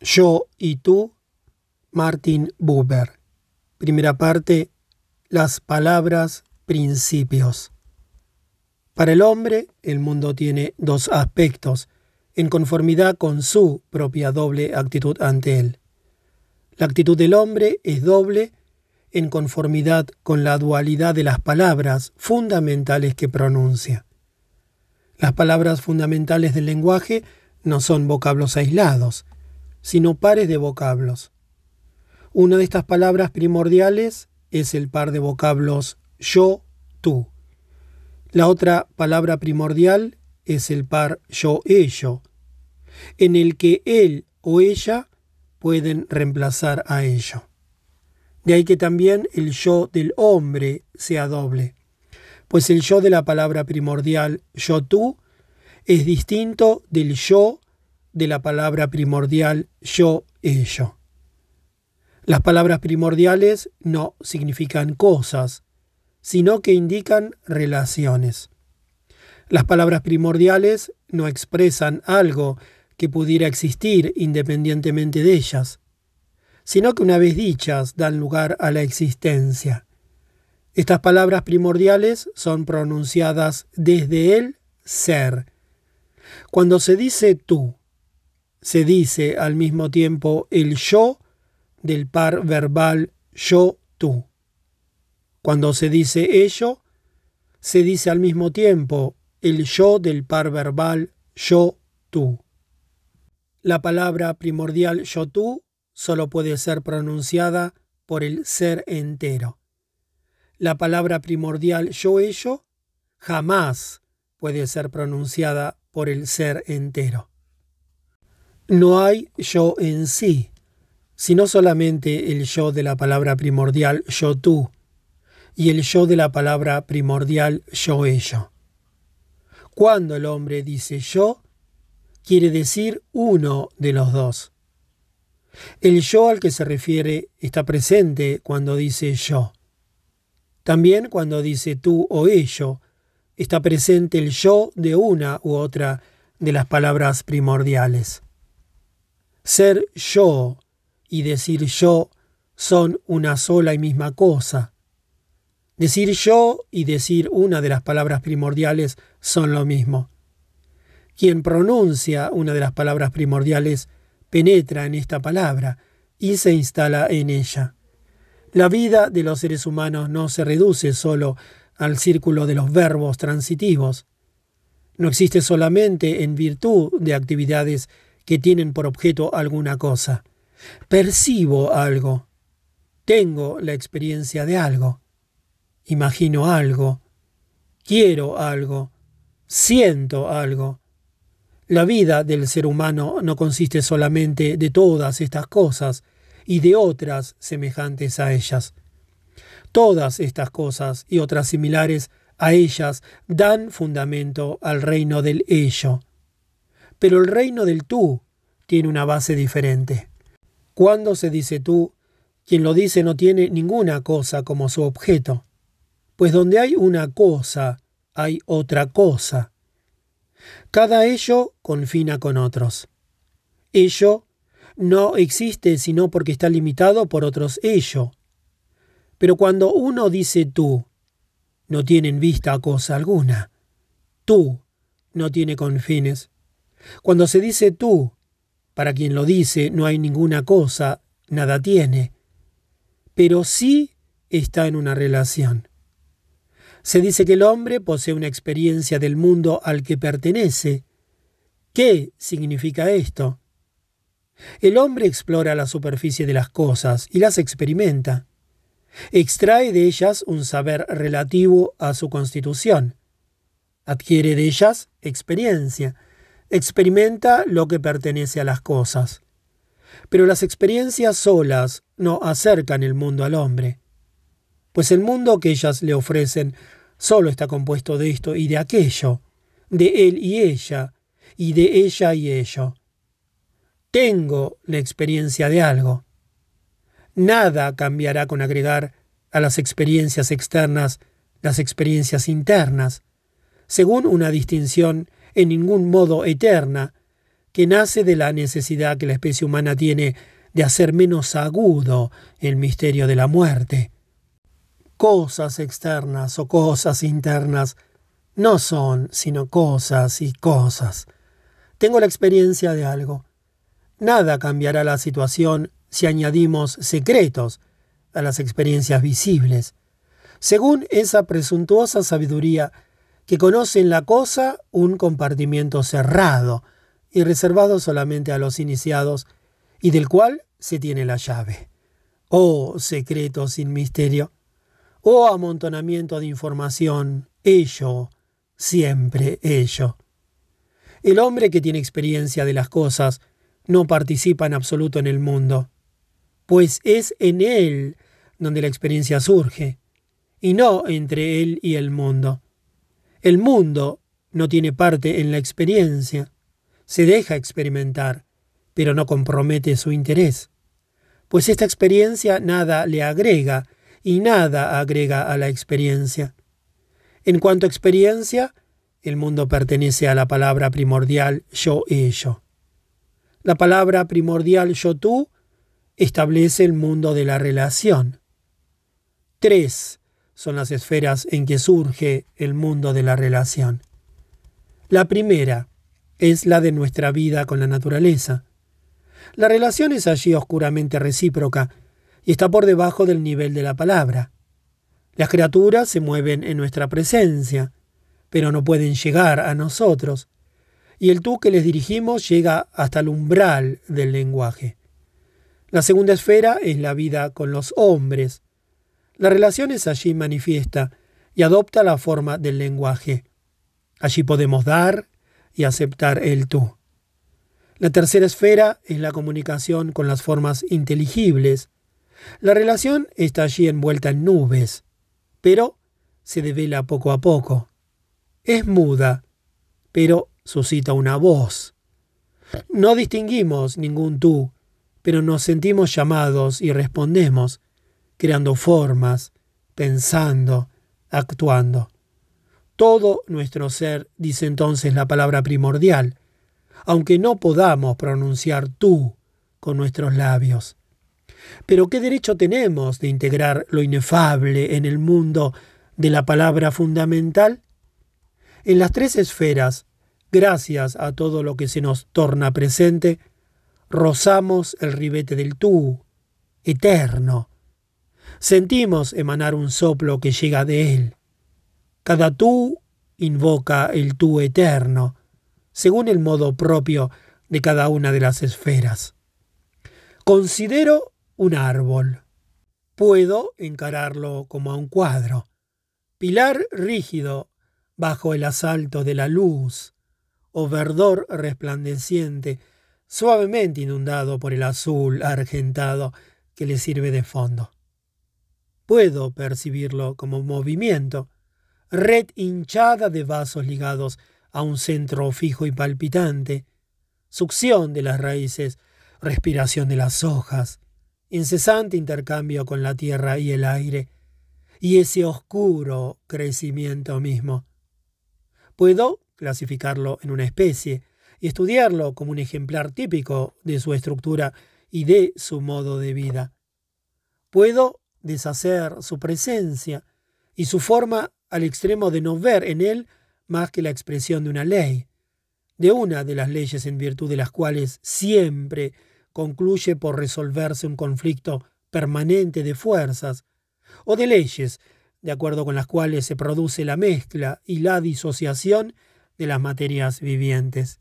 Yo y tú, Martin Buber. Primera parte, las palabras principios. Para el hombre, el mundo tiene dos aspectos, en conformidad con su propia doble actitud ante él. La actitud del hombre es doble en conformidad con la dualidad de las palabras fundamentales que pronuncia. Las palabras fundamentales del lenguaje no son vocablos aislados, sino pares de vocablos. Una de estas palabras primordiales es el par de vocablos yo, tú. La otra palabra primordial es el par yo, ello, en el que él o ella pueden reemplazar a ello. De ahí que también el yo del hombre sea doble, pues el yo de la palabra primordial yo tú es distinto del yo de la palabra primordial yo, ello. Las palabras primordiales no significan cosas, sino que indican relaciones. Las palabras primordiales no expresan algo que pudiera existir independientemente de ellas, sino que una vez dichas dan lugar a la existencia. Estas palabras primordiales son pronunciadas desde el ser. Cuando se dice tú, se dice al mismo tiempo el yo del par verbal yo-tú. Cuando se dice ello, se dice al mismo tiempo el yo del par verbal yo-tú. La palabra primordial yo-tú solo puede ser pronunciada por el ser entero. La palabra primordial yo-ello jamás puede ser pronunciada por el ser entero. No hay yo en sí, sino solamente el yo de la palabra primordial yo tú y el yo de la palabra primordial yo ello. Cuando el hombre dice yo, quiere decir uno de los dos. El yo al que se refiere está presente cuando dice yo. También cuando dice tú o ello, está presente el yo de una u otra de las palabras primordiales. Ser yo y decir yo son una sola y misma cosa. Decir yo y decir una de las palabras primordiales son lo mismo. Quien pronuncia una de las palabras primordiales penetra en esta palabra y se instala en ella. La vida de los seres humanos no se reduce solo al círculo de los verbos transitivos. No existe solamente en virtud de actividades que tienen por objeto alguna cosa. Percibo algo. Tengo la experiencia de algo. Imagino algo. Quiero algo. Siento algo. La vida del ser humano no consiste solamente de todas estas cosas y de otras semejantes a ellas. Todas estas cosas y otras similares a ellas dan fundamento al reino del ello. Pero el reino del tú tiene una base diferente. Cuando se dice tú, quien lo dice no tiene ninguna cosa como su objeto, pues donde hay una cosa, hay otra cosa. Cada ello confina con otros. Ello no existe sino porque está limitado por otros ello. Pero cuando uno dice tú, no tiene en vista cosa alguna. Tú no tiene confines. Cuando se dice tú, para quien lo dice no hay ninguna cosa, nada tiene, pero sí está en una relación. Se dice que el hombre posee una experiencia del mundo al que pertenece. ¿Qué significa esto? El hombre explora la superficie de las cosas y las experimenta. Extrae de ellas un saber relativo a su constitución. Adquiere de ellas experiencia experimenta lo que pertenece a las cosas. Pero las experiencias solas no acercan el mundo al hombre, pues el mundo que ellas le ofrecen solo está compuesto de esto y de aquello, de él y ella, y de ella y ello. Tengo la experiencia de algo. Nada cambiará con agregar a las experiencias externas las experiencias internas, según una distinción en ningún modo eterna, que nace de la necesidad que la especie humana tiene de hacer menos agudo el misterio de la muerte. Cosas externas o cosas internas no son sino cosas y cosas. Tengo la experiencia de algo. Nada cambiará la situación si añadimos secretos a las experiencias visibles, según esa presuntuosa sabiduría que conoce en la cosa un compartimiento cerrado y reservado solamente a los iniciados y del cual se tiene la llave. Oh secreto sin misterio, oh amontonamiento de información, ello, siempre ello. El hombre que tiene experiencia de las cosas no participa en absoluto en el mundo, pues es en él donde la experiencia surge, y no entre él y el mundo. El mundo no tiene parte en la experiencia, se deja experimentar, pero no compromete su interés, pues esta experiencia nada le agrega y nada agrega a la experiencia. En cuanto a experiencia, el mundo pertenece a la palabra primordial yo-ello. La palabra primordial yo-tú establece el mundo de la relación. Tres son las esferas en que surge el mundo de la relación. La primera es la de nuestra vida con la naturaleza. La relación es allí oscuramente recíproca y está por debajo del nivel de la palabra. Las criaturas se mueven en nuestra presencia, pero no pueden llegar a nosotros, y el tú que les dirigimos llega hasta el umbral del lenguaje. La segunda esfera es la vida con los hombres. La relación es allí manifiesta y adopta la forma del lenguaje. Allí podemos dar y aceptar el tú. La tercera esfera es la comunicación con las formas inteligibles. La relación está allí envuelta en nubes, pero se devela poco a poco. Es muda, pero suscita una voz. No distinguimos ningún tú, pero nos sentimos llamados y respondemos, creando formas, pensando, actuando. Todo nuestro ser dice entonces la palabra primordial, aunque no podamos pronunciar tú con nuestros labios. Pero ¿qué derecho tenemos de integrar lo inefable en el mundo de la palabra fundamental? En las tres esferas, gracias a todo lo que se nos torna presente, rozamos el ribete del tú, eterno. Sentimos emanar un soplo que llega de él. Cada tú invoca el tú eterno, según el modo propio de cada una de las esferas. Considero un árbol. Puedo encararlo como a un cuadro. Pilar rígido bajo el asalto de la luz, o verdor resplandeciente, suavemente inundado por el azul argentado que le sirve de fondo. Puedo percibirlo como movimiento, red hinchada de vasos ligados a un centro fijo y palpitante, succión de las raíces, respiración de las hojas, incesante intercambio con la tierra y el aire, y ese oscuro crecimiento mismo. Puedo clasificarlo en una especie y estudiarlo como un ejemplar típico de su estructura y de su modo de vida. Puedo deshacer su presencia y su forma al extremo de no ver en él más que la expresión de una ley, de una de las leyes en virtud de las cuales siempre concluye por resolverse un conflicto permanente de fuerzas, o de leyes de acuerdo con las cuales se produce la mezcla y la disociación de las materias vivientes.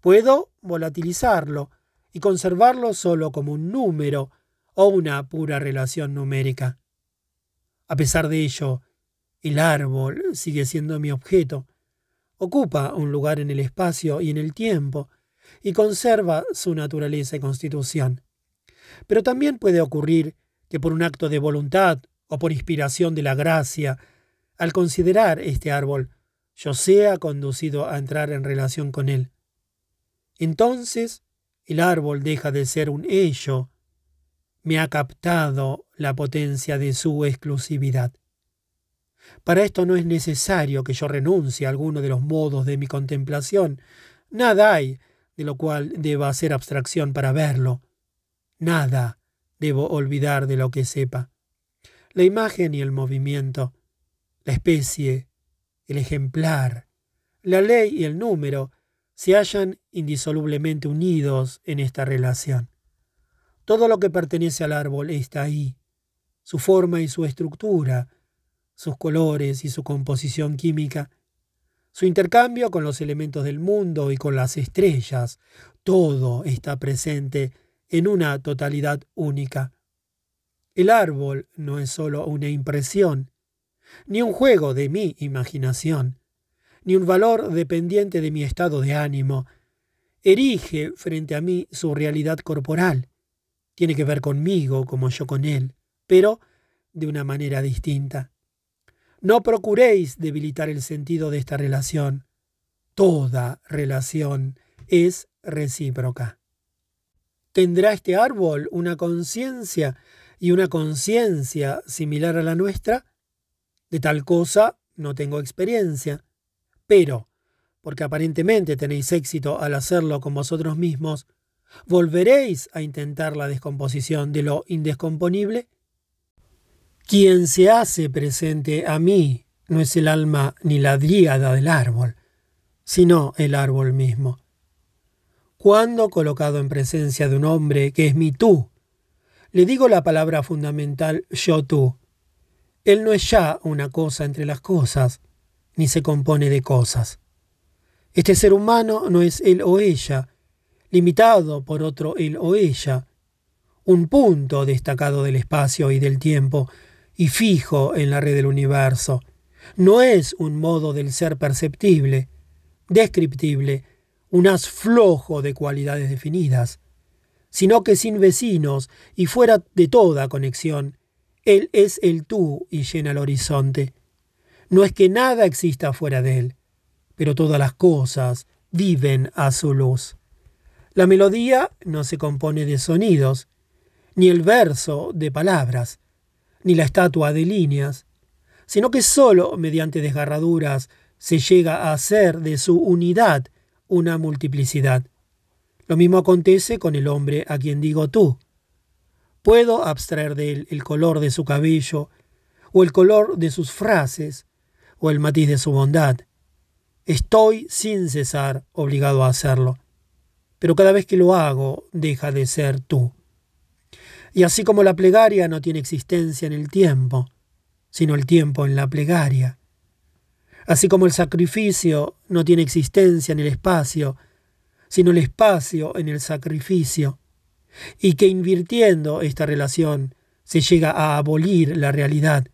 Puedo volatilizarlo y conservarlo solo como un número o una pura relación numérica. A pesar de ello, el árbol sigue siendo mi objeto, ocupa un lugar en el espacio y en el tiempo, y conserva su naturaleza y constitución. Pero también puede ocurrir que por un acto de voluntad o por inspiración de la gracia, al considerar este árbol, yo sea conducido a entrar en relación con él. Entonces el árbol deja de ser un ello, me ha captado la potencia de su exclusividad. Para esto no es necesario que yo renuncie a alguno de los modos de mi contemplación. Nada hay de lo cual deba hacer abstracción para verlo. Nada debo olvidar de lo que sepa. La imagen y el movimiento, la especie, el ejemplar, la ley y el número se hallan indisolublemente unidos en esta relación. Todo lo que pertenece al árbol está ahí, su forma y su estructura, sus colores y su composición química, su intercambio con los elementos del mundo y con las estrellas, todo está presente en una totalidad única. El árbol no es sólo una impresión, ni un juego de mi imaginación, ni un valor dependiente de mi estado de ánimo. Erige frente a mí su realidad corporal. Tiene que ver conmigo como yo con él, pero de una manera distinta. No procuréis debilitar el sentido de esta relación. Toda relación es recíproca. ¿Tendrá este árbol una conciencia y una conciencia similar a la nuestra? De tal cosa no tengo experiencia. Pero, porque aparentemente tenéis éxito al hacerlo con vosotros mismos, ¿volveréis a intentar la descomposición de lo indescomponible? Quien se hace presente a mí no es el alma ni la dríada del árbol, sino el árbol mismo. Cuando colocado en presencia de un hombre que es mi tú, le digo la palabra fundamental yo tú. Él no es ya una cosa entre las cosas, ni se compone de cosas. Este ser humano no es él o ella, limitado por otro él o ella, un punto destacado del espacio y del tiempo y fijo en la red del universo. No es un modo del ser perceptible, descriptible, un haz flojo de cualidades definidas, sino que sin vecinos y fuera de toda conexión, él es el tú y llena el horizonte. No es que nada exista fuera de él, pero todas las cosas viven a su luz. La melodía no se compone de sonidos, ni el verso de palabras, ni la estatua de líneas, sino que sólo mediante desgarraduras se llega a hacer de su unidad una multiplicidad. Lo mismo acontece con el hombre a quien digo tú. Puedo abstraer de él el color de su cabello, o el color de sus frases, o el matiz de su bondad. Estoy sin cesar obligado a hacerlo. Pero cada vez que lo hago, deja de ser tú. Y así como la plegaria no tiene existencia en el tiempo, sino el tiempo en la plegaria. Así como el sacrificio no tiene existencia en el espacio, sino el espacio en el sacrificio. Y que invirtiendo esta relación se llega a abolir la realidad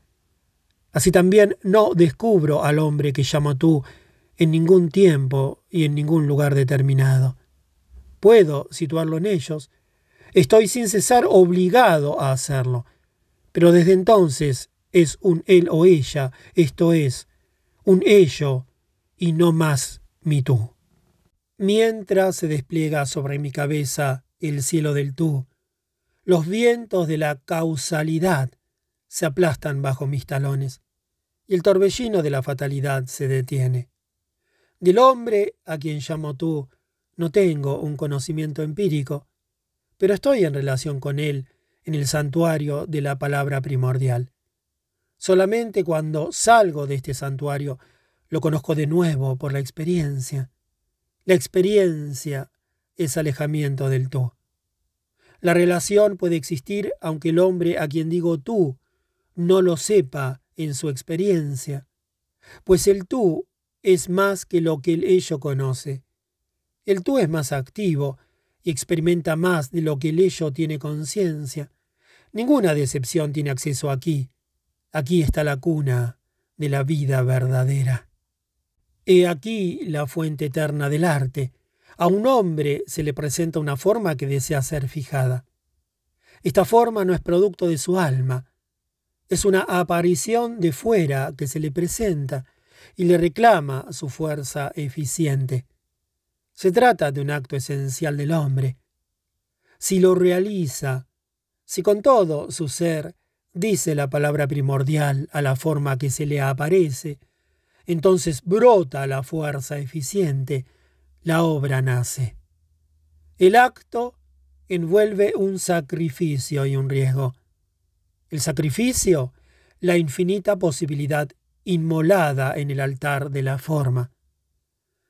Así también no descubro al hombre que llamo tú en ningún tiempo y en ningún lugar determinado. Puedo situarlo en ellos. Estoy sin cesar obligado a hacerlo. Pero desde entonces es un él o ella, esto es, un ello y no más mi tú. Mientras se despliega sobre mi cabeza el cielo del tú, los vientos de la causalidad se aplastan bajo mis talones y el torbellino de la fatalidad se detiene. Del hombre a quien llamo tú no tengo un conocimiento empírico, pero estoy en relación con él en el santuario de la palabra primordial. Solamente cuando salgo de este santuario lo conozco de nuevo por la experiencia. La experiencia es alejamiento del tú. La relación puede existir aunque el hombre a quien digo tú no lo sepa en su experiencia, pues el tú es más que lo que el ello conoce. El tú es más activo y experimenta más de lo que el ello tiene conciencia. Ninguna decepción tiene acceso aquí. Aquí está la cuna de la vida verdadera. He aquí la fuente eterna del arte. A un hombre se le presenta una forma que desea ser fijada. Esta forma no es producto de su alma, es una aparición de fuera que se le presenta y le reclama su fuerza eficiente. Se trata de un acto esencial del hombre. Si lo realiza, si con todo su ser dice la palabra primordial a la forma que se le aparece, entonces brota la fuerza eficiente, la obra nace. El acto envuelve un sacrificio y un riesgo. El sacrificio, la infinita posibilidad inmolada en el altar de la forma.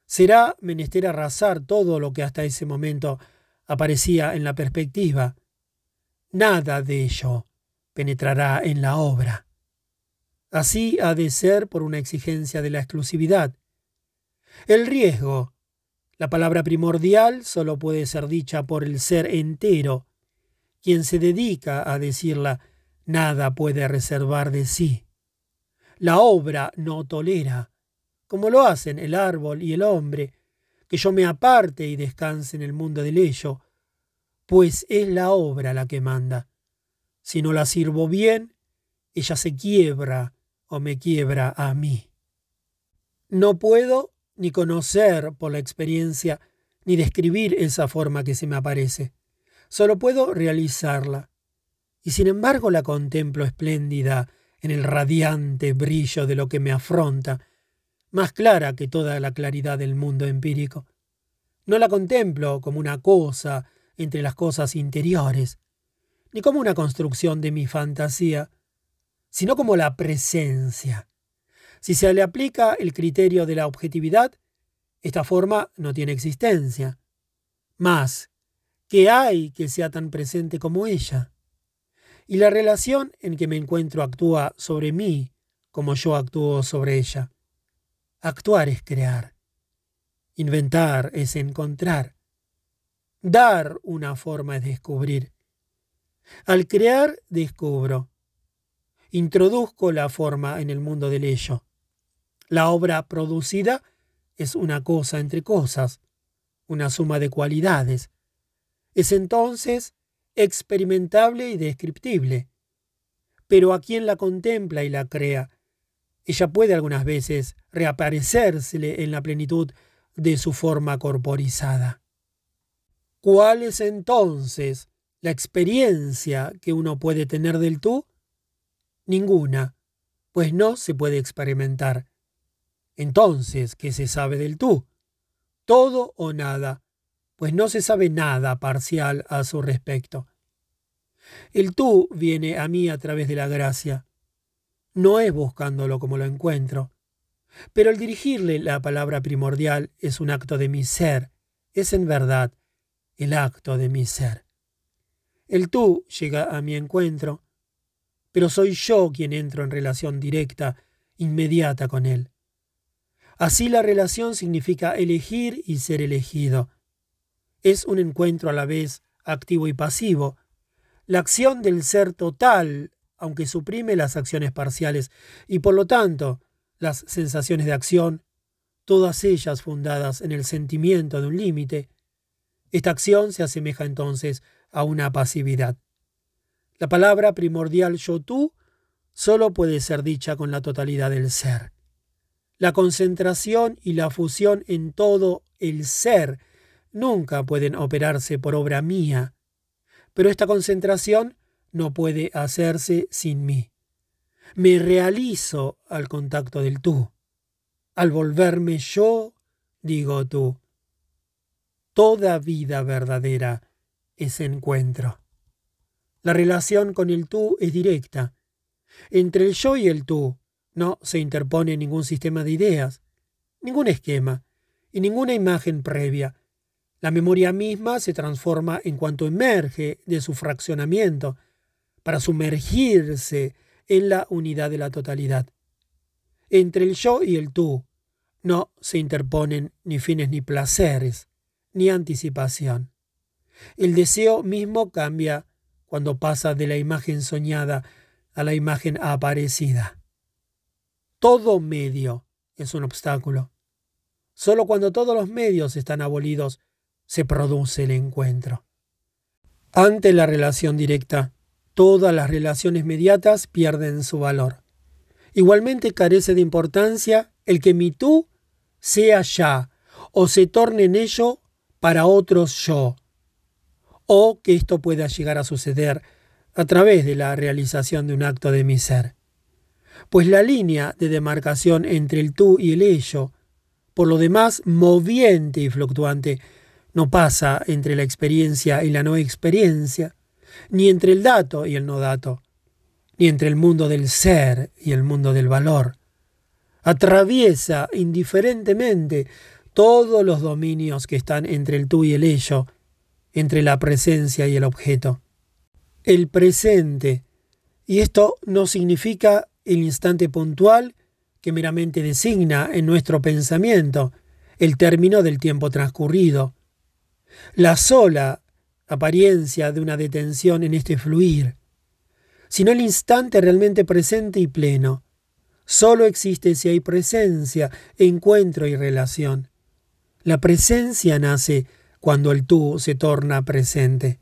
Será menester arrasar todo lo que hasta ese momento aparecía en la perspectiva. Nada de ello penetrará en la obra. Así ha de ser por una exigencia de la exclusividad. El riesgo, la palabra primordial, solo puede ser dicha por el ser entero. Quien se dedica a decirla, nada puede reservar de sí. La obra no tolera, como lo hacen el árbol y el hombre, que yo me aparte y descanse en el mundo del ello, pues es la obra la que manda. Si no la sirvo bien, ella se quiebra o me quiebra a mí. No puedo ni conocer por la experiencia ni describir esa forma que se me aparece. Solo puedo realizarla. Y sin embargo la contemplo espléndida en el radiante brillo de lo que me afronta, más clara que toda la claridad del mundo empírico. No la contemplo como una cosa entre las cosas interiores, ni como una construcción de mi fantasía, sino como la presencia. Si se le aplica el criterio de la objetividad, esta forma no tiene existencia. Más, ¿qué hay que sea tan presente como ella? Y la relación en que me encuentro actúa sobre mí como yo actúo sobre ella. Actuar es crear. Inventar es encontrar. Dar una forma es descubrir. Al crear, descubro. Introduzco la forma en el mundo del ello. La obra producida es una cosa entre cosas, una suma de cualidades. Es entonces experimentable y descriptible. Pero a quien la contempla y la crea, ella puede algunas veces reaparecérsele en la plenitud de su forma corporizada. ¿Cuál es entonces la experiencia que uno puede tener del tú? Ninguna, pues no se puede experimentar. Entonces, ¿qué se sabe del tú? Todo o nada, pues no se sabe nada parcial a su respecto. El tú viene a mí a través de la gracia. No es buscándolo como lo encuentro. Pero el dirigirle la palabra primordial es un acto de mi ser, es en verdad el acto de mi ser. El tú llega a mi encuentro, pero soy yo quien entro en relación directa, inmediata con él. Así la relación significa elegir y ser elegido. Es un encuentro a la vez activo y pasivo. La acción del ser total, aunque suprime las acciones parciales, y por lo tanto las sensaciones de acción, todas ellas fundadas en el sentimiento de un límite, esta acción se asemeja entonces a una pasividad. La palabra primordial yo-tú solo puede ser dicha con la totalidad del ser. La concentración y la fusión en todo el ser nunca pueden operarse por obra mía, pero esta concentración no puede hacerse sin mí. Me realizo al contacto del tú. Al volverme yo, digo tú. Toda vida verdadera es encuentro. La relación con el tú es directa. Entre el yo y el tú no se interpone ningún sistema de ideas, ningún esquema y ninguna imagen previa. La memoria misma se transforma en cuanto emerge de su fraccionamiento para sumergirse en la unidad de la totalidad. Entre el yo y el tú no se interponen ni fines ni placeres, ni anticipación. El deseo mismo cambia cuando pasa de la imagen soñada a la imagen aparecida. Todo medio es un obstáculo. Solo cuando todos los medios están abolidos se produce el encuentro. Ante la relación directa, todas las relaciones mediatas pierden su valor. Igualmente carece de importancia el que mi tú sea ya o se torne en ello para otros yo, o que esto pueda llegar a suceder a través de la realización de un acto de mi ser. Pues la línea de demarcación entre el tú y el ello, por lo demás moviente y fluctuante, no pasa entre la experiencia y la no experiencia, ni entre el dato y el no dato, ni entre el mundo del ser y el mundo del valor. Atraviesa indiferentemente todos los dominios que están entre el tú y el ello, entre la presencia y el objeto. El presente, y esto no significa el instante puntual que meramente designa en nuestro pensamiento el término del tiempo transcurrido, la sola apariencia de una detención en este fluir, sino el instante realmente presente y pleno. Solo existe si hay presencia, encuentro y relación. La presencia nace cuando el tú se torna presente.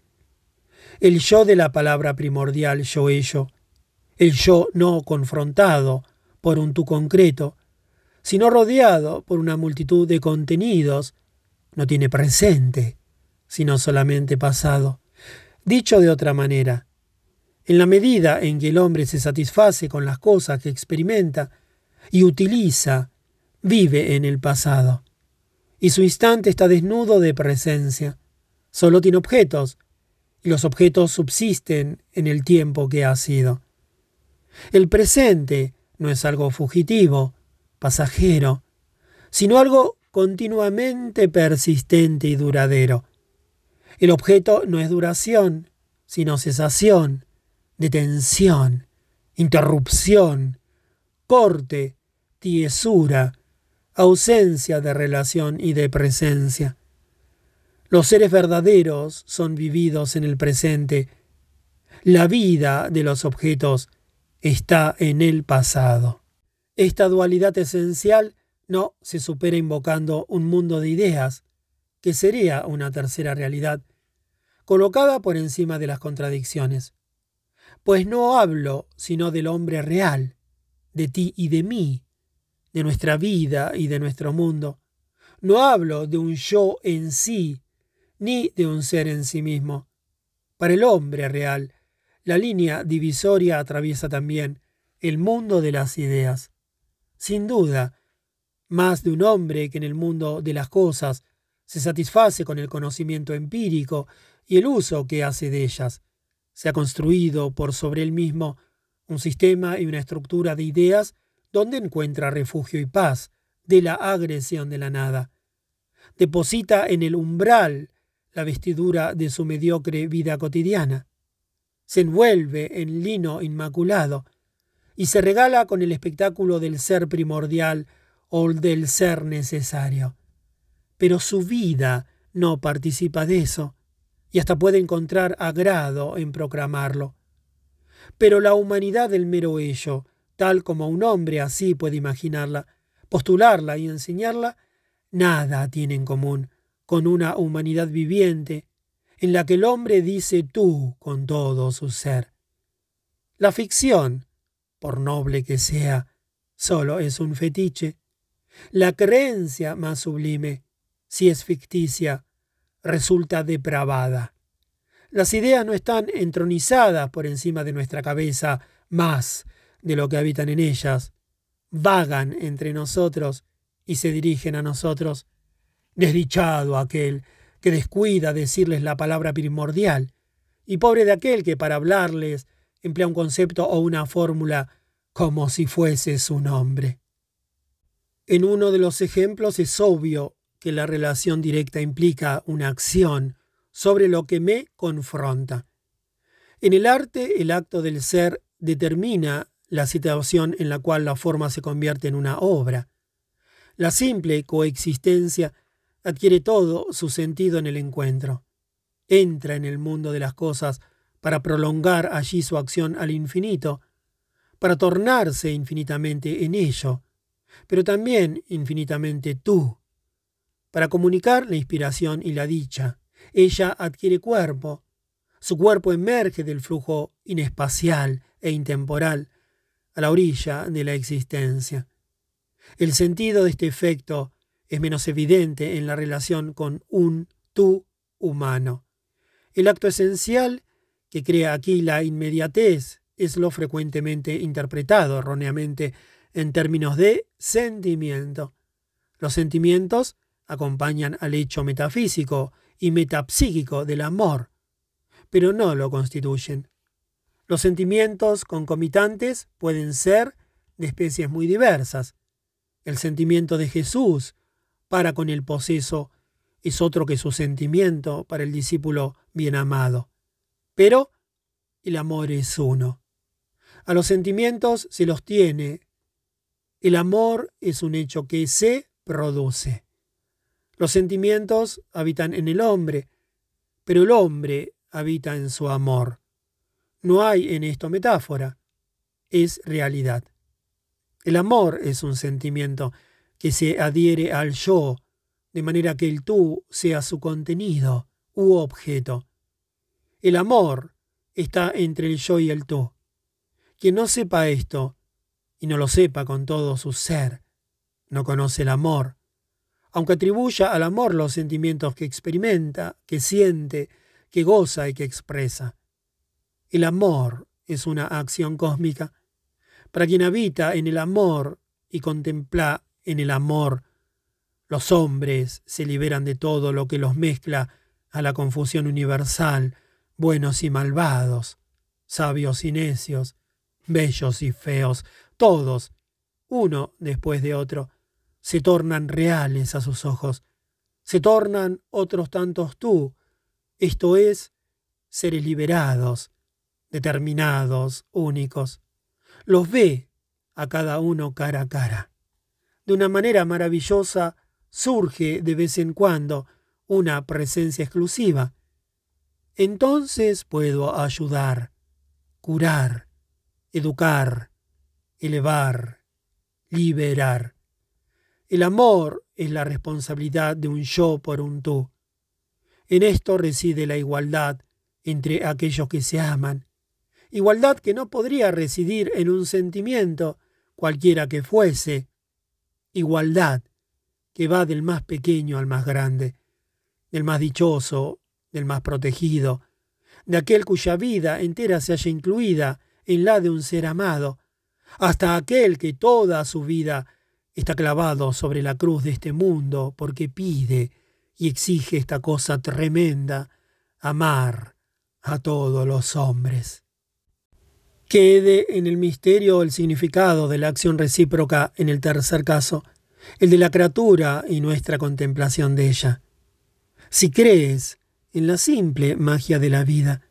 El yo de la palabra primordial yo-ello, el yo no confrontado por un tú concreto, sino rodeado por una multitud de contenidos, no tiene presente, sino solamente pasado. Dicho de otra manera, en la medida en que el hombre se satisface con las cosas que experimenta y utiliza, vive en el pasado, y su instante está desnudo de presencia. Solo tiene objetos, y los objetos subsisten en el tiempo que ha sido. El presente no es algo fugitivo, pasajero, sino algo continuamente persistente y duradero. El objeto no es duración, sino cesación, detención, interrupción, corte, tiesura, ausencia de relación y de presencia. Los seres verdaderos son vividos en el presente. La vida de los objetos está en el pasado. Esta dualidad esencial no se supera invocando un mundo de ideas, que sería una tercera realidad, colocada por encima de las contradicciones. Pues no hablo sino del hombre real, de ti y de mí, de nuestra vida y de nuestro mundo. No hablo de un yo en sí, ni de un ser en sí mismo. Para el hombre real, la línea divisoria atraviesa también el mundo de las ideas. Sin duda, más de un hombre que en el mundo de las cosas se satisface con el conocimiento empírico y el uso que hace de ellas. Se ha construido por sobre él mismo un sistema y una estructura de ideas donde encuentra refugio y paz de la agresión de la nada. Deposita en el umbral la vestidura de su mediocre vida cotidiana. Se envuelve en lino inmaculado y se regala con el espectáculo del ser primordial o del ser necesario. Pero su vida no participa de eso, y hasta puede encontrar agrado en proclamarlo. Pero la humanidad del mero ello, tal como un hombre así puede imaginarla, postularla y enseñarla, nada tiene en común con una humanidad viviente, en la que el hombre dice tú con todo su ser. La ficción por noble que sea, solo es un fetiche. La creencia más sublime, si es ficticia, resulta depravada. Las ideas no están entronizadas por encima de nuestra cabeza más de lo que habitan en ellas. Vagan entre nosotros y se dirigen a nosotros. Desdichado aquel que descuida decirles la palabra primordial, y pobre de aquel que para hablarles emplea un concepto o una fórmula como si fuese su nombre. En uno de los ejemplos es obvio que la relación directa implica una acción sobre lo que me confronta. En el arte, el acto del ser determina la situación en la cual la forma se convierte en una obra. La simple coexistencia adquiere todo su sentido en el encuentro. Entra en el mundo de las cosas para prolongar allí su acción al infinito, para tornarse infinitamente en ello, pero también infinitamente tú, para comunicar la inspiración y la dicha. Ella adquiere cuerpo, su cuerpo emerge del flujo inespacial e intemporal a la orilla de la existencia. El sentido de este efecto es menos evidente en la relación con un tú humano. El acto esencial que crea aquí la inmediatez es lo frecuentemente interpretado erróneamente en términos de sentimiento. Los sentimientos acompañan al hecho metafísico y metapsíquico del amor, pero no lo constituyen. Los sentimientos concomitantes pueden ser de especies muy diversas. El sentimiento de Jesús para con el poseso es otro que su sentimiento para el discípulo bien amado. Pero el amor es uno. A los sentimientos se los tiene. El amor es un hecho que se produce. Los sentimientos habitan en el hombre, pero el hombre habita en su amor. No hay en esto metáfora, es realidad. El amor es un sentimiento que se adhiere al yo, de manera que el tú sea su contenido u objeto. El amor está entre el yo y el tú. Quien no sepa esto, y no lo sepa con todo su ser, no conoce el amor, aunque atribuya al amor los sentimientos que experimenta, que siente, que goza y que expresa. El amor es una acción cósmica. Para quien habita en el amor y contempla en el amor, los hombres se liberan de todo lo que los mezcla a la confusión universal, buenos y malvados, sabios y necios, bellos y feos, todos, uno después de otro, se tornan reales a sus ojos, se tornan otros tantos tú, esto es, seres liberados, determinados, únicos. Los ve a cada uno cara a cara. De una manera maravillosa surge de vez en cuando una presencia exclusiva. Entonces puedo ayudar, curar, educar, elevar, liberar. El amor es la responsabilidad de un yo por un tú. En esto reside la igualdad entre aquellos que se aman, igualdad que no podría residir en un sentimiento, cualquiera que fuese, igualdad que va del más pequeño al más grande, del más dichoso, del más protegido, de aquel cuya vida entera se haya incluida en la de un ser amado, hasta aquel que toda su vida está clavado sobre la cruz de este mundo porque pide y exige esta cosa tremenda, amar a todos los hombres. Quede en el misterio el significado de la acción recíproca en el tercer caso, el de la criatura y nuestra contemplación de ella. Si crees en la simple magia de la vida,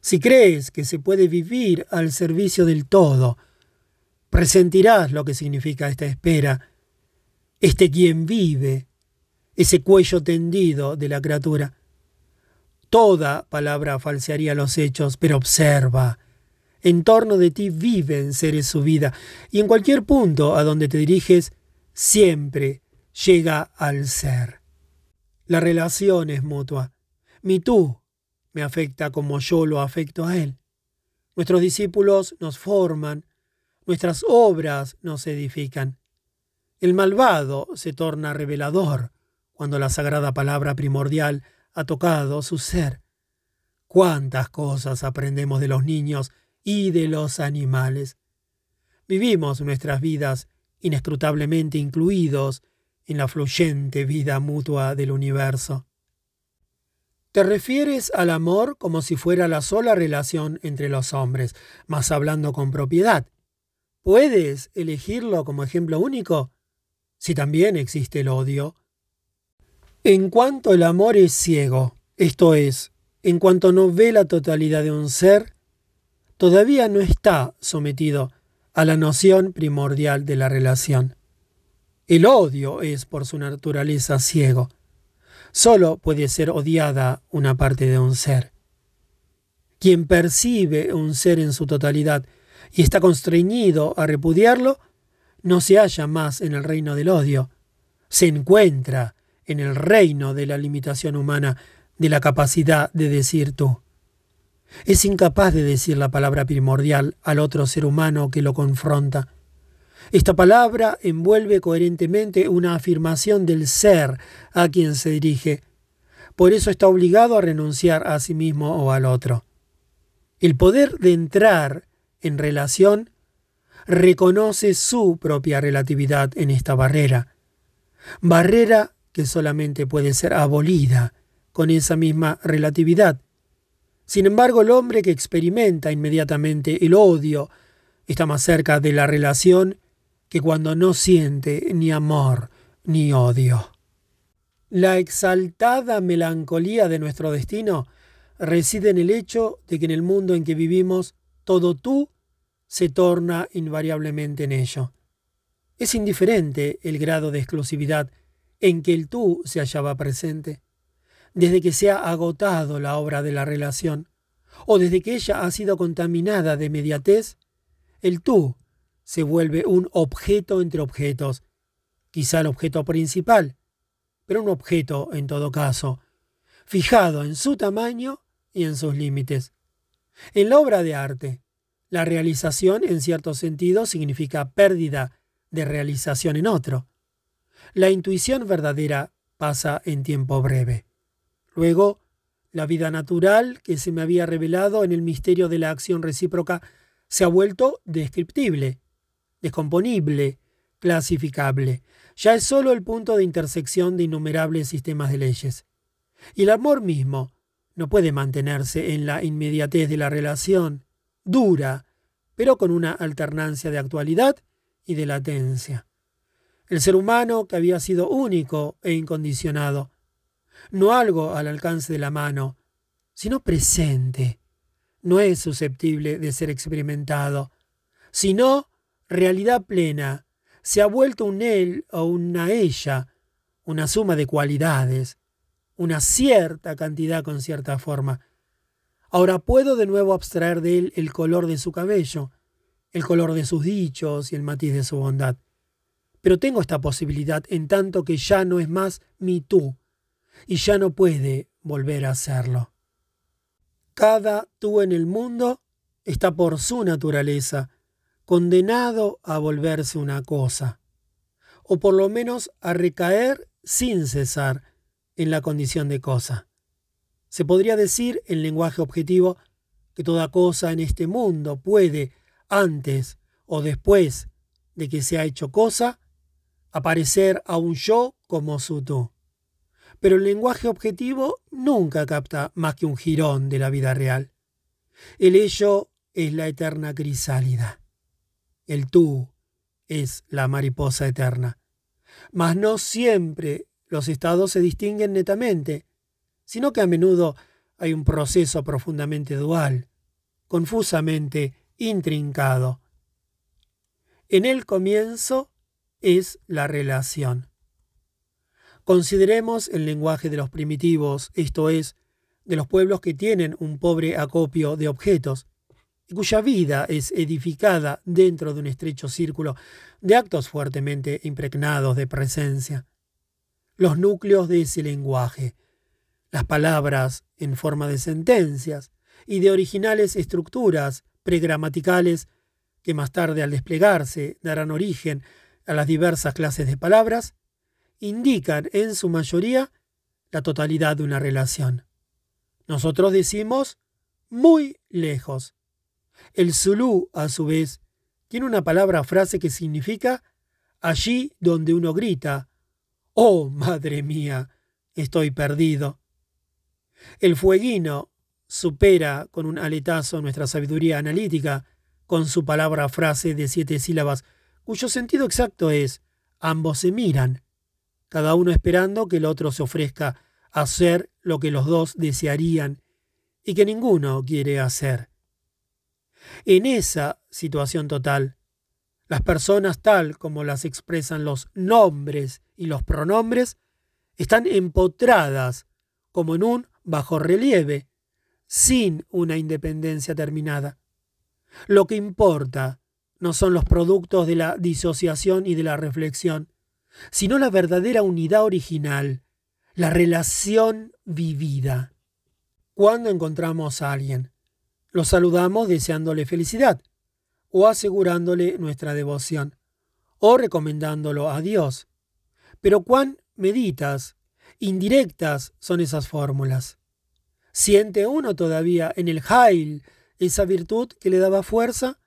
si crees que se puede vivir al servicio del todo, presentirás lo que significa esta espera, este quien vive, ese cuello tendido de la criatura. Toda palabra falsearía los hechos, pero observa. En torno de ti viven seres su vida, y en cualquier punto a donde te diriges, siempre llega al ser. La relación es mutua. Mi tú me afecta como yo lo afecto a él. Nuestros discípulos nos forman, nuestras obras nos edifican. El malvado se torna revelador cuando la sagrada palabra primordial ha tocado su ser. Cuántas cosas aprendemos de los niños y de los animales. Vivimos nuestras vidas inescrutablemente incluidos en la fluyente vida mutua del universo. Te refieres al amor como si fuera la sola relación entre los hombres, mas hablando con propiedad. ¿Puedes elegirlo como ejemplo único? Si también existe el odio. En cuanto el amor es ciego, esto es, en cuanto no ve la totalidad de un ser, todavía no está sometido a la noción primordial de la relación. El odio es por su naturaleza ciego. Solo puede ser odiada una parte de un ser. Quien percibe un ser en su totalidad y está constreñido a repudiarlo, no se halla más en el reino del odio, se encuentra en el reino de la limitación humana, de la capacidad de decir tú. Es incapaz de decir la palabra primordial al otro ser humano que lo confronta. Esta palabra envuelve coherentemente una afirmación del ser a quien se dirige. Por eso está obligado a renunciar a sí mismo o al otro. El poder de entrar en relación reconoce su propia relatividad en esta barrera, barrera que solamente puede ser abolida con esa misma relatividad. Sin embargo, el hombre que experimenta inmediatamente el odio está más cerca de la relación que cuando no siente ni amor ni odio. La exaltada melancolía de nuestro destino reside en el hecho de que en el mundo en que vivimos todo tú se torna invariablemente en ello. Es indiferente el grado de exclusividad en que el tú se hallaba presente, desde que se ha agotado la obra de la relación, o desde que ella ha sido contaminada de mediatez, el tú se vuelve un objeto entre objetos, quizá el objeto principal, pero un objeto en todo caso, fijado en su tamaño y en sus límites. En la obra de arte, la realización en cierto sentido significa pérdida de realización en otro. La intuición verdadera pasa en tiempo breve. Luego, la vida natural que se me había revelado en el misterio de la acción recíproca se ha vuelto descriptible, descomponible, clasificable. Ya es solo el punto de intersección de innumerables sistemas de leyes. Y el amor mismo no puede mantenerse en la inmediatez de la relación, dura, pero con una alternancia de actualidad y de latencia. El ser humano que había sido único e incondicionado, no algo al alcance de la mano, sino presente, no es susceptible de ser experimentado, sino realidad plena, se ha vuelto un él o una ella, una suma de cualidades, una cierta cantidad con cierta forma, Ahora puedo de nuevo abstraer de él el color de su cabello, el color de sus dichos y el matiz de su bondad. Pero tengo esta posibilidad en tanto que ya no es más mi tú, y ya no puede volver a serlo. Cada tú en el mundo está por su naturaleza condenado a volverse una cosa, o por lo menos a recaer sin cesar en la condición de cosa. Se podría decir en lenguaje objetivo que toda cosa en este mundo puede, antes o después de que se ha hecho cosa, aparecer a un yo como su tú. Pero el lenguaje objetivo nunca capta más que un jirón de la vida real. El ello es la eterna crisálida. El tú es la mariposa eterna. Mas no siempre los estados se distinguen netamente, sino que a menudo hay un proceso profundamente dual, confusamente intrincado. En el comienzo es la relación. Consideremos el lenguaje de los primitivos, esto es, de los pueblos que tienen un pobre acopio de objetos, y cuya vida es edificada dentro de un estrecho círculo de actos fuertemente impregnados de presencia. Los núcleos de ese lenguaje, las palabras en forma de sentencias y de originales estructuras pregramaticales que más tarde al desplegarse darán origen a las diversas clases de palabras, indican en su mayoría la totalidad de una relación. Nosotros decimos muy lejos. El Zulu, a su vez, tiene una palabra frase que significa allí donde uno grita, Oh, madre mía, estoy perdido. El fueguino supera con un aletazo nuestra sabiduría analítica con su palabra frase de siete sílabas, cuyo sentido exacto es ambos se miran, cada uno esperando que el otro se ofrezca a hacer lo que los dos desearían y que ninguno quiere hacer. En esa situación total, las personas tal como las expresan los nombres y los pronombres están empotradas como en un bajo relieve, sin una independencia terminada. Lo que importa no son los productos de la disociación y de la reflexión, sino la verdadera unidad original, la relación vivida. Cuando encontramos a alguien, lo saludamos deseándole felicidad, o asegurándole nuestra devoción, o recomendándolo a Dios. Pero cuán meditas indirectas son esas fórmulas. ¿Siente uno todavía en el Heil esa virtud que le daba fuerza?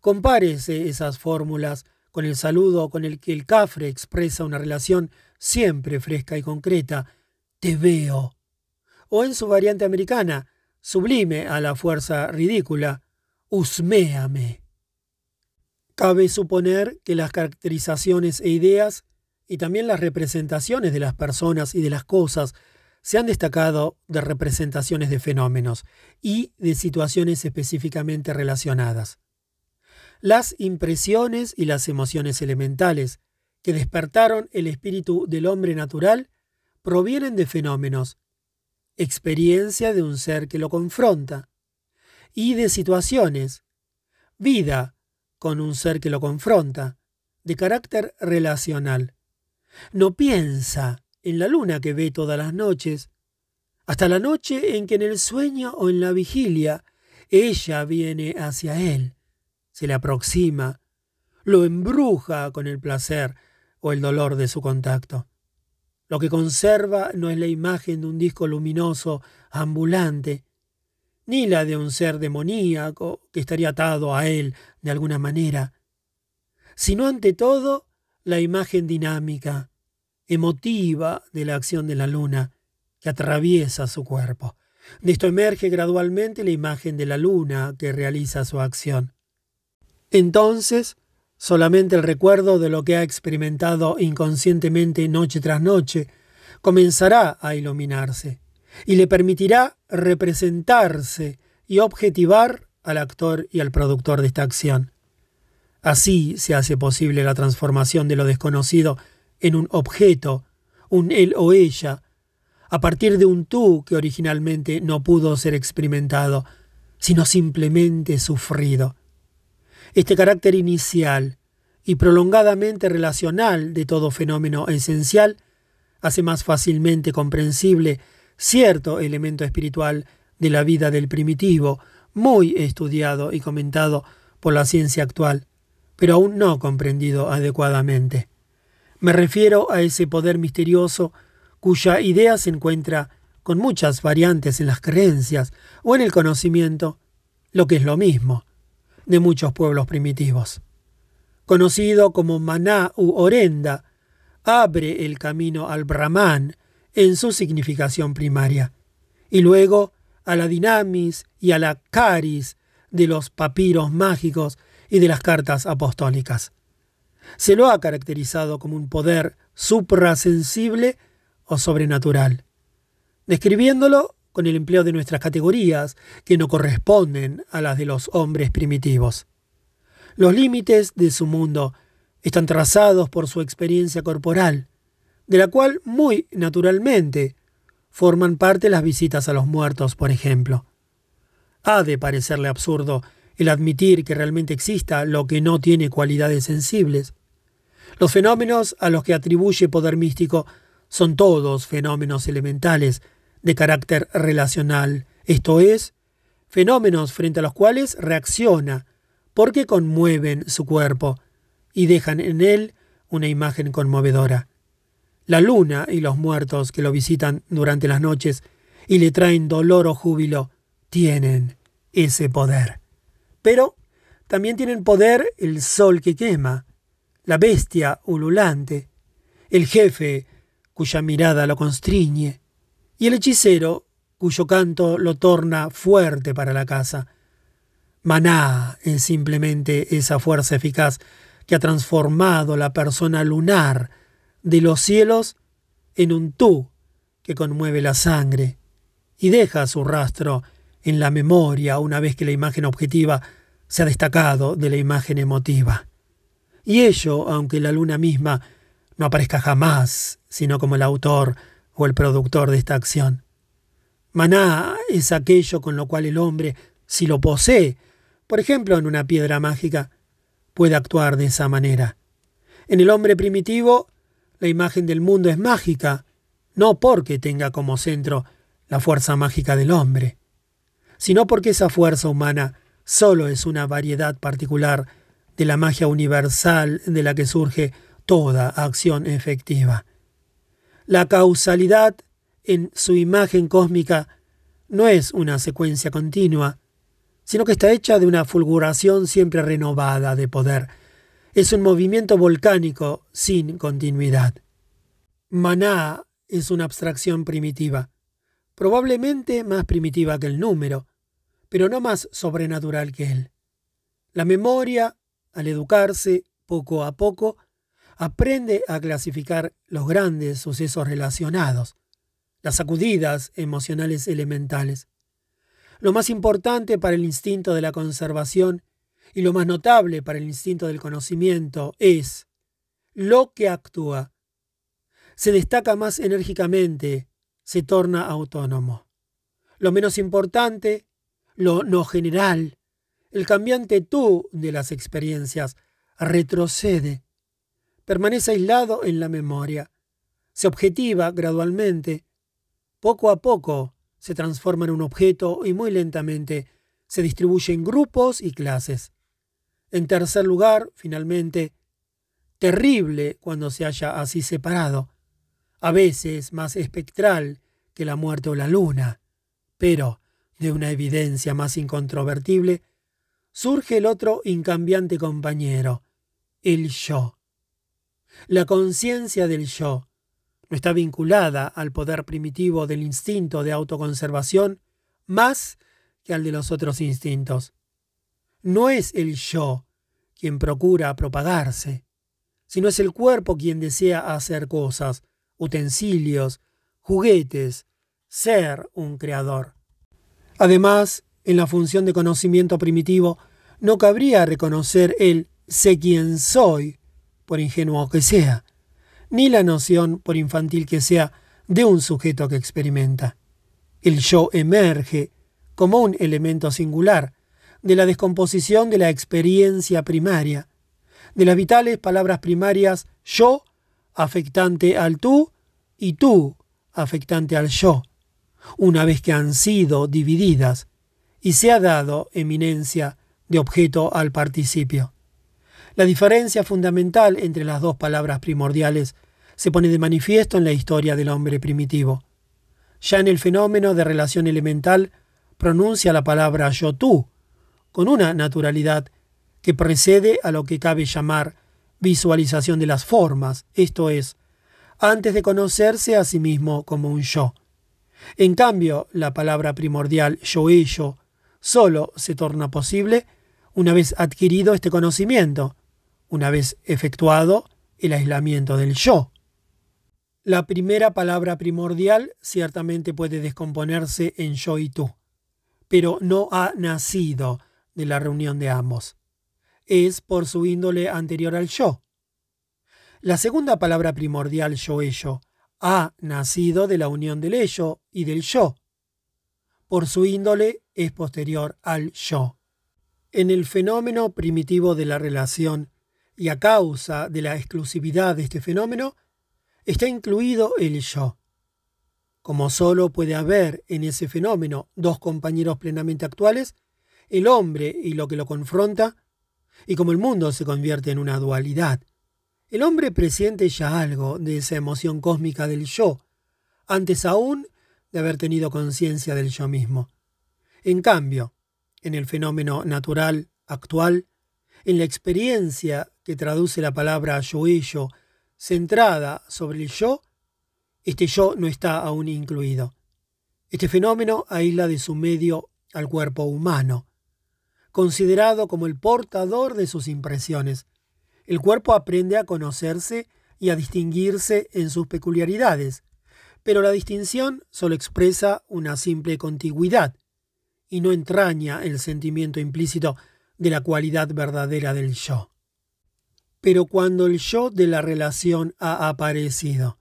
Compárese esas fórmulas con el saludo con el que el cafre expresa una relación siempre fresca y concreta, te veo. O en su variante americana, sublime a la fuerza ridícula, usméame. Cabe suponer que las caracterizaciones e ideas y también las representaciones de las personas y de las cosas se han destacado de representaciones de fenómenos y de situaciones específicamente relacionadas. Las impresiones y las emociones elementales que despertaron el espíritu del hombre natural provienen de fenómenos, experiencia de un ser que lo confronta, y de situaciones, vida con un ser que lo confronta, de carácter relacional. No piensa en la luna que ve todas las noches, hasta la noche en que en el sueño o en la vigilia ella viene hacia él, se le aproxima, lo embruja con el placer o el dolor de su contacto. Lo que conserva no es la imagen de un disco luminoso ambulante, ni la de un ser demoníaco que estaría atado a él de alguna manera, sino ante todo la imagen dinámica, emotiva de la acción de la luna que atraviesa su cuerpo. De esto emerge gradualmente la imagen de la luna que realiza su acción. Entonces, solamente el recuerdo de lo que ha experimentado inconscientemente noche tras noche comenzará a iluminarse y le permitirá representarse y objetivar al actor y al productor de esta acción. Así se hace posible la transformación de lo desconocido en un objeto, un él o ella, a partir de un tú que originalmente no pudo ser experimentado, sino simplemente sufrido. Este carácter inicial y prolongadamente relacional de todo fenómeno esencial hace más fácilmente comprensible cierto elemento espiritual de la vida del primitivo, muy estudiado y comentado por la ciencia actual, pero aún no comprendido adecuadamente. Me refiero a ese poder misterioso cuya idea se encuentra con muchas variantes en las creencias o en el conocimiento, lo que es lo mismo, de muchos pueblos primitivos. Conocido como Maná u Orenda, abre el camino al Brahman en su significación primaria, y luego a la dinamis y a la caris de los papiros mágicos y de las cartas apostólicas se lo ha caracterizado como un poder suprasensible o sobrenatural, describiéndolo con el empleo de nuestras categorías que no corresponden a las de los hombres primitivos. Los límites de su mundo están trazados por su experiencia corporal, de la cual muy naturalmente forman parte las visitas a los muertos, por ejemplo. Ha de parecerle absurdo el admitir que realmente exista lo que no tiene cualidades sensibles. Los fenómenos a los que atribuye poder místico son todos fenómenos elementales de carácter relacional, esto es, fenómenos frente a los cuales reacciona porque conmueven su cuerpo y dejan en él una imagen conmovedora. La luna y los muertos que lo visitan durante las noches y le traen dolor o júbilo tienen ese poder. Pero también tienen poder el sol que quema, la bestia ululante, el jefe cuya mirada lo constriñe, y el hechicero cuyo canto lo torna fuerte para la casa. Maná es simplemente esa fuerza eficaz que ha transformado la persona lunar de los cielos en un tú que conmueve la sangre y deja su rastro en la memoria una vez que la imagen objetiva se ha destacado de la imagen emotiva. Y ello, aunque la luna misma no aparezca jamás, sino como el autor o el productor de esta acción. Maná es aquello con lo cual el hombre, si lo posee, por ejemplo en una piedra mágica, puede actuar de esa manera. En el hombre primitivo, la imagen del mundo es mágica, no porque tenga como centro la fuerza mágica del hombre, sino porque esa fuerza humana solo es una variedad particular de la magia universal de la que surge toda acción efectiva. La causalidad en su imagen cósmica no es una secuencia continua, sino que está hecha de una fulguración siempre renovada de poder. Es un movimiento volcánico sin continuidad. Maná es una abstracción primitiva, probablemente más primitiva que el número, pero no más sobrenatural que él. La memoria, al educarse poco a poco, aprende a clasificar los grandes sucesos relacionados, las sacudidas emocionales elementales. Lo más importante para el instinto de la conservación y lo más notable para el instinto del conocimiento es lo que actúa. Se destaca más enérgicamente, se torna autónomo. Lo menos importante, lo no general, el cambiante tú de las experiencias, retrocede, permanece aislado en la memoria, se objetiva gradualmente, poco a poco se transforma en un objeto y muy lentamente se distribuye en grupos y clases. En tercer lugar, finalmente, terrible cuando se haya así separado, a veces más espectral que la muerte o la luna, pero de una evidencia más incontrovertible, surge el otro incambiante compañero, el yo. La conciencia del yo no está vinculada al poder primitivo del instinto de autoconservación más que al de los otros instintos. No es el yo quien procura propagarse, sino es el cuerpo quien desea hacer cosas, utensilios, juguetes, ser un creador. Además, en la función de conocimiento primitivo, no cabría reconocer el sé quién soy, por ingenuo que sea, ni la noción, por infantil que sea, de un sujeto que experimenta. El yo emerge como un elemento singular de la descomposición de la experiencia primaria, de las vitales palabras primarias yo afectante al tú y tú afectante al yo, una vez que han sido divididas y se ha dado eminencia de objeto al participio. La diferencia fundamental entre las dos palabras primordiales se pone de manifiesto en la historia del hombre primitivo. Ya en el fenómeno de relación elemental pronuncia la palabra yo-tú, con una naturalidad que precede a lo que cabe llamar visualización de las formas, esto es, antes de conocerse a sí mismo como un yo. En cambio, la palabra primordial yo-ello solo se torna posible una vez adquirido este conocimiento, una vez efectuado el aislamiento del yo. La primera palabra primordial ciertamente puede descomponerse en yo y tú, pero no ha nacido de la reunión de ambos. Es por su índole anterior al yo. La segunda palabra primordial yo-ello ha nacido de la unión del ello y del yo. Por su índole es posterior al yo. En el fenómeno primitivo de la relación y a causa de la exclusividad de este fenómeno, está incluido el yo. Como solo puede haber en ese fenómeno dos compañeros plenamente actuales, el hombre y lo que lo confronta, y como el mundo se convierte en una dualidad, el hombre presiente ya algo de esa emoción cósmica del yo, antes aún de haber tenido conciencia del yo mismo. En cambio, en el fenómeno natural actual, en la experiencia que traduce la palabra yo-ello centrada sobre el yo, este yo no está aún incluido. Este fenómeno aísla de su medio al cuerpo humano, considerado como el portador de sus impresiones. El cuerpo aprende a conocerse y a distinguirse en sus peculiaridades, pero la distinción solo expresa una simple contigüidad y no entraña el sentimiento implícito de la cualidad verdadera del yo. Pero cuando el yo de la relación ha aparecido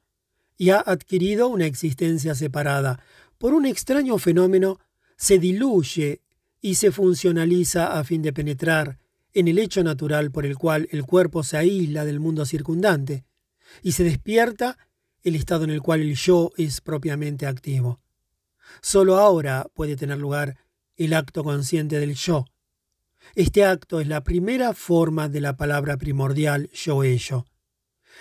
y ha adquirido una existencia separada por un extraño fenómeno, se diluye y se funcionaliza a fin de penetrar en el hecho natural por el cual el cuerpo se aísla del mundo circundante y se despierta el estado en el cual el yo es propiamente activo. Solo ahora puede tener lugar el acto consciente del yo, este acto es la primera forma de la palabra primordial yo-ello,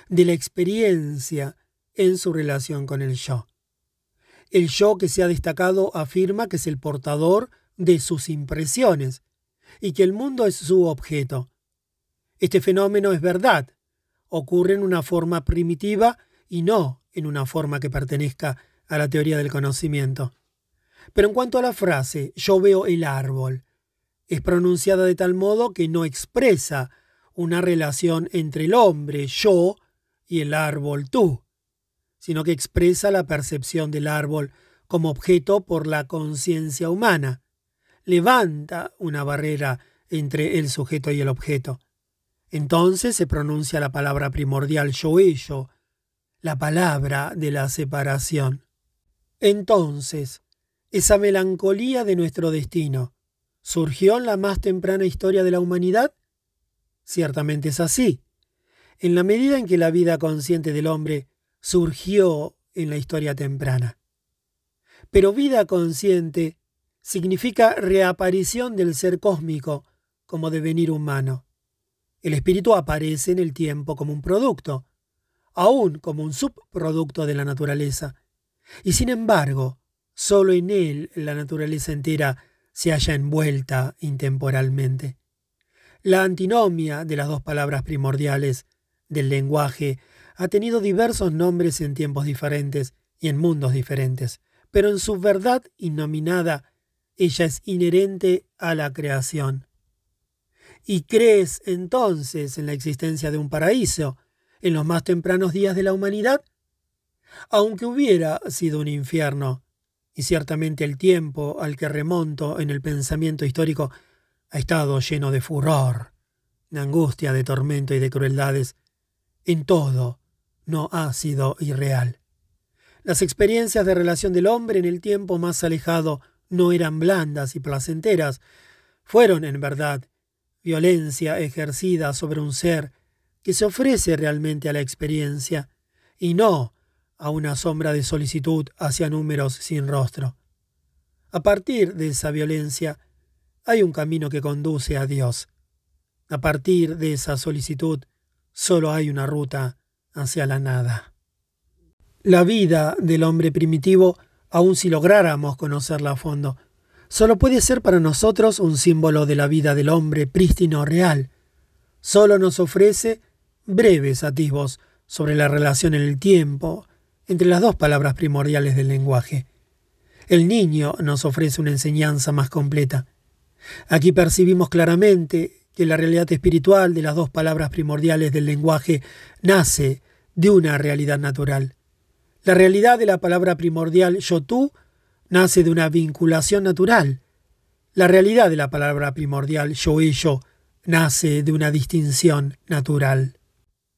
de la experiencia en su relación con el yo. El yo que se ha destacado afirma que es el portador de sus impresiones y que el mundo es su objeto. Este fenómeno es verdad, ocurre en una forma primitiva y no en una forma que pertenezca a la teoría del conocimiento. Pero en cuanto a la frase yo veo el árbol, es pronunciada de tal modo que no expresa una relación entre el hombre, yo, y el árbol, tú, sino que expresa la percepción del árbol como objeto por la conciencia humana. Levanta una barrera entre el sujeto y el objeto. Entonces se pronuncia la palabra primordial yo-ello, la palabra de la separación. Entonces, esa melancolía de nuestro destino surgió en la más temprana historia de la humanidad? Ciertamente es así. En la medida en que la vida consciente del hombre surgió en la historia temprana. Pero vida consciente significa reaparición del ser cósmico como devenir humano. El espíritu aparece en el tiempo como un producto, aún como un subproducto de la naturaleza. Y sin embargo, solo en él la naturaleza entera se halla envuelta intemporalmente. La antinomia de las dos palabras primordiales del lenguaje ha tenido diversos nombres en tiempos diferentes y en mundos diferentes, pero en su verdad innominada ella es inherente a la creación. ¿Y crees entonces en la existencia de un paraíso en los más tempranos días de la humanidad? Aunque hubiera sido un infierno, y ciertamente el tiempo al que remonto en el pensamiento histórico ha estado lleno de furor, de angustia, de tormento y de crueldades, en todo no ha sido irreal. Las experiencias de relación del hombre en el tiempo más alejado no eran blandas y placenteras, fueron, en verdad, violencia ejercida sobre un ser que se ofrece realmente a la experiencia, y no a una sombra de solicitud hacia números sin rostro. A partir de esa violencia hay un camino que conduce a Dios. A partir de esa solicitud solo hay una ruta hacia la nada. La vida del hombre primitivo, aun si lográramos conocerla a fondo, solo puede ser para nosotros un símbolo de la vida del hombre prístino real. Solo nos ofrece breves atisbos sobre la relación en el tiempo entre las dos palabras primordiales del lenguaje. El niño nos ofrece una enseñanza más completa. Aquí percibimos claramente que la realidad espiritual de las dos palabras primordiales del lenguaje nace de una realidad natural. La realidad de la palabra primordial yo-tú nace de una vinculación natural. La realidad de la palabra primordial yo-ello nace de una distinción natural.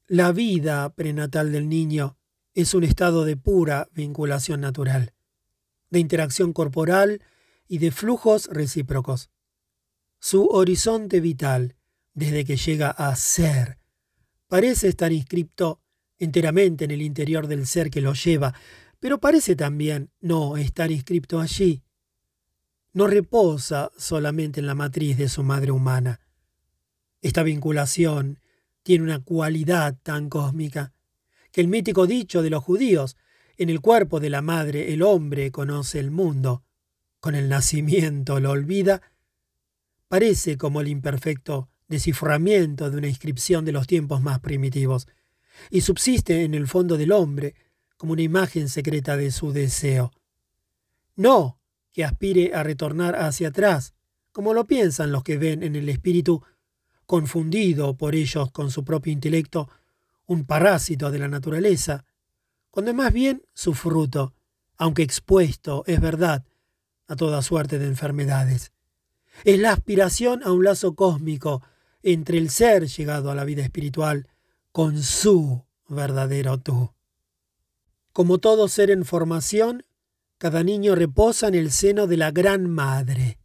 La vida prenatal del niño es un estado de pura vinculación natural, de interacción corporal y de flujos recíprocos. Su horizonte vital, desde que llega a ser, parece estar inscripto enteramente en el interior del ser que lo lleva, pero parece también no estar inscripto allí. No reposa solamente en la matriz de su madre humana. Esta vinculación tiene una cualidad tan cósmica que el mítico dicho de los judíos, en el cuerpo de la madre el hombre conoce el mundo, con el nacimiento lo olvida, parece como el imperfecto desciframiento de una inscripción de los tiempos más primitivos, y subsiste en el fondo del hombre como una imagen secreta de su deseo. No que aspire a retornar hacia atrás, como lo piensan los que ven en el espíritu, confundido por ellos con su propio intelecto, un parásito de la naturaleza, cuando es más bien su fruto, aunque expuesto, es verdad, a toda suerte de enfermedades. Es la aspiración a un lazo cósmico entre el ser llegado a la vida espiritual con su verdadero tú. Como todo ser en formación, cada niño reposa en el seno de la Gran Madre,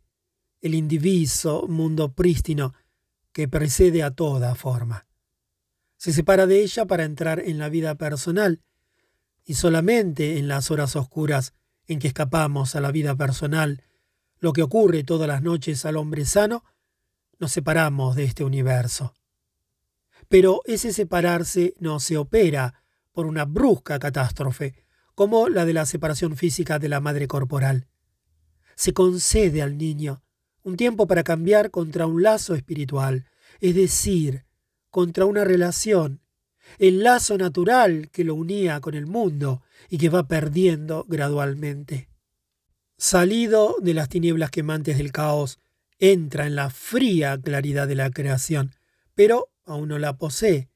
el indiviso mundo prístino que precede a toda forma. Se separa de ella para entrar en la vida personal, y solamente en las horas oscuras en que escapamos a la vida personal lo que ocurre todas las noches al hombre sano, nos separamos de este universo. Pero ese separarse no se opera por una brusca catástrofe, como la de la separación física de la madre corporal. Se concede al niño un tiempo para cambiar contra un lazo espiritual, es decir, contra una relación, el lazo natural que lo unía con el mundo y que va perdiendo gradualmente. Salido de las tinieblas quemantes del caos, entra en la fría claridad de la creación, pero aún no la posee.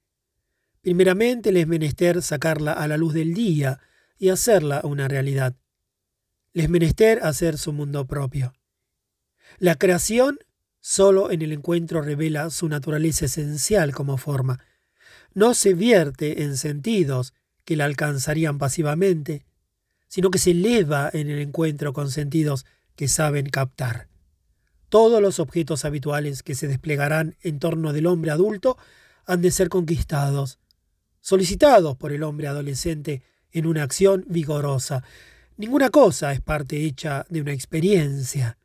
Primeramente le es menester sacarla a la luz del día y hacerla una realidad. Le es menester hacer su mundo propio. La creación solo en el encuentro revela su naturaleza esencial como forma. No se vierte en sentidos que la alcanzarían pasivamente, sino que se eleva en el encuentro con sentidos que saben captar. Todos los objetos habituales que se desplegarán en torno del hombre adulto han de ser conquistados, solicitados por el hombre adolescente en una acción vigorosa. Ninguna cosa es parte hecha de una experiencia.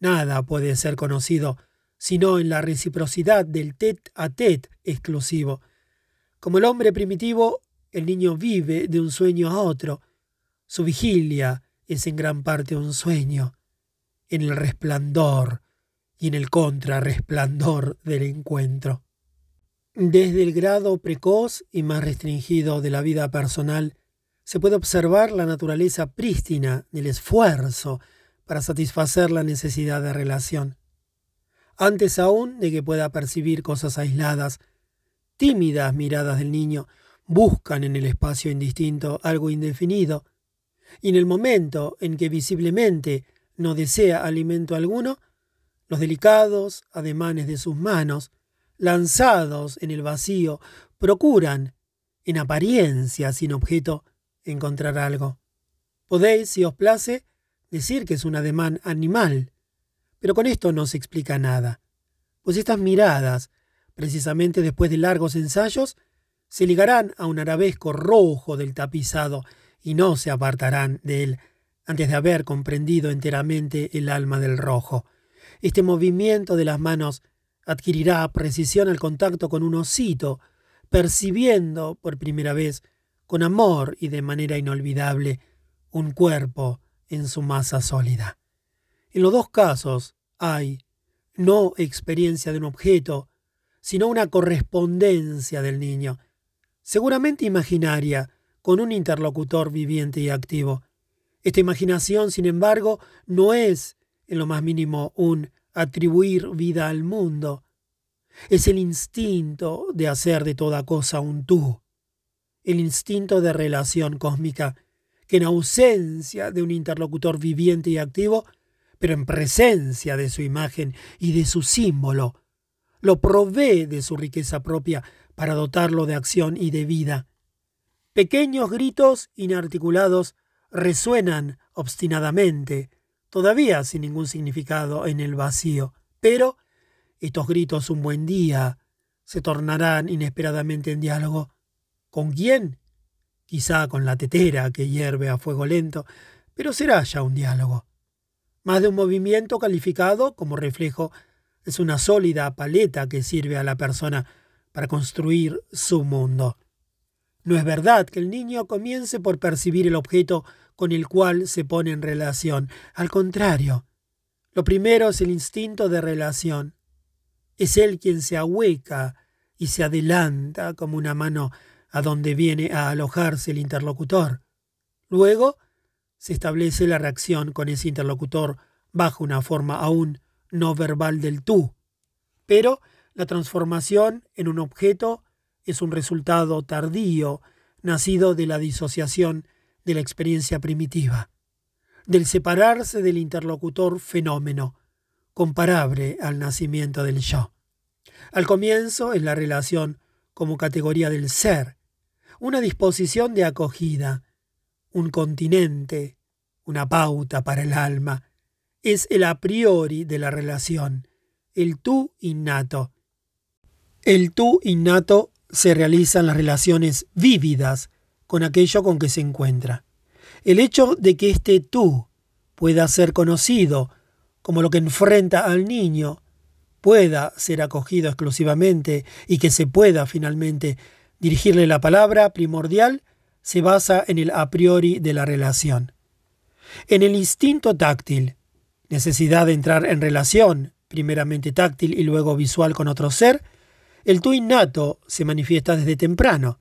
Nada puede ser conocido sino en la reciprocidad del tet a tet exclusivo. Como el hombre primitivo, el niño vive de un sueño a otro. Su vigilia es en gran parte un sueño, en el resplandor y en el contrarresplandor del encuentro. Desde el grado precoz y más restringido de la vida personal, se puede observar la naturaleza prístina del esfuerzo para satisfacer la necesidad de relación. Antes aún de que pueda percibir cosas aisladas, tímidas miradas del niño buscan en el espacio indistinto algo indefinido, y en el momento en que visiblemente no desea alimento alguno, los delicados ademanes de sus manos, lanzados en el vacío, procuran, en apariencia sin objeto, encontrar algo. Podéis, si os place, decir que es un ademán animal, pero con esto no se explica nada, pues estas miradas, precisamente después de largos ensayos, se ligarán a un arabesco rojo del tapizado y no se apartarán de él antes de haber comprendido enteramente el alma del rojo. Este movimiento de las manos adquirirá precisión al contacto con un osito, percibiendo por primera vez, con amor y de manera inolvidable, un cuerpo en su masa sólida. En los dos casos hay no experiencia de un objeto, sino una correspondencia del niño, seguramente imaginaria, con un interlocutor viviente y activo. Esta imaginación, sin embargo, no es en lo más mínimo un atribuir vida al mundo. Es el instinto de hacer de toda cosa un tú, el instinto de relación cósmica, que en ausencia de un interlocutor viviente y activo, pero en presencia de su imagen y de su símbolo, lo provee de su riqueza propia para dotarlo de acción y de vida. Pequeños gritos inarticulados resuenan obstinadamente, todavía sin ningún significado en el vacío. Pero estos gritos un buen día se tornarán inesperadamente en diálogo. ¿Con quién? Quizá con la tetera que hierve a fuego lento, pero será ya un diálogo. Más de un movimiento calificado como reflejo es una sólida paleta que sirve a la persona para construir su mundo. No es verdad que el niño comience por percibir el objeto con el cual se pone en relación. Al contrario, lo primero es el instinto de relación. Es él quien se ahueca y se adelanta como una mano a donde viene a alojarse el interlocutor. Luego se establece la reacción con ese interlocutor bajo una forma aún no verbal del tú. Pero la transformación en un objeto es un resultado tardío, nacido de la disociación de la experiencia primitiva, del separarse del interlocutor fenómeno, comparable al nacimiento del yo. Al comienzo es la relación como categoría del ser, una disposición de acogida, un continente, una pauta para el alma. Es el a priori de la relación, el tú innato. El tú innato se realiza en las relaciones vívidas con aquello con que se encuentra. El hecho de que este tú pueda ser conocido como lo que enfrenta al niño, pueda ser acogido exclusivamente y que se pueda finalmente dirigirle la palabra primordial, se basa en el a priori de la relación. En el instinto táctil, necesidad de entrar en relación, primeramente táctil y luego visual con otro ser, el tú innato se manifiesta desde temprano,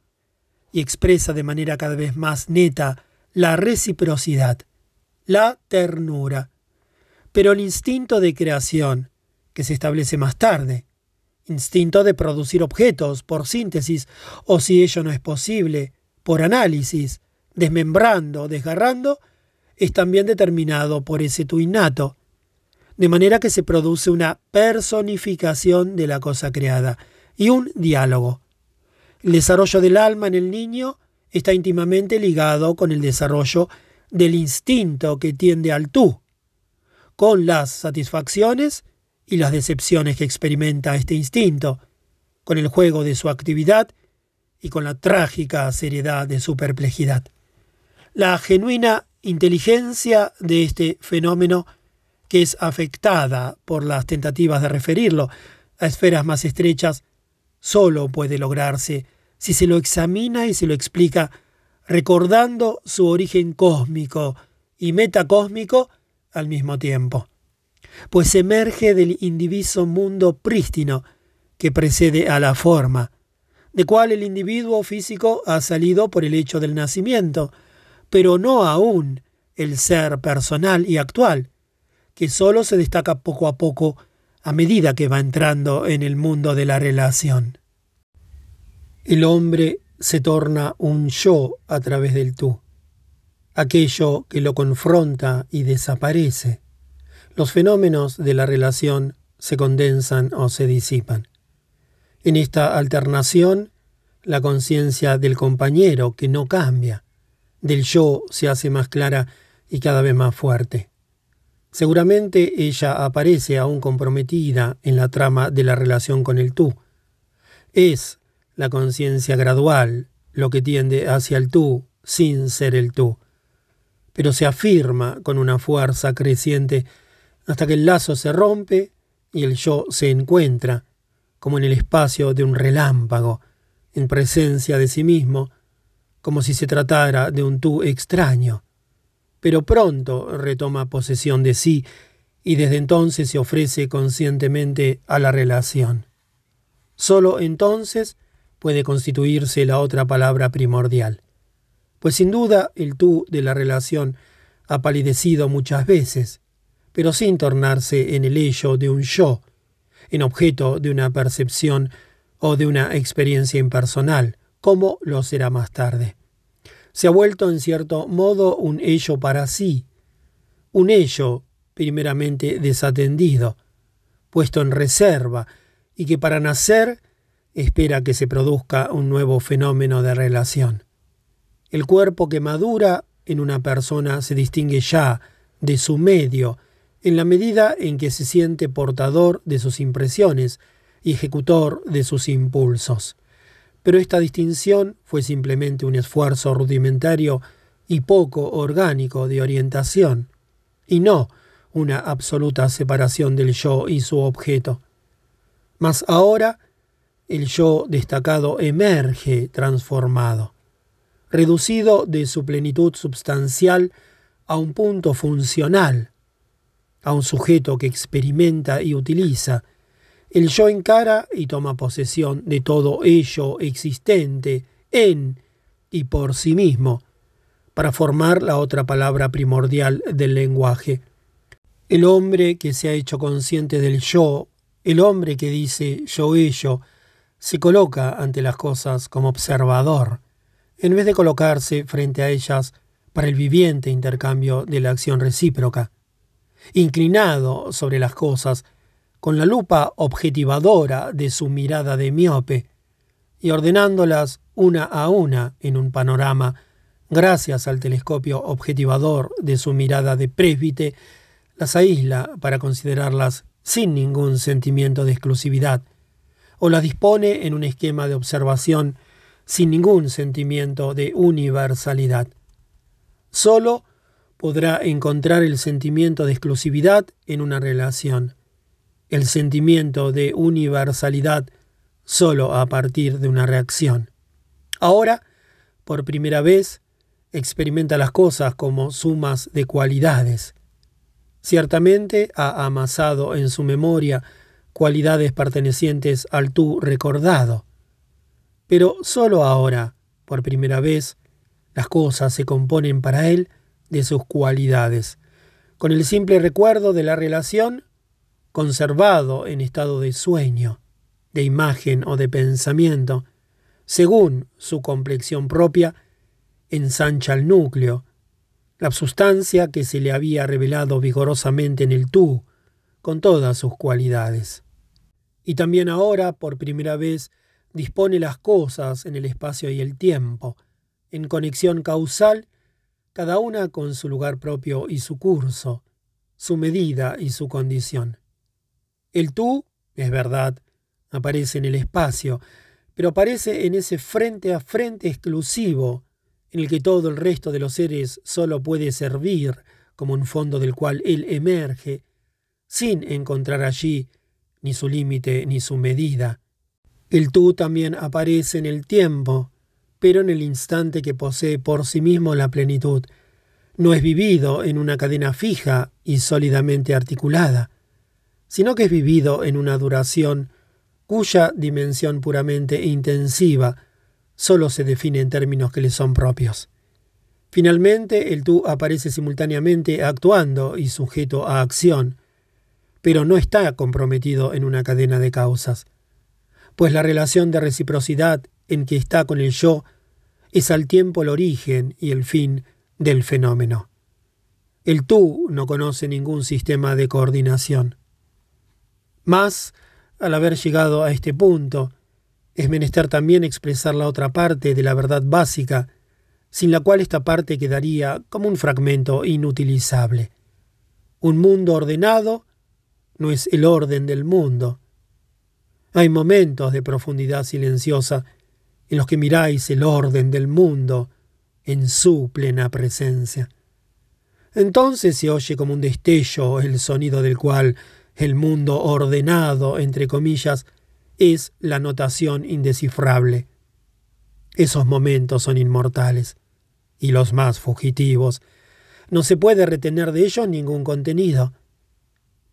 y expresa de manera cada vez más neta la reciprocidad, la ternura. Pero el instinto de creación, que se establece más tarde, instinto de producir objetos por síntesis, o si ello no es posible, por análisis, desmembrando, desgarrando, es también determinado por ese tu innato, de manera que se produce una personificación de la cosa creada y un diálogo. El desarrollo del alma en el niño está íntimamente ligado con el desarrollo del instinto que tiende al tú, con las satisfacciones y las decepciones que experimenta este instinto, con el juego de su actividad y con la trágica seriedad de su perplejidad. La genuina inteligencia de este fenómeno, que es afectada por las tentativas de referirlo a esferas más estrechas, solo puede lograrse si se lo examina y se lo explica recordando su origen cósmico y metacósmico al mismo tiempo, pues emerge del indiviso mundo prístino que precede a la forma, de cual el individuo físico ha salido por el hecho del nacimiento, pero no aún el ser personal y actual, que sólo se destaca poco a poco a medida que va entrando en el mundo de la relación. El hombre se torna un yo a través del tú, aquello que lo confronta y desaparece. Los fenómenos de la relación se condensan o se disipan. En esta alternación, la conciencia del compañero, que no cambia, del yo se hace más clara y cada vez más fuerte. Seguramente ella aparece aún comprometida en la trama de la relación con el tú. Es la conciencia gradual lo que tiende hacia el tú sin ser el tú, pero se afirma con una fuerza creciente hasta que el lazo se rompe y el yo se encuentra, como en el espacio de un relámpago, en presencia de sí mismo, como si se tratara de un tú extraño pero pronto retoma posesión de sí y desde entonces se ofrece conscientemente a la relación. Solo entonces puede constituirse la otra palabra primordial, pues sin duda el tú de la relación ha palidecido muchas veces, pero sin tornarse en el ello de un yo, en objeto de una percepción o de una experiencia impersonal, como lo será más tarde. Se ha vuelto en cierto modo un ello para sí, un ello primeramente desatendido, puesto en reserva, y que para nacer espera que se produzca un nuevo fenómeno de relación. El cuerpo que madura en una persona se distingue ya de su medio, en la medida en que se siente portador de sus impresiones y ejecutor de sus impulsos pero esta distinción fue simplemente un esfuerzo rudimentario y poco orgánico de orientación, y no una absoluta separación del yo y su objeto. Mas ahora el yo destacado emerge transformado, reducido de su plenitud substancial a un punto funcional, a un sujeto que experimenta y utiliza, el yo encara y toma posesión de todo ello existente en y por sí mismo, para formar la otra palabra primordial del lenguaje. El hombre que se ha hecho consciente del yo, el hombre que dice yo ello, se coloca ante las cosas como observador, en vez de colocarse frente a ellas para el viviente intercambio de la acción recíproca. Inclinado sobre las cosas, con la lupa objetivadora de su mirada de miope y ordenándolas una a una en un panorama, gracias al telescopio objetivador de su mirada de presbite, las aísla para considerarlas sin ningún sentimiento de exclusividad, o las dispone en un esquema de observación sin ningún sentimiento de universalidad. Solo podrá encontrar el sentimiento de exclusividad en una relación el sentimiento de universalidad solo a partir de una reacción. Ahora, por primera vez, experimenta las cosas como sumas de cualidades. Ciertamente ha amasado en su memoria cualidades pertenecientes al tú recordado, pero sólo ahora, Por primera vez, las cosas se componen para él de sus cualidades. Con el simple recuerdo de la relación, conservado en estado de sueño, de imagen o de pensamiento, según su complexión propia, ensancha el núcleo, la sustancia que se le había revelado vigorosamente en el tú, con todas sus cualidades. Y también ahora, por primera vez, dispone las cosas en el espacio y el tiempo, en conexión causal, cada una con su lugar propio y su curso, su medida y su condición. El tú, es verdad, aparece en el espacio, pero aparece en ese frente a frente exclusivo, en el que todo el resto de los seres solo puede servir como un fondo del cual él emerge, sin encontrar allí ni su límite ni su medida. El tú también aparece en el tiempo, pero en el instante que posee por sí mismo la plenitud. No es vivido en una cadena fija y sólidamente articulada, sino que es vivido en una duración cuya dimensión puramente intensiva solo se define en términos que le son propios. Finalmente, el tú aparece simultáneamente actuando y sujeto a acción, pero no está comprometido en una cadena de causas, pues la relación de reciprocidad en que está con el yo es al tiempo el origen y el fin del fenómeno. El tú no conoce ningún sistema de coordinación. Mas, al haber llegado a este punto, es menester también expresar la otra parte de la verdad básica, sin la cual esta parte quedaría como un fragmento inutilizable. Un mundo ordenado no es el orden del mundo. Hay momentos de profundidad silenciosa en los que miráis el orden del mundo en su plena presencia. Entonces se oye como un destello el sonido del cual el mundo ordenado, entre comillas, es la notación indescifrable. Esos momentos son inmortales, y los más fugitivos. No se puede retener de ellos ningún contenido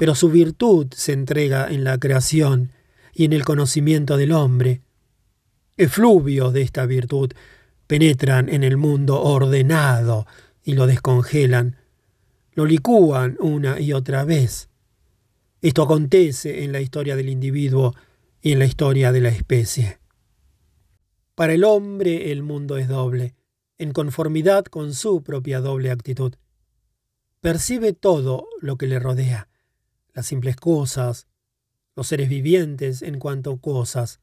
pero su virtud se entrega en la creación y en el conocimiento del hombre. Efluvios de esta virtud penetran en el mundo ordenado y lo descongelan, lo licúan una y otra vez. Esto acontece en la historia del individuo y en la historia de la especie. Para el hombre el mundo es doble, en conformidad con su propia doble actitud. Percibe todo lo que le rodea las simples cosas, los seres vivientes en cuanto cosas,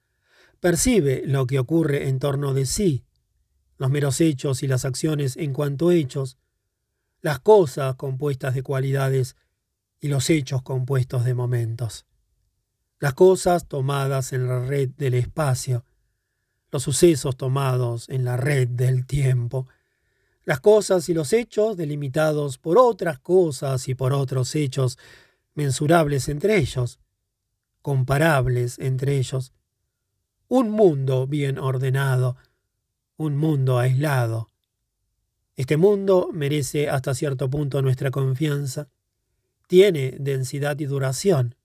percibe lo que ocurre en torno de sí, los meros hechos y las acciones en cuanto hechos, las cosas compuestas de cualidades y los hechos compuestos de momentos, las cosas tomadas en la red del espacio, los sucesos tomados en la red del tiempo, las cosas y los hechos delimitados por otras cosas y por otros hechos mensurables entre ellos, comparables entre ellos, un mundo bien ordenado, un mundo aislado. Este mundo merece hasta cierto punto nuestra confianza, tiene densidad y duración.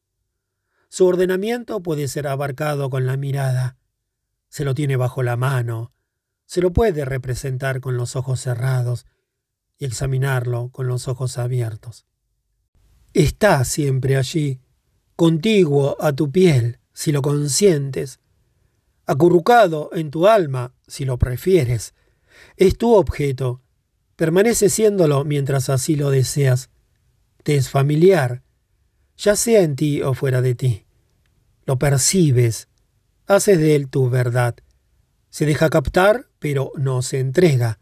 Su ordenamiento puede ser abarcado con la mirada, se lo tiene bajo la mano, se lo puede representar con los ojos cerrados y examinarlo con los ojos abiertos está siempre allí, contiguo a tu piel, si lo consientes, acurrucado en tu alma, si lo prefieres. Es tu objeto, permanece siéndolo mientras así lo deseas. Te es familiar, ya sea en ti o fuera de ti. Lo percibes, haces de él tu verdad. Se deja captar, pero no se entrega.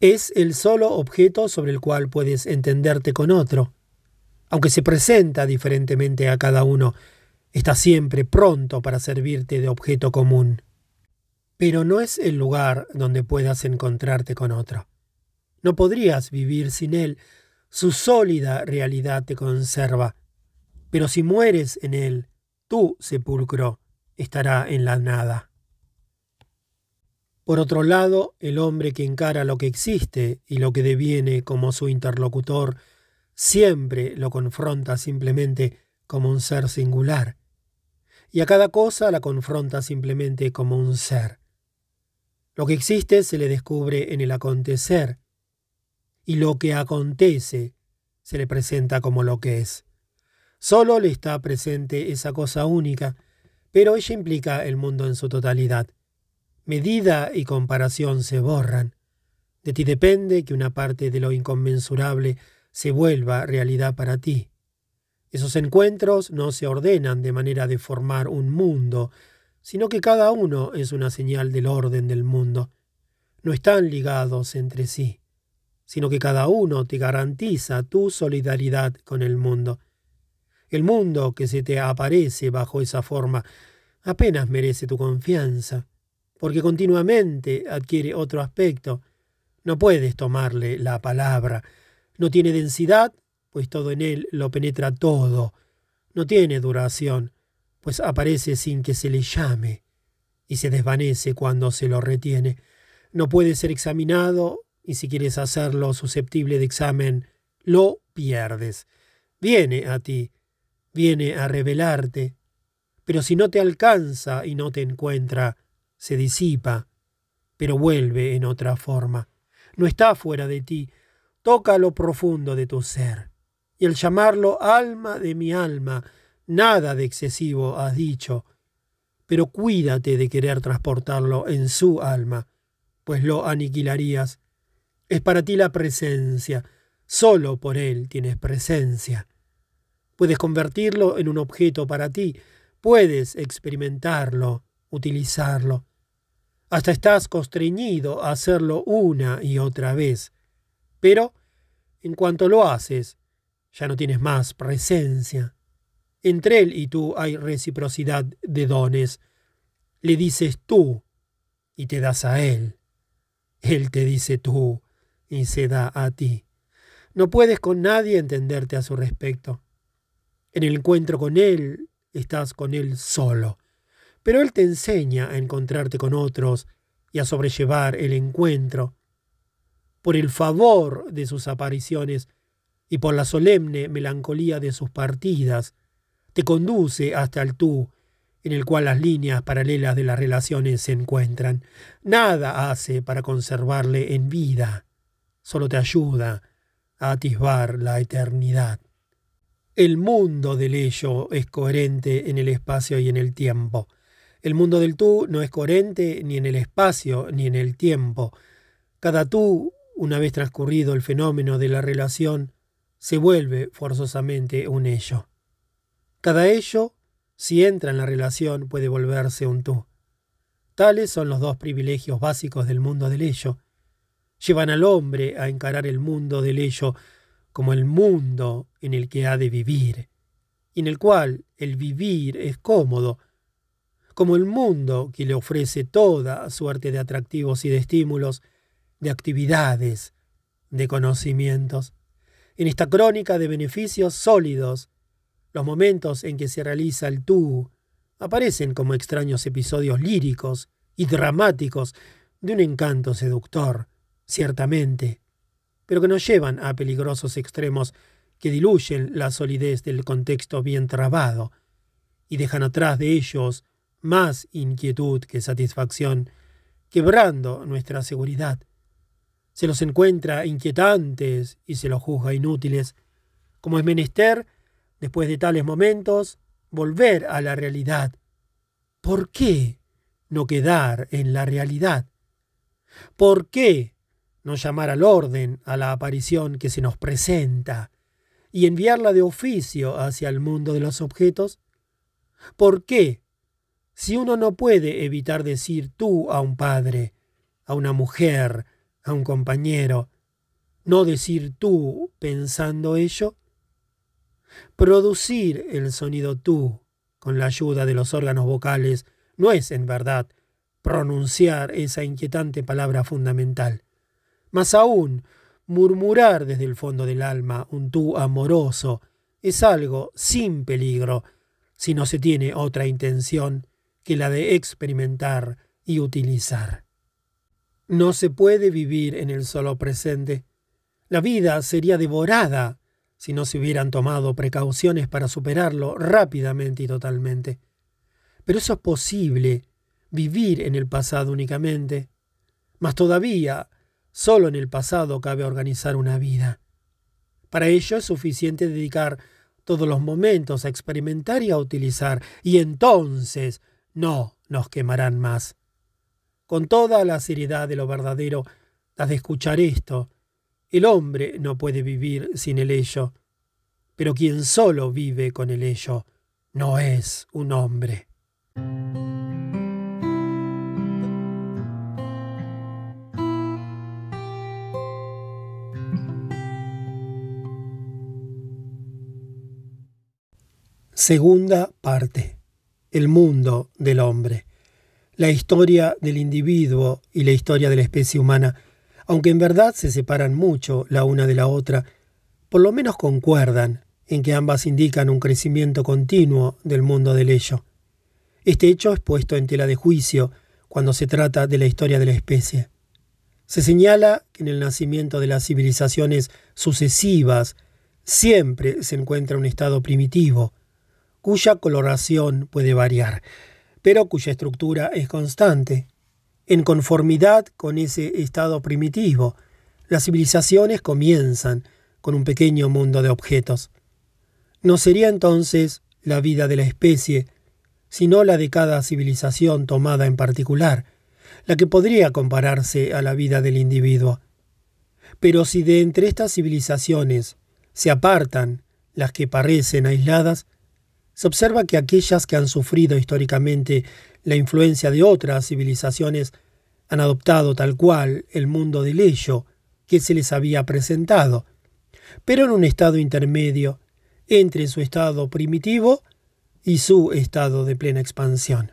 Es el solo objeto sobre el cual puedes entenderte con otro aunque se presenta diferentemente a cada uno, está siempre pronto para servirte de objeto común. Pero no es el lugar donde puedas encontrarte con otro. No podrías vivir sin él, su sólida realidad te conserva. Pero si mueres en él, tu sepulcro estará en la nada. Por otro lado, el hombre que encara lo que existe y lo que deviene como su interlocutor siempre lo confronta simplemente como un ser singular, y a cada cosa la confronta simplemente como un ser. Lo que existe se le descubre en el acontecer, y lo que acontece se le presenta como lo que es. Solo le está presente esa cosa única, pero ella implica el mundo en su totalidad. Medida y comparación se borran. De ti depende que una parte de lo inconmensurable se vuelva realidad para ti. Esos encuentros no se ordenan de manera de formar un mundo, sino que cada uno es una señal del orden del mundo. No están ligados entre sí, sino que cada uno te garantiza tu solidaridad con el mundo. El mundo que se te aparece bajo esa forma apenas merece tu confianza, porque continuamente adquiere otro aspecto. No puedes tomarle la palabra. No tiene densidad, pues todo en él lo penetra todo. No tiene duración, pues aparece sin que se le llame, y se desvanece cuando se lo retiene. No puede ser examinado, y si quieres hacerlo susceptible de examen, lo pierdes. Viene a ti, viene a revelarte, pero si no te alcanza y no te encuentra, se disipa, pero vuelve en otra forma. No está fuera de ti, toca lo profundo de tu ser. Y al llamarlo alma de mi alma, nada de excesivo has dicho, pero cuídate de querer transportarlo en su alma, pues lo aniquilarías. Es para ti la presencia, solo por él tienes presencia. Puedes convertirlo en un objeto para ti, puedes experimentarlo, utilizarlo. Hasta estás constreñido a hacerlo una y otra vez. Pero, en cuanto lo haces, ya no tienes más presencia. Entre él y tú hay reciprocidad de dones. Le dices tú y te das a él. Él te dice tú y se da a ti. No puedes con nadie entenderte a su respecto. En el encuentro con Él estás con Él solo, pero Él te enseña a encontrarte con otros y a sobrellevar el encuentro. Por el favor de sus apariciones y por la solemne melancolía de sus partidas, te conduce hasta el tú, en el cual las líneas paralelas de las relaciones se encuentran. Nada hace para conservarle en vida, solo te ayuda a atisbar la eternidad. El mundo del ello es coherente en el espacio y en el tiempo. El mundo del tú no es coherente ni en el espacio ni en el tiempo. Cada tú, una vez transcurrido el fenómeno de la relación, se vuelve forzosamente un ello. Cada ello, si entra en la relación, puede volverse un tú. Tales son los dos privilegios básicos del mundo del ello. Llevan al hombre a encarar el mundo del ello como el mundo en el que ha de vivir, y en el cual el vivir es cómodo, como el mundo que le ofrece toda suerte de atractivos y de estímulos, de actividades, de conocimientos. En esta crónica de beneficios sólidos, los momentos en que se realiza el tú aparecen como extraños episodios líricos y dramáticos de un encanto seductor, ciertamente, pero que nos llevan a peligrosos extremos que diluyen la solidez del contexto bien trabado y dejan atrás de ellos más inquietud que satisfacción, quebrando nuestra seguridad. Se los encuentra inquietantes y se los juzga inútiles, como es menester, después de tales momentos, volver a la realidad. ¿Por qué no quedar en la realidad? ¿Por qué no llamar al orden a la aparición que se nos presenta y enviarla de oficio hacia el mundo de los objetos? ¿Por qué? Si uno no puede evitar decir tú a un padre, a una mujer, a un compañero, no decir tú pensando ello? Producir el sonido tú con la ayuda de los órganos vocales no es en verdad pronunciar esa inquietante palabra fundamental. Más aún, murmurar desde el fondo del alma un tú amoroso es algo sin peligro si no se tiene otra intención que la de experimentar y utilizar. No se puede vivir en el solo presente. La vida sería devorada si no se hubieran tomado precauciones para superarlo rápidamente y totalmente. Pero eso es posible, vivir en el pasado únicamente. Mas todavía, solo en el pasado cabe organizar una vida. Para ello es suficiente dedicar todos los momentos a experimentar y a utilizar, y entonces no nos quemarán más. Con toda la seriedad de lo verdadero, has de escuchar esto. El hombre no puede vivir sin el ello, pero quien solo vive con el ello no es un hombre. Segunda parte. El mundo del hombre. La historia del individuo y la historia de la especie humana, aunque en verdad se separan mucho la una de la otra, por lo menos concuerdan en que ambas indican un crecimiento continuo del mundo del ello. Este hecho es puesto en tela de juicio cuando se trata de la historia de la especie. Se señala que en el nacimiento de las civilizaciones sucesivas siempre se encuentra un estado primitivo, cuya coloración puede variar, pero cuya estructura es constante. En conformidad con ese estado primitivo, las civilizaciones comienzan con un pequeño mundo de objetos. No sería entonces la vida de la especie, sino la de cada civilización tomada en particular, la que podría compararse a la vida del individuo. Pero si de entre estas civilizaciones se apartan las que parecen aisladas, se observa que aquellas que han sufrido históricamente la influencia de otras civilizaciones han adoptado tal cual el mundo del ello que se les había presentado, pero en un estado intermedio entre su estado primitivo y su estado de plena expansión.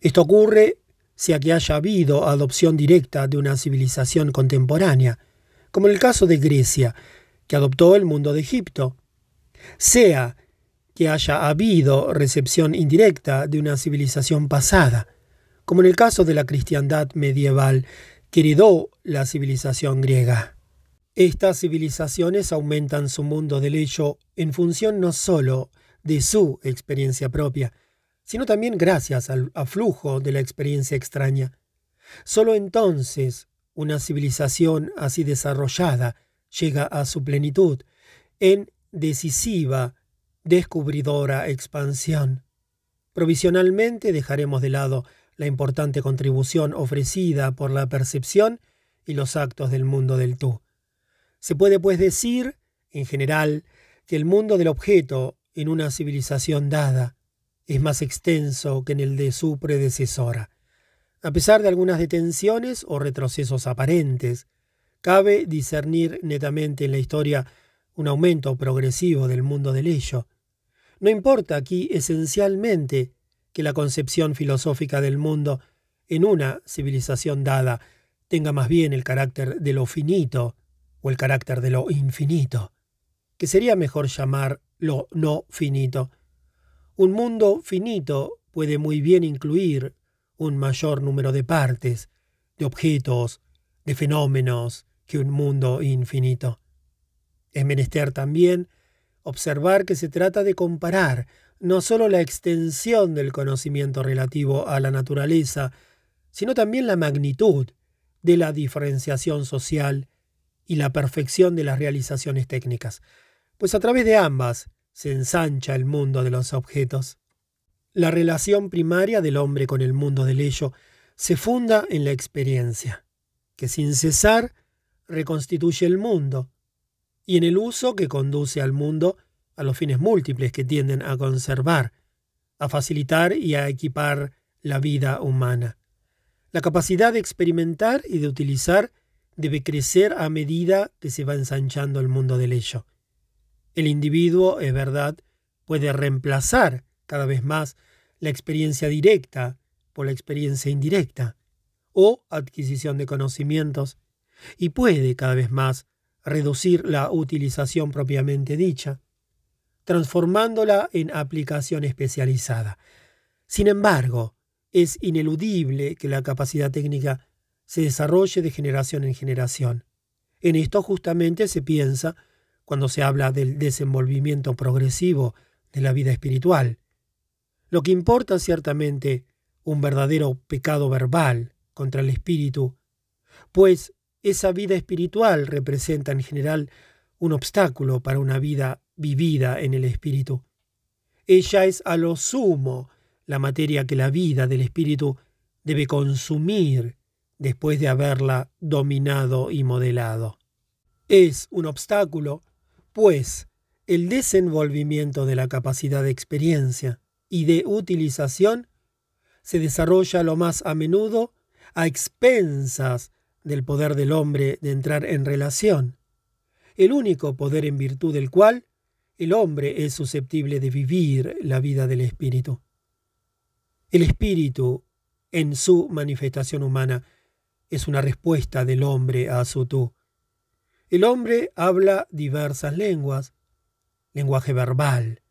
Esto ocurre sea que haya habido adopción directa de una civilización contemporánea, como en el caso de Grecia, que adoptó el mundo de Egipto, sea que haya habido recepción indirecta de una civilización pasada, como en el caso de la cristiandad medieval que heredó la civilización griega. Estas civilizaciones aumentan su mundo del hecho en función no sólo de su experiencia propia, sino también gracias al aflujo de la experiencia extraña. Solo entonces una civilización así desarrollada llega a su plenitud, en decisiva descubridora expansión. Provisionalmente dejaremos de lado la importante contribución ofrecida por la percepción y los actos del mundo del tú. Se puede pues decir, en general, que el mundo del objeto en una civilización dada es más extenso que en el de su predecesora. A pesar de algunas detenciones o retrocesos aparentes, cabe discernir netamente en la historia un aumento progresivo del mundo del ello, no importa aquí esencialmente que la concepción filosófica del mundo en una civilización dada tenga más bien el carácter de lo finito o el carácter de lo infinito, que sería mejor llamar lo no finito. Un mundo finito puede muy bien incluir un mayor número de partes, de objetos, de fenómenos que un mundo infinito. Es menester también observar que se trata de comparar no sólo la extensión del conocimiento relativo a la naturaleza, sino también la magnitud de la diferenciación social y la perfección de las realizaciones técnicas, pues a través de ambas se ensancha el mundo de los objetos. La relación primaria del hombre con el mundo del ello se funda en la experiencia, que sin cesar reconstituye el mundo, y en el uso que conduce al mundo a los fines múltiples que tienden a conservar, a facilitar y a equipar la vida humana. La capacidad de experimentar y de utilizar debe crecer a medida que se va ensanchando el mundo del ello. El individuo, es verdad, puede reemplazar cada vez más la experiencia directa por la experiencia indirecta o adquisición de conocimientos y puede cada vez más reducir la utilización propiamente dicha, transformándola en aplicación especializada. Sin embargo, es ineludible que la capacidad técnica se desarrolle de generación en generación. En esto justamente se piensa cuando se habla del desenvolvimiento progresivo de la vida espiritual. Lo que importa ciertamente un verdadero pecado verbal contra el espíritu pues esa vida espiritual representa en general un obstáculo para una vida vivida en el espíritu. Ella es a lo sumo la materia que la vida del espíritu debe consumir después de haberla dominado y modelado. Es un obstáculo, pues, el desenvolvimiento de la capacidad de experiencia y de utilización se desarrolla lo más a menudo a expensas del poder del hombre de entrar en relación, el único poder en virtud del cual el hombre es susceptible de vivir la vida del espíritu. El espíritu, en su manifestación humana, es una respuesta del hombre a su tú. El hombre habla diversas lenguas, lenguaje verbal,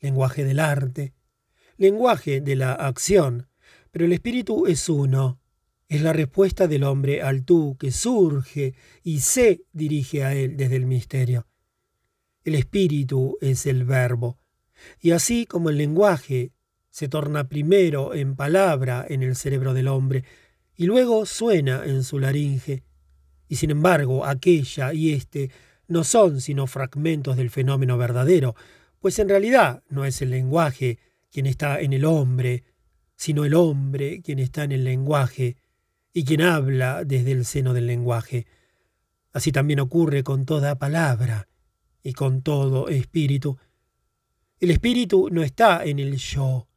lenguaje del arte, lenguaje de la acción, pero el espíritu es uno, es la respuesta del hombre al tú que surge y se dirige a él desde el misterio. El espíritu es el verbo, y así como el lenguaje se torna primero en palabra en el cerebro del hombre, y luego suena en su laringe. Y sin embargo, aquella y éste no son sino fragmentos del fenómeno verdadero, pues en realidad no es el lenguaje quien está en el hombre, sino el hombre quien está en el lenguaje y quien habla desde el seno del lenguaje. Así también ocurre con toda palabra y con todo espíritu. El espíritu no está en el yo,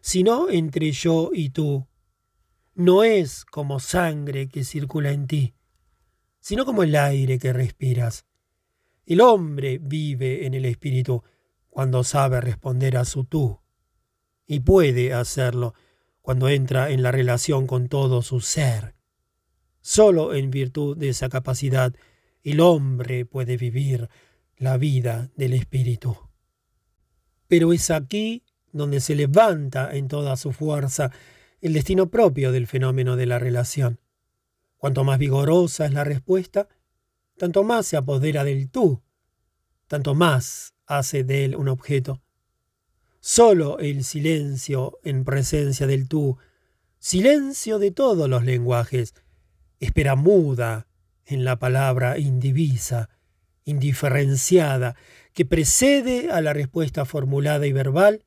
sino entre yo y tú, no es como sangre que circula en ti, sino como el aire que respiras. El hombre vive en el espíritu cuando sabe responder a su tú, y puede hacerlo cuando entra en la relación con todo su ser. Solo en virtud de esa capacidad el hombre puede vivir la vida del espíritu. Pero es aquí donde se levanta en toda su fuerza el destino propio del fenómeno de la relación. Cuanto más vigorosa es la respuesta, tanto más se apodera del tú, tanto más hace de él un objeto. Solo el silencio en presencia del tú, silencio de todos los lenguajes, espera muda en la palabra indivisa, indiferenciada, que precede a la respuesta formulada y verbal,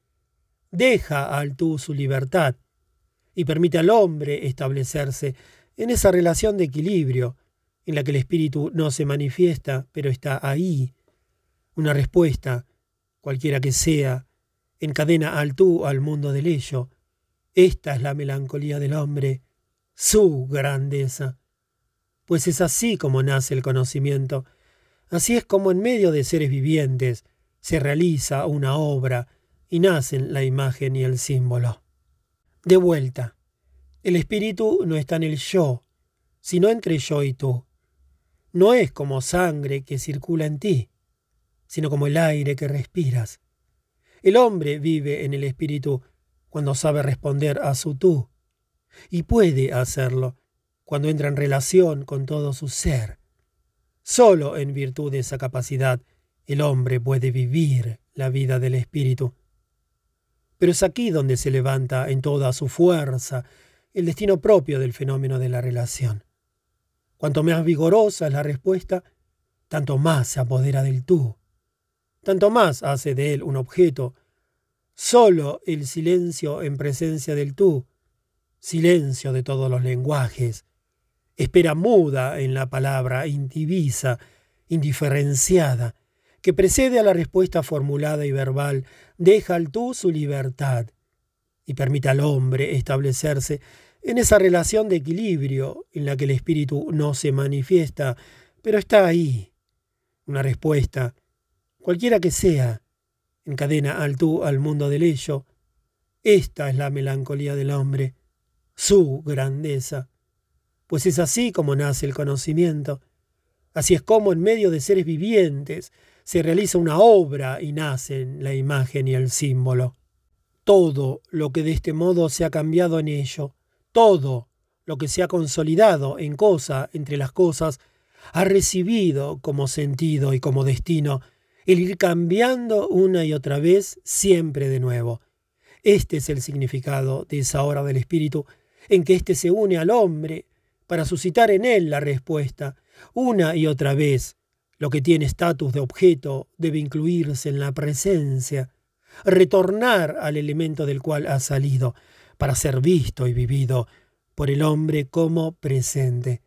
deja al tú su libertad, y permite al hombre establecerse en esa relación de equilibrio en la que el espíritu no se manifiesta, pero está ahí. Una respuesta, cualquiera que sea, encadena al tú al mundo del ello. Esta es la melancolía del hombre, su grandeza. Pues es así como nace el conocimiento, así es como en medio de seres vivientes se realiza una obra y nacen la imagen y el símbolo. De vuelta, el espíritu no está en el yo, sino entre yo y tú. No es como sangre que circula en ti, sino como el aire que respiras. El hombre vive en el espíritu cuando sabe responder a su tú, y puede hacerlo cuando entra en relación con todo su ser. Solo en virtud de esa capacidad el hombre puede vivir la vida del espíritu. Pero es aquí donde se levanta en toda su fuerza el destino propio del fenómeno de la relación. Cuanto más vigorosa es la respuesta, tanto más se apodera del tú, tanto más hace de él un objeto. Solo el silencio en presencia del tú, silencio de todos los lenguajes, espera muda en la palabra indivisa, indiferenciada, que precede a la respuesta formulada y verbal, deja al tú su libertad y permite al hombre establecerse en esa relación de equilibrio en la que el espíritu no se manifiesta, pero está ahí. Una respuesta, cualquiera que sea, encadena al tú al mundo del ello. Esta es la melancolía del hombre, su grandeza. Pues es así como nace el conocimiento. Así es como en medio de seres vivientes se realiza una obra y nacen la imagen y el símbolo. Todo lo que de este modo se ha cambiado en ello, todo lo que se ha consolidado en cosa entre las cosas, ha recibido como sentido y como destino el ir cambiando una y otra vez siempre de nuevo. Este es el significado de esa hora del espíritu en que éste se une al hombre para suscitar en él la respuesta. Una y otra vez, lo que tiene estatus de objeto debe incluirse en la presencia, retornar al elemento del cual ha salido, para ser visto y vivido por el hombre como presente.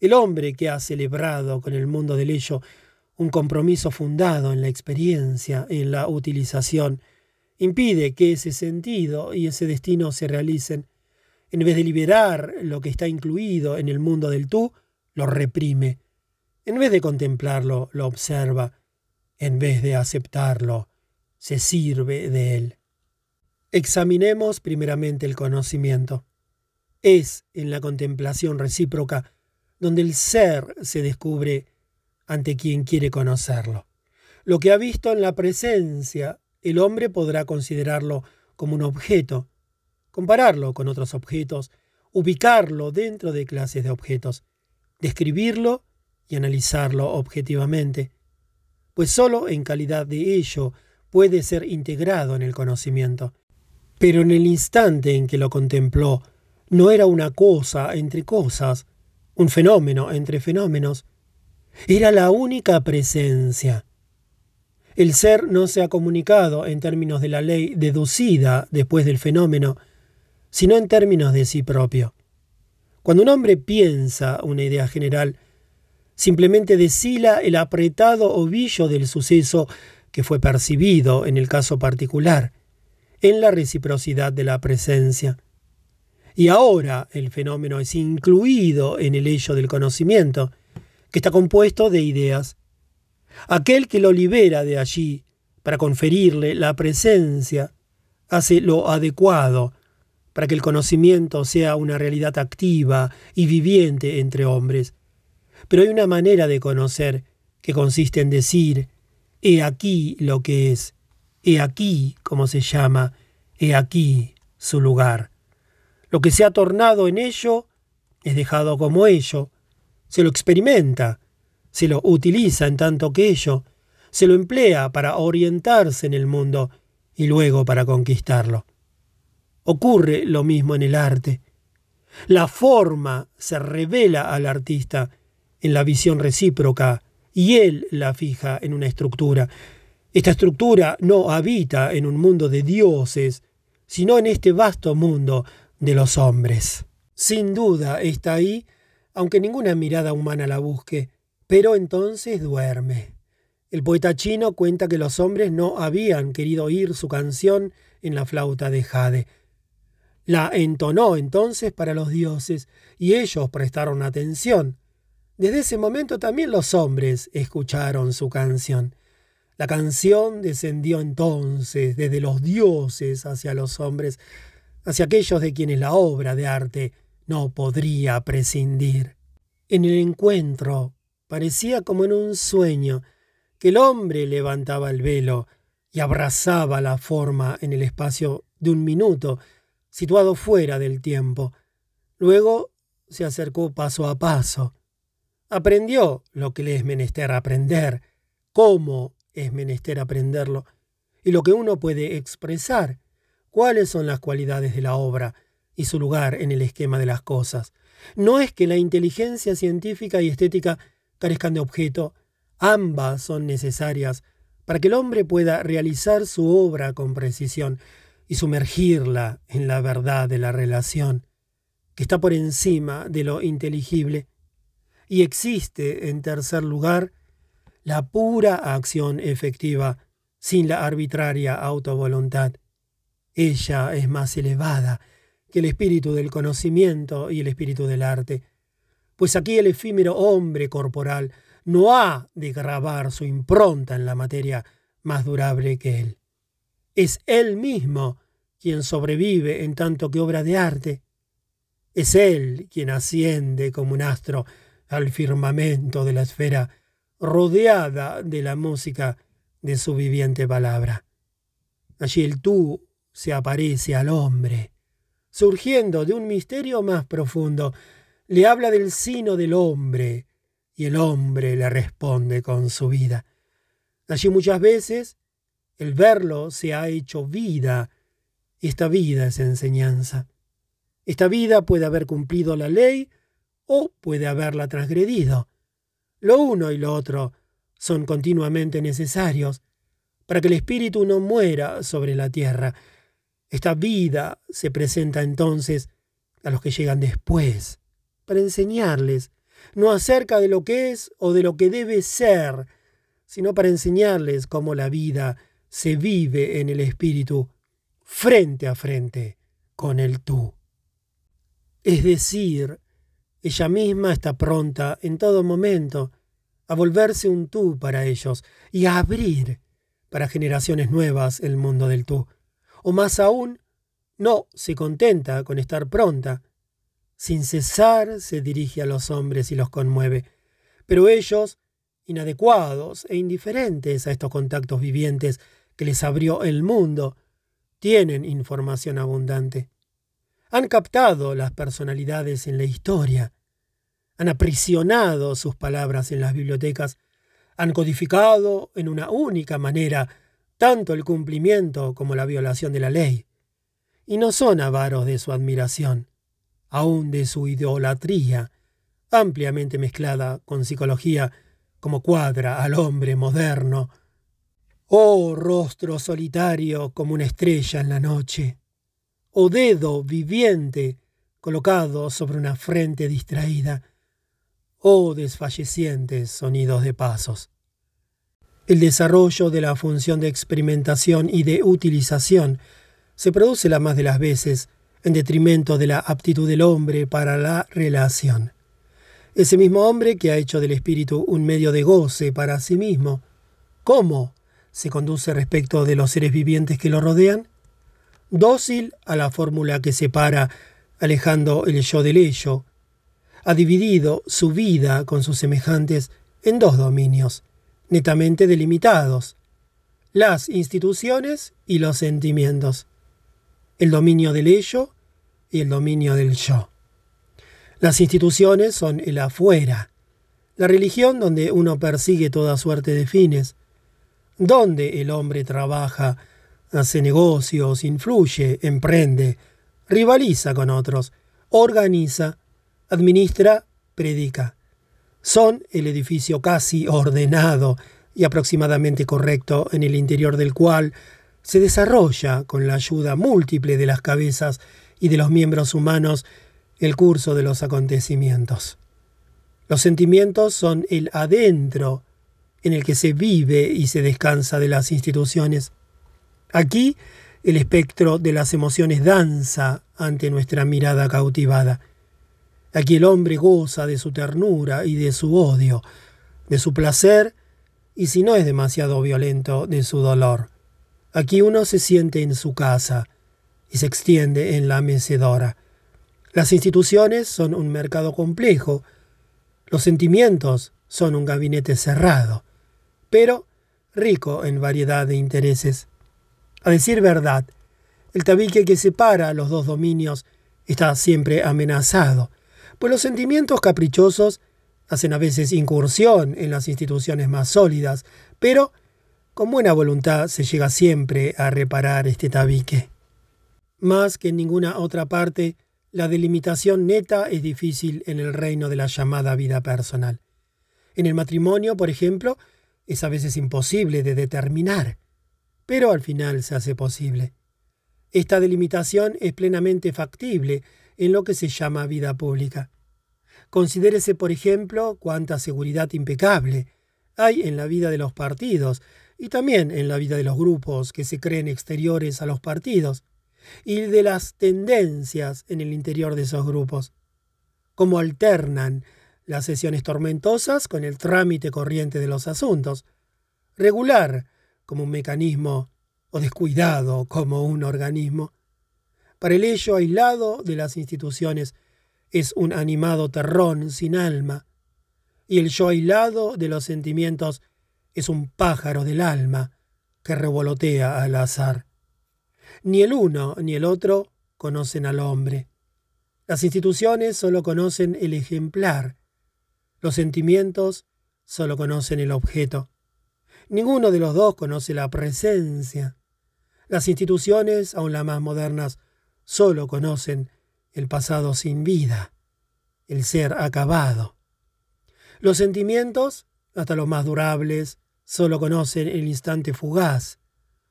El hombre que ha celebrado con el mundo del ello un compromiso fundado en la experiencia, en la utilización, impide que ese sentido y ese destino se realicen. En vez de liberar lo que está incluido en el mundo del tú, lo reprime. En vez de contemplarlo, lo observa. En vez de aceptarlo, se sirve de él. Examinemos primeramente el conocimiento. Es en la contemplación recíproca donde el ser se descubre ante quien quiere conocerlo. Lo que ha visto en la presencia, el hombre podrá considerarlo como un objeto, compararlo con otros objetos, ubicarlo dentro de clases de objetos, describirlo y analizarlo objetivamente, pues sólo en calidad de ello puede ser integrado en el conocimiento. Pero en el instante en que lo contempló, no era una cosa entre cosas, un fenómeno entre fenómenos. Era la única presencia. El ser no se ha comunicado en términos de la ley deducida después del fenómeno, sino en términos de sí propio. Cuando un hombre piensa una idea general, simplemente deshila el apretado ovillo del suceso que fue percibido en el caso particular, en la reciprocidad de la presencia. Y ahora el fenómeno es incluido en el hecho del conocimiento, que está compuesto de ideas. Aquel que lo libera de allí para conferirle la presencia hace lo adecuado para que el conocimiento sea una realidad activa y viviente entre hombres. Pero hay una manera de conocer que consiste en decir, he aquí lo que es, he aquí cómo se llama, he aquí su lugar. Lo que se ha tornado en ello es dejado como ello, se lo experimenta, se lo utiliza en tanto que ello, se lo emplea para orientarse en el mundo y luego para conquistarlo. Ocurre lo mismo en el arte. La forma se revela al artista en la visión recíproca y él la fija en una estructura. Esta estructura no habita en un mundo de dioses, sino en este vasto mundo de los hombres. Sin duda está ahí, aunque ninguna mirada humana la busque, pero entonces duerme. El poeta chino cuenta que los hombres no habían querido oír su canción en la flauta de Jade. La entonó entonces para los dioses, y ellos prestaron atención. Desde ese momento también los hombres escucharon su canción. La canción descendió entonces desde los dioses hacia los hombres, hacia aquellos de quienes la obra de arte no podría prescindir. En el encuentro parecía como en un sueño que el hombre levantaba el velo y abrazaba la forma en el espacio de un minuto, situado fuera del tiempo. Luego se acercó paso a paso. Aprendió lo que le es menester aprender, cómo es menester aprenderlo, y lo que uno puede expresar cuáles son las cualidades de la obra y su lugar en el esquema de las cosas. No es que la inteligencia científica y estética carezcan de objeto, ambas son necesarias para que el hombre pueda realizar su obra con precisión y sumergirla en la verdad de la relación, que está por encima de lo inteligible. Y existe, en tercer lugar, la pura acción efectiva, sin la arbitraria autovoluntad. Ella es más elevada que el espíritu del conocimiento y el espíritu del arte, pues aquí el efímero hombre corporal no ha de grabar su impronta en la materia más durable que él. Es él mismo quien sobrevive en tanto que obra de arte. Es él quien asciende como un astro al firmamento de la esfera, rodeada de la música de su viviente palabra. Allí el tú se aparece al hombre, surgiendo de un misterio más profundo, le habla del sino del hombre, y el hombre le responde con su vida. Allí muchas veces el verlo se ha hecho vida, esta vida es enseñanza. Esta vida puede haber cumplido la ley o puede haberla transgredido. Lo uno y lo otro son continuamente necesarios para que el espíritu no muera sobre la tierra. Esta vida se presenta entonces a los que llegan después, para enseñarles, no acerca de lo que es o de lo que debe ser, sino para enseñarles cómo la vida se vive en el espíritu frente a frente con el tú. Es decir, ella misma está pronta en todo momento a volverse un tú para ellos y a abrir para generaciones nuevas el mundo del tú. O más aún, no se contenta con estar pronta. Sin cesar se dirige a los hombres y los conmueve. Pero ellos, inadecuados e indiferentes a estos contactos vivientes que les abrió el mundo, tienen información abundante. Han captado las personalidades en la historia, han aprisionado sus palabras en las bibliotecas, han codificado en una única manera tanto el cumplimiento como la violación de la ley, y no son avaros de su admiración, aun de su idolatría, ampliamente mezclada con psicología como cuadra al hombre moderno, Oh rostro solitario como una estrella en la noche, oh dedo viviente colocado sobre una frente distraída, oh desfallecientes sonidos de pasos. El desarrollo de la función de experimentación y de utilización se produce la más de las veces en detrimento de la aptitud del hombre para la relación. Ese mismo hombre que ha hecho del espíritu un medio de goce para sí mismo, ¿cómo se conduce respecto de los seres vivientes que lo rodean? Dócil a la fórmula que separa, alejando el yo del ello, ha dividido su vida con sus semejantes en dos dominios, netamente delimitados, las instituciones y los sentimientos, el dominio del ello y el dominio del yo. Las instituciones son el afuera, la religión donde uno persigue toda suerte de fines, donde el hombre trabaja, hace negocios, influye, emprende, rivaliza con otros, organiza, administra, predica. Son el edificio casi ordenado y aproximadamente correcto en el interior del cual se desarrolla, con la ayuda múltiple de las cabezas y de los miembros humanos, el curso de los acontecimientos. Los sentimientos son el adentro en el que se vive y se descansa de las instituciones. Aquí el espectro de las emociones danza ante nuestra mirada cautivada. Aquí el hombre goza de su ternura y de su odio, de su placer y si no es demasiado violento, de su dolor. Aquí uno se siente en su casa y se extiende en la mecedora. Las instituciones son un mercado complejo, los sentimientos son un gabinete cerrado pero rico en variedad de intereses. A decir verdad, el tabique que separa los dos dominios está siempre amenazado, pues los sentimientos caprichosos hacen a veces incursión en las instituciones más sólidas, pero con buena voluntad se llega siempre a reparar este tabique. Más que en ninguna otra parte, la delimitación neta es difícil en el reino de la llamada vida personal. En el matrimonio, por ejemplo, es a veces imposible de determinar, pero al final se hace posible. Esta delimitación es plenamente factible en lo que se llama vida pública. Considérese, por ejemplo, cuánta seguridad impecable hay en la vida de los partidos y también en la vida de los grupos que se creen exteriores a los partidos y de las tendencias en el interior de esos grupos. Cómo alternan las sesiones tormentosas con el trámite corriente de los asuntos, regular como un mecanismo o descuidado como un organismo. Para el ello aislado de las instituciones es un animado terrón sin alma, y el yo aislado de los sentimientos es un pájaro del alma que revolotea al azar. Ni el uno ni el otro conocen al hombre. Las instituciones solo conocen el ejemplar, los sentimientos solo conocen el objeto. Ninguno de los dos conoce la presencia. Las instituciones, aun las más modernas, solo conocen el pasado sin vida. el ser acabado. Los sentimientos, hasta los más durables, solo conocen el instante fugaz,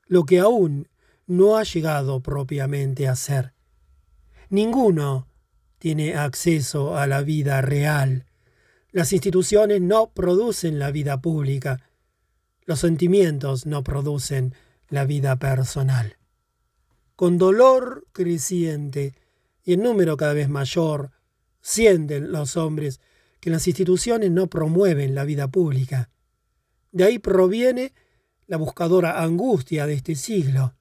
lo que aún no ha llegado propiamente a ser. Ninguno tiene acceso a la vida real. Las instituciones no producen la vida pública. Los sentimientos no producen la vida personal. Con dolor creciente y en número cada vez mayor, sienten los hombres que las instituciones no promueven la vida pública. De ahí proviene la buscadora angustia de este siglo.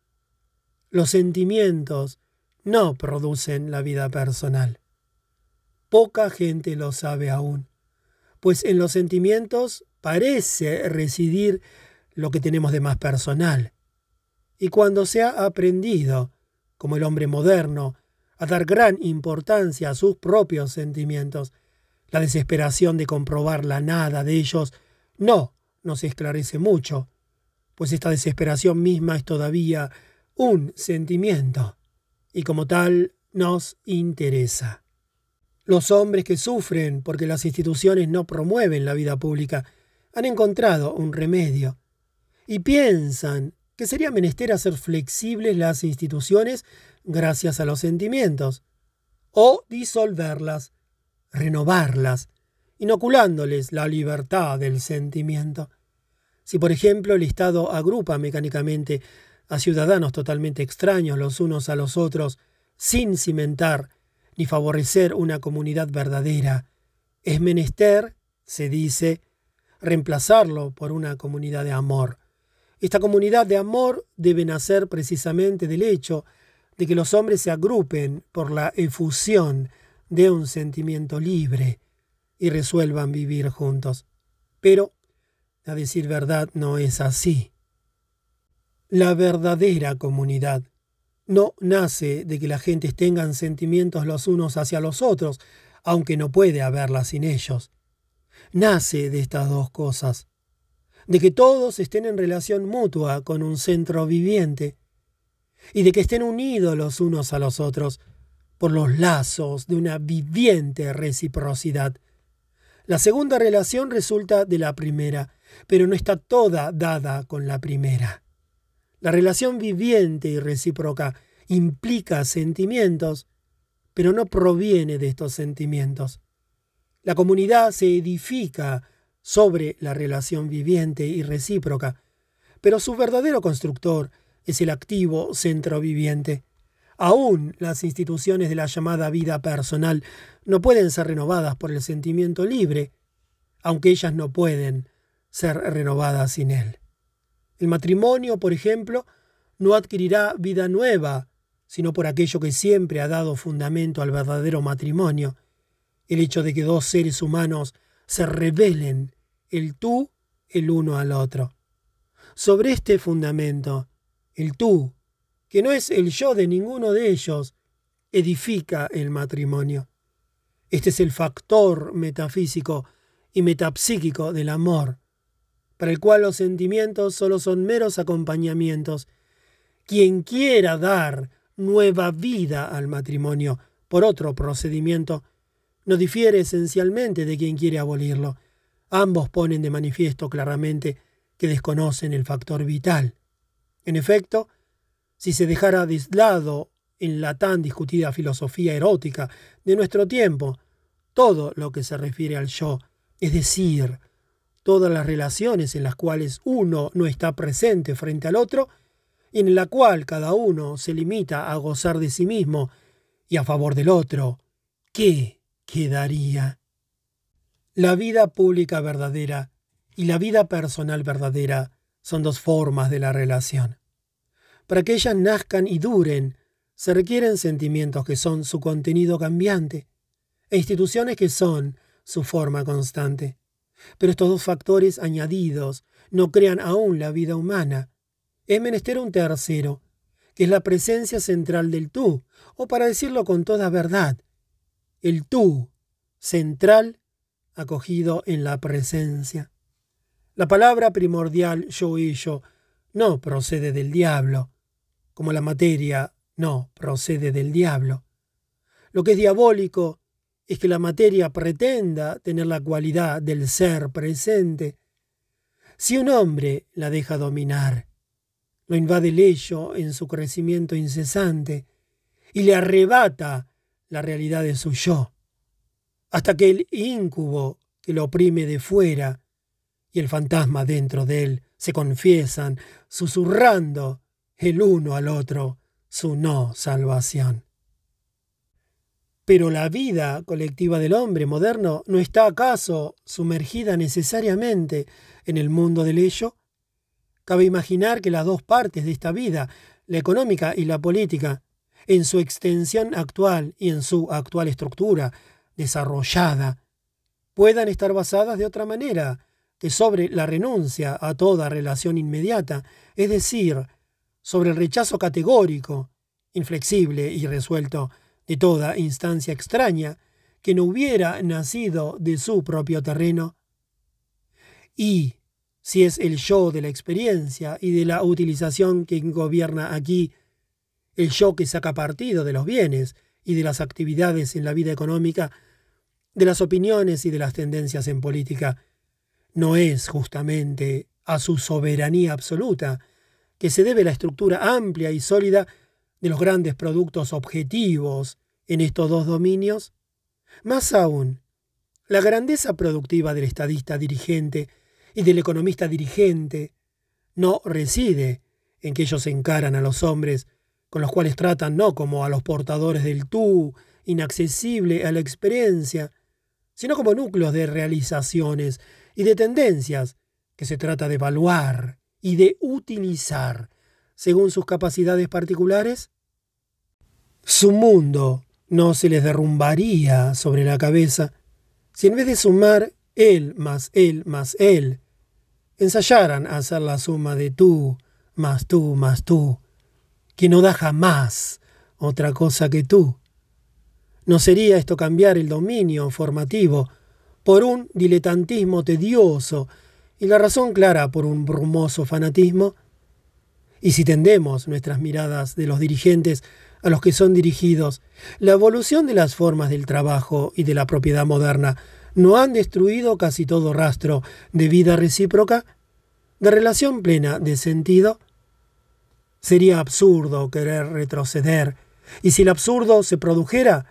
Los sentimientos no producen la vida personal. Poca gente lo sabe aún, pues en los sentimientos parece residir lo que tenemos de más personal. Y cuando se ha aprendido, como el hombre moderno, a dar gran importancia a sus propios sentimientos, la desesperación de comprobar la nada de ellos no nos esclarece mucho, pues esta desesperación misma es todavía un sentimiento, y como tal nos interesa. Los hombres que sufren porque las instituciones no promueven la vida pública han encontrado un remedio y piensan que sería menester hacer flexibles las instituciones gracias a los sentimientos, o disolverlas, renovarlas, inoculándoles la libertad del sentimiento. Si, por ejemplo, el Estado agrupa mecánicamente a ciudadanos totalmente extraños los unos a los otros, sin cimentar ni favorecer una comunidad verdadera. Es menester, se dice, reemplazarlo por una comunidad de amor. Esta comunidad de amor debe nacer precisamente del hecho de que los hombres se agrupen por la efusión de un sentimiento libre y resuelvan vivir juntos. Pero, a decir verdad, no es así. La verdadera comunidad no nace de que las gentes tengan sentimientos los unos hacia los otros, aunque no puede haberla sin ellos. Nace de estas dos cosas, de que todos estén en relación mutua con un centro viviente, y de que estén unidos los unos a los otros por los lazos de una viviente reciprocidad. La segunda relación resulta de la primera, pero no está toda dada con la primera. La relación viviente y recíproca implica sentimientos, pero no proviene de estos sentimientos. La comunidad se edifica sobre la relación viviente y recíproca, pero su verdadero constructor es el activo centro viviente. Aún las instituciones de la llamada vida personal no pueden ser renovadas por el sentimiento libre, aunque ellas no pueden ser renovadas sin él. El matrimonio, por ejemplo, no adquirirá vida nueva, sino por aquello que siempre ha dado fundamento al verdadero matrimonio, el hecho de que dos seres humanos se revelen el tú el uno al otro. Sobre este fundamento, el tú, que no es el yo de ninguno de ellos, edifica el matrimonio. Este es el factor metafísico y metapsíquico del amor, para el cual los sentimientos solo son meros acompañamientos. Quien quiera dar nueva vida al matrimonio por otro procedimiento no difiere esencialmente de quien quiere abolirlo. Ambos ponen de manifiesto claramente que desconocen el factor vital. En efecto, si se dejara de lado en la tan discutida filosofía erótica de nuestro tiempo todo lo que se refiere al yo, es decir, todas las relaciones en las cuales uno no está presente frente al otro, y en la cual cada uno se limita a gozar de sí mismo y a favor del otro, ¿qué quedaría? La vida pública verdadera y la vida personal verdadera son dos formas de la relación. Para que ellas nazcan y duren, se requieren sentimientos que son su contenido cambiante e instituciones que son su forma constante. Pero estos dos factores añadidos no crean aún la vida humana. Es menester un tercero, que es la presencia central del tú, o para decirlo con toda verdad, el tú central acogido en la presencia. La palabra primordial yo y yo no procede del diablo, como la materia no procede del diablo. Lo que es diabólico es que la materia pretenda tener la cualidad del ser presente. Si un hombre la deja dominar, lo invade el ello en su crecimiento incesante y le arrebata la realidad de su yo, hasta que el íncubo que lo oprime de fuera y el fantasma dentro de él se confiesan, susurrando el uno al otro su no salvación. Pero la vida colectiva del hombre moderno no está acaso sumergida necesariamente en el mundo del ello. Cabe imaginar que las dos partes de esta vida, la económica y la política, en su extensión actual y en su actual estructura desarrollada, puedan estar basadas de otra manera que sobre la renuncia a toda relación inmediata, es decir, sobre el rechazo categórico, inflexible y resuelto de toda instancia extraña que no hubiera nacido de su propio terreno. Y, si es el yo de la experiencia y de la utilización que gobierna aquí, el yo que saca partido de los bienes y de las actividades en la vida económica, de las opiniones y de las tendencias en política, no es justamente a su soberanía absoluta que se debe la estructura amplia y sólida de los grandes productos objetivos en estos dos dominios? Más aún, la grandeza productiva del estadista dirigente y del economista dirigente no reside en que ellos encaran a los hombres con los cuales tratan no como a los portadores del tú, inaccesible a la experiencia, sino como núcleos de realizaciones y de tendencias que se trata de evaluar y de utilizar según sus capacidades particulares? Su mundo no se les derrumbaría sobre la cabeza si en vez de sumar él más él más él, ensayaran a hacer la suma de tú más tú más tú, que no da jamás otra cosa que tú. ¿No sería esto cambiar el dominio formativo por un diletantismo tedioso y la razón clara por un brumoso fanatismo? Y si tendemos nuestras miradas de los dirigentes a los que son dirigidos, la evolución de las formas del trabajo y de la propiedad moderna no han destruido casi todo rastro de vida recíproca, de relación plena de sentido. Sería absurdo querer retroceder, y si el absurdo se produjera,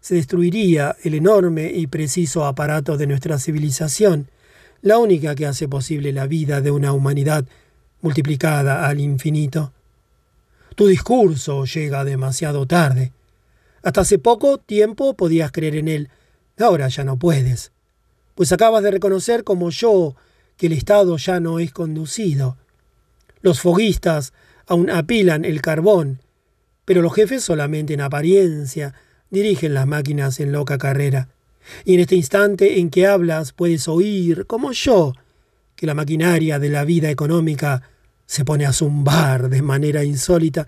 se destruiría el enorme y preciso aparato de nuestra civilización, la única que hace posible la vida de una humanidad multiplicada al infinito. Tu discurso llega demasiado tarde. Hasta hace poco tiempo podías creer en él, ahora ya no puedes, pues acabas de reconocer como yo que el Estado ya no es conducido. Los foguistas aún apilan el carbón, pero los jefes solamente en apariencia dirigen las máquinas en loca carrera. Y en este instante en que hablas puedes oír, como yo, que la maquinaria de la vida económica se pone a zumbar de manera insólita.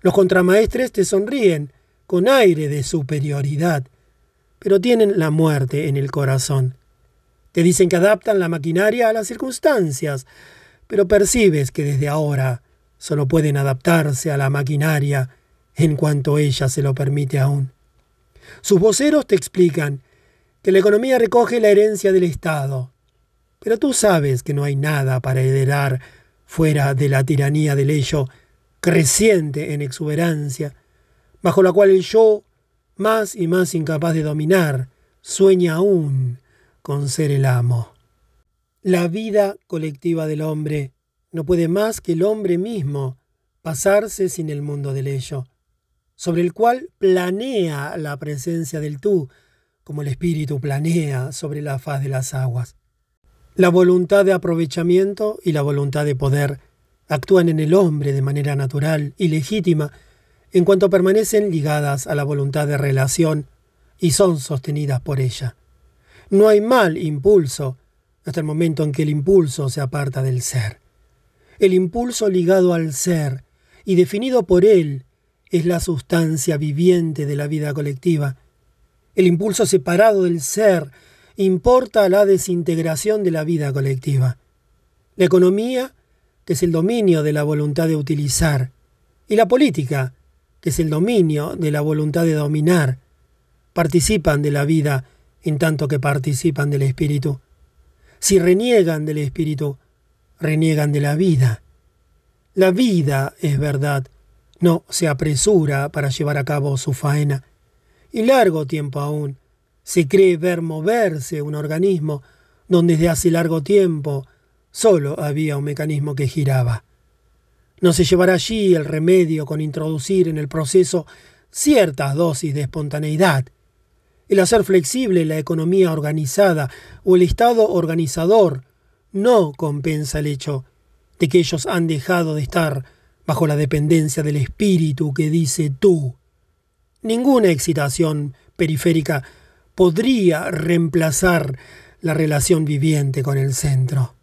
Los contramaestres te sonríen con aire de superioridad, pero tienen la muerte en el corazón. Te dicen que adaptan la maquinaria a las circunstancias, pero percibes que desde ahora solo pueden adaptarse a la maquinaria en cuanto ella se lo permite aún. Sus voceros te explican que la economía recoge la herencia del Estado, pero tú sabes que no hay nada para heredar fuera de la tiranía del ello creciente en exuberancia, bajo la cual el yo, más y más incapaz de dominar, sueña aún con ser el amo. La vida colectiva del hombre no puede más que el hombre mismo pasarse sin el mundo del ello, sobre el cual planea la presencia del tú, como el espíritu planea sobre la faz de las aguas. La voluntad de aprovechamiento y la voluntad de poder actúan en el hombre de manera natural y legítima en cuanto permanecen ligadas a la voluntad de relación y son sostenidas por ella. No hay mal impulso hasta el momento en que el impulso se aparta del ser. El impulso ligado al ser y definido por él es la sustancia viviente de la vida colectiva. El impulso separado del ser importa la desintegración de la vida colectiva. La economía, que es el dominio de la voluntad de utilizar, y la política, que es el dominio de la voluntad de dominar, participan de la vida en tanto que participan del espíritu. Si reniegan del espíritu, reniegan de la vida. La vida, es verdad, no se apresura para llevar a cabo su faena, y largo tiempo aún se cree ver moverse un organismo donde desde hace largo tiempo solo había un mecanismo que giraba. No se llevará allí el remedio con introducir en el proceso ciertas dosis de espontaneidad, el hacer flexible la economía organizada o el Estado organizador no compensa el hecho de que ellos han dejado de estar bajo la dependencia del espíritu que dice tú. Ninguna excitación periférica podría reemplazar la relación viviente con el centro.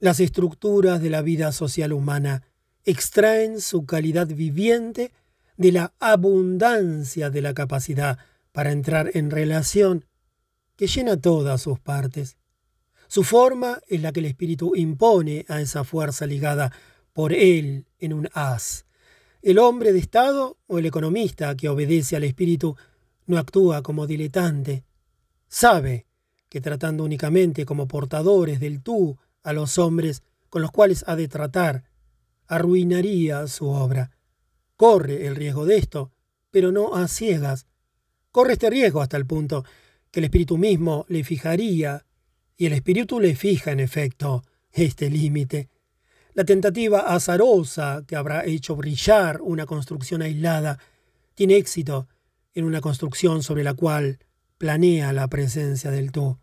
Las estructuras de la vida social humana extraen su calidad viviente de la abundancia de la capacidad para entrar en relación que llena todas sus partes. Su forma es la que el espíritu impone a esa fuerza ligada por él en un haz. El hombre de Estado o el economista que obedece al espíritu no actúa como diletante. Sabe que tratando únicamente como portadores del tú a los hombres con los cuales ha de tratar, arruinaría su obra. Corre el riesgo de esto, pero no a ciegas. Corre este riesgo hasta el punto que el espíritu mismo le fijaría, y el espíritu le fija en efecto este límite. La tentativa azarosa que habrá hecho brillar una construcción aislada tiene éxito en una construcción sobre la cual planea la presencia del tú.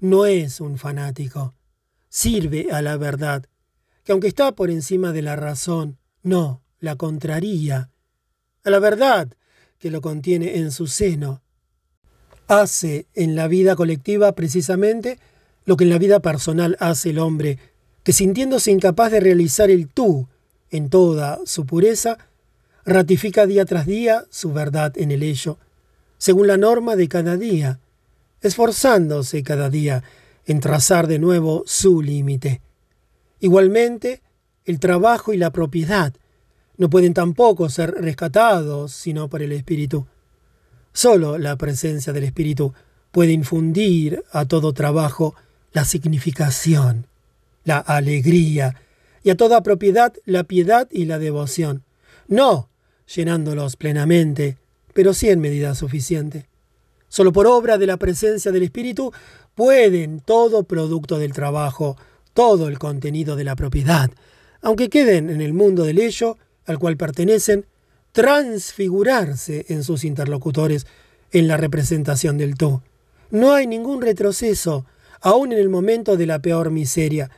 No es un fanático. Sirve a la verdad, que aunque está por encima de la razón, no la contraría. A la verdad que lo contiene en su seno. Hace en la vida colectiva precisamente lo que en la vida personal hace el hombre, que sintiéndose incapaz de realizar el tú en toda su pureza, ratifica día tras día su verdad en el ello, según la norma de cada día, esforzándose cada día en trazar de nuevo su límite. Igualmente, el trabajo y la propiedad no pueden tampoco ser rescatados sino por el Espíritu. Solo la presencia del Espíritu puede infundir a todo trabajo la significación, la alegría, y a toda propiedad la piedad y la devoción, no llenándolos plenamente, pero sí en medida suficiente. Solo por obra de la presencia del Espíritu pueden todo producto del trabajo, todo el contenido de la propiedad, aunque queden en el mundo del ello al cual pertenecen, transfigurarse en sus interlocutores en la representación del tú. No hay ningún retroceso, aún en el momento de la peor miseria,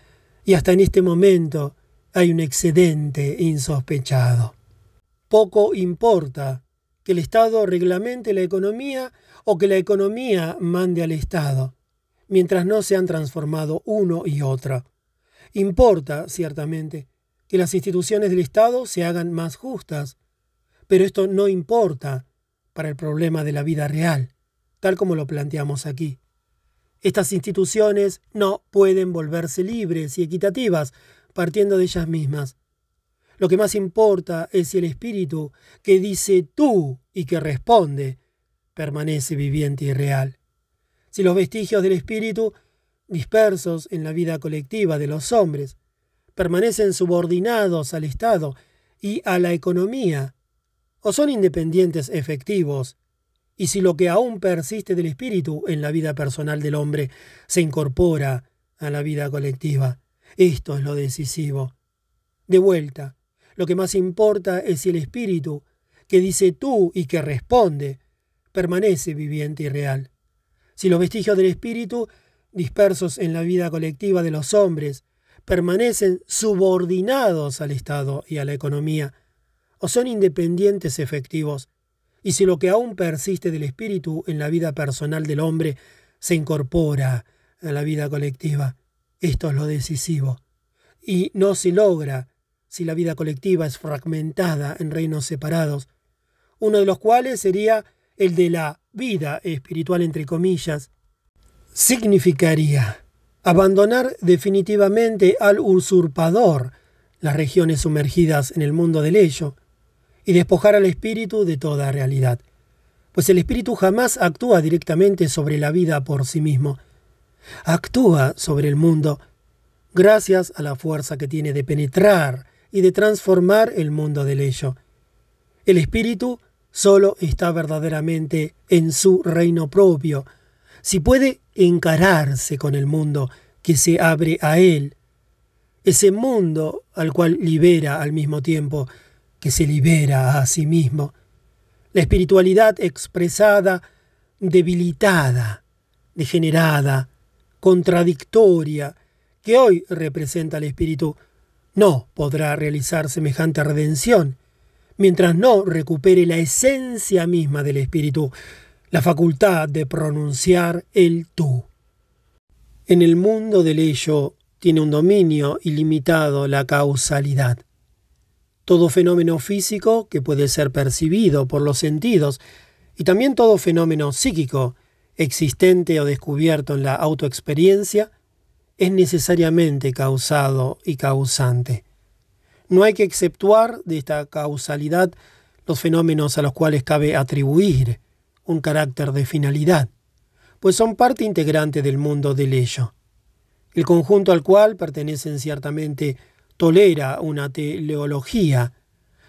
y hasta en este momento hay un excedente insospechado. Poco importa que el Estado reglamente la economía o que la economía mande al Estado, mientras no se han transformado uno y otro. Importa, ciertamente, que las instituciones del Estado se hagan más justas, pero esto no importa para el problema de la vida real, tal como lo planteamos aquí. Estas instituciones no pueden volverse libres y equitativas partiendo de ellas mismas. Lo que más importa es si el espíritu que dice tú y que responde permanece viviente y real. Si los vestigios del espíritu, dispersos en la vida colectiva de los hombres, permanecen subordinados al Estado y a la economía, o son independientes efectivos y si lo que aún persiste del espíritu en la vida personal del hombre se incorpora a la vida colectiva. Esto es lo decisivo. De vuelta, lo que más importa es si el espíritu, que dice tú y que responde, permanece viviente y real. Si los vestigios del espíritu, dispersos en la vida colectiva de los hombres, permanecen subordinados al Estado y a la economía, o son independientes efectivos, y si lo que aún persiste del espíritu en la vida personal del hombre se incorpora a la vida colectiva. Esto es lo decisivo. Y no se logra si la vida colectiva es fragmentada en reinos separados, uno de los cuales sería el de la vida espiritual entre comillas, significaría abandonar definitivamente al usurpador las regiones sumergidas en el mundo del ello, y despojar al espíritu de toda realidad. pues el espíritu jamás actúa directamente sobre la vida por sí mismo. Actúa sobre el mundo gracias a la fuerza que tiene de penetrar y de transformar el mundo del ello. El espíritu solo está verdaderamente en su reino propio, si puede encararse con el mundo que se abre a él, ese mundo al cual libera al mismo tiempo que se libera a sí mismo. La espiritualidad expresada, debilitada, degenerada, contradictoria, que hoy representa el espíritu, no podrá realizar semejante redención mientras no recupere la esencia misma del espíritu, la facultad de pronunciar el tú. En el mundo del ello tiene un dominio ilimitado la causalidad. Todo fenómeno físico que puede ser percibido por los sentidos y también todo fenómeno psíquico existente o descubierto en la autoexperiencia es necesariamente causado y causante. No hay que exceptuar de esta causalidad los fenómenos a los cuales cabe atribuir un carácter de finalidad, pues son parte integrante del mundo del ello. El conjunto al cual pertenecen ciertamente tolera una teleología,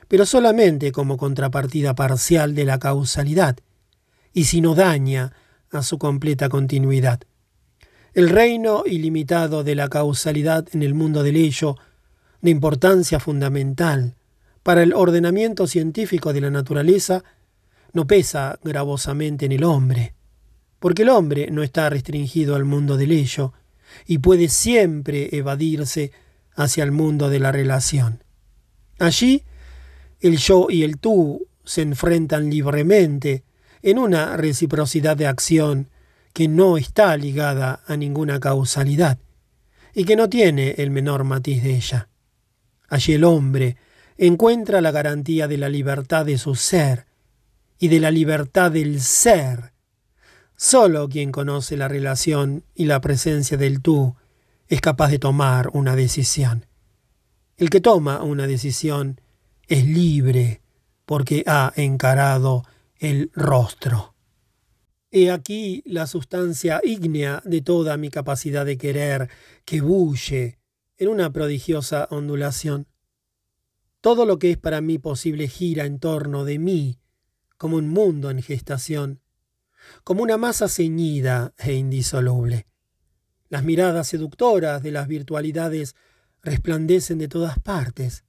pero solamente como contrapartida parcial de la causalidad, y si no daña a su completa continuidad. El reino ilimitado de la causalidad en el mundo del ello de importancia fundamental para el ordenamiento científico de la naturaleza no pesa gravosamente en el hombre, porque el hombre no está restringido al mundo del ello y puede siempre evadirse hacia el mundo de la relación. Allí, el yo y el tú se enfrentan libremente en una reciprocidad de acción que no está ligada a ninguna causalidad y que no tiene el menor matiz de ella. Allí el hombre encuentra la garantía de la libertad de su ser y de la libertad del ser. Solo quien conoce la relación y la presencia del tú es capaz de tomar una decisión. El que toma una decisión es libre porque ha encarado el rostro. He aquí la sustancia ígnea de toda mi capacidad de querer, que bulle en una prodigiosa ondulación. Todo lo que es para mí posible gira en torno de mí, como un mundo en gestación, como una masa ceñida e indisoluble. Las miradas seductoras de las virtualidades resplandecen de todas partes.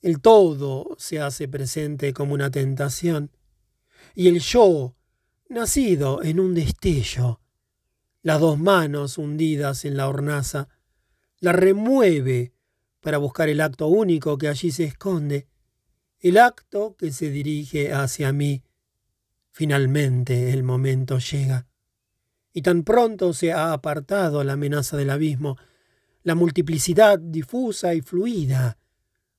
El todo se hace presente como una tentación, y el yo, nacido en un destello, las dos manos hundidas en la hornaza, la remueve para buscar el acto único que allí se esconde, el acto que se dirige hacia mí. Finalmente el momento llega, y tan pronto se ha apartado la amenaza del abismo, la multiplicidad difusa y fluida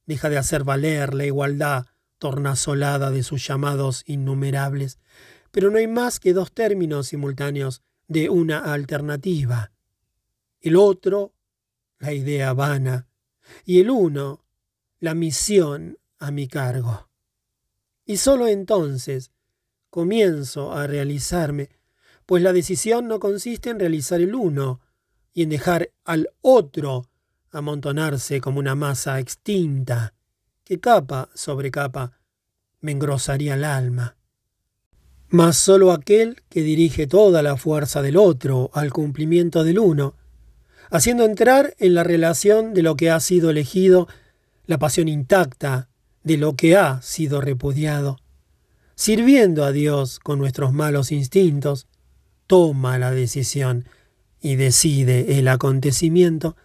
deja de hacer valer la igualdad tornasolada de sus llamados innumerables, pero no hay más que dos términos simultáneos de una alternativa. El otro la idea vana, y el uno, la misión a mi cargo. Y sólo entonces comienzo a realizarme, pues la decisión no consiste en realizar el uno y en dejar al otro amontonarse como una masa extinta, que capa sobre capa me engrosaría el alma. Mas sólo aquel que dirige toda la fuerza del otro al cumplimiento del uno, haciendo entrar en la relación de lo que ha sido elegido la pasión intacta de lo que ha sido repudiado. Sirviendo a Dios con nuestros malos instintos, toma la decisión y decide el acontecimiento.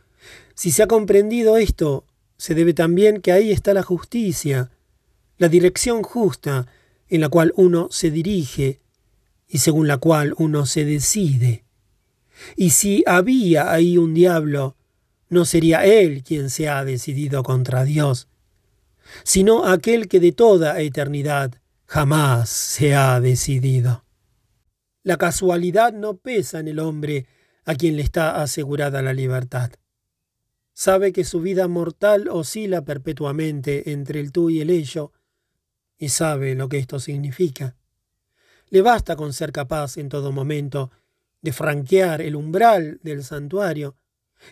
Si se ha comprendido esto, se debe también que ahí está la justicia, la dirección justa en la cual uno se dirige y según la cual uno se decide. Y si había ahí un diablo, no sería él quien se ha decidido contra Dios, sino aquel que de toda eternidad jamás se ha decidido. La casualidad no pesa en el hombre a quien le está asegurada la libertad. Sabe que su vida mortal oscila perpetuamente entre el tú y el ello, y sabe lo que esto significa. Le basta con ser capaz en todo momento de franquear el umbral del santuario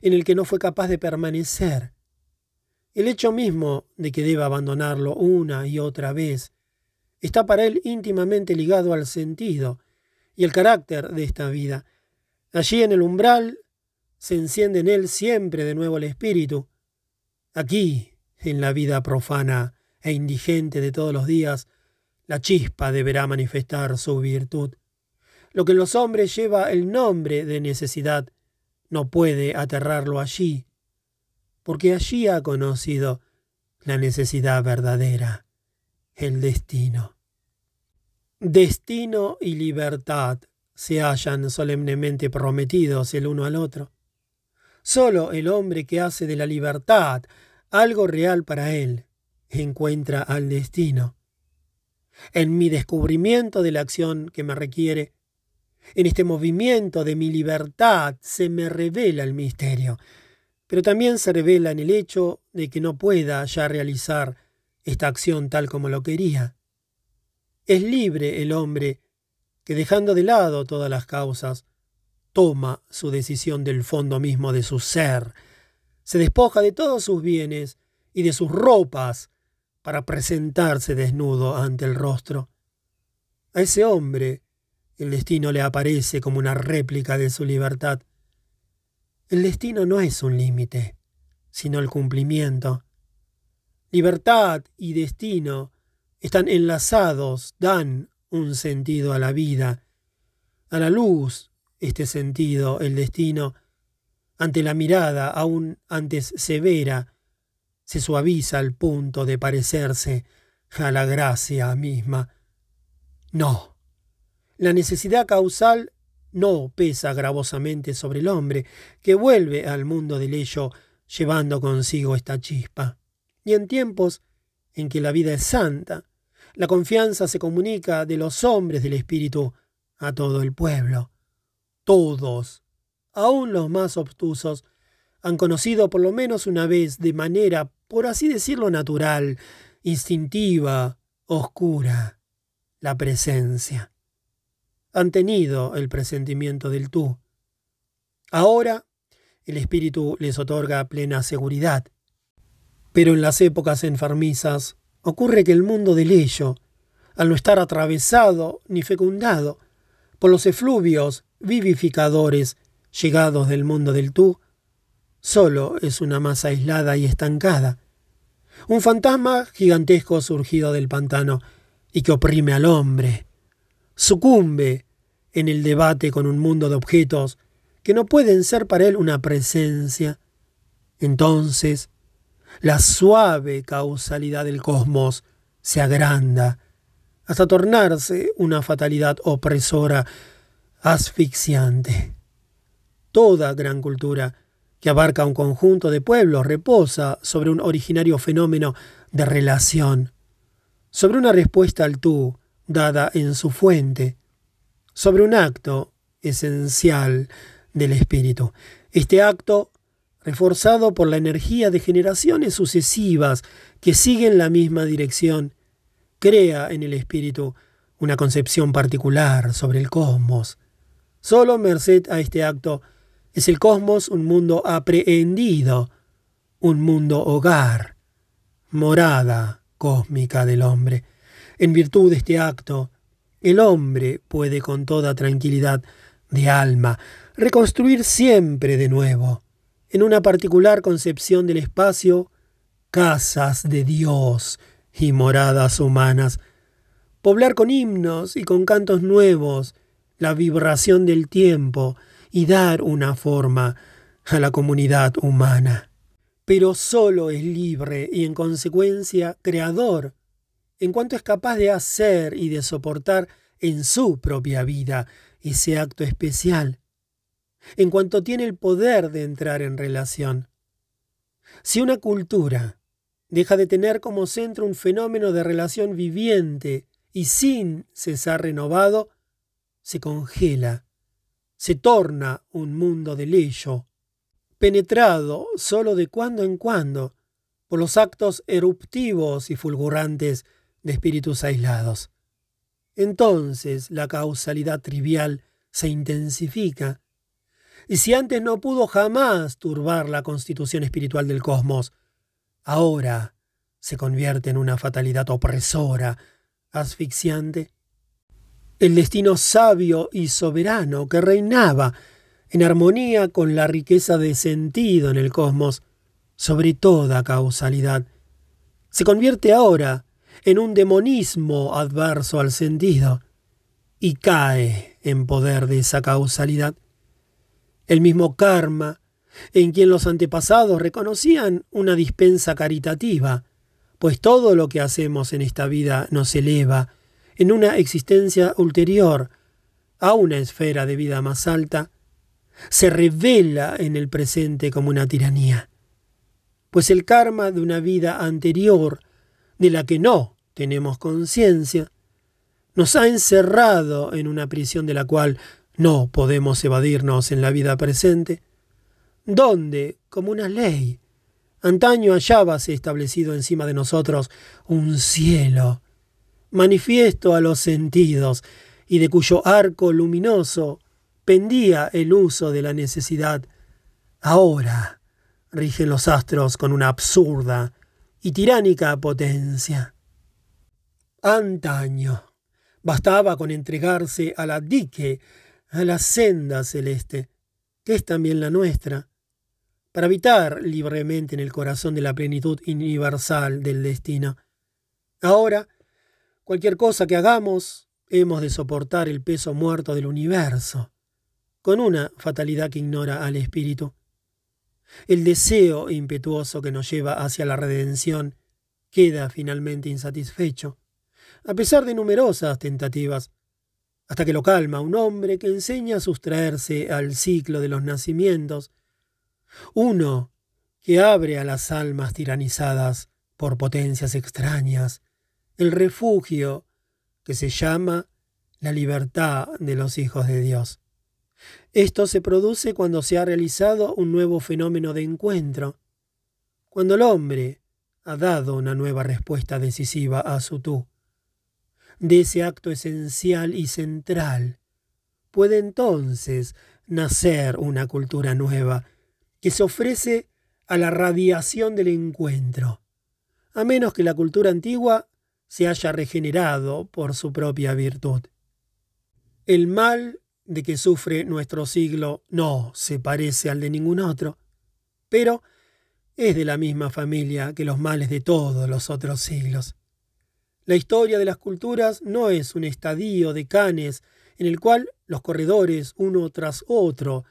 en el que no fue capaz de permanecer. El hecho mismo de que deba abandonarlo una y otra vez está para él íntimamente ligado al sentido y el carácter de esta vida. Allí en el umbral se enciende en él siempre de nuevo el espíritu. Aquí, en la vida profana e indigente de todos los días, la chispa deberá manifestar su virtud. Lo que en los hombres lleva el nombre de necesidad no puede aterrarlo allí, porque allí ha conocido la necesidad verdadera, el destino. Destino y libertad se hallan solemnemente prometidos el uno al otro. Solo el hombre que hace de la libertad algo real para él encuentra al destino. En mi descubrimiento de la acción que me requiere, en este movimiento de mi libertad se me revela el misterio, pero también se revela en el hecho de que no pueda ya realizar esta acción tal como lo quería. Es libre el hombre que dejando de lado todas las causas, toma su decisión del fondo mismo de su ser, se despoja de todos sus bienes y de sus ropas para presentarse desnudo ante el rostro. A ese hombre el destino le aparece como una réplica de su libertad. El destino no es un límite, sino el cumplimiento. Libertad y destino están enlazados, dan un sentido a la vida, a la luz, este sentido, el destino, ante la mirada aún antes severa, se suaviza al punto de parecerse a la gracia misma. No, la necesidad causal no pesa gravosamente sobre el hombre, que vuelve al mundo del ello llevando consigo esta chispa. Y en tiempos en que la vida es santa, la confianza se comunica de los hombres del Espíritu a todo el pueblo. Todos, aun los más obtusos, han conocido por lo menos una vez de manera, por así decirlo, natural, instintiva, oscura, la presencia han tenido el presentimiento del tú. Ahora el espíritu les otorga plena seguridad. Pero en las épocas enfermizas ocurre que el mundo del ello, al no estar atravesado ni fecundado por los efluvios vivificadores llegados del mundo del tú, solo es una masa aislada y estancada, un fantasma gigantesco surgido del pantano y que oprime al hombre, sucumbe en el debate con un mundo de objetos que no pueden ser para él una presencia. Entonces, la suave causalidad del cosmos se agranda hasta tornarse una fatalidad opresora, asfixiante. Toda gran cultura que abarca un conjunto de pueblos reposa sobre un originario fenómeno de relación, sobre una respuesta al tú dada en su fuente, sobre un acto esencial del espíritu. Este acto, reforzado por la energía de generaciones sucesivas que siguen la misma dirección, crea en el espíritu una concepción particular sobre el cosmos. Solo merced a este acto es el cosmos un mundo aprehendido, un mundo hogar, morada cósmica del hombre. En virtud de este acto, el hombre puede con toda tranquilidad de alma reconstruir siempre de nuevo, en una particular concepción del espacio, casas de Dios y moradas humanas, poblar con himnos y con cantos nuevos la vibración del tiempo y dar una forma a la comunidad humana. Pero solo es libre y en consecuencia creador en cuanto es capaz de hacer y de soportar en su propia vida ese acto especial, en cuanto tiene el poder de entrar en relación. Si una cultura deja de tener como centro un fenómeno de relación viviente y sin cesar renovado, se congela, se torna un mundo de leyo, penetrado solo de cuando en cuando por los actos eruptivos y fulgurantes de espíritus aislados. entonces la causalidad trivial se intensifica. Y si antes no pudo jamás turbar la constitución espiritual del cosmos, ahora se convierte en una fatalidad opresora, asfixiante. El destino sabio y soberano que reinaba en armonía con la riqueza de sentido en el cosmos, sobre toda causalidad, se convierte ahora en un demonismo adverso al sentido y cae en poder de esa causalidad. El mismo karma, en quien los antepasados reconocían una dispensa caritativa, pues todo lo que hacemos en esta vida nos eleva en una existencia ulterior a una esfera de vida más alta, se revela en el presente como una tiranía. Pues el karma de una vida anterior, de la que no tenemos conciencia, nos ha encerrado en una prisión de la cual no podemos evadirnos en la vida presente, donde, como una ley, antaño hallábase establecido encima de nosotros un cielo, manifiesto a los sentidos, y de cuyo arco luminoso pendía el uso de la necesidad, ahora rigen los astros con una absurda y tiránica potencia. Antaño bastaba con entregarse a la dique, a la senda celeste, que es también la nuestra, para habitar libremente en el corazón de la plenitud universal del destino. Ahora, cualquier cosa que hagamos, hemos de soportar el peso muerto del universo con una fatalidad que ignora al espíritu. El deseo impetuoso que nos lleva hacia la redención queda finalmente insatisfecho, a pesar de numerosas tentativas, hasta que lo calma un hombre que enseña a sustraerse al ciclo de los nacimientos, uno que abre a las almas tiranizadas por potencias extrañas el refugio que se llama la libertad de los hijos de Dios. Esto se produce cuando se ha realizado un nuevo fenómeno de encuentro, cuando el hombre ha dado una nueva respuesta decisiva a su tú. De ese acto esencial y central puede entonces nacer una cultura nueva que se ofrece a la radiación del encuentro, a menos que la cultura antigua se haya regenerado por su propia virtud. El mal de que sufre nuestro siglo no se parece al de ningún otro, pero es de la misma familia que los males de todos los otros siglos. La historia de las culturas no es un estadio de canes en el cual los corredores, uno tras otro,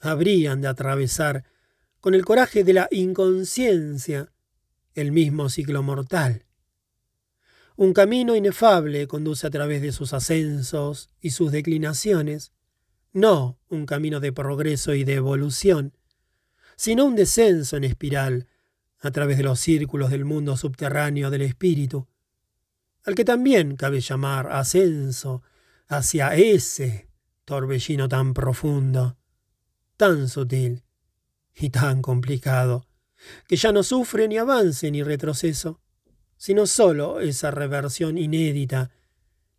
habrían de atravesar, con el coraje de la inconsciencia, el mismo ciclo mortal. Un camino inefable conduce a través de sus ascensos y sus declinaciones, no un camino de progreso y de evolución, sino un descenso en espiral a través de los círculos del mundo subterráneo del espíritu, al que también cabe llamar ascenso hacia ese torbellino tan profundo, tan sutil y tan complicado, que ya no sufre ni avance ni retroceso, sino sólo esa reversión inédita,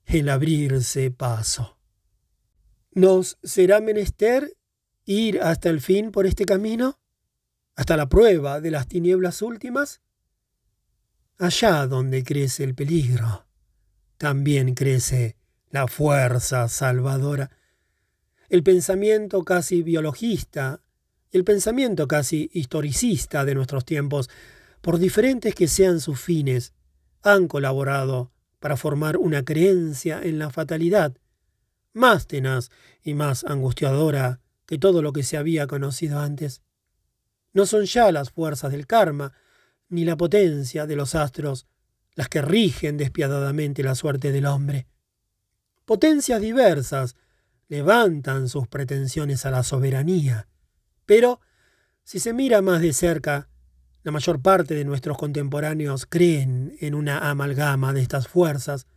el abrirse paso. ¿Nos será menester ir hasta el fin por este camino? ¿Hasta la prueba de las tinieblas últimas? Allá donde crece el peligro, también crece la fuerza salvadora. El pensamiento casi biologista, el pensamiento casi historicista de nuestros tiempos, por diferentes que sean sus fines, han colaborado para formar una creencia en la fatalidad, más tenaz y más angustiadora que todo lo que se había conocido antes. No son ya las fuerzas del karma, ni la potencia de los astros, las que rigen despiadadamente la suerte del hombre. Potencias diversas levantan sus pretensiones a la soberanía, pero si se mira más de cerca, la mayor parte de nuestros contemporáneos creen en una amalgama de estas fuerzas,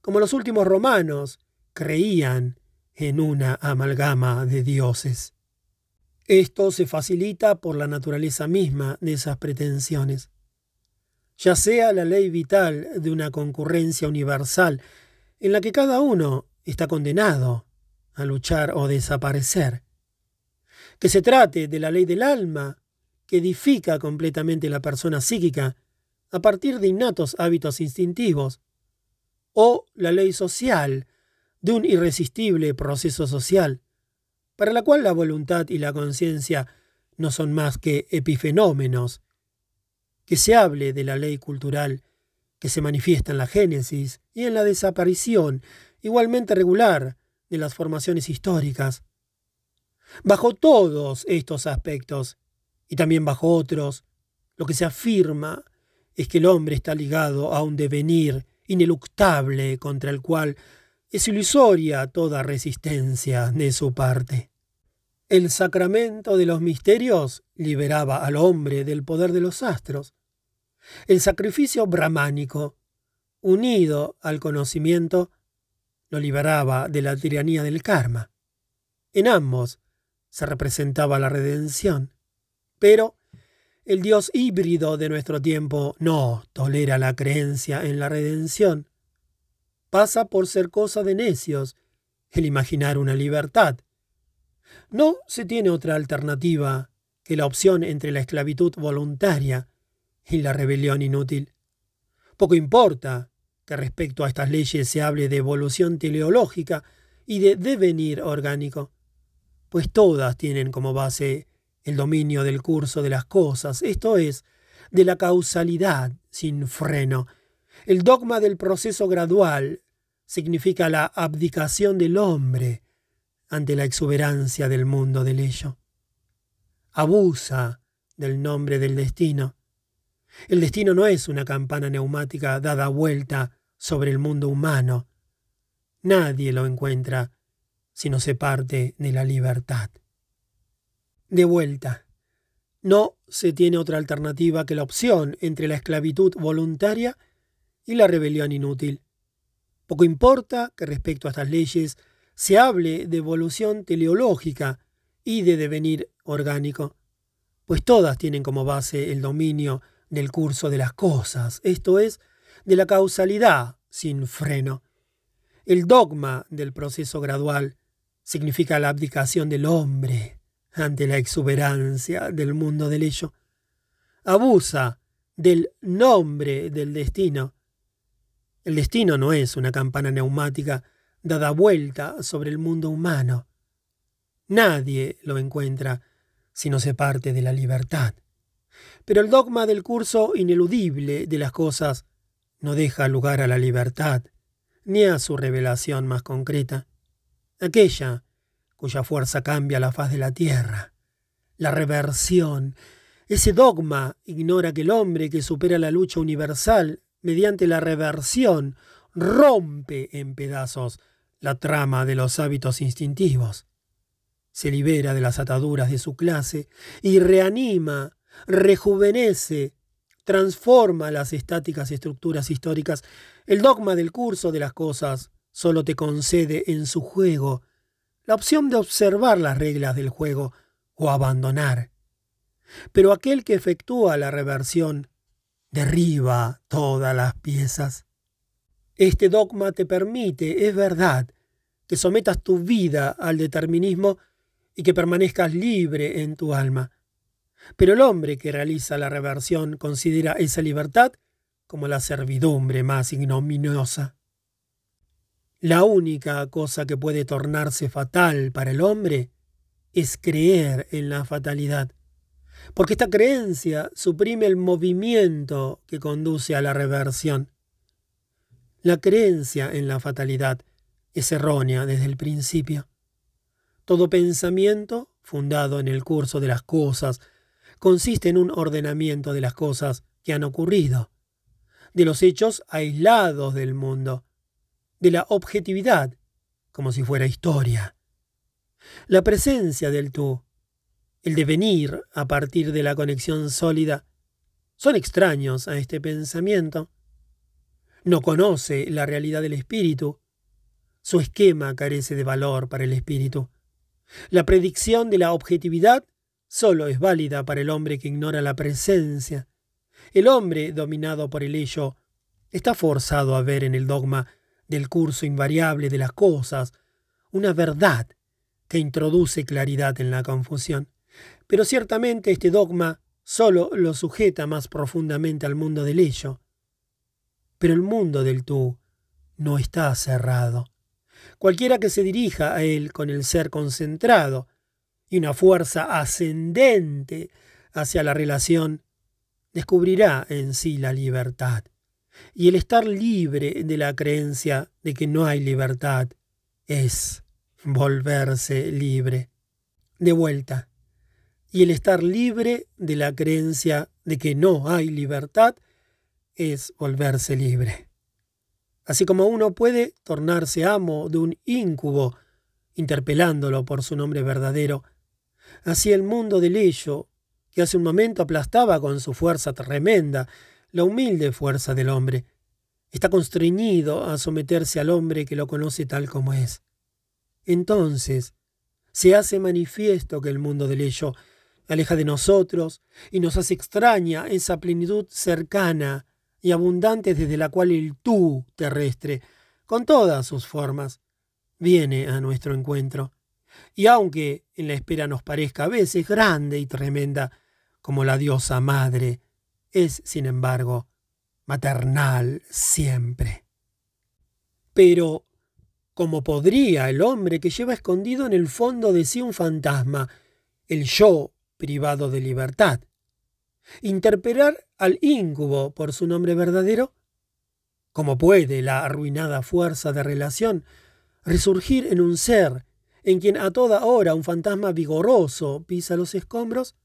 como los últimos romanos creían en una amalgama de dioses. Esto se facilita por la naturaleza misma de esas pretensiones. Ya sea la ley vital de una concurrencia universal en la que cada uno está condenado a luchar o desaparecer. Que se trate de la ley del alma, que edifica completamente la persona psíquica a partir de innatos hábitos instintivos, o la ley social, de un irresistible proceso social, para la cual la voluntad y la conciencia no son más que epifenómenos, que se hable de la ley cultural que se manifiesta en la génesis y en la desaparición igualmente regular de las formaciones históricas. Bajo todos estos aspectos, y también bajo otros, lo que se afirma es que el hombre está ligado a un devenir ineluctable contra el cual es ilusoria toda resistencia de su parte. El sacramento de los misterios liberaba al hombre del poder de los astros. El sacrificio brahmánico, unido al conocimiento, lo liberaba de la tiranía del karma. En ambos se representaba la redención. Pero el Dios híbrido de nuestro tiempo no tolera la creencia en la redención. Pasa por ser cosa de necios el imaginar una libertad no se tiene otra alternativa que la opción entre la esclavitud voluntaria y la rebelión inútil. Poco importa que respecto a estas leyes se hable de evolución teleológica y de devenir orgánico, pues todas tienen como base el dominio del curso de las cosas, esto es, de la causalidad sin freno. El dogma del proceso gradual significa la abdicación del hombre ante la exuberancia del mundo del ello. Abusa del nombre del destino. El destino no es una campana neumática dada vuelta sobre el mundo humano. Nadie lo encuentra si no se parte de la libertad. De vuelta, no se tiene otra alternativa que la opción entre la esclavitud voluntaria y la rebelión inútil. Poco importa que respecto a estas leyes se hable de evolución teleológica y de devenir orgánico, pues todas tienen como base el dominio del curso de las cosas, esto es, de la causalidad sin freno. El dogma del proceso gradual significa la abdicación del hombre ante la exuberancia del mundo del ello. Abusa del nombre del destino. El destino no es una campana neumática dada vuelta sobre el mundo humano. Nadie lo encuentra si no se parte de la libertad. Pero el dogma del curso ineludible de las cosas no deja lugar a la libertad, ni a su revelación más concreta, aquella cuya fuerza cambia la faz de la tierra. La reversión, ese dogma ignora que el hombre que supera la lucha universal mediante la reversión rompe en pedazos la trama de los hábitos instintivos. Se libera de las ataduras de su clase y reanima, rejuvenece, transforma las estáticas estructuras históricas. El dogma del curso de las cosas solo te concede en su juego la opción de observar las reglas del juego o abandonar. Pero aquel que efectúa la reversión derriba todas las piezas. Este dogma te permite, es verdad, que sometas tu vida al determinismo y que permanezcas libre en tu alma. Pero el hombre que realiza la reversión considera esa libertad como la servidumbre más ignominiosa. La única cosa que puede tornarse fatal para el hombre es creer en la fatalidad, porque esta creencia suprime el movimiento que conduce a la reversión. La creencia en la fatalidad es errónea desde el principio. Todo pensamiento, fundado en el curso de las cosas, consiste en un ordenamiento de las cosas que han ocurrido, de los hechos aislados del mundo, de la objetividad, como si fuera historia. La presencia del tú, el devenir a partir de la conexión sólida, son extraños a este pensamiento no conoce la realidad del espíritu. Su esquema carece de valor para el espíritu. La predicción de la objetividad solo es válida para el hombre que ignora la presencia. El hombre, dominado por el ello, está forzado a ver en el dogma del curso invariable de las cosas, una verdad que introduce claridad en la confusión. Pero ciertamente este dogma solo lo sujeta más profundamente al mundo del ello. Pero el mundo del tú no está cerrado. Cualquiera que se dirija a él con el ser concentrado y una fuerza ascendente hacia la relación, descubrirá en sí la libertad. Y el estar libre de la creencia de que no hay libertad es volverse libre. De vuelta. Y el estar libre de la creencia de que no hay libertad es volverse libre. Así como uno puede tornarse amo de un íncubo, interpelándolo por su nombre verdadero, así el mundo del ello, que hace un momento aplastaba con su fuerza tremenda la humilde fuerza del hombre, está constreñido a someterse al hombre que lo conoce tal como es. Entonces se hace manifiesto que el mundo del ello aleja de nosotros y nos hace extraña esa plenitud cercana y abundante desde la cual el tú terrestre, con todas sus formas, viene a nuestro encuentro. Y aunque en la espera nos parezca a veces grande y tremenda, como la diosa madre, es, sin embargo, maternal siempre. Pero como podría el hombre que lleva escondido en el fondo de sí un fantasma, el yo privado de libertad, interpelar al íncubo por su nombre verdadero? ¿Cómo puede la arruinada fuerza de relación resurgir en un ser en quien a toda hora un fantasma vigoroso pisa los escombros?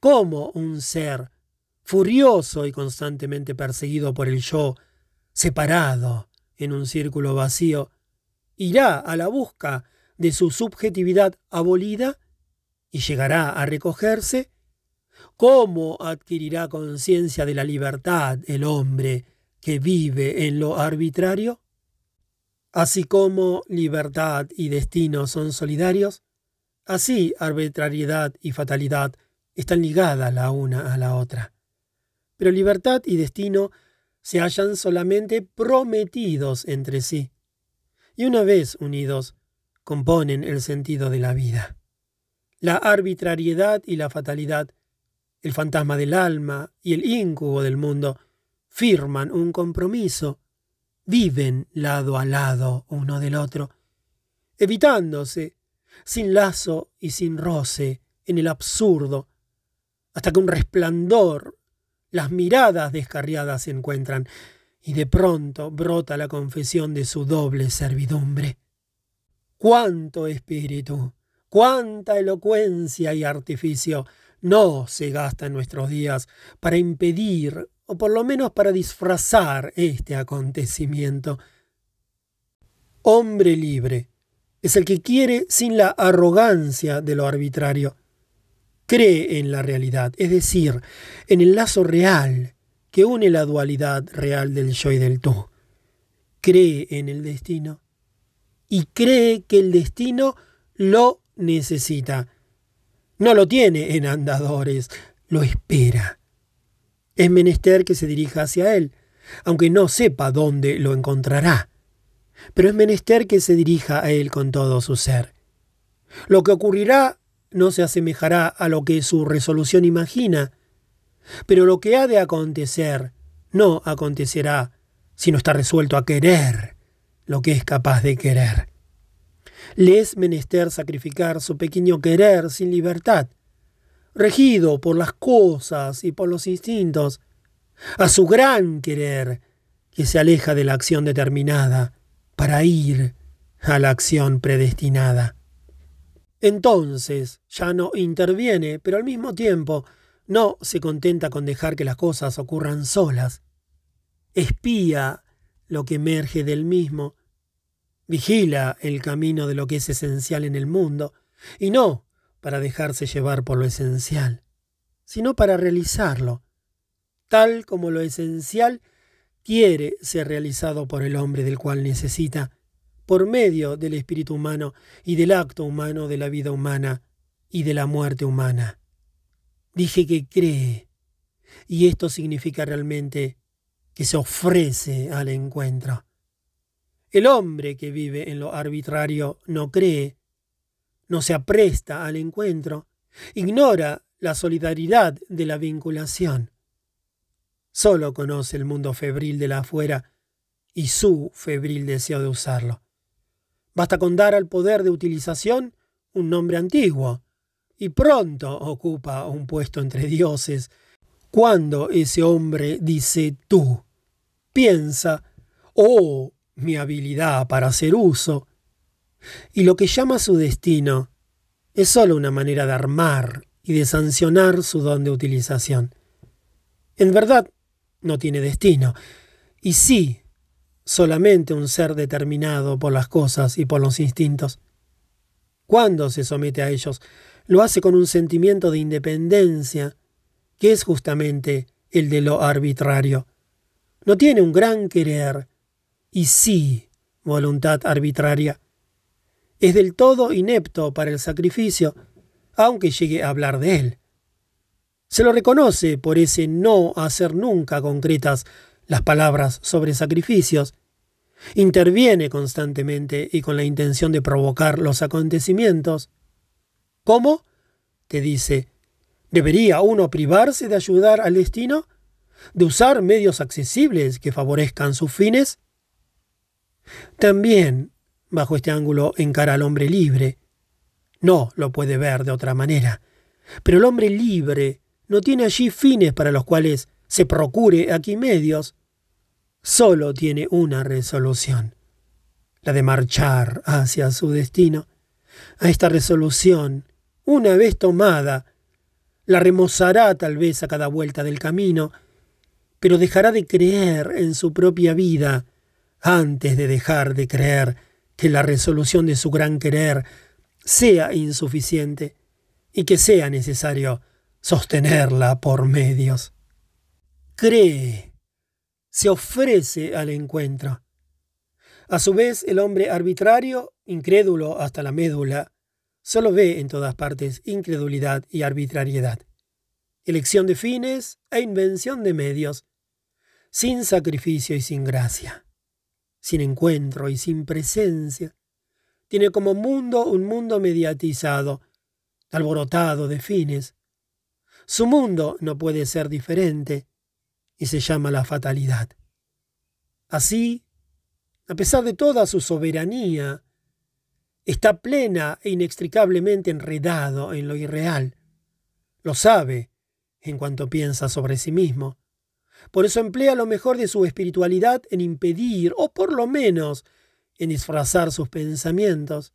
¿Cómo un ser furioso y constantemente perseguido por el yo, separado en un círculo vacío, irá a la busca de su subjetividad abolida y llegará a recogerse? ¿Cómo adquirirá conciencia de la libertad el hombre que vive en lo arbitrario? Así como libertad y destino son solidarios, así arbitrariedad y fatalidad están ligadas la una a la otra. Pero libertad y destino se hallan solamente prometidos entre sí y una vez unidos, componen el sentido de la vida. La arbitrariedad y la fatalidad, el fantasma del alma y el íncubo del mundo, firman un compromiso, viven lado a lado uno del otro, evitándose, sin lazo y sin roce, en el absurdo, hasta que un resplandor, las miradas descarriadas se encuentran, y de pronto brota la confesión de su doble servidumbre. Cuánto espíritu, cuánta elocuencia y artificio no se gasta en nuestros días para impedir o por lo menos para disfrazar este acontecimiento. Hombre libre es el que quiere sin la arrogancia de lo arbitrario. Cree en la realidad, es decir, en el lazo real que une la dualidad real del yo y del tú. Cree en el destino y cree que el destino lo necesita. No lo tiene en andadores, lo espera. Es menester que se dirija hacia él, aunque no sepa dónde lo encontrará. Pero es menester que se dirija a él con todo su ser. Lo que ocurrirá no se asemejará a lo que su resolución imagina, pero lo que ha de acontecer no acontecerá si no está resuelto a querer lo que es capaz de querer. Le es menester sacrificar su pequeño querer sin libertad, regido por las cosas y por los instintos, a su gran querer que se aleja de la acción determinada para ir a la acción predestinada. Entonces ya no interviene, pero al mismo tiempo no se contenta con dejar que las cosas ocurran solas. Espía lo que emerge del mismo. Vigila el camino de lo que es esencial en el mundo, y no para dejarse llevar por lo esencial, sino para realizarlo, tal como lo esencial quiere ser realizado por el hombre del cual necesita, por medio del espíritu humano y del acto humano de la vida humana y de la muerte humana. Dije que cree. Y esto significa realmente que se ofrece al encuentro. El hombre que vive en lo arbitrario no cree, no se apresta al encuentro, ignora la solidaridad de la vinculación. Solo conoce el mundo febril de la afuera y su febril deseo de usarlo. Basta con dar al poder de utilización un nombre antiguo, y pronto ocupa un puesto entre dioses. Cuando ese hombre dice tú, piensa, oh, mi habilidad para hacer uso, y lo que llama su destino es sólo una manera de armar y de sancionar su don de utilización. En verdad, no tiene destino, y sí, solamente un ser determinado por las cosas y por los instintos. Cuando se somete a ellos, lo hace con un sentimiento de independencia, que es justamente el de lo arbitrario. No tiene un gran querer, y sí voluntad arbitraria. Es del todo inepto para el sacrificio, aunque llegue a hablar de él. Se lo reconoce por ese no hacer nunca concretas las palabras sobre sacrificios. Interviene constantemente y con la intención de provocar los acontecimientos. ¿Cómo? te dice, ¿debería uno privarse de ayudar al destino? ¿De usar medios accesibles que favorezcan sus fines? También, bajo este ángulo, encara al hombre libre. No lo puede ver de otra manera. Pero el hombre libre no tiene allí fines para los cuales se procure aquí medios. Solo tiene una resolución, la de marchar hacia su destino. A esta resolución, una vez tomada, la remozará tal vez a cada vuelta del camino, pero dejará de creer en su propia vida antes de dejar de creer que la resolución de su gran querer sea insuficiente y que sea necesario sostenerla por medios. Cree, se ofrece al encuentro. A su vez, el hombre arbitrario, incrédulo hasta la médula, solo ve en todas partes incredulidad y arbitrariedad, elección de fines e invención de medios, sin sacrificio y sin gracia, sin encuentro y sin presencia. Tiene como mundo un mundo mediatizado, alborotado de fines, su mundo no puede ser diferente y se llama la fatalidad. Así, a pesar de toda su soberanía, está plena e inextricablemente enredado en lo irreal. Lo sabe en cuanto piensa sobre sí mismo. Por eso emplea lo mejor de su espiritualidad en impedir, o por lo menos en disfrazar sus pensamientos.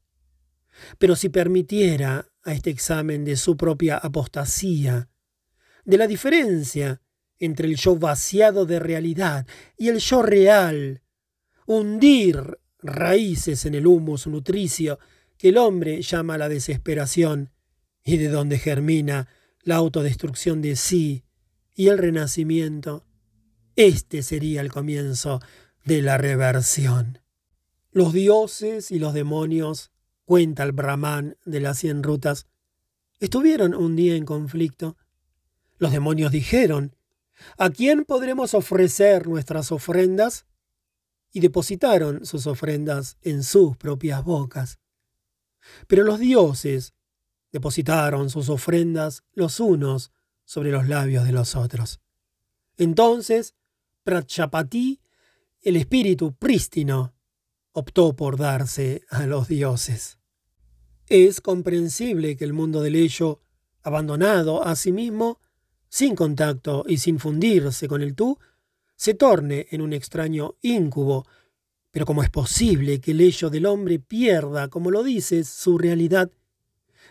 Pero si permitiera a este examen de su propia apostasía de la diferencia entre el yo vaciado de realidad y el yo real, hundir raíces en el humus nutricio que el hombre llama la desesperación y de donde germina la autodestrucción de sí y el renacimiento. Este sería el comienzo de la reversión. Los dioses y los demonios, cuenta el Brahman de las cien rutas, estuvieron un día en conflicto los demonios dijeron, ¿A quién podremos ofrecer nuestras ofrendas? Y depositaron sus ofrendas en sus propias bocas. Pero los dioses depositaron sus ofrendas los unos sobre los labios de los otros. Entonces, Pratchapati, el espíritu prístino, optó por darse a los dioses. Es comprensible que el mundo del ello, abandonado a sí mismo, sin contacto y sin fundirse con el tú, se torne en un extraño íncubo. Pero ¿cómo es posible que el ello del hombre pierda, como lo dices, su realidad?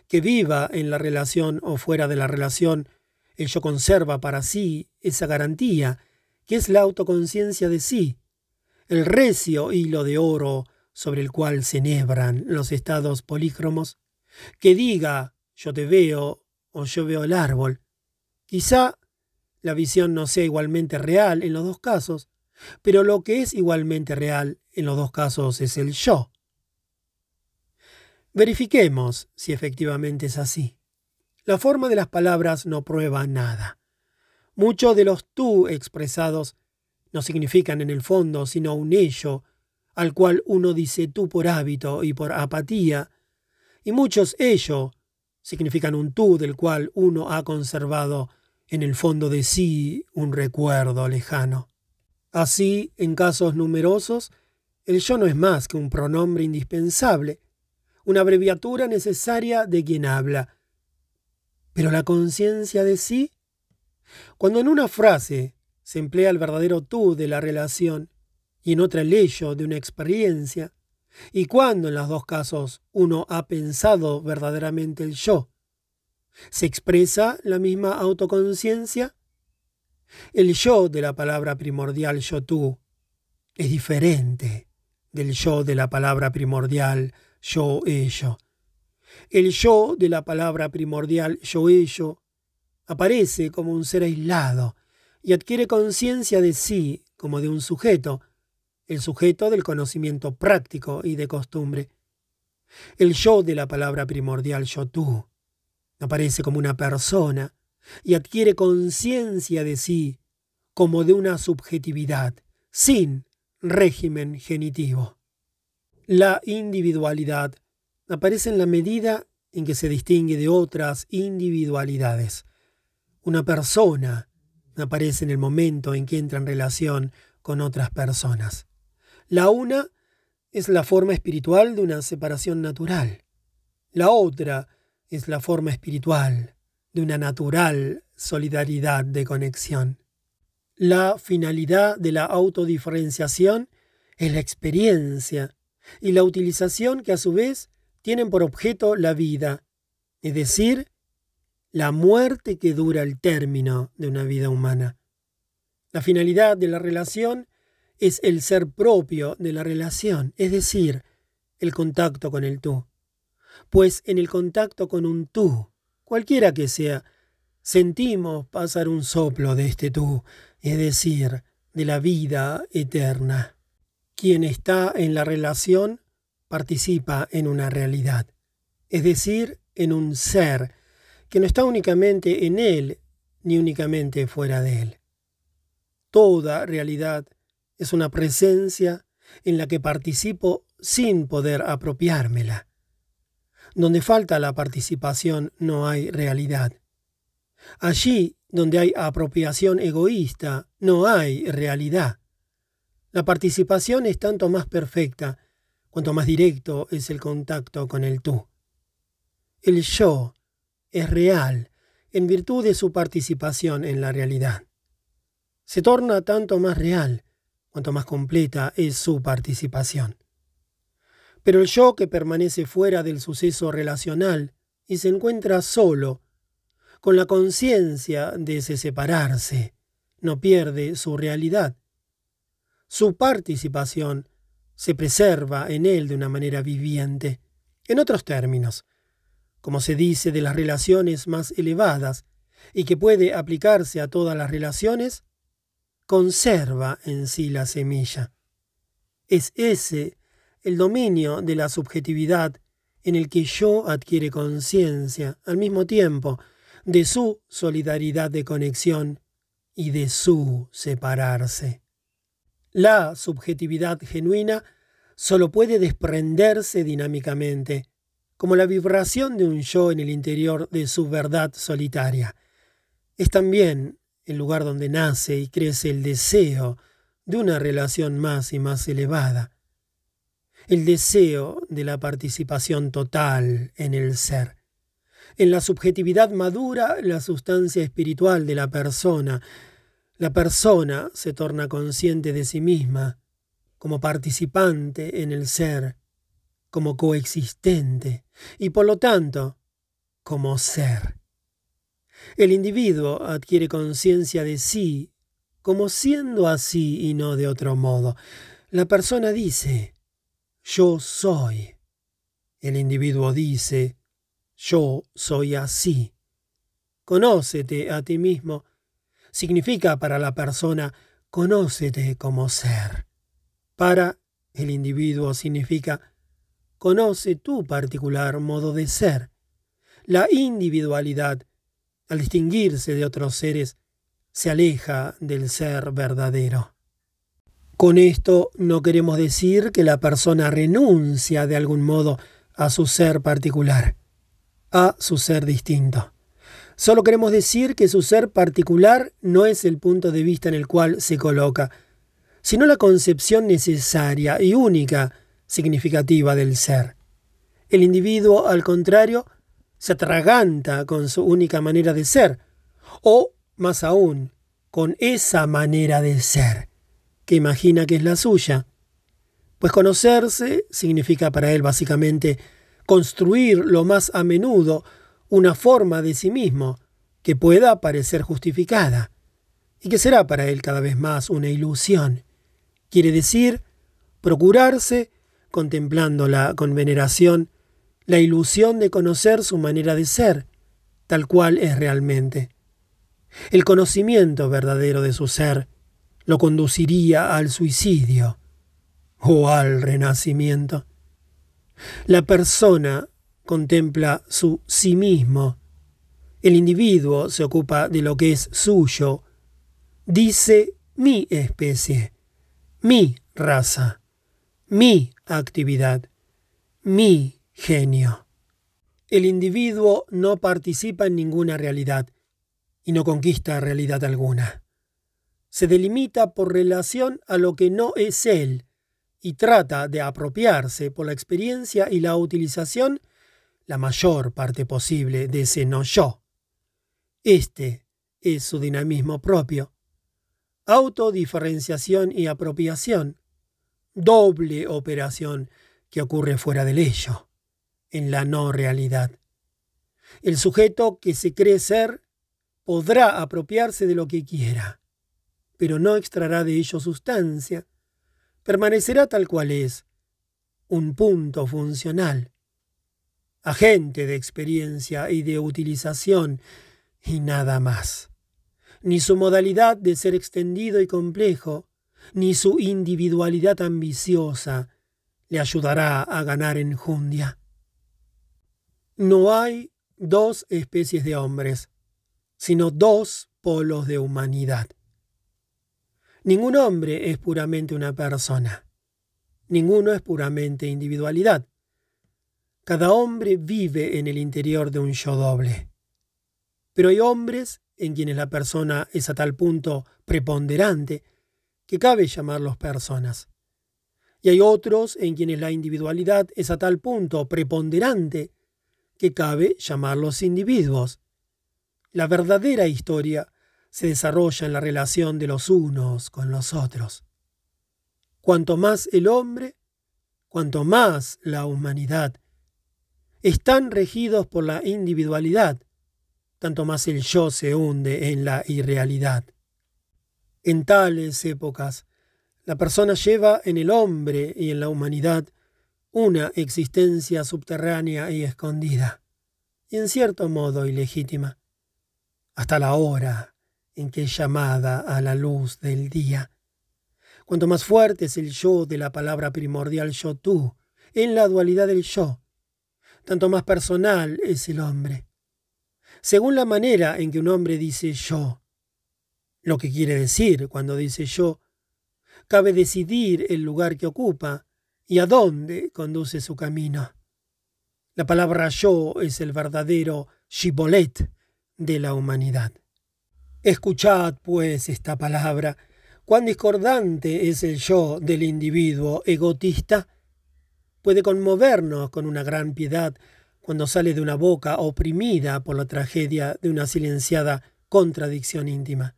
Que viva en la relación o fuera de la relación, ello conserva para sí esa garantía, que es la autoconciencia de sí, el recio hilo de oro sobre el cual se enhebran los estados polícromos, que diga yo te veo o yo veo el árbol, Quizá la visión no sea igualmente real en los dos casos, pero lo que es igualmente real en los dos casos es el yo. Verifiquemos si efectivamente es así. La forma de las palabras no prueba nada. Muchos de los tú expresados no significan en el fondo sino un ello, al cual uno dice tú por hábito y por apatía, y muchos ellos significan un tú del cual uno ha conservado en el fondo de sí un recuerdo lejano. Así, en casos numerosos, el yo no es más que un pronombre indispensable, una abreviatura necesaria de quien habla. Pero la conciencia de sí, cuando en una frase se emplea el verdadero tú de la relación y en otra el ello de una experiencia, y cuando en los dos casos uno ha pensado verdaderamente el yo, ¿se expresa la misma autoconciencia? El yo de la palabra primordial yo tú es diferente del yo de la palabra primordial yo ello. El yo de la palabra primordial yo ello aparece como un ser aislado y adquiere conciencia de sí como de un sujeto, el sujeto del conocimiento práctico y de costumbre. El yo de la palabra primordial yo tú aparece como una persona y adquiere conciencia de sí como de una subjetividad, sin régimen genitivo. La individualidad aparece en la medida en que se distingue de otras individualidades. Una persona aparece en el momento en que entra en relación con otras personas. La una es la forma espiritual de una separación natural. La otra es la forma espiritual de una natural solidaridad de conexión. La finalidad de la autodiferenciación es la experiencia y la utilización que a su vez tienen por objeto la vida, es decir, la muerte que dura el término de una vida humana. La finalidad de la relación es el ser propio de la relación, es decir, el contacto con el tú. Pues en el contacto con un tú, cualquiera que sea, sentimos pasar un soplo de este tú, es decir, de la vida eterna. Quien está en la relación participa en una realidad, es decir, en un ser que no está únicamente en él ni únicamente fuera de él. Toda realidad es una presencia en la que participo sin poder apropiármela. Donde falta la participación no hay realidad. Allí donde hay apropiación egoísta no hay realidad. La participación es tanto más perfecta cuanto más directo es el contacto con el tú. El yo es real en virtud de su participación en la realidad. Se torna tanto más real cuanto más completa es su participación. Pero el yo que permanece fuera del suceso relacional y se encuentra solo, con la conciencia de ese separarse, no pierde su realidad. Su participación se preserva en él de una manera viviente. En otros términos, como se dice de las relaciones más elevadas y que puede aplicarse a todas las relaciones, conserva en sí la semilla. Es ese el dominio de la subjetividad en el que yo adquiere conciencia al mismo tiempo de su solidaridad de conexión y de su separarse. La subjetividad genuina solo puede desprenderse dinámicamente, como la vibración de un yo en el interior de su verdad solitaria. Es también el lugar donde nace y crece el deseo de una relación más y más elevada, el deseo de la participación total en el ser. En la subjetividad madura la sustancia espiritual de la persona. La persona se torna consciente de sí misma, como participante en el ser, como coexistente y por lo tanto como ser. El individuo adquiere conciencia de sí como siendo así y no de otro modo. La persona dice, yo soy. El individuo dice, yo soy así. Conócete a ti mismo. Significa para la persona, conócete como ser. Para el individuo significa, conoce tu particular modo de ser. La individualidad al distinguirse de otros seres, se aleja del ser verdadero. Con esto no queremos decir que la persona renuncia de algún modo a su ser particular, a su ser distinto. Solo queremos decir que su ser particular no es el punto de vista en el cual se coloca, sino la concepción necesaria y única, significativa del ser. El individuo, al contrario, se atraganta con su única manera de ser, o, más aún, con esa manera de ser, que imagina que es la suya. Pues conocerse significa para él básicamente construir lo más a menudo una forma de sí mismo que pueda parecer justificada y que será para él cada vez más una ilusión. Quiere decir, procurarse, contemplándola con veneración, la ilusión de conocer su manera de ser, tal cual es realmente. El conocimiento verdadero de su ser lo conduciría al suicidio o al renacimiento. La persona contempla su sí mismo. El individuo se ocupa de lo que es suyo. Dice mi especie, mi raza, mi actividad, mi genio. El individuo no participa en ninguna realidad y no conquista realidad alguna. Se delimita por relación a lo que no es él y trata de apropiarse por la experiencia y la utilización la mayor parte posible de ese no yo. Este es su dinamismo propio. Autodiferenciación y apropiación. Doble operación que ocurre fuera del ello en la no realidad. El sujeto que se cree ser podrá apropiarse de lo que quiera, pero no extraerá de ello sustancia. Permanecerá tal cual es, un punto funcional, agente de experiencia y de utilización, y nada más. Ni su modalidad de ser extendido y complejo, ni su individualidad ambiciosa le ayudará a ganar enjundia. No hay dos especies de hombres, sino dos polos de humanidad. Ningún hombre es puramente una persona. Ninguno es puramente individualidad. Cada hombre vive en el interior de un yo doble. Pero hay hombres en quienes la persona es a tal punto preponderante que cabe llamarlos personas. Y hay otros en quienes la individualidad es a tal punto preponderante que cabe llamarlos individuos. La verdadera historia se desarrolla en la relación de los unos con los otros. Cuanto más el hombre, cuanto más la humanidad están regidos por la individualidad, tanto más el yo se hunde en la irrealidad. En tales épocas, la persona lleva en el hombre y en la humanidad una existencia subterránea y escondida, y en cierto modo ilegítima, hasta la hora en que es llamada a la luz del día. Cuanto más fuerte es el yo de la palabra primordial yo tú, en la dualidad del yo, tanto más personal es el hombre. Según la manera en que un hombre dice yo, lo que quiere decir cuando dice yo, cabe decidir el lugar que ocupa, y a dónde conduce su camino. La palabra yo es el verdadero shibolet de la humanidad. Escuchad, pues, esta palabra. Cuán discordante es el yo del individuo egotista. Puede conmovernos con una gran piedad cuando sale de una boca oprimida por la tragedia de una silenciada contradicción íntima.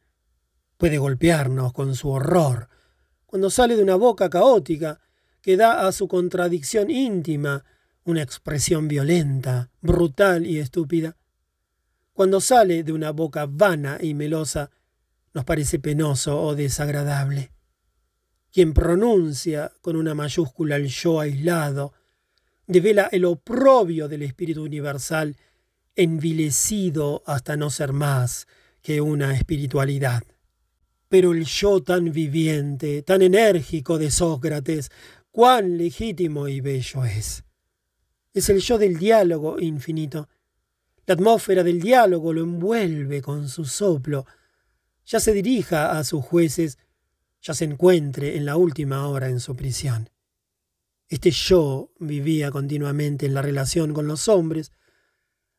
Puede golpearnos con su horror cuando sale de una boca caótica que da a su contradicción íntima una expresión violenta, brutal y estúpida. Cuando sale de una boca vana y melosa, nos parece penoso o desagradable. Quien pronuncia con una mayúscula el yo aislado, devela el oprobio del espíritu universal, envilecido hasta no ser más que una espiritualidad. Pero el yo tan viviente, tan enérgico de Sócrates, cuán legítimo y bello es. Es el yo del diálogo infinito. La atmósfera del diálogo lo envuelve con su soplo. Ya se dirija a sus jueces, ya se encuentre en la última hora en su prisión. Este yo vivía continuamente en la relación con los hombres,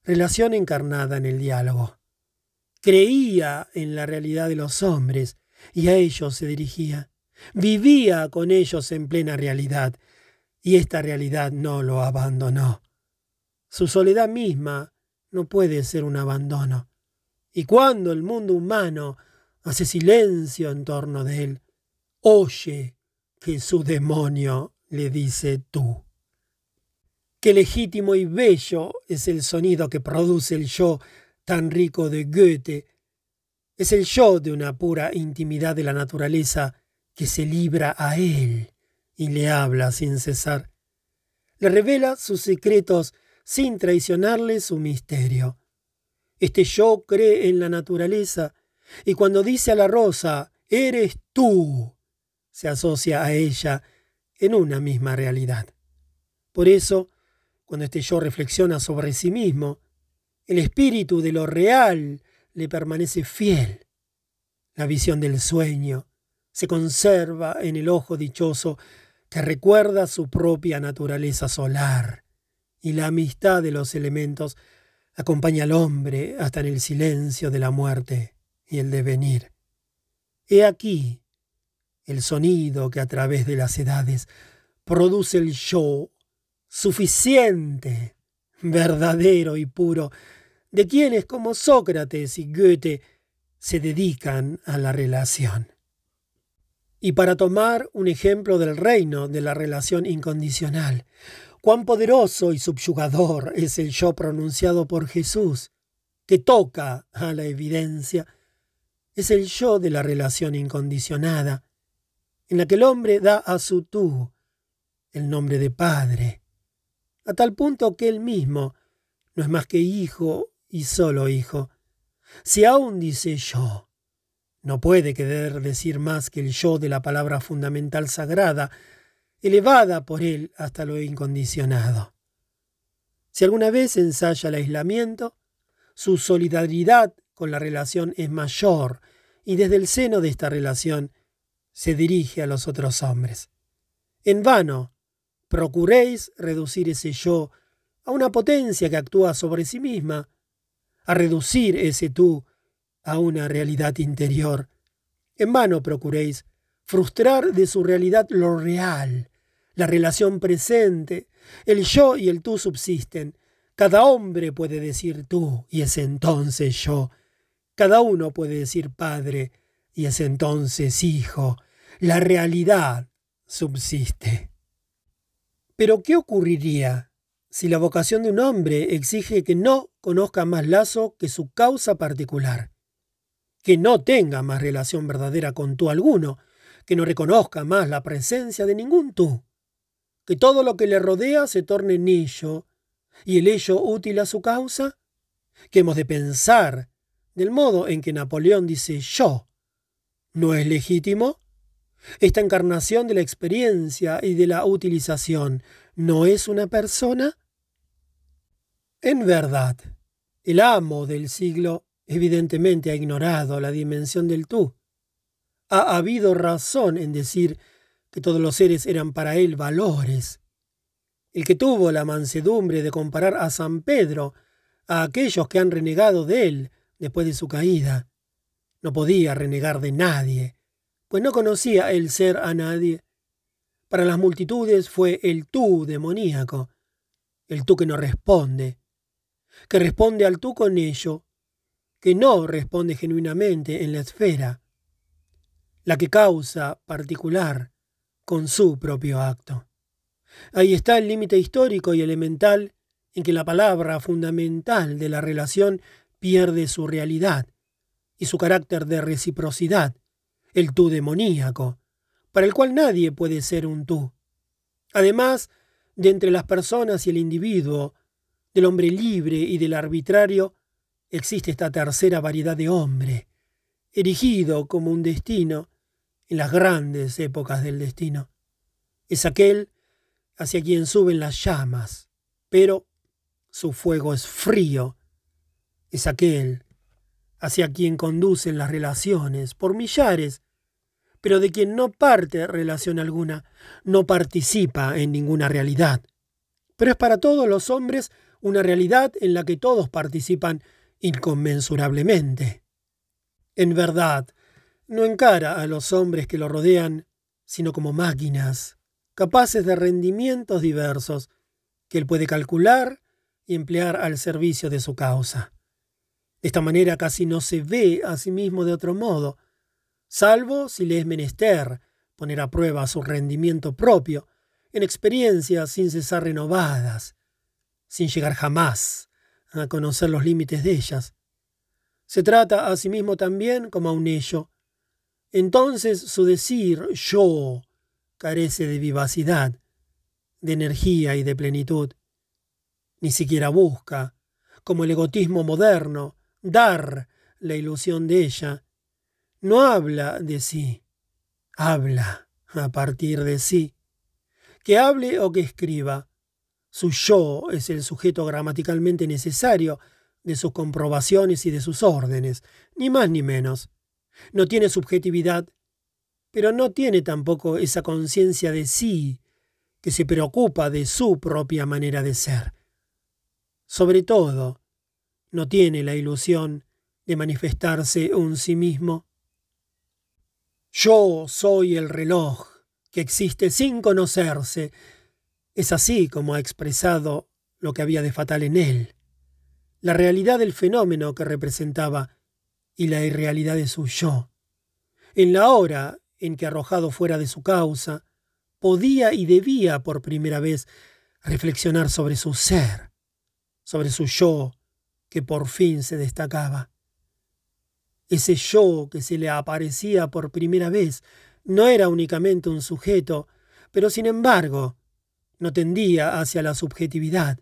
relación encarnada en el diálogo. Creía en la realidad de los hombres y a ellos se dirigía. Vivía con ellos en plena realidad y esta realidad no lo abandonó. Su soledad misma no puede ser un abandono. Y cuando el mundo humano hace silencio en torno de él, oye que su demonio le dice tú. Qué legítimo y bello es el sonido que produce el yo tan rico de Goethe. Es el yo de una pura intimidad de la naturaleza que se libra a él y le habla sin cesar. Le revela sus secretos sin traicionarle su misterio. Este yo cree en la naturaleza y cuando dice a la rosa, eres tú, se asocia a ella en una misma realidad. Por eso, cuando este yo reflexiona sobre sí mismo, el espíritu de lo real le permanece fiel. La visión del sueño se conserva en el ojo dichoso que recuerda su propia naturaleza solar, y la amistad de los elementos acompaña al hombre hasta en el silencio de la muerte y el devenir. He aquí el sonido que a través de las edades produce el yo suficiente, verdadero y puro, de quienes como Sócrates y Goethe se dedican a la relación. Y para tomar un ejemplo del reino de la relación incondicional, cuán poderoso y subyugador es el yo pronunciado por Jesús, que toca a la evidencia, es el yo de la relación incondicionada, en la que el hombre da a su tú el nombre de Padre, a tal punto que él mismo no es más que hijo y solo hijo. Si aún dice yo, no puede querer decir más que el yo de la palabra fundamental sagrada, elevada por él hasta lo incondicionado. Si alguna vez ensaya el aislamiento, su solidaridad con la relación es mayor y desde el seno de esta relación se dirige a los otros hombres. En vano, procuréis reducir ese yo a una potencia que actúa sobre sí misma, a reducir ese tú a una realidad interior. En vano procuréis frustrar de su realidad lo real, la relación presente. El yo y el tú subsisten. Cada hombre puede decir tú y es entonces yo. Cada uno puede decir padre y es entonces hijo la realidad subsiste. Pero ¿qué ocurriría si la vocación de un hombre exige que no conozca más lazo que su causa particular, que no tenga más relación verdadera con tú alguno, que no reconozca más la presencia de ningún tú, que todo lo que le rodea se torne en ello y el ello útil a su causa? que hemos de pensar del modo en que Napoleón dice yo? ¿No es legítimo? Esta encarnación de la experiencia y de la utilización no es una persona? En verdad, el amo del siglo evidentemente ha ignorado la dimensión del tú. Ha habido razón en decir que todos los seres eran para él valores. El que tuvo la mansedumbre de comparar a San Pedro a aquellos que han renegado de él después de su caída, no podía renegar de nadie, pues no conocía el ser a nadie. Para las multitudes fue el tú demoníaco, el tú que no responde, que responde al tú con ello, que no responde genuinamente en la esfera, la que causa particular con su propio acto. Ahí está el límite histórico y elemental en que la palabra fundamental de la relación pierde su realidad y su carácter de reciprocidad el tú demoníaco, para el cual nadie puede ser un tú. Además, de entre las personas y el individuo, del hombre libre y del arbitrario, existe esta tercera variedad de hombre, erigido como un destino en las grandes épocas del destino. Es aquel hacia quien suben las llamas, pero su fuego es frío. Es aquel hacia quien conducen las relaciones por millares pero de quien no parte relación alguna, no participa en ninguna realidad. Pero es para todos los hombres una realidad en la que todos participan inconmensurablemente. En verdad, no encara a los hombres que lo rodean, sino como máquinas, capaces de rendimientos diversos, que él puede calcular y emplear al servicio de su causa. De esta manera casi no se ve a sí mismo de otro modo, salvo si le es menester poner a prueba su rendimiento propio en experiencias sin cesar renovadas, sin llegar jamás a conocer los límites de ellas. Se trata a sí mismo también como a un ello. Entonces su decir yo carece de vivacidad, de energía y de plenitud. Ni siquiera busca, como el egotismo moderno, dar la ilusión de ella. No habla de sí, habla a partir de sí. Que hable o que escriba, su yo es el sujeto gramaticalmente necesario de sus comprobaciones y de sus órdenes, ni más ni menos. No tiene subjetividad, pero no tiene tampoco esa conciencia de sí que se preocupa de su propia manera de ser. Sobre todo, no tiene la ilusión de manifestarse un sí mismo. Yo soy el reloj que existe sin conocerse, es así como ha expresado lo que había de fatal en él, la realidad del fenómeno que representaba y la irrealidad de su yo. En la hora en que arrojado fuera de su causa, podía y debía por primera vez reflexionar sobre su ser, sobre su yo que por fin se destacaba. Ese yo que se le aparecía por primera vez no era únicamente un sujeto, pero sin embargo no tendía hacia la subjetividad.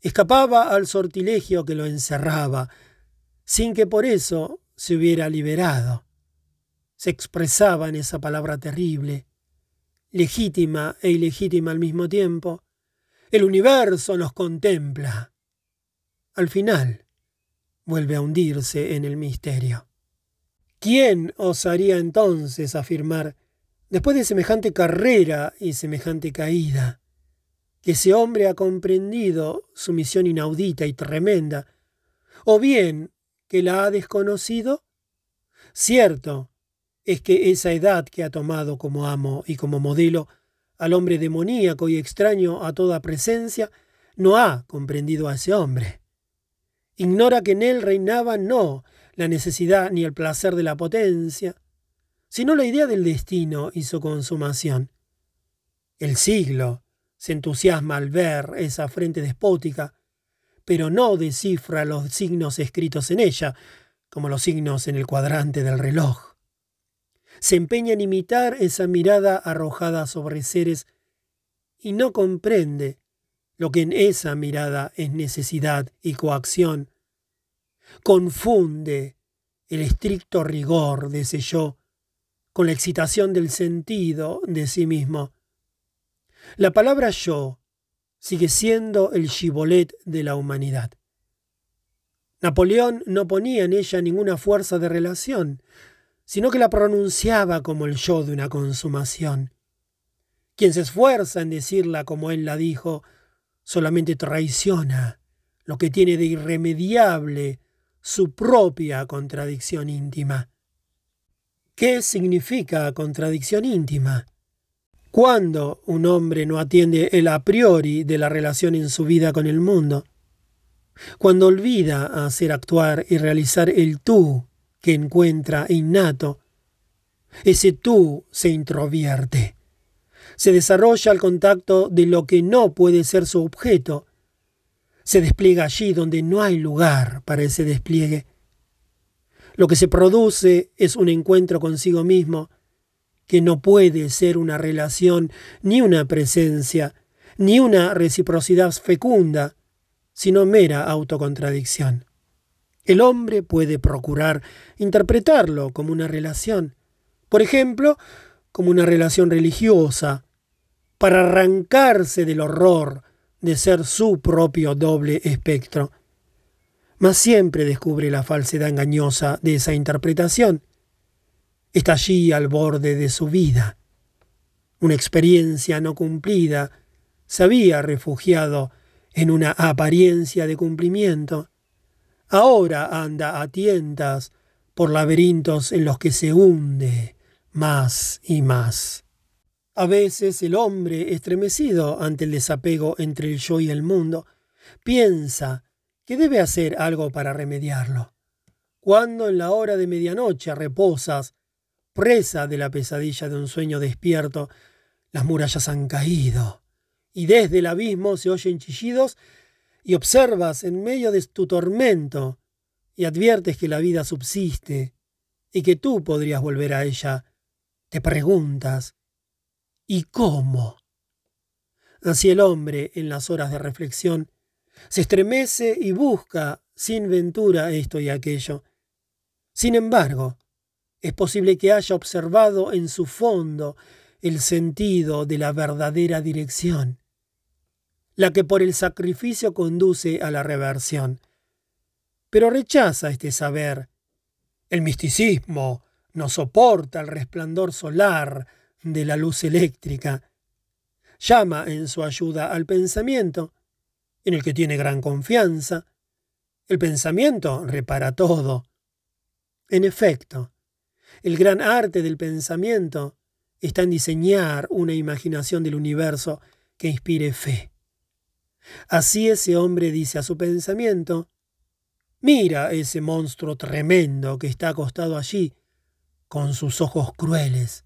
Escapaba al sortilegio que lo encerraba, sin que por eso se hubiera liberado. Se expresaba en esa palabra terrible, legítima e ilegítima al mismo tiempo. El universo nos contempla. Al final, vuelve a hundirse en el misterio. ¿Quién osaría entonces afirmar después de semejante carrera y semejante caída, que ese hombre ha comprendido su misión inaudita y tremenda, o bien que la ha desconocido? Cierto es que esa edad que ha tomado como amo y como modelo al hombre demoníaco y extraño a toda presencia, no ha comprendido a ese hombre. Ignora que en él reinaba no la necesidad ni el placer de la potencia, sino la idea del destino y su consumación. El siglo se entusiasma al ver esa frente despótica, pero no descifra los signos escritos en ella, como los signos en el cuadrante del reloj. Se empeña en imitar esa mirada arrojada sobre seres y no comprende lo que en esa mirada es necesidad y coacción. Confunde el estricto rigor de ese yo con la excitación del sentido de sí mismo. La palabra yo sigue siendo el chibolet de la humanidad. Napoleón no ponía en ella ninguna fuerza de relación, sino que la pronunciaba como el yo de una consumación. Quien se esfuerza en decirla como él la dijo, solamente traiciona lo que tiene de irremediable su propia contradicción íntima. ¿Qué significa contradicción íntima? Cuando un hombre no atiende el a priori de la relación en su vida con el mundo, cuando olvida hacer actuar y realizar el tú que encuentra innato, ese tú se introvierte, se desarrolla al contacto de lo que no puede ser su objeto, se despliega allí donde no hay lugar para ese despliegue lo que se produce es un encuentro consigo mismo, que no puede ser una relación, ni una presencia, ni una reciprocidad fecunda, sino mera autocontradicción. El hombre puede procurar interpretarlo como una relación, por ejemplo, como una relación religiosa, para arrancarse del horror de ser su propio doble espectro mas siempre descubre la falsedad engañosa de esa interpretación. está allí al borde de su vida. Una experiencia no cumplida se había refugiado en una apariencia de cumplimiento. Ahora anda a tientas por laberintos en los que se hunde más y más. A veces el hombre, estremecido ante el desapego entre el yo y el mundo, piensa que debe hacer algo para remediarlo. Cuando en la hora de medianoche reposas, presa de la pesadilla de un sueño despierto, las murallas han caído, y desde el abismo se oyen chillidos, y observas en medio de tu tormento, y adviertes que la vida subsiste, y que tú podrías volver a ella, te preguntas, ¿y cómo? Así el hombre, en las horas de reflexión, se estremece y busca sin ventura esto y aquello. Sin embargo, es posible que haya observado en su fondo el sentido de la verdadera dirección, la que por el sacrificio conduce a la reversión. Pero rechaza este saber. El misticismo no soporta el resplandor solar de la luz eléctrica. Llama en su ayuda al pensamiento, en el que tiene gran confianza. El pensamiento repara todo. En efecto, el gran arte del pensamiento está en diseñar una imaginación del universo que inspire fe. Así ese hombre dice a su pensamiento, mira ese monstruo tremendo que está acostado allí, con sus ojos crueles.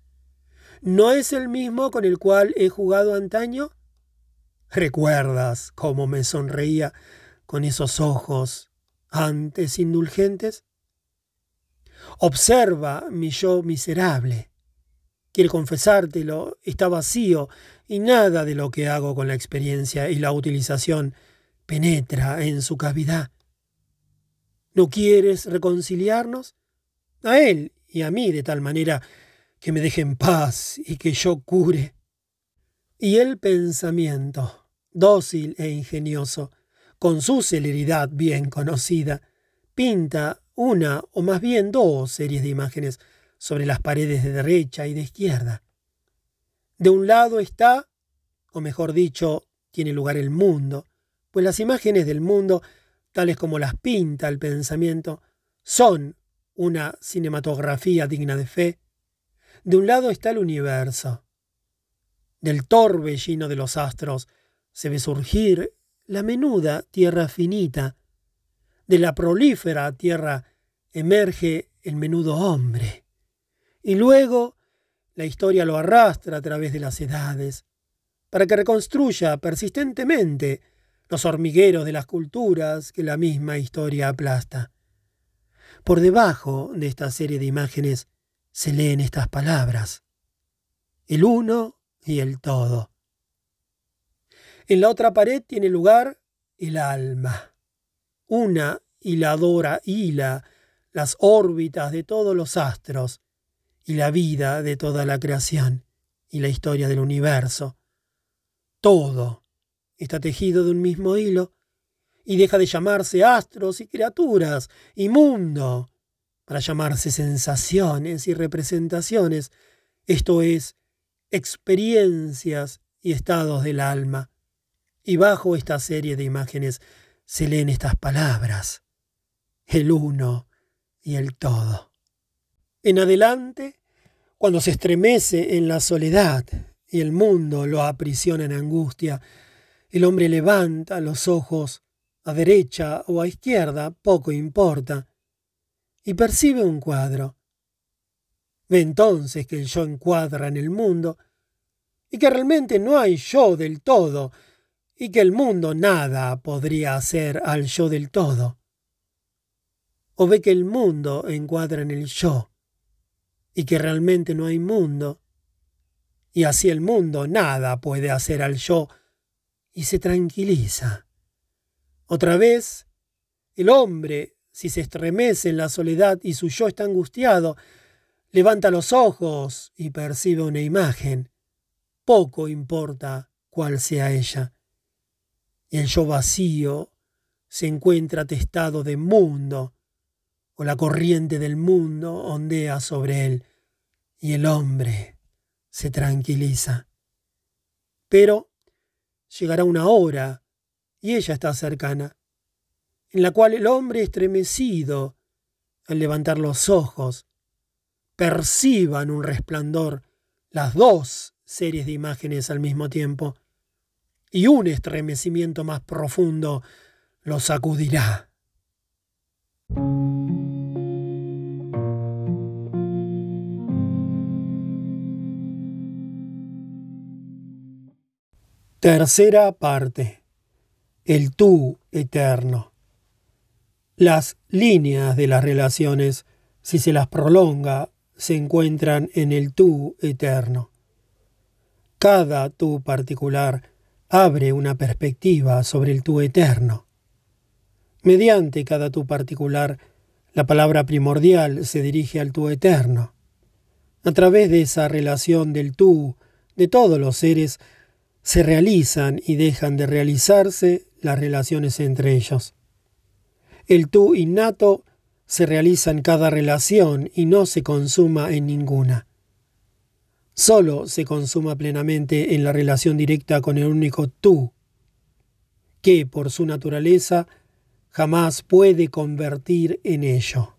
¿No es el mismo con el cual he jugado antaño? ¿Recuerdas cómo me sonreía con esos ojos antes indulgentes? Observa mi yo miserable. Quiere confesártelo, está vacío y nada de lo que hago con la experiencia y la utilización penetra en su cavidad. ¿No quieres reconciliarnos? A él y a mí de tal manera que me deje en paz y que yo cure. Y el pensamiento, dócil e ingenioso, con su celeridad bien conocida, pinta una o más bien dos series de imágenes sobre las paredes de derecha y de izquierda. De un lado está, o mejor dicho, tiene lugar el mundo, pues las imágenes del mundo, tales como las pinta el pensamiento, son una cinematografía digna de fe. De un lado está el universo. Del torbellino de los astros se ve surgir la menuda tierra finita, de la prolífera tierra emerge el menudo hombre. Y luego la historia lo arrastra a través de las edades, para que reconstruya persistentemente los hormigueros de las culturas que la misma historia aplasta. Por debajo de esta serie de imágenes se leen estas palabras, el uno y el todo. En la otra pared tiene lugar el alma una hiladora hila las órbitas de todos los astros y la vida de toda la creación y la historia del universo. Todo está tejido de un mismo hilo y deja de llamarse astros y criaturas y mundo para llamarse sensaciones y representaciones, esto es, experiencias y estados del alma. Y bajo esta serie de imágenes se leen estas palabras, el uno y el todo. En adelante, cuando se estremece en la soledad y el mundo lo aprisiona en angustia, el hombre levanta los ojos a derecha o a izquierda, poco importa, y percibe un cuadro. Ve entonces que el yo encuadra en el mundo y que realmente no hay yo del todo, y que el mundo nada podría hacer al yo del todo. O ve que el mundo encuadra en el yo y que realmente no hay mundo, y así el mundo nada puede hacer al yo y se tranquiliza. Otra vez, el hombre, si se estremece en la soledad y su yo está angustiado, levanta los ojos y percibe una imagen. Poco importa cuál sea ella el yo vacío se encuentra atestado de mundo, o la corriente del mundo ondea sobre él y el hombre se tranquiliza. Pero llegará una hora, y ella está cercana, en la cual el hombre estremecido, al levantar los ojos, perciban un resplandor las dos series de imágenes al mismo tiempo, y un estremecimiento más profundo lo sacudirá. Tercera parte. El tú eterno. Las líneas de las relaciones, si se las prolonga, se encuentran en el tú eterno. Cada tú particular abre una perspectiva sobre el tú eterno. Mediante cada tú particular, la palabra primordial se dirige al tú eterno. A través de esa relación del tú de todos los seres, se realizan y dejan de realizarse las relaciones entre ellos. El tú innato se realiza en cada relación y no se consuma en ninguna. Solo se consuma plenamente en la relación directa con el único tú, que por su naturaleza jamás puede convertir en ello.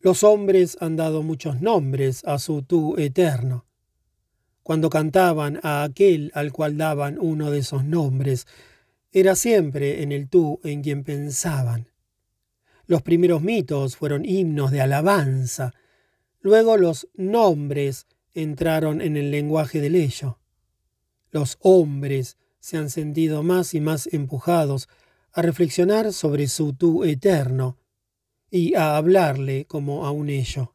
Los hombres han dado muchos nombres a su tú eterno cuando cantaban a aquel al cual daban uno de esos nombres, era siempre en el tú en quien pensaban. Los primeros mitos fueron himnos de alabanza, luego los nombres entraron en el lenguaje del ello. Los hombres se han sentido más y más empujados a reflexionar sobre su tú eterno y a hablarle como a un ello.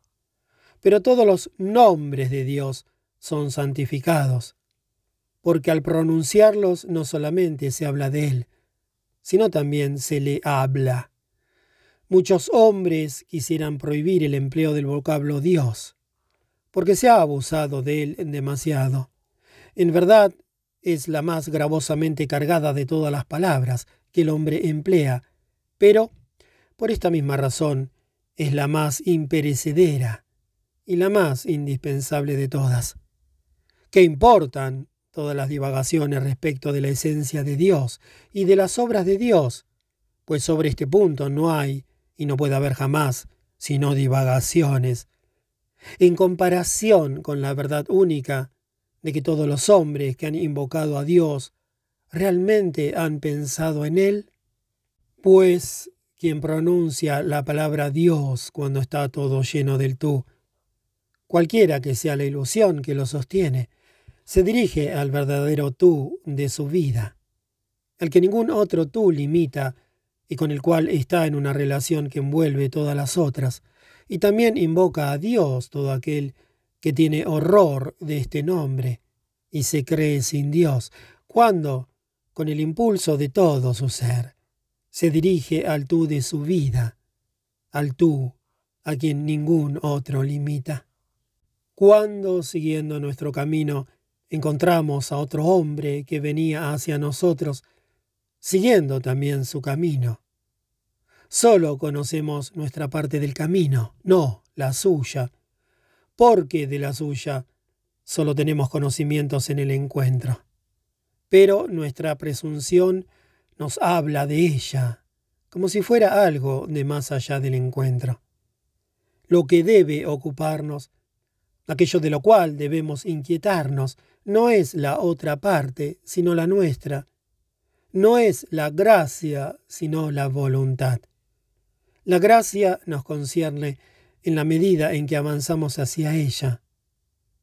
Pero todos los nombres de Dios son santificados, porque al pronunciarlos no solamente se habla de Él, sino también se le habla. Muchos hombres quisieran prohibir el empleo del vocablo Dios, porque se ha abusado de él demasiado. En verdad, es la más gravosamente cargada de todas las palabras que el hombre emplea, pero, por esta misma razón, es la más imperecedera y la más indispensable de todas. ¿Qué importan todas las divagaciones respecto de la esencia de Dios y de las obras de Dios? Pues sobre este punto no hay, y no puede haber jamás, sino divagaciones. En comparación con la verdad única de que todos los hombres que han invocado a Dios realmente han pensado en Él, pues quien pronuncia la palabra Dios cuando está todo lleno del tú, cualquiera que sea la ilusión que lo sostiene, se dirige al verdadero tú de su vida, al que ningún otro tú limita y con el cual está en una relación que envuelve todas las otras, y también invoca a Dios todo aquel que tiene horror de este nombre y se cree sin Dios, cuando, con el impulso de todo su ser, se dirige al tú de su vida, al tú a quien ningún otro limita. Cuando, siguiendo nuestro camino, encontramos a otro hombre que venía hacia nosotros, siguiendo también su camino. Solo conocemos nuestra parte del camino, no la suya, porque de la suya solo tenemos conocimientos en el encuentro. Pero nuestra presunción nos habla de ella, como si fuera algo de más allá del encuentro. Lo que debe ocuparnos Aquello de lo cual debemos inquietarnos no es la otra parte, sino la nuestra. No es la gracia, sino la voluntad. La gracia nos concierne en la medida en que avanzamos hacia ella,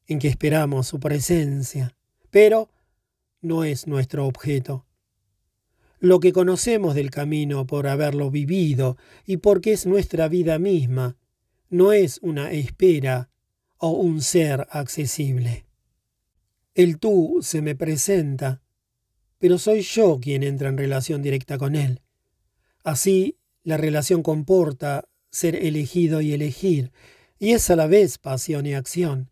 en que esperamos su presencia, pero no es nuestro objeto. Lo que conocemos del camino por haberlo vivido y porque es nuestra vida misma, no es una espera o un ser accesible. El tú se me presenta, pero soy yo quien entra en relación directa con él. Así, la relación comporta ser elegido y elegir, y es a la vez pasión y acción.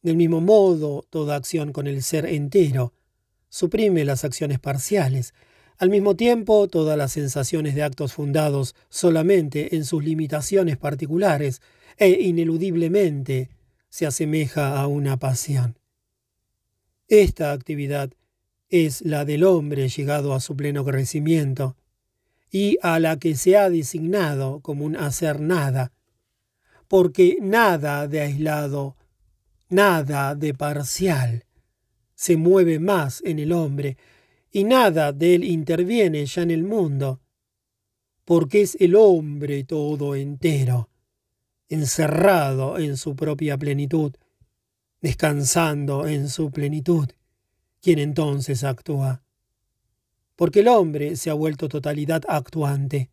Del mismo modo, toda acción con el ser entero suprime las acciones parciales. Al mismo tiempo, todas las sensaciones de actos fundados solamente en sus limitaciones particulares e ineludiblemente se asemeja a una pasión. Esta actividad es la del hombre llegado a su pleno crecimiento y a la que se ha designado como un hacer nada, porque nada de aislado, nada de parcial, se mueve más en el hombre y nada de él interviene ya en el mundo, porque es el hombre todo entero, encerrado en su propia plenitud, descansando en su plenitud, quien entonces actúa. Porque el hombre se ha vuelto totalidad actuante.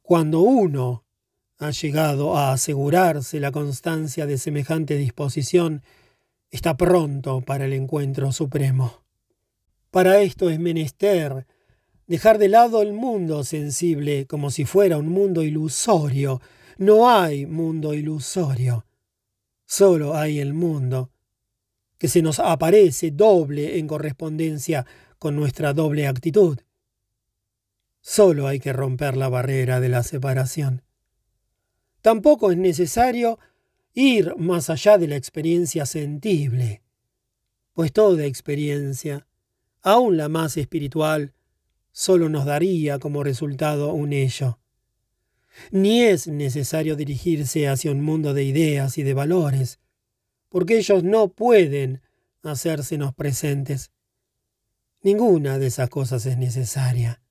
Cuando uno ha llegado a asegurarse la constancia de semejante disposición, está pronto para el encuentro supremo. Para esto es menester dejar de lado el mundo sensible como si fuera un mundo ilusorio. No hay mundo ilusorio. Solo hay el mundo, que se nos aparece doble en correspondencia con nuestra doble actitud. Solo hay que romper la barrera de la separación. Tampoco es necesario ir más allá de la experiencia sentible, pues toda experiencia, aun la más espiritual, solo nos daría como resultado un ello. Ni es necesario dirigirse hacia un mundo de ideas y de valores, porque ellos no pueden hacérsenos presentes. Ninguna de esas cosas es necesaria.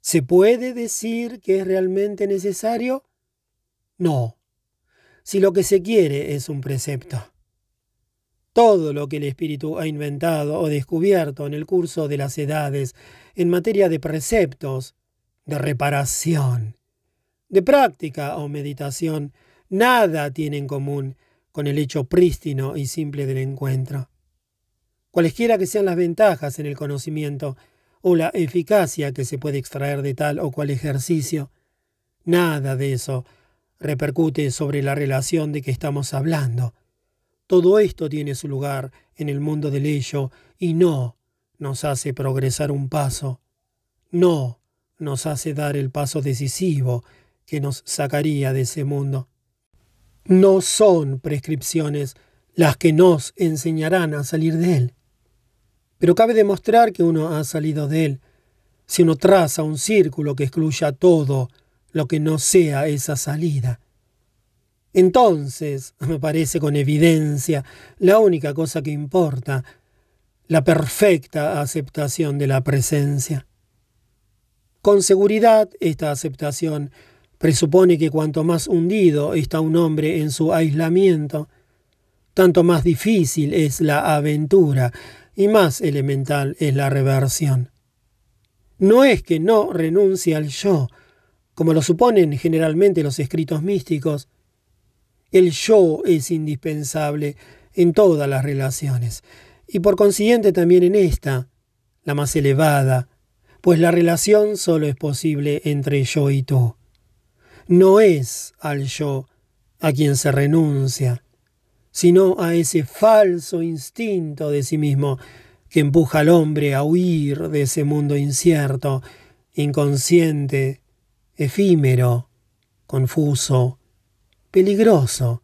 ¿Se puede decir que es realmente necesario? No, si lo que se quiere es un precepto. Todo lo que el espíritu ha inventado o descubierto en el curso de las edades en materia de preceptos, de reparación, de práctica o meditación, nada tiene en común con el hecho prístino y simple del encuentro. Cualesquiera que sean las ventajas en el conocimiento o la eficacia que se puede extraer de tal o cual ejercicio, nada de eso repercute sobre la relación de que estamos hablando. Todo esto tiene su lugar en el mundo del ello y no nos hace progresar un paso, no nos hace dar el paso decisivo que nos sacaría de ese mundo. No son prescripciones las que nos enseñarán a salir de él. Pero cabe demostrar que uno ha salido de él si uno traza un círculo que excluya todo lo que no sea esa salida. Entonces, me parece con evidencia, la única cosa que importa, la perfecta aceptación de la presencia. Con seguridad, esta aceptación presupone que cuanto más hundido está un hombre en su aislamiento, tanto más difícil es la aventura y más elemental es la reversión. No es que no renuncie al yo, como lo suponen generalmente los escritos místicos. El yo es indispensable en todas las relaciones, y por consiguiente también en esta, la más elevada, pues la relación solo es posible entre yo y tú no es al yo a quien se renuncia, sino a ese falso instinto de sí mismo que empuja al hombre a huir de ese mundo incierto, inconsciente, efímero, confuso, peligroso,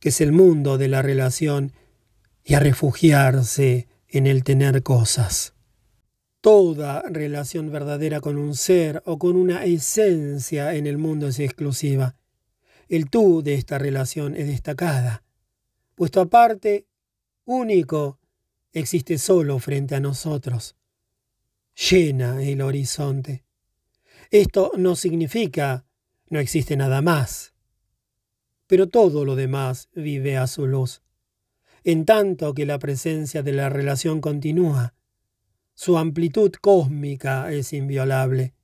que es el mundo de la relación, y a refugiarse en el tener cosas. Toda relación verdadera con un ser o con una esencia en el mundo es exclusiva. El tú de esta relación es destacada, puesto aparte, único, existe solo frente a nosotros. Llena el horizonte. Esto no significa no existe nada más, pero todo lo demás vive a su luz. En tanto que la presencia de la relación continúa, su amplitud cósmica es inviolable.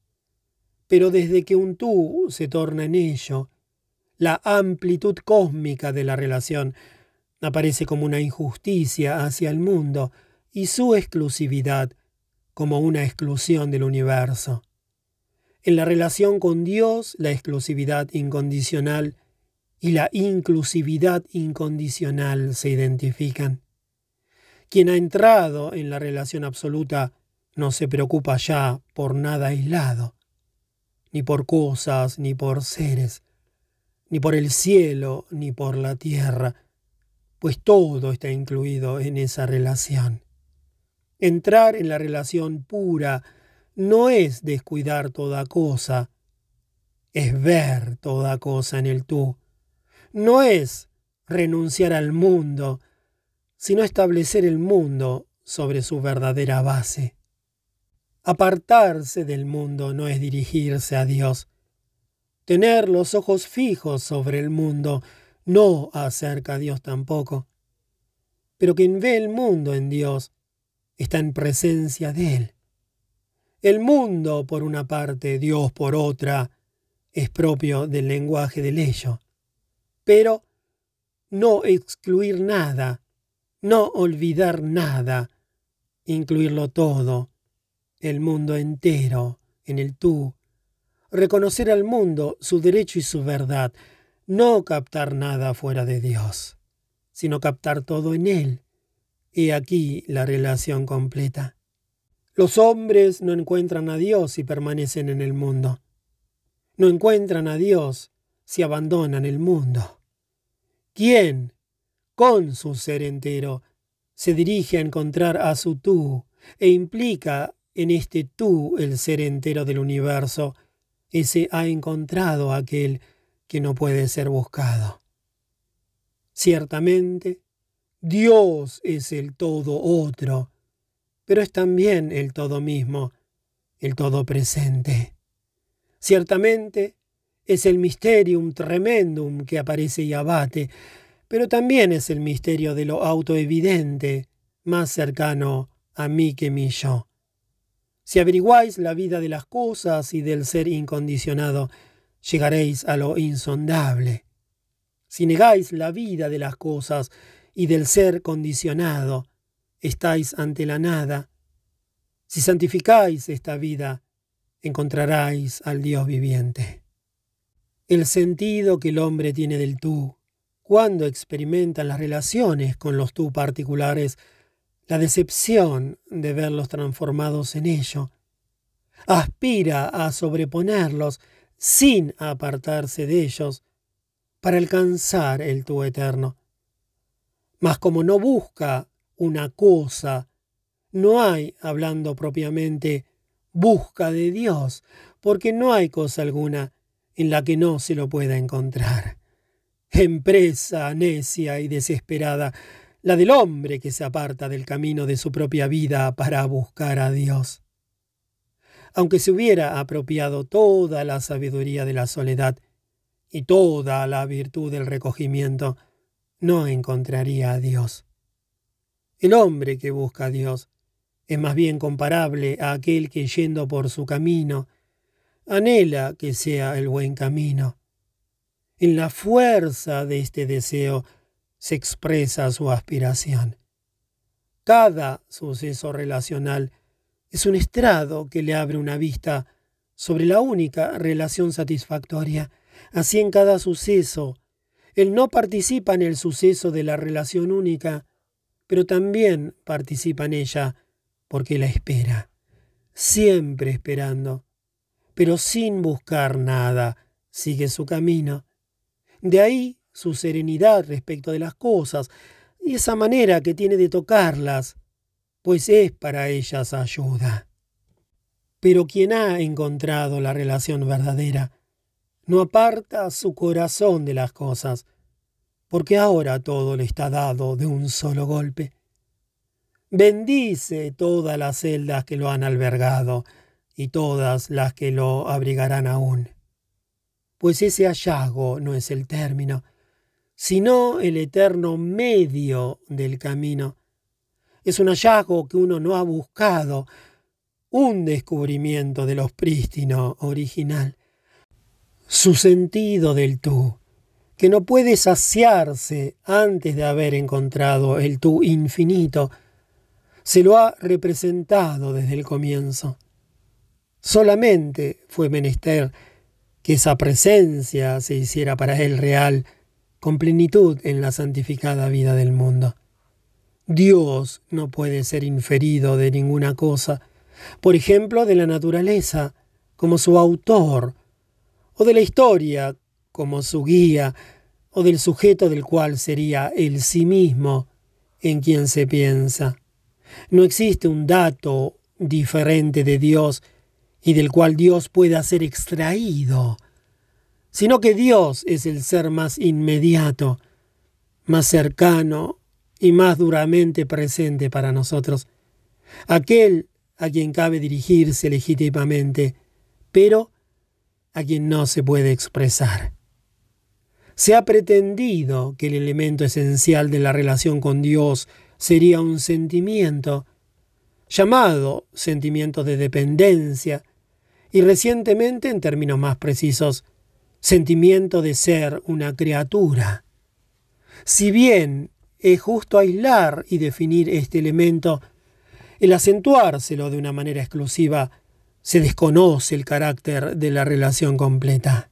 Pero desde que un tú se torna en ello, la amplitud cósmica de la relación aparece como una injusticia hacia el mundo y su exclusividad como una exclusión del universo. En la relación con Dios, la exclusividad incondicional y la inclusividad incondicional se identifican. Quien ha entrado en la relación absoluta no se preocupa ya por nada aislado, ni por cosas, ni por seres. ni por el cielo, ni por la tierra, pues todo está incluido en esa relación. Entrar en la relación pura no es descuidar toda cosa, es ver toda cosa en el tú. No es renunciar al mundo, sino establecer el mundo sobre su verdadera base. Apartarse del mundo no es dirigirse a Dios. Tener los ojos fijos sobre el mundo no acerca a Dios tampoco. Pero quien ve el mundo en Dios está en presencia de Él. El mundo por una parte, Dios por otra, es propio del lenguaje del ello. Pero no excluir nada, no olvidar nada, incluirlo todo, el mundo entero, en el tú, reconocer al mundo su derecho y su verdad, no captar nada fuera de Dios, sino captar todo en Él. Y aquí la relación completa. Los hombres no encuentran a Dios si permanecen en el mundo. No encuentran a Dios si abandonan el mundo. ¿Quién, con su ser entero, se dirige a encontrar a su tú e implica en este tú el ser entero del universo, ese ha encontrado aquel que no puede ser buscado. Ciertamente, Dios es el todo otro, pero es también el todo mismo, el todo presente. Ciertamente, es el mysterium tremendum que aparece y abate, pero también es el misterio de lo autoevidente, más cercano a mí que mi yo. Si averiguáis la vida de las cosas y del ser incondicionado, llegaréis a lo insondable. Si negáis la vida de las cosas y del ser condicionado, estáis ante la nada. Si santificáis esta vida, encontraréis al Dios viviente. El sentido que el hombre tiene del tú, cuando experimenta las relaciones con los tú particulares, la decepción de verlos transformados en ello. Aspira a sobreponerlos sin apartarse de ellos para alcanzar el tú eterno. Mas como no busca una cosa, no hay, hablando propiamente, busca de Dios, porque no hay cosa alguna en la que no se lo pueda encontrar. Empresa necia y desesperada la del hombre que se aparta del camino de su propia vida para buscar a Dios. Aunque se hubiera apropiado toda la sabiduría de la soledad y toda la virtud del recogimiento, no encontraría a Dios. El hombre que busca a Dios es más bien comparable a aquel que yendo por su camino anhela que sea el buen camino. En la fuerza de este deseo se expresa su aspiración. Cada suceso relacional es un estrado que le abre una vista sobre la única relación satisfactoria. Así en cada suceso, él no participa en el suceso de la relación única, pero también participa en ella porque la espera, siempre esperando, pero sin buscar nada, sigue su camino. De ahí su serenidad respecto de las cosas y esa manera que tiene de tocarlas, pues es para ellas ayuda. Pero quien ha encontrado la relación verdadera no aparta su corazón de las cosas, porque ahora todo le está dado de un solo golpe. Bendice todas las celdas que lo han albergado y todas las que lo abrigarán aún. Pues ese hallazgo no es el término, sino el eterno medio del camino. Es un hallazgo que uno no ha buscado, un descubrimiento de los prístino original. Su sentido del tú, que no puede saciarse antes de haber encontrado el tú infinito, se lo ha representado desde el comienzo. Solamente fue menester que esa presencia se hiciera para él real, con plenitud en la santificada vida del mundo. Dios no puede ser inferido de ninguna cosa, por ejemplo, de la naturaleza, como su autor, o de la historia, como su guía o del sujeto del cual sería el sí mismo en quien se piensa. No existe un dato diferente de Dios y del cual Dios pueda ser extraído, sino que Dios es el ser más inmediato, más cercano y más duramente presente para nosotros, aquel a quien cabe dirigirse legítimamente, pero a quien no se puede expresar. Se ha pretendido que el elemento esencial de la relación con Dios sería un sentimiento, llamado sentimiento de dependencia, y recientemente, en términos más precisos, sentimiento de ser una criatura. Si bien es justo aislar y definir este elemento, el acentuárselo de una manera exclusiva se desconoce el carácter de la relación completa.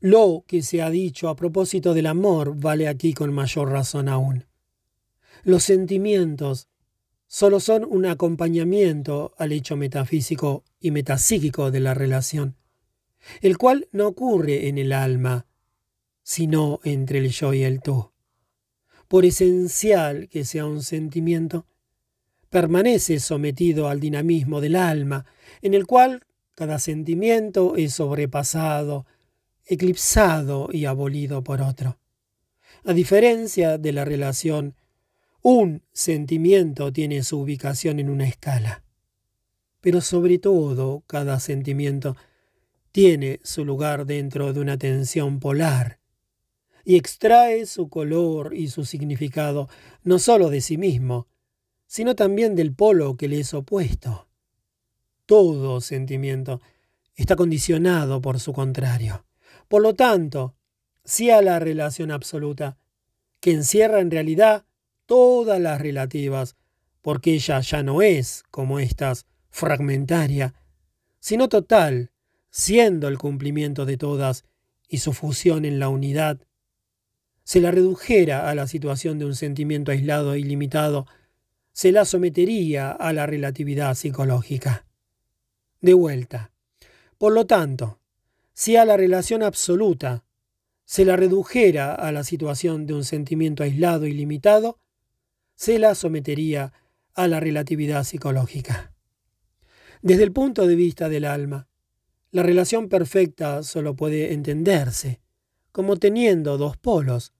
Lo que se ha dicho a propósito del amor vale aquí con mayor razón aún. Los sentimientos solo son un acompañamiento al hecho metafísico y metapsíquico de la relación, el cual no ocurre en el alma, sino entre el yo y el tú. Por esencial que sea un sentimiento, permanece sometido al dinamismo del alma, en el cual cada sentimiento es sobrepasado, eclipsado y abolido por otro. A diferencia de la relación, un sentimiento tiene su ubicación en una escala, pero sobre todo cada sentimiento tiene su lugar dentro de una tensión polar y extrae su color y su significado no sólo de sí mismo, sino también del polo que le es opuesto. Todo sentimiento está condicionado por su contrario. Por lo tanto, si a la relación absoluta, que encierra en realidad todas las relativas, porque ella ya no es, como estas, fragmentaria, sino total, siendo el cumplimiento de todas y su fusión en la unidad, se la redujera a la situación de un sentimiento aislado y limitado, se la sometería a la relatividad psicológica. De vuelta. Por lo tanto, si a la relación absoluta se la redujera a la situación de un sentimiento aislado y limitado, se la sometería a la relatividad psicológica. Desde el punto de vista del alma, la relación perfecta solo puede entenderse como teniendo dos polos,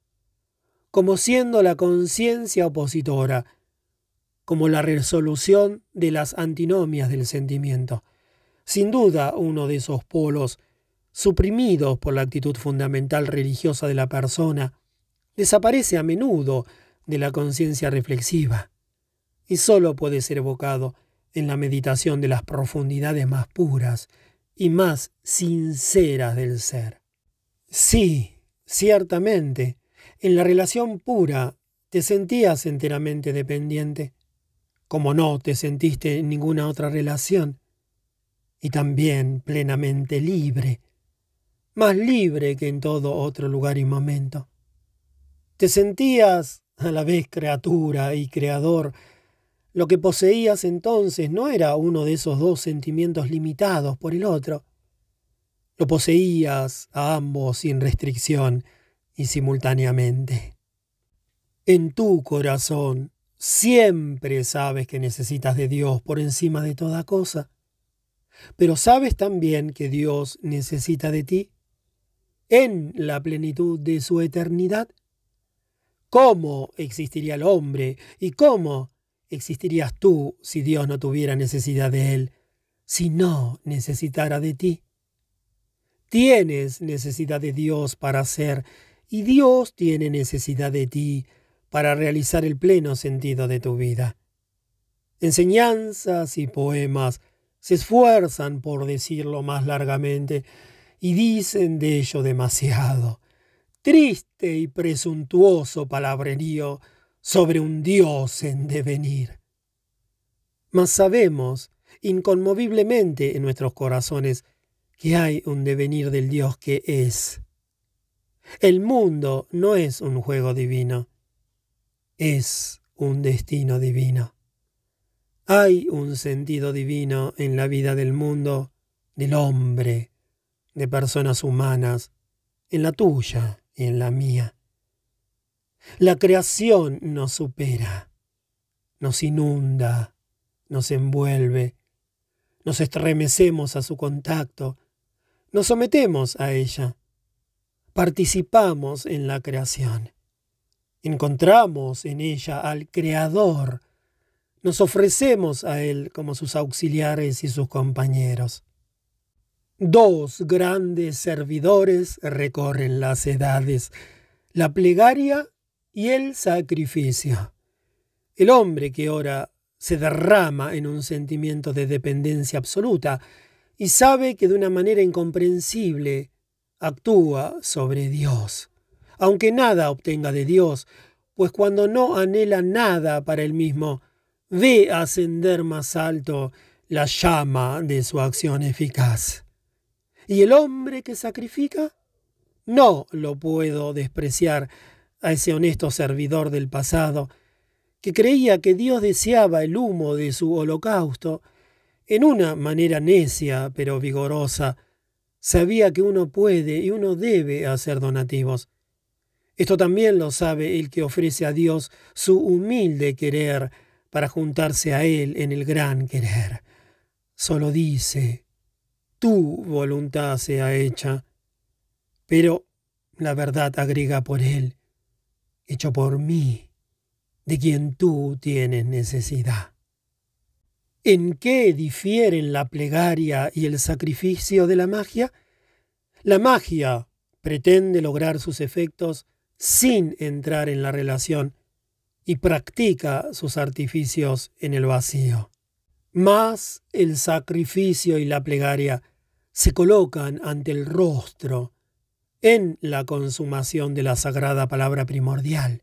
como siendo la conciencia opositora como la resolución de las antinomias del sentimiento. Sin duda, uno de esos polos, suprimidos por la actitud fundamental religiosa de la persona, desaparece a menudo de la conciencia reflexiva y sólo puede ser evocado en la meditación de las profundidades más puras y más sinceras del ser. Sí, ciertamente, en la relación pura te sentías enteramente dependiente, como no te sentiste en ninguna otra relación, y también plenamente libre, más libre que en todo otro lugar y momento. Te sentías a la vez criatura y creador. Lo que poseías entonces no era uno de esos dos sentimientos limitados por el otro. Lo poseías a ambos sin restricción y simultáneamente. En tu corazón Siempre sabes que necesitas de Dios por encima de toda cosa. Pero sabes también que Dios necesita de ti en la plenitud de su eternidad. ¿Cómo existiría el hombre y cómo existirías tú si Dios no tuviera necesidad de él, si no necesitara de ti? Tienes necesidad de Dios para ser y Dios tiene necesidad de ti para realizar el pleno sentido de tu vida. Enseñanzas y poemas se esfuerzan por decirlo más largamente y dicen de ello demasiado. Triste y presuntuoso palabrerío sobre un Dios en devenir. Mas sabemos inconmoviblemente en nuestros corazones que hay un devenir del Dios que es. El mundo no es un juego divino, es un destino divino. Hay un sentido divino en la vida del mundo, del hombre, de personas humanas, en la tuya en la mía. La creación nos supera, nos inunda, nos envuelve, nos estremecemos a su contacto, nos sometemos a ella, participamos en la creación, encontramos en ella al Creador, nos ofrecemos a Él como sus auxiliares y sus compañeros. Dos grandes servidores recorren las edades, la plegaria y el sacrificio. El hombre que ora se derrama en un sentimiento de dependencia absoluta y sabe que de una manera incomprensible actúa sobre Dios, aunque nada obtenga de Dios, pues cuando no anhela nada para él mismo, ve ascender más alto la llama de su acción eficaz. ¿Y el hombre que sacrifica? No lo puedo despreciar a ese honesto servidor del pasado, que creía que Dios deseaba el humo de su holocausto, en una manera necia pero vigorosa, sabía que uno puede y uno debe hacer donativos. Esto también lo sabe el que ofrece a Dios su humilde querer para juntarse a Él en el gran querer. Solo dice, tu voluntad sea hecha. Pero la verdad agrega por él, hecho por mí, de quien tú tienes necesidad. ¿En qué difieren la plegaria y el sacrificio de la magia? La magia pretende lograr sus efectos sin entrar en la relación y practica sus artificios en el vacío. Mas el sacrificio y la plegaria se colocan ante el rostro en la consumación de la sagrada palabra primordial,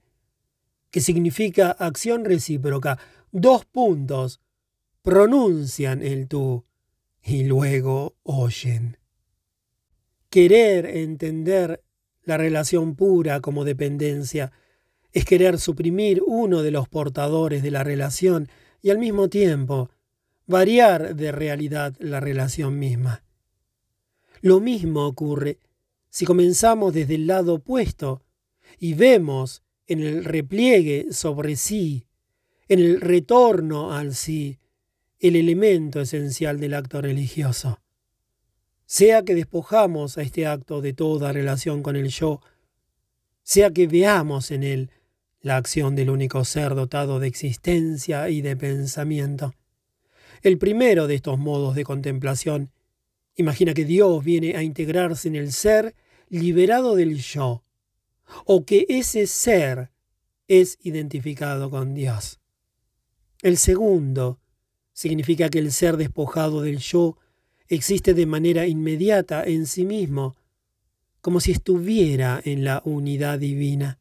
que significa acción recíproca. Dos puntos pronuncian el tú y luego oyen. Querer entender la relación pura como dependencia es querer suprimir uno de los portadores de la relación y al mismo tiempo variar de realidad la relación misma. Lo mismo ocurre si comenzamos desde el lado opuesto y vemos en el repliegue sobre sí, en el retorno al sí, el elemento esencial del acto religioso. Sea que despojamos a este acto de toda relación con el yo, sea que veamos en él la acción del único ser dotado de existencia y de pensamiento. El primero de estos modos de contemplación Imagina que Dios viene a integrarse en el ser liberado del yo, o que ese ser es identificado con Dios. El segundo significa que el ser despojado del yo existe de manera inmediata en sí mismo, como si estuviera en la unidad divina.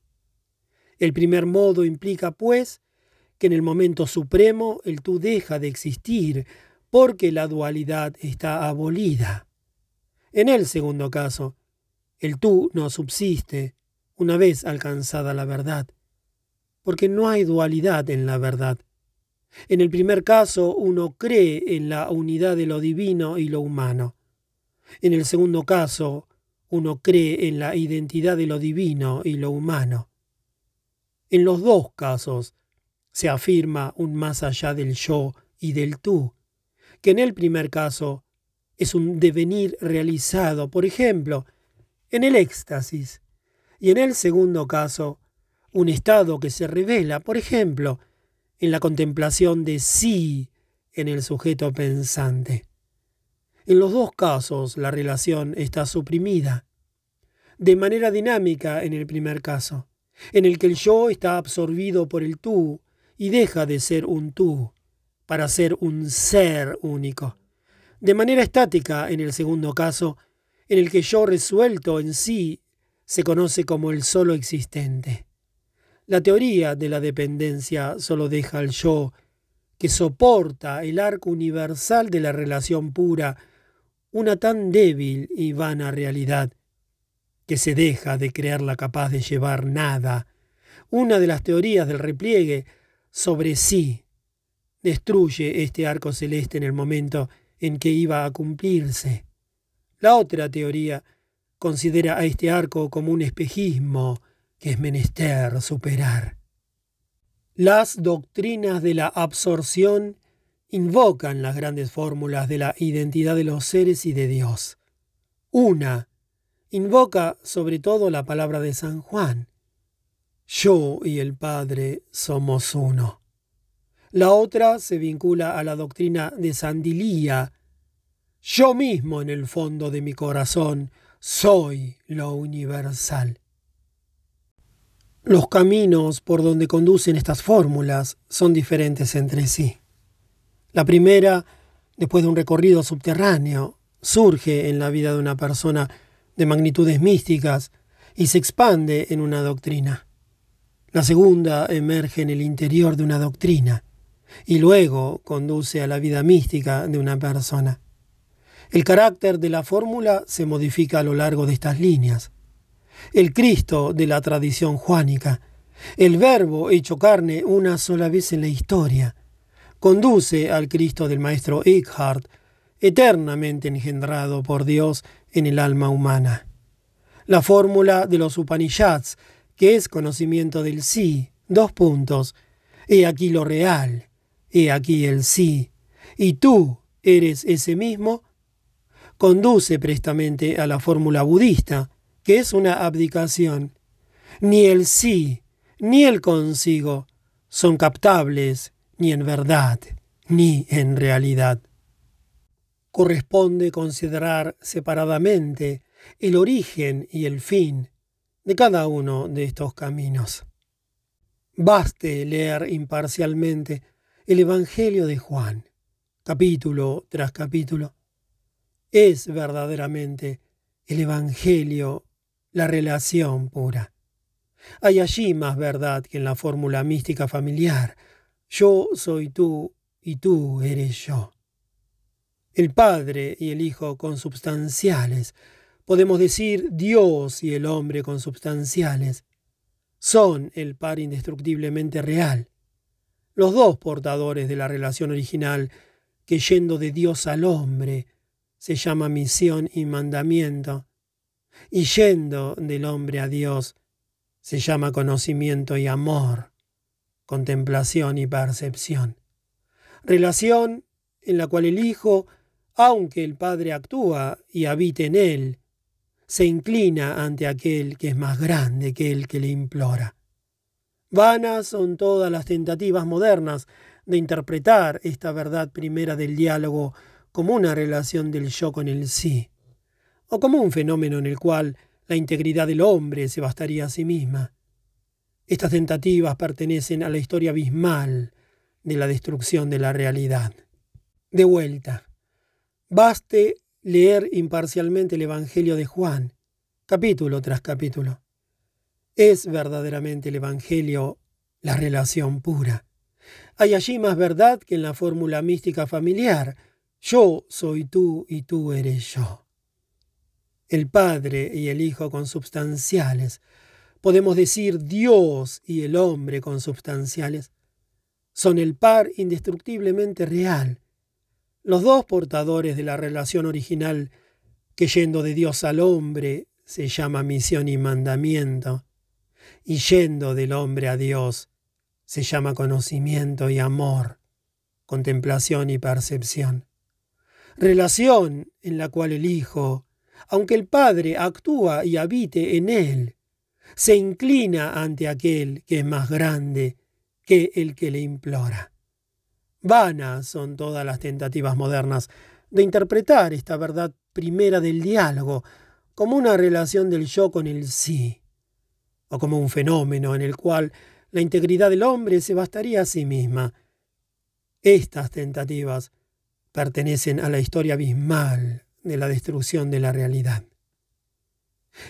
El primer modo implica, pues, que en el momento supremo el tú deja de existir porque la dualidad está abolida. En el segundo caso, el tú no subsiste una vez alcanzada la verdad, porque no hay dualidad en la verdad. En el primer caso, uno cree en la unidad de lo divino y lo humano. En el segundo caso, uno cree en la identidad de lo divino y lo humano. En los dos casos se afirma un más allá del yo y del tú, que en el primer caso es un devenir realizado, por ejemplo, en el éxtasis, y en el segundo caso, un estado que se revela, por ejemplo, en la contemplación de sí en el sujeto pensante. En los dos casos la relación está suprimida, de manera dinámica en el primer caso, en el que el yo está absorbido por el tú y deja de ser un tú para ser un ser único. De manera estática, en el segundo caso, en el que yo resuelto en sí se conoce como el solo existente. La teoría de la dependencia solo deja al yo, que soporta el arco universal de la relación pura, una tan débil y vana realidad, que se deja de creerla capaz de llevar nada. Una de las teorías del repliegue sobre sí destruye este arco celeste en el momento en que iba a cumplirse. La otra teoría considera a este arco como un espejismo que es menester superar. Las doctrinas de la absorción invocan las grandes fórmulas de la identidad de los seres y de Dios. Una invoca sobre todo la palabra de San Juan. Yo y el Padre somos uno. La otra se vincula a la doctrina de Sandilía. Yo mismo en el fondo de mi corazón soy lo universal. Los caminos por donde conducen estas fórmulas son diferentes entre sí. La primera, después de un recorrido subterráneo, surge en la vida de una persona de magnitudes místicas y se expande en una doctrina. La segunda emerge en el interior de una doctrina y luego conduce a la vida mística de una persona. El carácter de la fórmula se modifica a lo largo de estas líneas. El Cristo de la tradición juánica, el Verbo hecho carne una sola vez en la historia, conduce al Cristo del maestro Eckhart, eternamente engendrado por Dios en el alma humana. La fórmula de los Upanishads, que es conocimiento del sí, dos puntos, he aquí lo real, he aquí el sí, y tú eres ese mismo, conduce prestamente a la fórmula budista, que es una abdicación. Ni el sí, ni el consigo son captables ni en verdad, ni en realidad. Corresponde considerar separadamente el origen y el fin de cada uno de estos caminos. Baste leer imparcialmente el Evangelio de Juan, capítulo tras capítulo. Es verdaderamente el Evangelio la relación pura. Hay allí más verdad que en la fórmula mística familiar. Yo soy tú y tú eres yo. El Padre y el Hijo consubstanciales, podemos decir Dios y el hombre consubstanciales, son el par indestructiblemente real los dos portadores de la relación original, que yendo de Dios al hombre, se llama misión y mandamiento, y yendo del hombre a Dios, se llama conocimiento y amor, contemplación y percepción. Relación en la cual el Hijo, aunque el Padre actúa y habite en él, se inclina ante aquel que es más grande que el que le implora. Vanas son todas las tentativas modernas de interpretar esta verdad primera del diálogo como una relación del yo con el sí, o como un fenómeno en el cual la integridad del hombre se bastaría a sí misma. Estas tentativas pertenecen a la historia abismal de la destrucción de la realidad. De vuelta, baste leer imparcialmente el Evangelio de Juan, capítulo tras capítulo. Es verdaderamente el Evangelio la relación pura. Hay allí más verdad que en la fórmula mística familiar. Yo soy tú y tú eres yo. El Padre y el Hijo consubstanciales. Podemos decir Dios y el hombre consubstanciales. Son el par indestructiblemente real. Los dos portadores de la relación original que yendo de Dios al hombre se llama misión y mandamiento y yendo del hombre a Dios, se llama conocimiento y amor, contemplación y percepción. Relación en la cual el Hijo, aunque el Padre actúa y habite en él, se inclina ante aquel que es más grande que el que le implora. Vanas son todas las tentativas modernas de interpretar esta verdad primera del diálogo como una relación del yo con el sí o como un fenómeno en el cual la integridad del hombre se bastaría a sí misma. Estas tentativas pertenecen a la historia abismal de la destrucción de la realidad.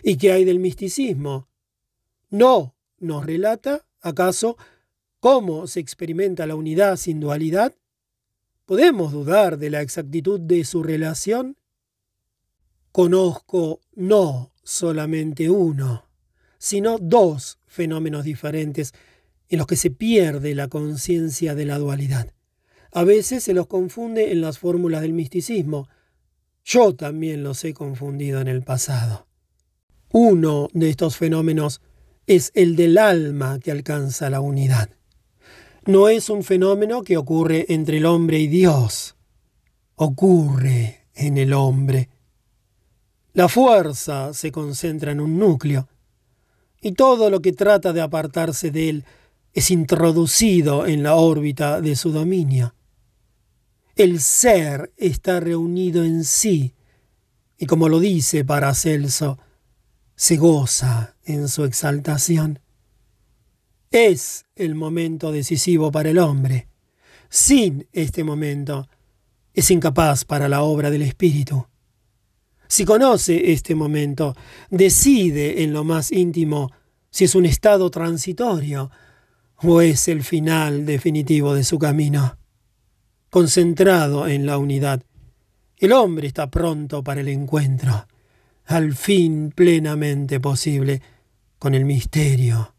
¿Y qué hay del misticismo? ¿No nos relata, acaso, cómo se experimenta la unidad sin dualidad? ¿Podemos dudar de la exactitud de su relación? Conozco no solamente uno, sino dos fenómenos diferentes en los que se pierde la conciencia de la dualidad. A veces se los confunde en las fórmulas del misticismo. Yo también los he confundido en el pasado. Uno de estos fenómenos es el del alma que alcanza la unidad. No es un fenómeno que ocurre entre el hombre y Dios, ocurre en el hombre. La fuerza se concentra en un núcleo, y todo lo que trata de apartarse de él es introducido en la órbita de su dominio. El ser está reunido en sí, y como lo dice Paracelso, se goza en su exaltación. Es el momento decisivo para el hombre. Sin este momento, es incapaz para la obra del Espíritu. Si conoce este momento, decide en lo más íntimo si es un estado transitorio o es el final definitivo de su camino. Concentrado en la unidad, el hombre está pronto para el encuentro, al fin plenamente posible, con el misterio,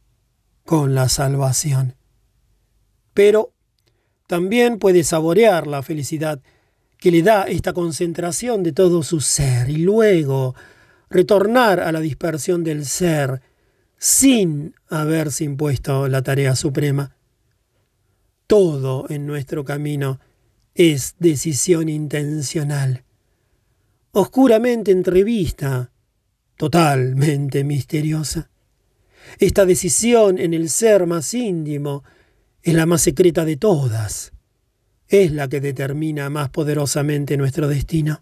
con la salvación. Pero también puede saborear la felicidad que le da esta concentración de todo su ser y luego retornar a la dispersión del ser sin haberse impuesto la tarea suprema. Todo en nuestro camino es decisión intencional, oscuramente entrevista, totalmente misteriosa. Esta decisión en el ser más íntimo es la más secreta de todas es la que determina más poderosamente nuestro destino.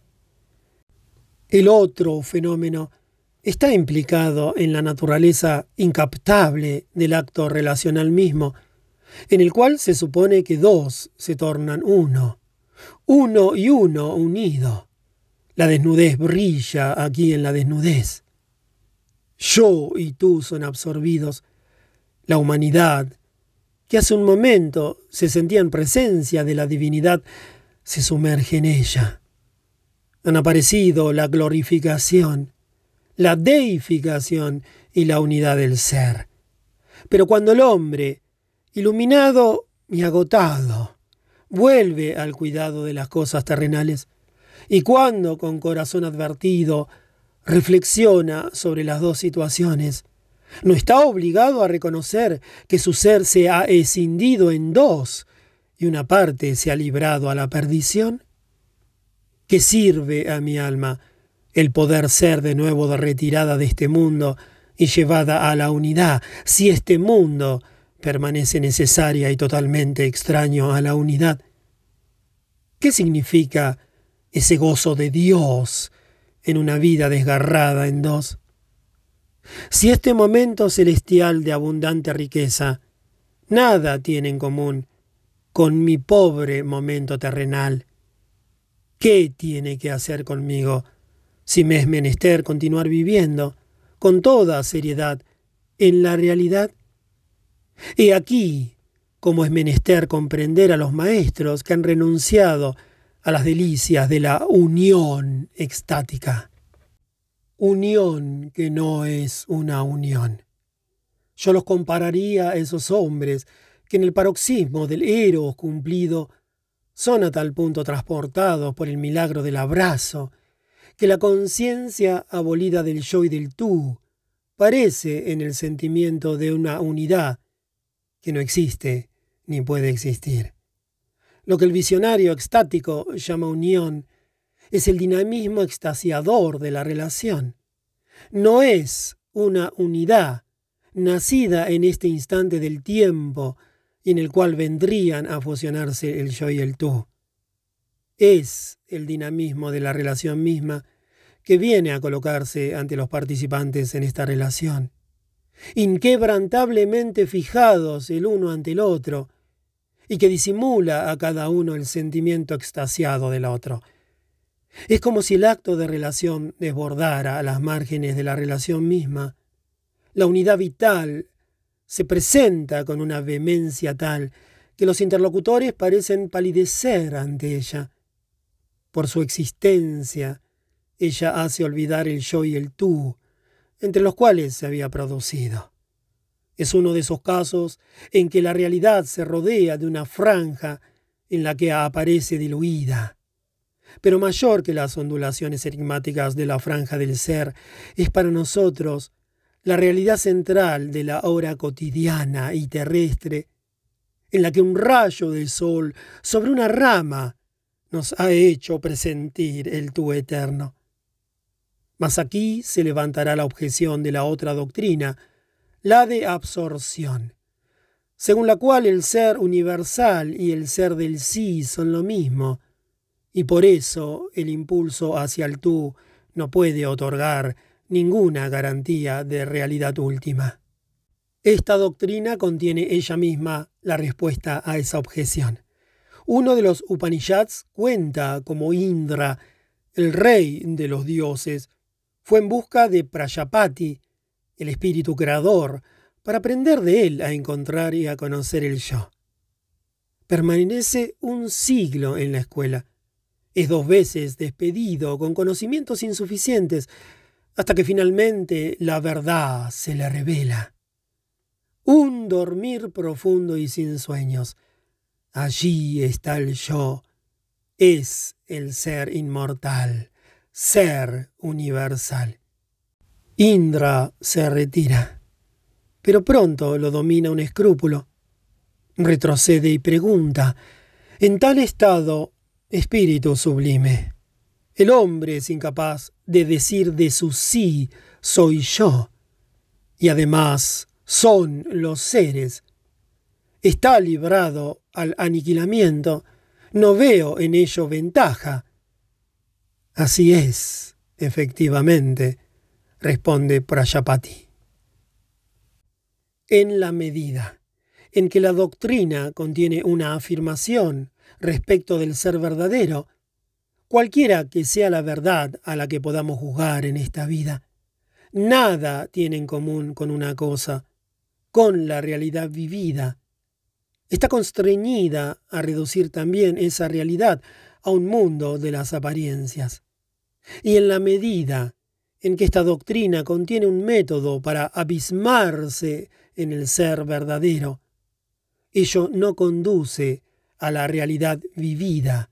El otro fenómeno está implicado en la naturaleza incaptable del acto relacional mismo, en el cual se supone que dos se tornan uno, uno y uno unido. La desnudez brilla aquí en la desnudez. Yo y tú son absorbidos. La humanidad que hace un momento se sentía en presencia de la divinidad, se sumerge en ella. Han aparecido la glorificación, la deificación y la unidad del ser. Pero cuando el hombre, iluminado y agotado, vuelve al cuidado de las cosas terrenales, y cuando, con corazón advertido, reflexiona sobre las dos situaciones, no está obligado a reconocer que su ser se ha escindido en dos y una parte se ha librado a la perdición. ¿Qué sirve a mi alma el poder ser de nuevo retirada de este mundo y llevada a la unidad si este mundo permanece necesaria y totalmente extraño a la unidad? ¿Qué significa ese gozo de Dios en una vida desgarrada en dos? Si este momento celestial de abundante riqueza nada tiene en común con mi pobre momento terrenal, ¿qué tiene que hacer conmigo si me es menester continuar viviendo con toda seriedad en la realidad? He aquí cómo es menester comprender a los maestros que han renunciado a las delicias de la unión extática unión que no es una unión. Yo los compararía a esos hombres que en el paroxismo del eros cumplido son a tal punto transportados por el milagro del abrazo, que la conciencia abolida del yo y del tú parece en el sentimiento de una unidad que no existe ni puede existir. Lo que el visionario extático llama unión es el dinamismo extasiador de la relación. No es una unidad nacida en este instante del tiempo y en el cual vendrían a fusionarse el yo y el tú. Es el dinamismo de la relación misma que viene a colocarse ante los participantes en esta relación, inquebrantablemente fijados el uno ante el otro, y que disimula a cada uno el sentimiento extasiado del otro. Es como si el acto de relación desbordara a las márgenes de la relación misma. La unidad vital se presenta con una vehemencia tal que los interlocutores parecen palidecer ante ella. Por su existencia, ella hace olvidar el yo y el tú, entre los cuales se había producido. Es uno de esos casos en que la realidad se rodea de una franja en la que aparece diluida pero mayor que las ondulaciones enigmáticas de la franja del ser, es para nosotros la realidad central de la hora cotidiana y terrestre, en la que un rayo de sol sobre una rama nos ha hecho presentir el tú eterno. Mas aquí se levantará la objeción de la otra doctrina, la de absorción, según la cual el ser universal y el ser del sí son lo mismo, y por eso el impulso hacia el tú no puede otorgar ninguna garantía de realidad última. Esta doctrina contiene ella misma la respuesta a esa objeción. Uno de los Upanishads cuenta como Indra, el rey de los dioses, fue en busca de Prajapati, el espíritu creador, para aprender de él a encontrar y a conocer el yo. Permanece un siglo en la escuela. Es dos veces despedido con conocimientos insuficientes hasta que finalmente la verdad se le revela. Un dormir profundo y sin sueños. Allí está el yo. Es el ser inmortal, ser universal. Indra se retira, pero pronto lo domina un escrúpulo. Retrocede y pregunta, en tal estado, espíritu sublime, el hombre es incapaz de decir de su sí soy yo, y además son los seres. Está librado al aniquilamiento, no veo en ello ventaja. Así es, efectivamente, responde Prajapati. En la medida en que la doctrina contiene una afirmación respecto del ser verdadero, cualquiera que sea la verdad a la que podamos juzgar en esta vida, nada tiene en común con una cosa, con la realidad vivida. Está constreñida a reducir también esa realidad a un mundo de las apariencias. Y en la medida en que esta doctrina contiene un método para abismarse en el ser verdadero. Ello no conduce a la realidad vivida,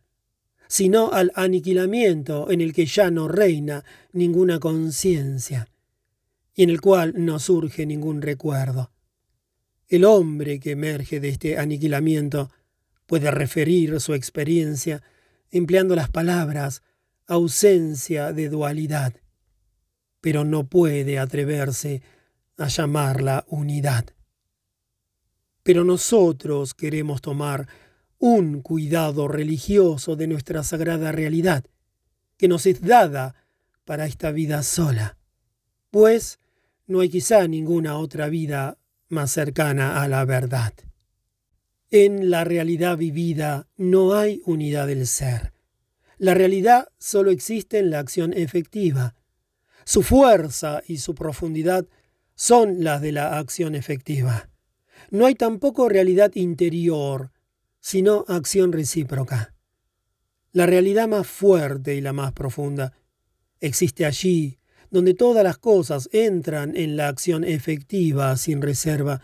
sino al aniquilamiento en el que ya no reina ninguna conciencia y en el cual no surge ningún recuerdo. El hombre que emerge de este aniquilamiento puede referir su experiencia empleando las palabras ausencia de dualidad pero no puede atreverse a llamarla unidad. Pero nosotros queremos tomar un cuidado religioso de nuestra sagrada realidad, que nos es dada para esta vida sola, pues no hay quizá ninguna otra vida más cercana a la verdad. En la realidad vivida no hay unidad del ser. La realidad solo existe en la acción efectiva, su fuerza y su profundidad son las de la acción efectiva. No hay tampoco realidad interior, sino acción recíproca. La realidad más fuerte y la más profunda existe allí, donde todas las cosas entran en la acción efectiva sin reserva,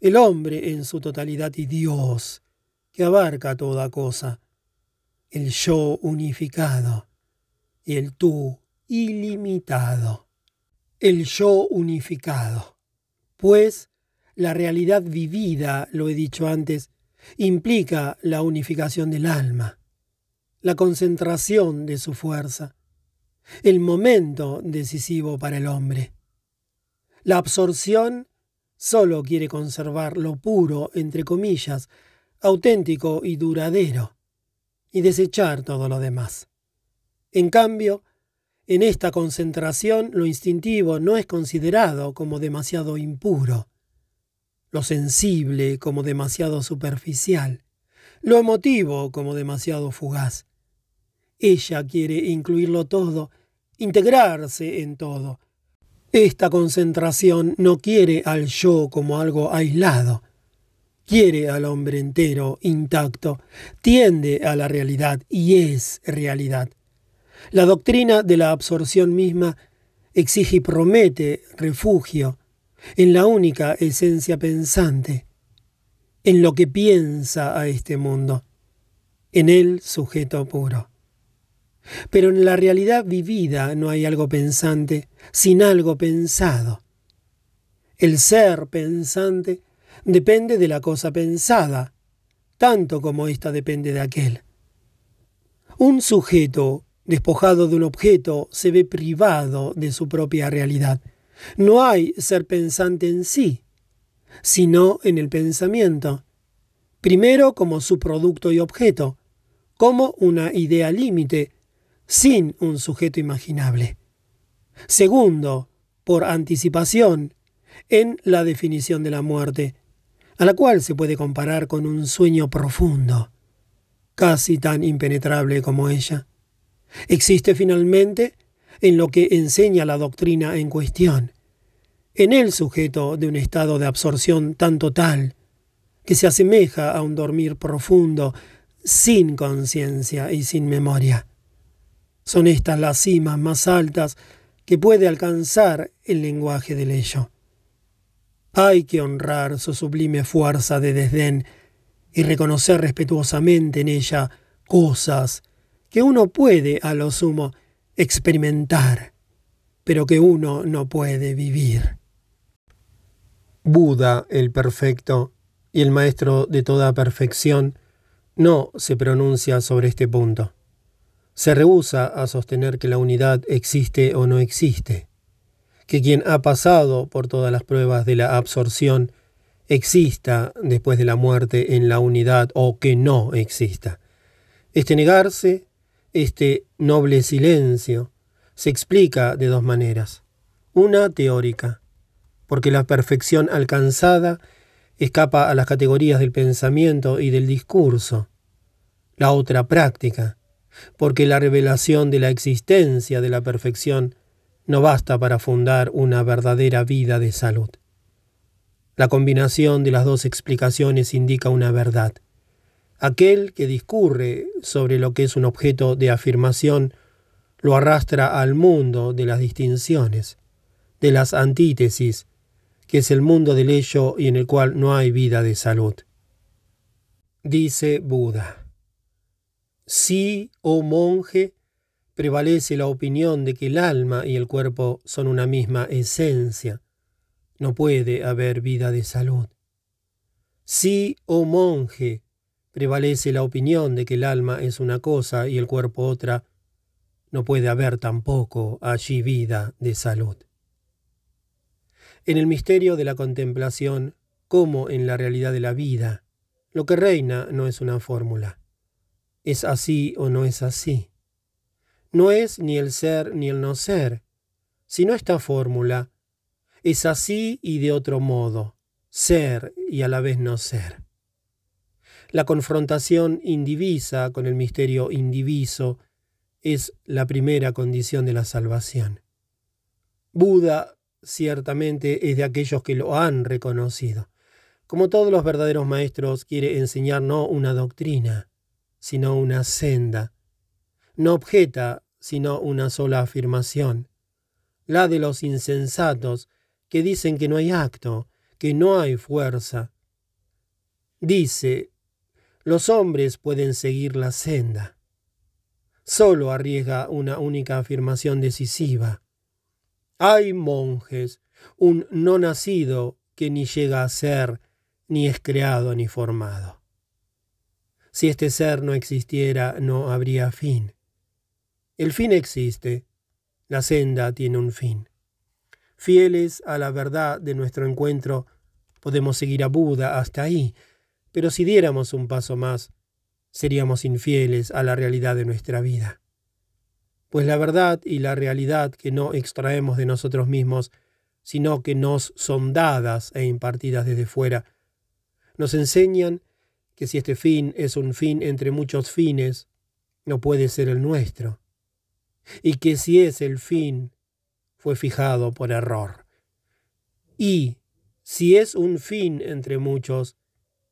el hombre en su totalidad y Dios, que abarca toda cosa, el yo unificado y el tú ilimitado, el yo unificado, pues la realidad vivida, lo he dicho antes, implica la unificación del alma, la concentración de su fuerza, el momento decisivo para el hombre. La absorción solo quiere conservar lo puro, entre comillas, auténtico y duradero, y desechar todo lo demás. En cambio, en esta concentración lo instintivo no es considerado como demasiado impuro, lo sensible como demasiado superficial, lo emotivo como demasiado fugaz. Ella quiere incluirlo todo, integrarse en todo. Esta concentración no quiere al yo como algo aislado, quiere al hombre entero, intacto, tiende a la realidad y es realidad. La doctrina de la absorción misma exige y promete refugio en la única esencia pensante, en lo que piensa a este mundo, en el sujeto puro. Pero en la realidad vivida no hay algo pensante sin algo pensado. El ser pensante depende de la cosa pensada, tanto como ésta depende de aquel. Un sujeto despojado de un objeto se ve privado de su propia realidad. No hay ser pensante en sí, sino en el pensamiento, primero como su producto y objeto, como una idea límite, sin un sujeto imaginable. Segundo, por anticipación, en la definición de la muerte, a la cual se puede comparar con un sueño profundo, casi tan impenetrable como ella. Existe finalmente en lo que enseña la doctrina en cuestión, en el sujeto de un estado de absorción tan total que se asemeja a un dormir profundo, sin conciencia y sin memoria. Son estas las cimas más altas que puede alcanzar el lenguaje del ello. Hay que honrar su sublime fuerza de desdén y reconocer respetuosamente en ella cosas que uno puede, a lo sumo, experimentar, pero que uno no puede vivir. Buda, el perfecto y el maestro de toda perfección, no se pronuncia sobre este punto. Se rehúsa a sostener que la unidad existe o no existe que quien ha pasado por todas las pruebas de la absorción exista después de la muerte en la unidad o que no exista. Este negarse, este noble silencio, se explica de dos maneras. Una teórica, porque la perfección alcanzada escapa a las categorías del pensamiento y del discurso. La otra práctica, porque la revelación de la existencia de la perfección no basta para fundar una verdadera vida de salud. La combinación de las dos explicaciones indica una verdad. Aquel que discurre sobre lo que es un objeto de afirmación lo arrastra al mundo de las distinciones, de las antítesis, que es el mundo del ello y en el cual no hay vida de salud. Dice Buda, sí, oh monje, prevalece la opinión de que el alma y el cuerpo son una misma esencia. No puede haber vida de salud. Sí, oh monje, prevalece la opinión de que el alma es una cosa y el cuerpo otra. No puede haber tampoco allí vida de salud. En el misterio de la contemplación, como en la realidad de la vida, lo que reina no es una fórmula. Es así o no es así no es ni el ser ni el no ser, sino esta fórmula. Es así y de otro modo, ser y a la vez no ser. La confrontación indivisa con el misterio indiviso es la primera condición de la salvación. Buda ciertamente es de aquellos que lo han reconocido. Como todos los verdaderos maestros, quiere enseñar no una doctrina, sino una senda, no objeta sino una sola afirmación, la de los insensatos que dicen que no hay acto, que no hay fuerza. Dice, los hombres pueden seguir la senda. Solo arriesga una única afirmación decisiva. Hay monjes, un no nacido que ni llega a ser, ni es creado ni formado. Si este ser no existiera, no habría fin. El fin existe, la senda tiene un fin. Fieles a la verdad de nuestro encuentro, podemos seguir a Buda hasta ahí, pero si diéramos un paso más, seríamos infieles a la realidad de nuestra vida. Pues la verdad y la realidad que no extraemos de nosotros mismos, sino que nos son dadas e impartidas desde fuera, nos enseñan que si este fin es un fin entre muchos fines, no puede ser el nuestro y que si es el fin, fue fijado por error. Y si es un fin entre muchos,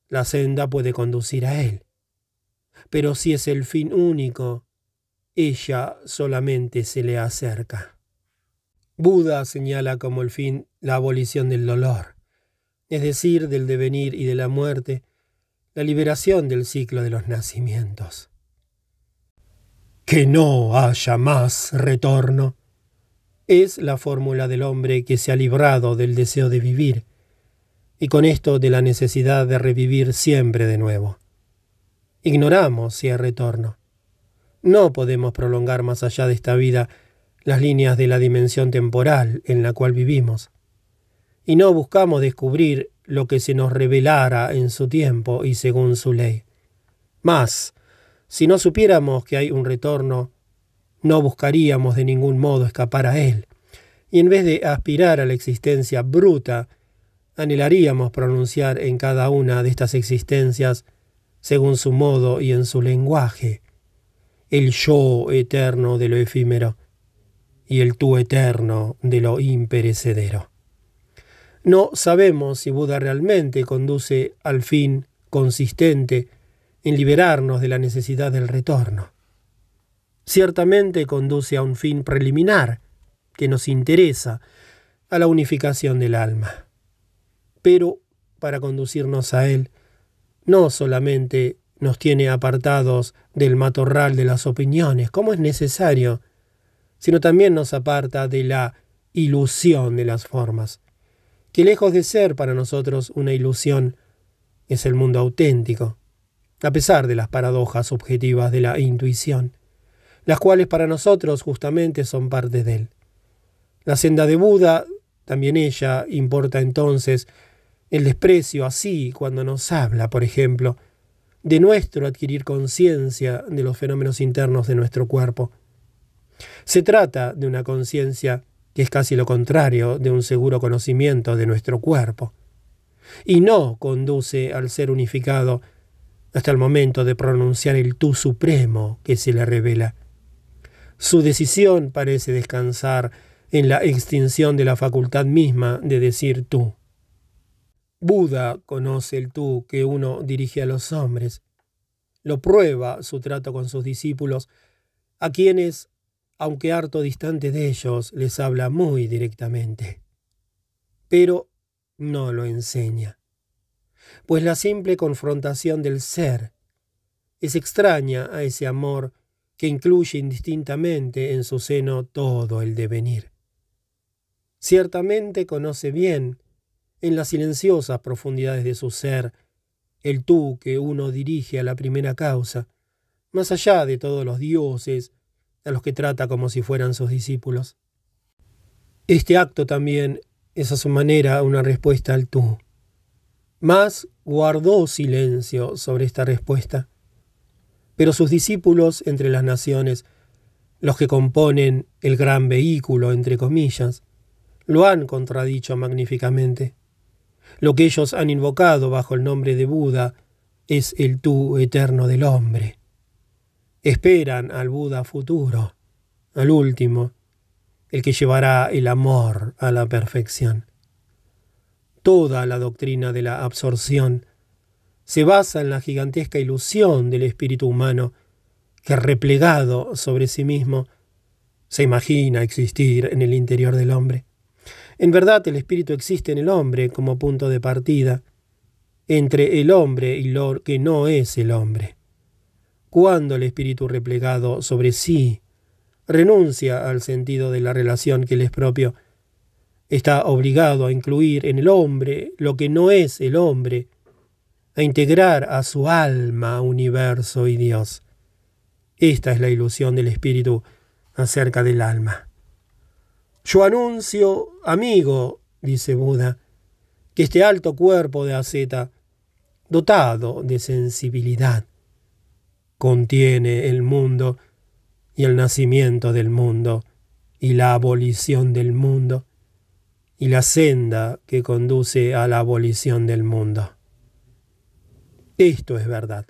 la senda puede conducir a él. Pero si es el fin único, ella solamente se le acerca. Buda señala como el fin la abolición del dolor, es decir, del devenir y de la muerte, la liberación del ciclo de los nacimientos. que no haya más retorno. Es la fórmula del hombre que se ha librado del deseo de vivir, y con esto de la necesidad de revivir siempre de nuevo. Ignoramos si hay retorno. No podemos prolongar más allá de esta vida las líneas de la dimensión temporal en la cual vivimos. Y no buscamos descubrir lo que se nos revelara en su tiempo y según su ley. Mas, si no supiéramos que hay un retorno, no buscaríamos de ningún modo escapar a él, y en vez de aspirar a la existencia bruta, anhelaríamos pronunciar en cada una de estas existencias, según su modo y en su lenguaje, el yo eterno de lo efímero y el tú eterno de lo imperecedero. No sabemos si Buda realmente conduce al fin consistente en liberarnos de la necesidad del retorno. Ciertamente conduce a un fin preliminar que nos interesa, a la unificación del alma. Pero para conducirnos a él, no solamente nos tiene apartados del matorral de las opiniones, como es necesario, sino también nos aparta de la ilusión de las formas, que lejos de ser para nosotros una ilusión, es el mundo auténtico, a pesar de las paradojas objetivas de la intuición, las cuales para nosotros justamente son parte de él. La senda de Buda, también ella, importa entonces el desprecio así cuando nos habla, por ejemplo, de nuestro adquirir conciencia de los fenómenos internos de nuestro cuerpo. Se trata de una conciencia que es casi lo contrario de un seguro conocimiento de nuestro cuerpo, y no conduce al ser unificado hasta el momento de pronunciar el tú supremo que se le revela. Su decisión parece descansar en la extinción de la facultad misma de decir tú. Buda conoce el tú que uno dirige a los hombres. Lo prueba su trato con sus discípulos, a quienes, aunque harto distante de ellos, les habla muy directamente. Pero no lo enseña, pues la simple confrontación del ser es extraña a ese amor que incluye indistintamente en su seno todo el devenir. Ciertamente conoce bien en las silenciosas profundidades de su ser, el tú que uno dirige a la primera causa, más allá de todos los dioses, a los que trata como si fueran sus discípulos. Este acto también es a su manera una respuesta al tú. Mas guardó silencio sobre esta respuesta. Pero sus discípulos entre las naciones, los que componen el gran vehículo, entre comillas, lo han contradicho magníficamente. Lo que ellos han invocado bajo el nombre de Buda es el tú eterno del hombre. Esperan al Buda futuro, al último, el que llevará el amor a la perfección. Toda la doctrina de la absorción se basa en la gigantesca ilusión del espíritu humano que replegado sobre sí mismo se imagina existir en el interior del hombre. En verdad el espíritu existe en el hombre como punto de partida entre el hombre y lo que no es el hombre. Cuando el espíritu replegado sobre sí renuncia al sentido de la relación que le es propio, está obligado a incluir en el hombre lo que no es el hombre, a integrar a su alma universo y Dios. Esta es la ilusión del espíritu acerca del alma. Yo anuncio, amigo, dice Buda, que este alto cuerpo de aceta, dotado de sensibilidad, contiene el mundo y el nacimiento del mundo y la abolición del mundo y la senda que conduce a la abolición del mundo. Esto es verdad,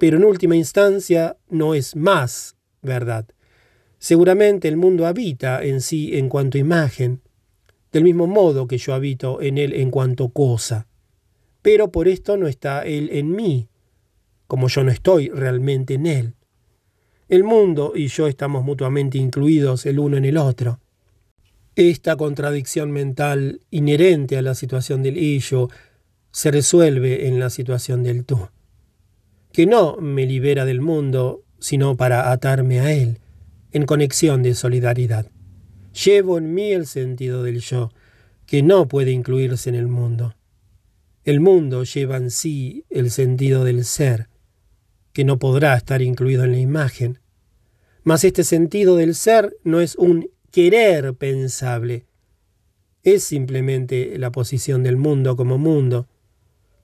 pero en última instancia no es más verdad, Seguramente el mundo habita en sí en cuanto imagen, del mismo modo que yo habito en él en cuanto cosa. Pero por esto no está él en mí, como yo no estoy realmente en él. El mundo y yo estamos mutuamente incluidos el uno en el otro. Esta contradicción mental inherente a la situación del yo se resuelve en la situación del tú, que no me libera del mundo, sino para atarme a él, en conexión de solidaridad. Llevo en mí el sentido del yo, que no puede incluirse en el mundo. El mundo lleva en sí el sentido del ser, que no podrá estar incluido en la imagen. Mas este sentido del ser no es un querer pensable, es simplemente la posición del mundo como mundo.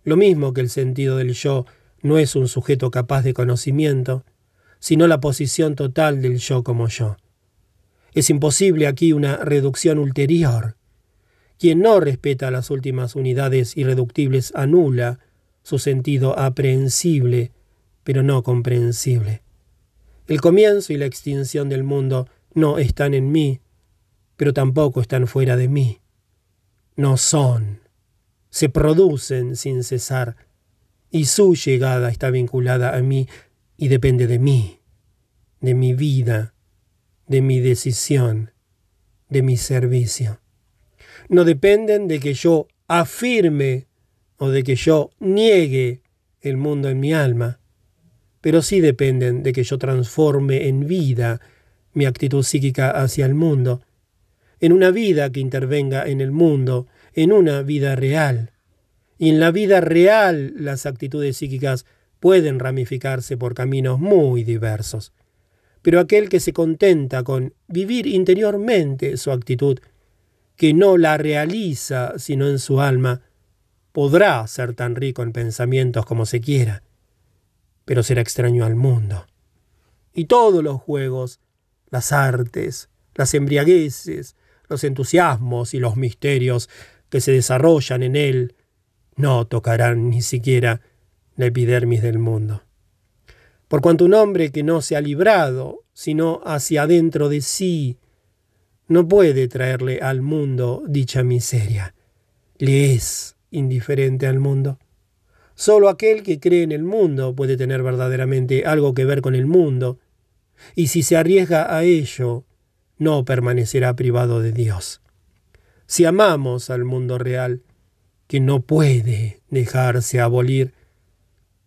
Lo mismo que el sentido del yo no es un sujeto capaz de conocimiento, sino la posición total del yo como yo. Es imposible aquí una reducción ulterior. Quien no respeta las últimas unidades irreductibles anula su sentido aprehensible, pero no comprensible. El comienzo y la extinción del mundo no están en mí, pero tampoco están fuera de mí. No son. Se producen sin cesar, y su llegada está vinculada a mí y depende de mí, de mi vida, de mi decisión, de mi servicio no dependen de que yo afirme o de que yo niegue el mundo en mi alma, pero sí dependen de que yo transforme en vida mi actitud psíquica hacia el mundo, en una vida que intervenga en el mundo, en una vida real. Y en la vida real las actitudes psíquicas pueden ramificarse por caminos muy diversos. Pero aquel que se contenta con vivir interiormente su actitud que no la realiza sino en su alma, podrá ser tan rico en pensamientos como se quiera, pero será extraño al mundo. Y todos los juegos, las artes, las embriagueces, los entusiasmos y los misterios que se desarrollan en él, no tocarán ni siquiera la epidermis del mundo. Por cuanto un hombre que no se ha librado, sino hacia adentro de sí, no puede traerle al mundo dicha miseria. Le es indiferente al mundo. Solo aquel que cree en el mundo puede tener verdaderamente algo que ver con el mundo, y si se arriesga a ello, no permanecerá privado de Dios. Si amamos al mundo real, que no puede dejarse abolir,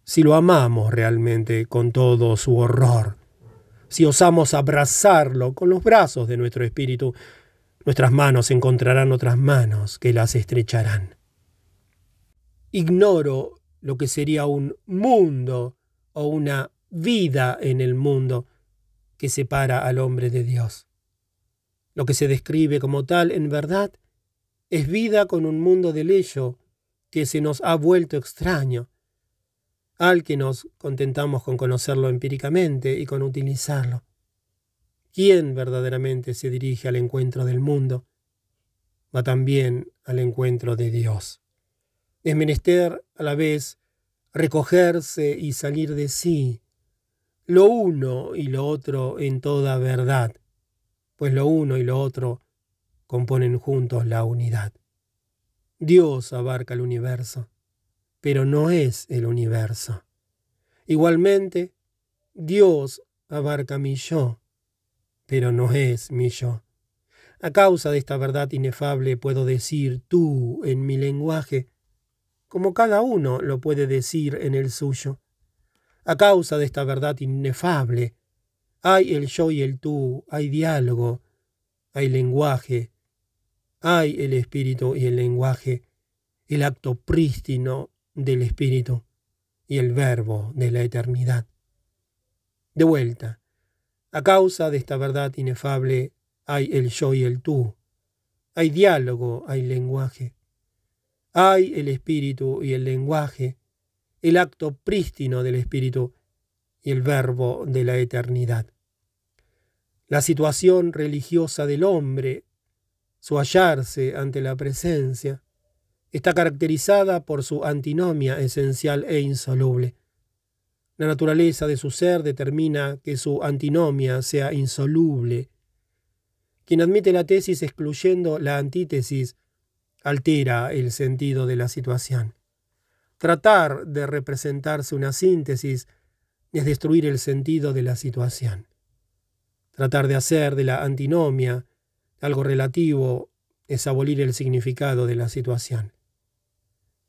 si lo amamos realmente con todo su horror, si osamos abrazarlo con los brazos de nuestro espíritu, nuestras manos encontrarán otras manos que las estrecharán. Ignoro lo que sería un mundo o una vida en el mundo que separa al hombre de Dios. Lo que se describe como tal, en verdad, es vida con un mundo del ello que se nos ha vuelto extraño, al que nos contentamos con conocerlo empíricamente y con utilizarlo. ¿Quién verdaderamente se dirige al encuentro del mundo? Va también al encuentro de Dios. Es menester a la vez recogerse y salir de sí, lo uno y lo otro en toda verdad, pues lo uno y lo otro componen juntos la unidad. Dios abarca el universo pero no es el universo. Igualmente, Dios abarca mi yo, pero no es mi yo. A causa de esta verdad inefable puedo decir tú en mi lenguaje, como cada uno lo puede decir en el suyo. A causa de esta verdad inefable, hay el yo y el tú, hay diálogo, hay lenguaje, hay el espíritu y el lenguaje, el acto prístino del Espíritu y el Verbo de la eternidad. De vuelta, a causa de esta verdad inefable hay el yo y el tú, hay diálogo, hay lenguaje, hay el Espíritu y el lenguaje, el acto prístino del Espíritu y el Verbo de la eternidad. La situación religiosa del hombre, su hallarse ante la presencia, está caracterizada por su antinomia esencial e insoluble. La naturaleza de su ser determina que su antinomia sea insoluble. Quien admite la tesis excluyendo la antítesis altera el sentido de la situación. Tratar de representarse una síntesis es destruir el sentido de la situación. Tratar de hacer de la antinomia algo relativo es abolir el significado de la situación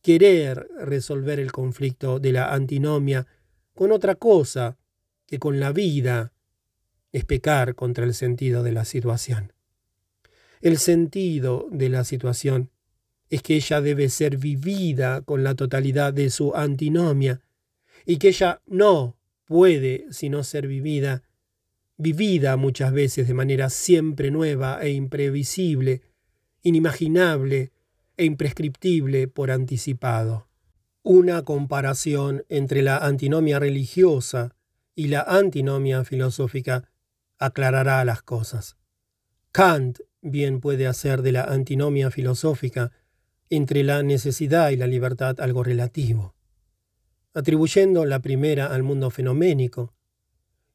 querer resolver el conflicto de la antinomia con otra cosa que con la vida es pecar contra el sentido de la situación. El sentido de la situación es que ella debe ser vivida con la totalidad de su antinomia y que ella no puede sino ser vivida, vivida muchas veces de manera siempre nueva e imprevisible, inimaginable e imprescriptible por anticipado. Una comparación entre la antinomia religiosa y la antinomia filosófica aclarará las cosas. Kant bien puede hacer de la antinomia filosófica entre la necesidad y la libertad algo relativo, atribuyendo la primera al mundo fenoménico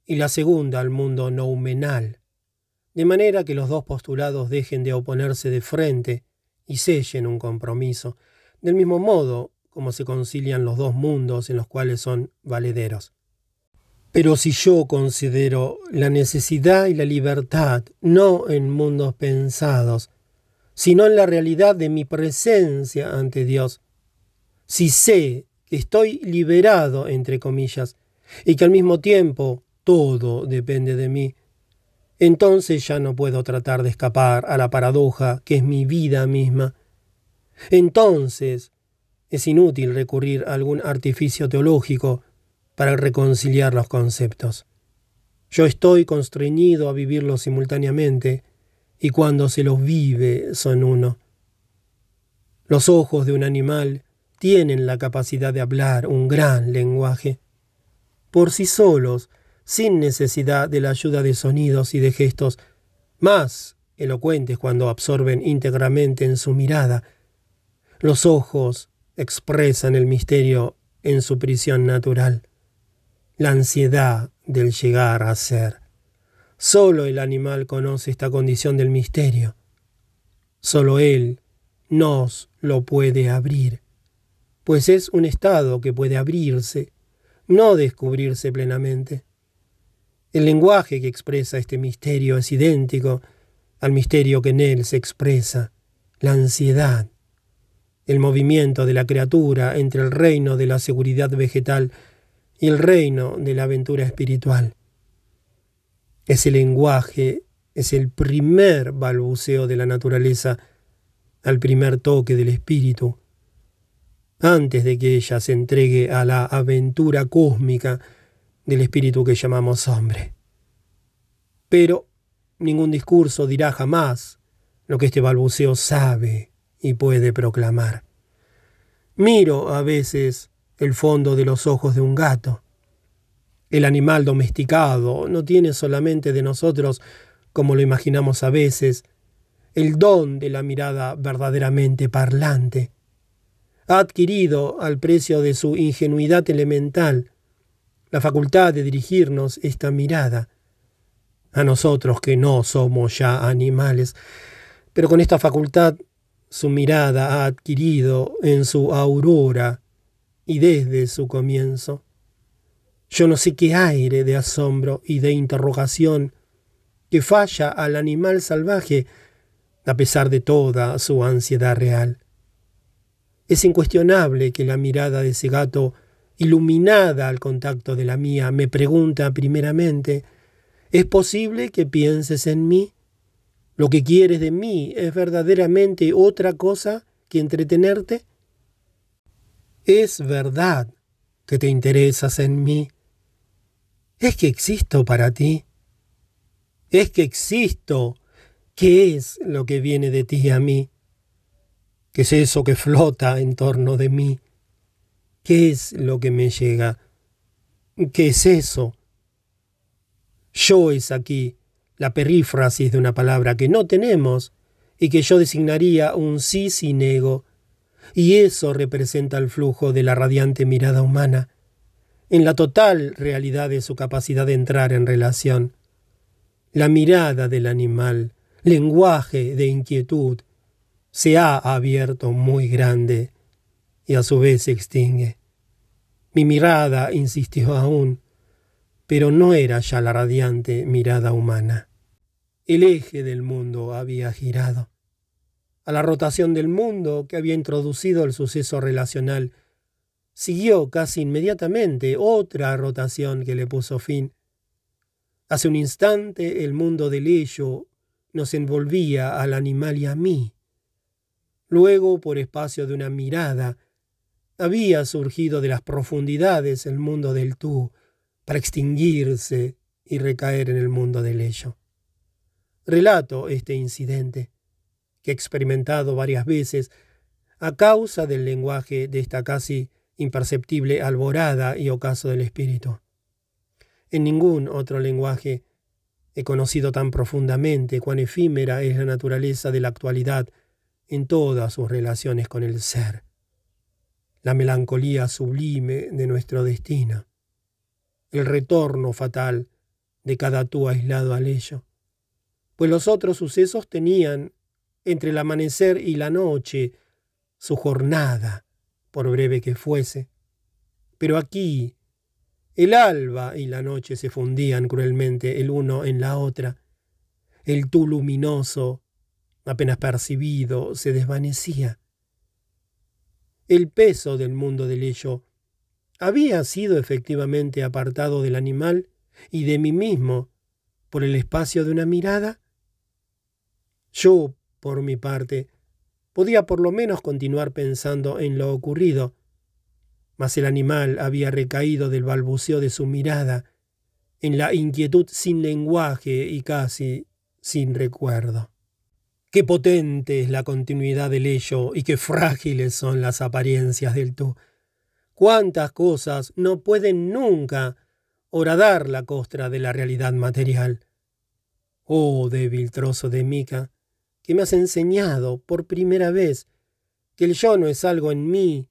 y la segunda al mundo noumenal, de manera que los dos postulados dejen de oponerse de frente y sellen un compromiso, del mismo modo como se concilian los dos mundos en los cuales son valederos. Pero si yo considero la necesidad y la libertad no en mundos pensados, sino en la realidad de mi presencia ante Dios, si sé que estoy liberado, entre comillas, y que al mismo tiempo todo depende de mí, entonces ya no puedo tratar de escapar a la paradoja que es mi vida misma. Entonces es inútil recurrir a algún artificio teológico para reconciliar los conceptos. Yo estoy constreñido a vivirlos simultáneamente, y cuando se los vive son uno. Los ojos de un animal tienen la capacidad de hablar un gran lenguaje. Por sí solos, sin necesidad de la ayuda de sonidos y de gestos, más elocuentes cuando absorben íntegramente en su mirada. Los ojos expresan el misterio en su prisión natural la ansiedad del llegar a ser. Solo el animal conoce esta condición del misterio. Solo él nos lo puede abrir, pues es un estado que puede abrirse, no descubrirse plenamente. El lenguaje que expresa este misterio es idéntico al misterio que en él se expresa, la ansiedad, el movimiento de la criatura entre el reino de la seguridad vegetal y el reino de la aventura espiritual. Ese lenguaje es el primer balbuceo de la naturaleza al primer toque del espíritu, antes de que ella se entregue a la aventura cósmica del espíritu que llamamos hombre. Pero ningún discurso dirá jamás lo que este balbuceo sabe y puede proclamar. Miro a veces el fondo de los ojos de un gato. El animal domesticado no tiene solamente de nosotros, como lo imaginamos a veces, el don de la mirada verdaderamente parlante. Ha adquirido, al precio de su ingenuidad elemental, la facultad de dirigirnos esta mirada, a nosotros que no somos ya animales, pero con esta facultad su mirada ha adquirido en su aurora y desde su comienzo. Yo no sé qué aire de asombro y de interrogación que falla al animal salvaje a pesar de toda su ansiedad real. Es incuestionable que la mirada de ese gato, iluminada al contacto de la mía, me pregunta primeramente, ¿es posible que pienses en mí? ¿Lo que quieres de mí es verdaderamente otra cosa que entretenerte? Es verdad que te interesas en mí. Es que existo para ti. Es que existo. ¿Qué es lo que viene de ti a mí? ¿Qué es eso que flota en torno de mí? ¿Qué es lo que me llega? ¿Qué es eso? Yo es aquí la perífrasis de una palabra que no tenemos y que yo designaría un sí sin ego y eso representa el flujo de la radiante mirada humana, en la total realidad de su capacidad de entrar en relación. La mirada del animal, lenguaje de inquietud, se ha abierto muy grande y a su vez se extingue. Mi mirada insistió aún, pero no era ya la radiante mirada humana. El eje del mundo había girado a la rotación del mundo que había introducido el suceso relacional, siguió casi inmediatamente otra rotación que le puso fin. Hace un instante el mundo del ello nos envolvía al animal y a mí. Luego, por espacio de una mirada, había surgido de las profundidades el mundo del tú, para extinguirse y recaer en el mundo del ello. Relato este incidente, que he experimentado varias veces a causa del lenguaje de esta casi imperceptible alborada y ocaso del espíritu. En ningún otro lenguaje he conocido tan profundamente cuán efímera es la naturaleza de la actualidad en todas sus relaciones con el ser la melancolía sublime de nuestro destino, el retorno fatal de cada tú aislado al ello, pues los otros sucesos tenían, entre el amanecer y la noche, su jornada, por breve que fuese. Pero aquí, el alba y la noche se fundían cruelmente el uno en la otra. El tú luminoso, apenas percibido, se desvanecía el peso del mundo del ello había sido efectivamente apartado del animal y de mí mismo por el espacio de una mirada? Yo, por mi parte, podía por lo menos continuar pensando en lo ocurrido, mas el animal había recaído del balbuceo de su mirada en la inquietud sin lenguaje y casi sin recuerdo. Qué potente es la continuidad del ello y qué frágiles son las apariencias del tú. Cuántas cosas no pueden nunca horadar la costra de la realidad material. Oh débil trozo de mica, que me has enseñado por primera vez que el yo no es algo en mí,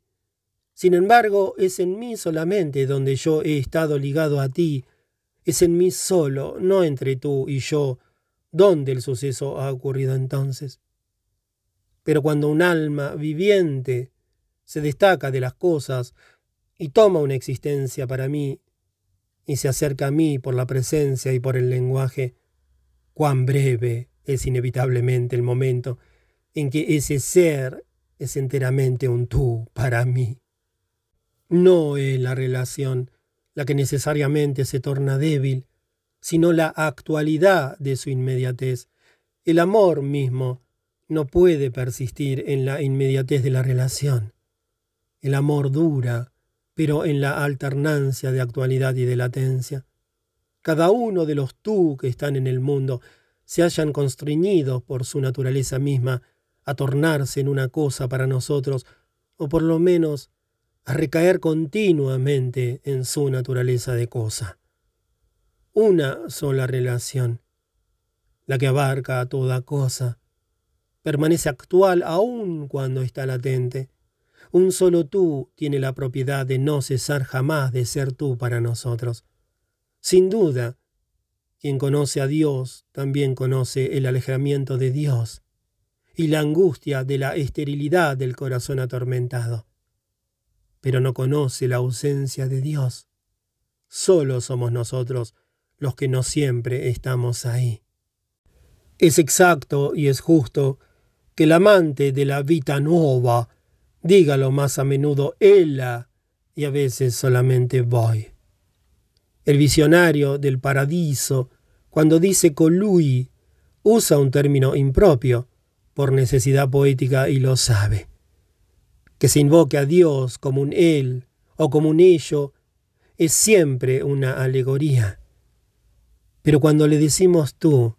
sin embargo es en mí solamente donde yo he estado ligado a ti, es en mí solo, no entre tú y yo, dónde el suceso ha ocurrido entonces. Pero cuando un alma viviente se destaca de las cosas y toma una existencia para mí y se acerca a mí por la presencia y por el lenguaje, cuán breve es inevitablemente el momento en que ese ser es enteramente un tú para mí. No es la relación la que necesariamente se torna débil, sino la actualidad de su inmediatez. El amor mismo no puede persistir en la inmediatez de la relación. El amor dura, pero en la alternancia de actualidad y de latencia. Cada uno de los tú que están en el mundo se hallan constreñidos por su naturaleza misma a tornarse en una cosa para nosotros, o por lo menos a recaer continuamente en su naturaleza de cosa una sola relación, la que abarca a toda cosa, permanece actual aun cuando está latente. Un solo tú tiene la propiedad de no cesar jamás de ser tú para nosotros. Sin duda, quien conoce a Dios también conoce el alejamiento de Dios y la angustia de la esterilidad del corazón atormentado. Pero no conoce la ausencia de Dios. Solo somos nosotros los que no siempre estamos ahí. Es exacto y es justo que el amante de la vita nueva diga lo más a menudo ella y a veces solamente voy. El visionario del paradiso, cuando dice colui, usa un término impropio por necesidad poética y lo sabe. Que se invoque a Dios como un él o como un ello es siempre una alegoría. Pero cuando le decimos tú,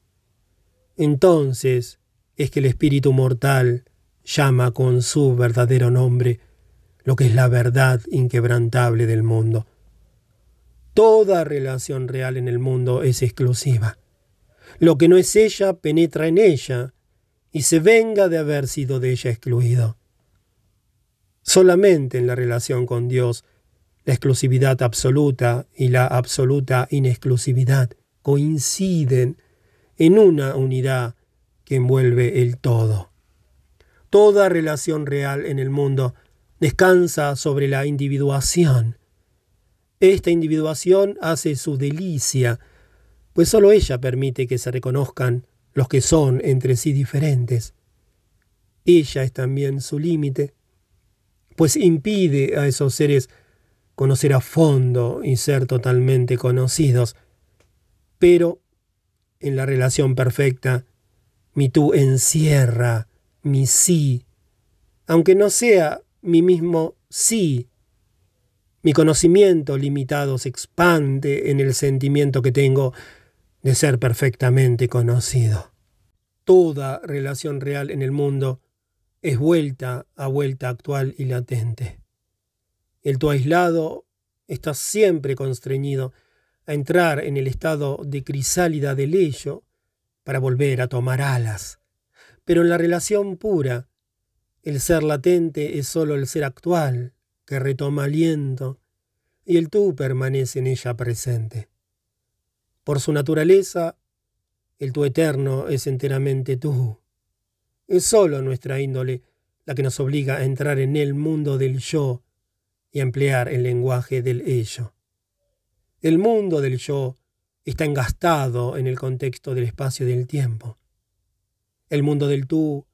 entonces es que el espíritu mortal llama con su verdadero nombre lo que es la verdad inquebrantable del mundo. Toda relación real en el mundo es exclusiva. Lo que no es ella penetra en ella y se venga de haber sido de ella excluido. Solamente en la relación con Dios, la exclusividad absoluta y la absoluta inexclusividad coinciden en una unidad que envuelve el todo. Toda relación real en el mundo descansa sobre la individuación. Esta individuación hace su delicia, pues sólo ella permite que se reconozcan los que son entre sí diferentes. Ella es también su límite, pues impide a esos seres conocer a fondo y ser totalmente conocidos, Pero en la relación perfecta, mi tú encierra mi sí, aunque no sea mi mismo sí. Mi conocimiento limitado se expande en el sentimiento que tengo de ser perfectamente conocido. Toda relación real en el mundo es vuelta a vuelta actual y latente. El tú aislado está siempre constreñido a entrar en el estado de crisálida del ello para volver a tomar alas. Pero en la relación pura, el ser latente es sólo el ser actual, que retoma aliento, y el tú permanece en ella presente. Por su naturaleza, el tú eterno es enteramente tú. Es sólo nuestra índole la que nos obliga a entrar en el mundo del yo y a emplear el lenguaje del ello. El mundo del yo está engastado en el contexto del espacio y del tiempo. El mundo del tú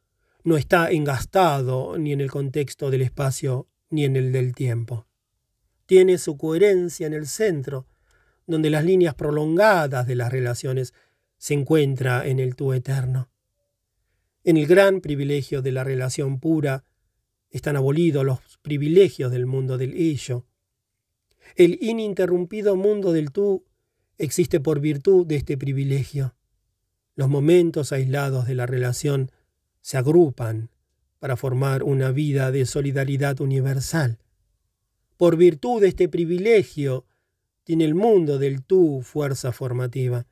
no está engastado ni en el contexto del espacio ni en el del tiempo. Tiene su coherencia en el centro, donde las líneas prolongadas de las relaciones se encuentra en el tú eterno. En el gran privilegio de la relación pura están abolidos los privilegios del mundo del ello. El ininterrumpido mundo del tú existe por virtud de este privilegio. Los momentos aislados de la relación se agrupan para formar una vida de solidaridad universal. Por virtud de este privilegio, tiene el mundo del tú fuerza formativa.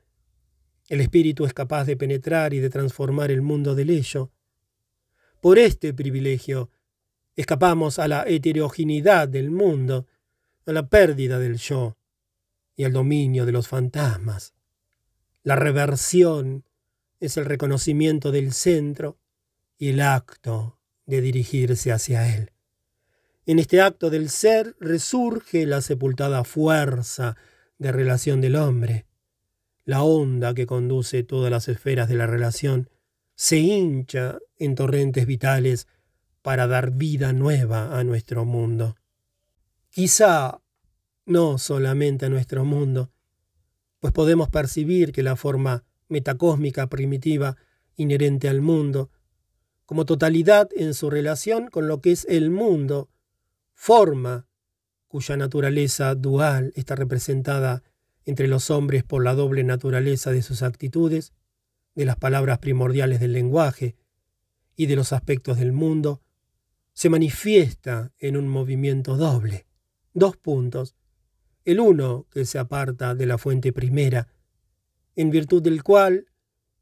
El espíritu es capaz de penetrar y de transformar el mundo del ello. Por este privilegio, escapamos a la heterogeneidad del mundo, a la pérdida del yo y al dominio de los fantasmas. La reversión es el reconocimiento del centro y el acto de dirigirse hacia él. En este acto del ser resurge la sepultada fuerza de relación del hombre. La onda que conduce todas las esferas de la relación se hincha en torrentes vitales para dar vida nueva a nuestro mundo. Quizá no solamente a nuestro mundo, pues podemos percibir que la forma metacósmica primitiva inherente al mundo, como totalidad en su relación con lo que es el mundo, forma cuya naturaleza dual está representada entre los hombres por la doble naturaleza de sus actitudes, de las palabras primordiales del lenguaje y de los aspectos del mundo, se manifiesta en un movimiento doble. Dos puntos. El uno que se aparta de la fuente primera, en virtud del cual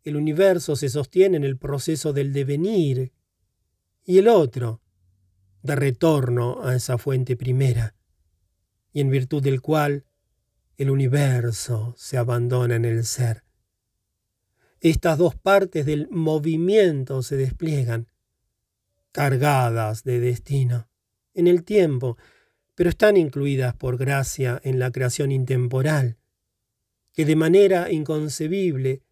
el universo se sostiene en el proceso del devenir, y el otro, de retorno a esa fuente primera, y en virtud del cual el universo se abandona en el ser. Estas dos partes del movimiento se despliegan, cargadas de destino, en el tiempo, pero están incluidas por gracia en la creación intemporal, que de manera inconcebible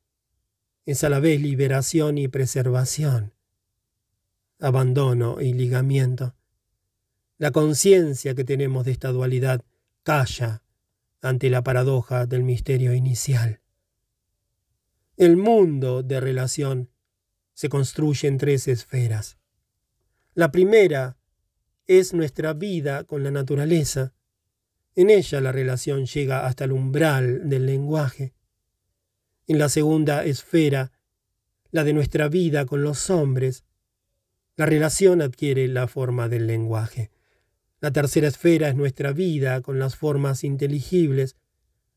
es a la vez liberación y preservación, abandono y ligamiento. La conciencia que tenemos de esta dualidad calla ante la paradoja del misterio inicial. El mundo de relación se construye en tres esferas. La primera es nuestra vida con la naturaleza. En ella la relación llega hasta el umbral del lenguaje. En la segunda esfera, la de nuestra vida con los hombres, la relación adquiere la forma del lenguaje. La tercera esfera es nuestra vida con las formas inteligibles.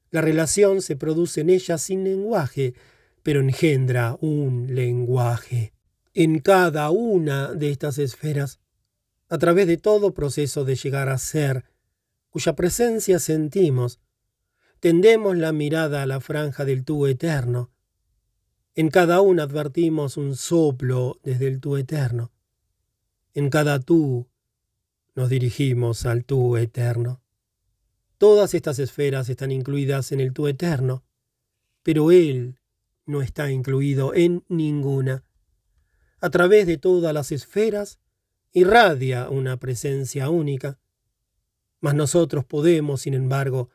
La relación se produce en ella sin lenguaje, pero engendra un lenguaje. En cada una de estas esferas, a través de todo proceso de llegar a ser, cuya presencia sentimos, tendemos la mirada a la franja del tú eterno. En cada una advertimos un soplo desde el tú eterno. En cada tú nos dirigimos al tú eterno. Todas estas esferas están incluidas en el tú eterno, pero Él no está incluido en ninguna. A través de todas las esferas irradia una presencia única, mas nosotros podemos, sin embargo,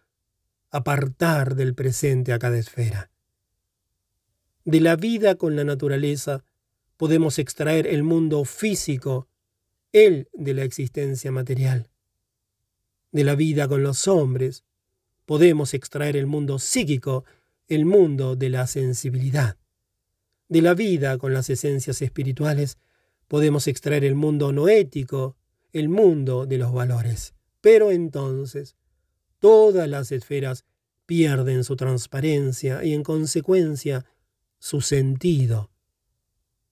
apartar del presente a cada esfera. De la vida con la naturaleza podemos extraer el mundo físico, el de la existencia material. De la vida con los hombres podemos extraer el mundo psíquico, el mundo de la sensibilidad. De la vida con las esencias espirituales podemos extraer el mundo noético, el mundo de los valores. Pero entonces todas las esferas pierden su transparencia y en consecuencia su sentido.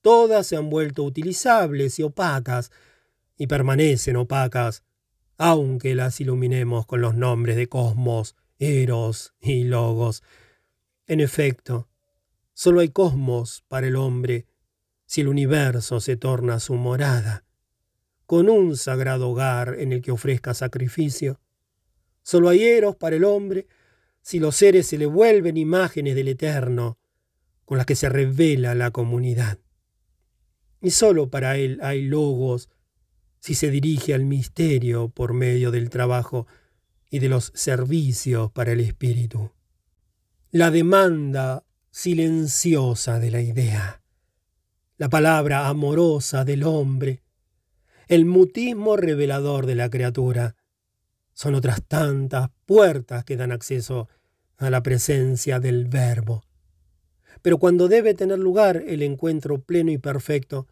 Todas se han vuelto utilizables y opacas y permanecen opacas, aunque las iluminemos con los nombres de cosmos, eros y logos. En efecto, solo hay cosmos para el hombre si el universo se torna su morada, con un sagrado hogar en el que ofrezca sacrificio. Solo hay eros para el hombre si los seres se le vuelven imágenes del eterno, con las que se revela la comunidad. Y solo para él hay logos si se dirige al misterio por medio del trabajo y de los servicios para el espíritu. La demanda silenciosa de la idea, la palabra amorosa del hombre, el mutismo revelador de la criatura, son otras tantas puertas que dan acceso a la presencia del Verbo. Pero cuando debe tener lugar el encuentro pleno y perfecto,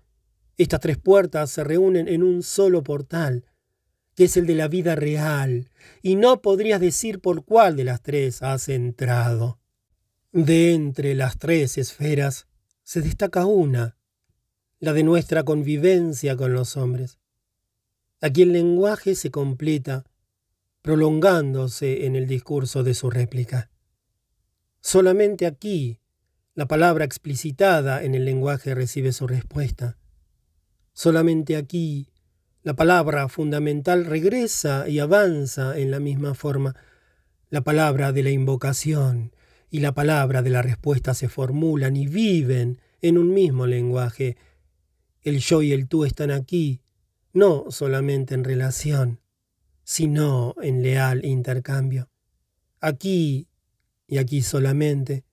estas tres puertas se reúnen en un solo portal, que es el de la vida real, y no podrías decir por cuál de las tres has entrado. De entre las tres esferas se destaca una, la de nuestra convivencia con los hombres. Aquí el lenguaje se completa, prolongándose en el discurso de su réplica. Solamente aquí la palabra explicitada en el lenguaje recibe su respuesta. Solamente aquí la palabra fundamental regresa y avanza en la misma forma. La palabra de la invocación y la palabra de la respuesta se formulan y viven en un mismo lenguaje. El yo y el tú están aquí, no solamente en relación, sino en leal intercambio. Aquí y aquí solamente.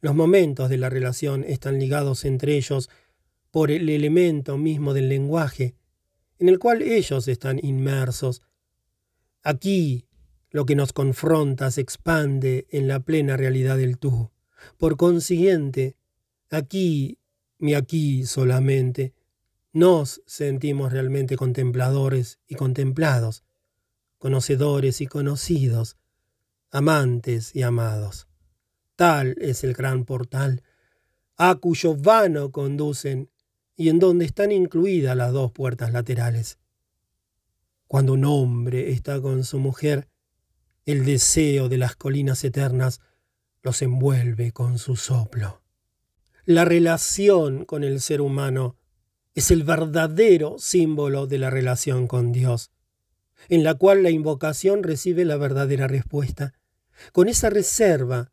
Los momentos de la relación están ligados entre ellos por el elemento mismo del lenguaje, en el cual ellos están inmersos. Aquí lo que nos confronta se expande en la plena realidad del tú. Por consiguiente, aquí y aquí solamente nos sentimos realmente contempladores y contemplados, conocedores y conocidos, amantes y amados. Tal es el gran portal, a cuyo vano conducen y en donde están incluidas las dos puertas laterales. Cuando un hombre está con su mujer, el deseo de las colinas eternas los envuelve con su soplo. La relación con el ser humano es el verdadero símbolo de la relación con Dios, en la cual la invocación recibe la verdadera respuesta, con esa reserva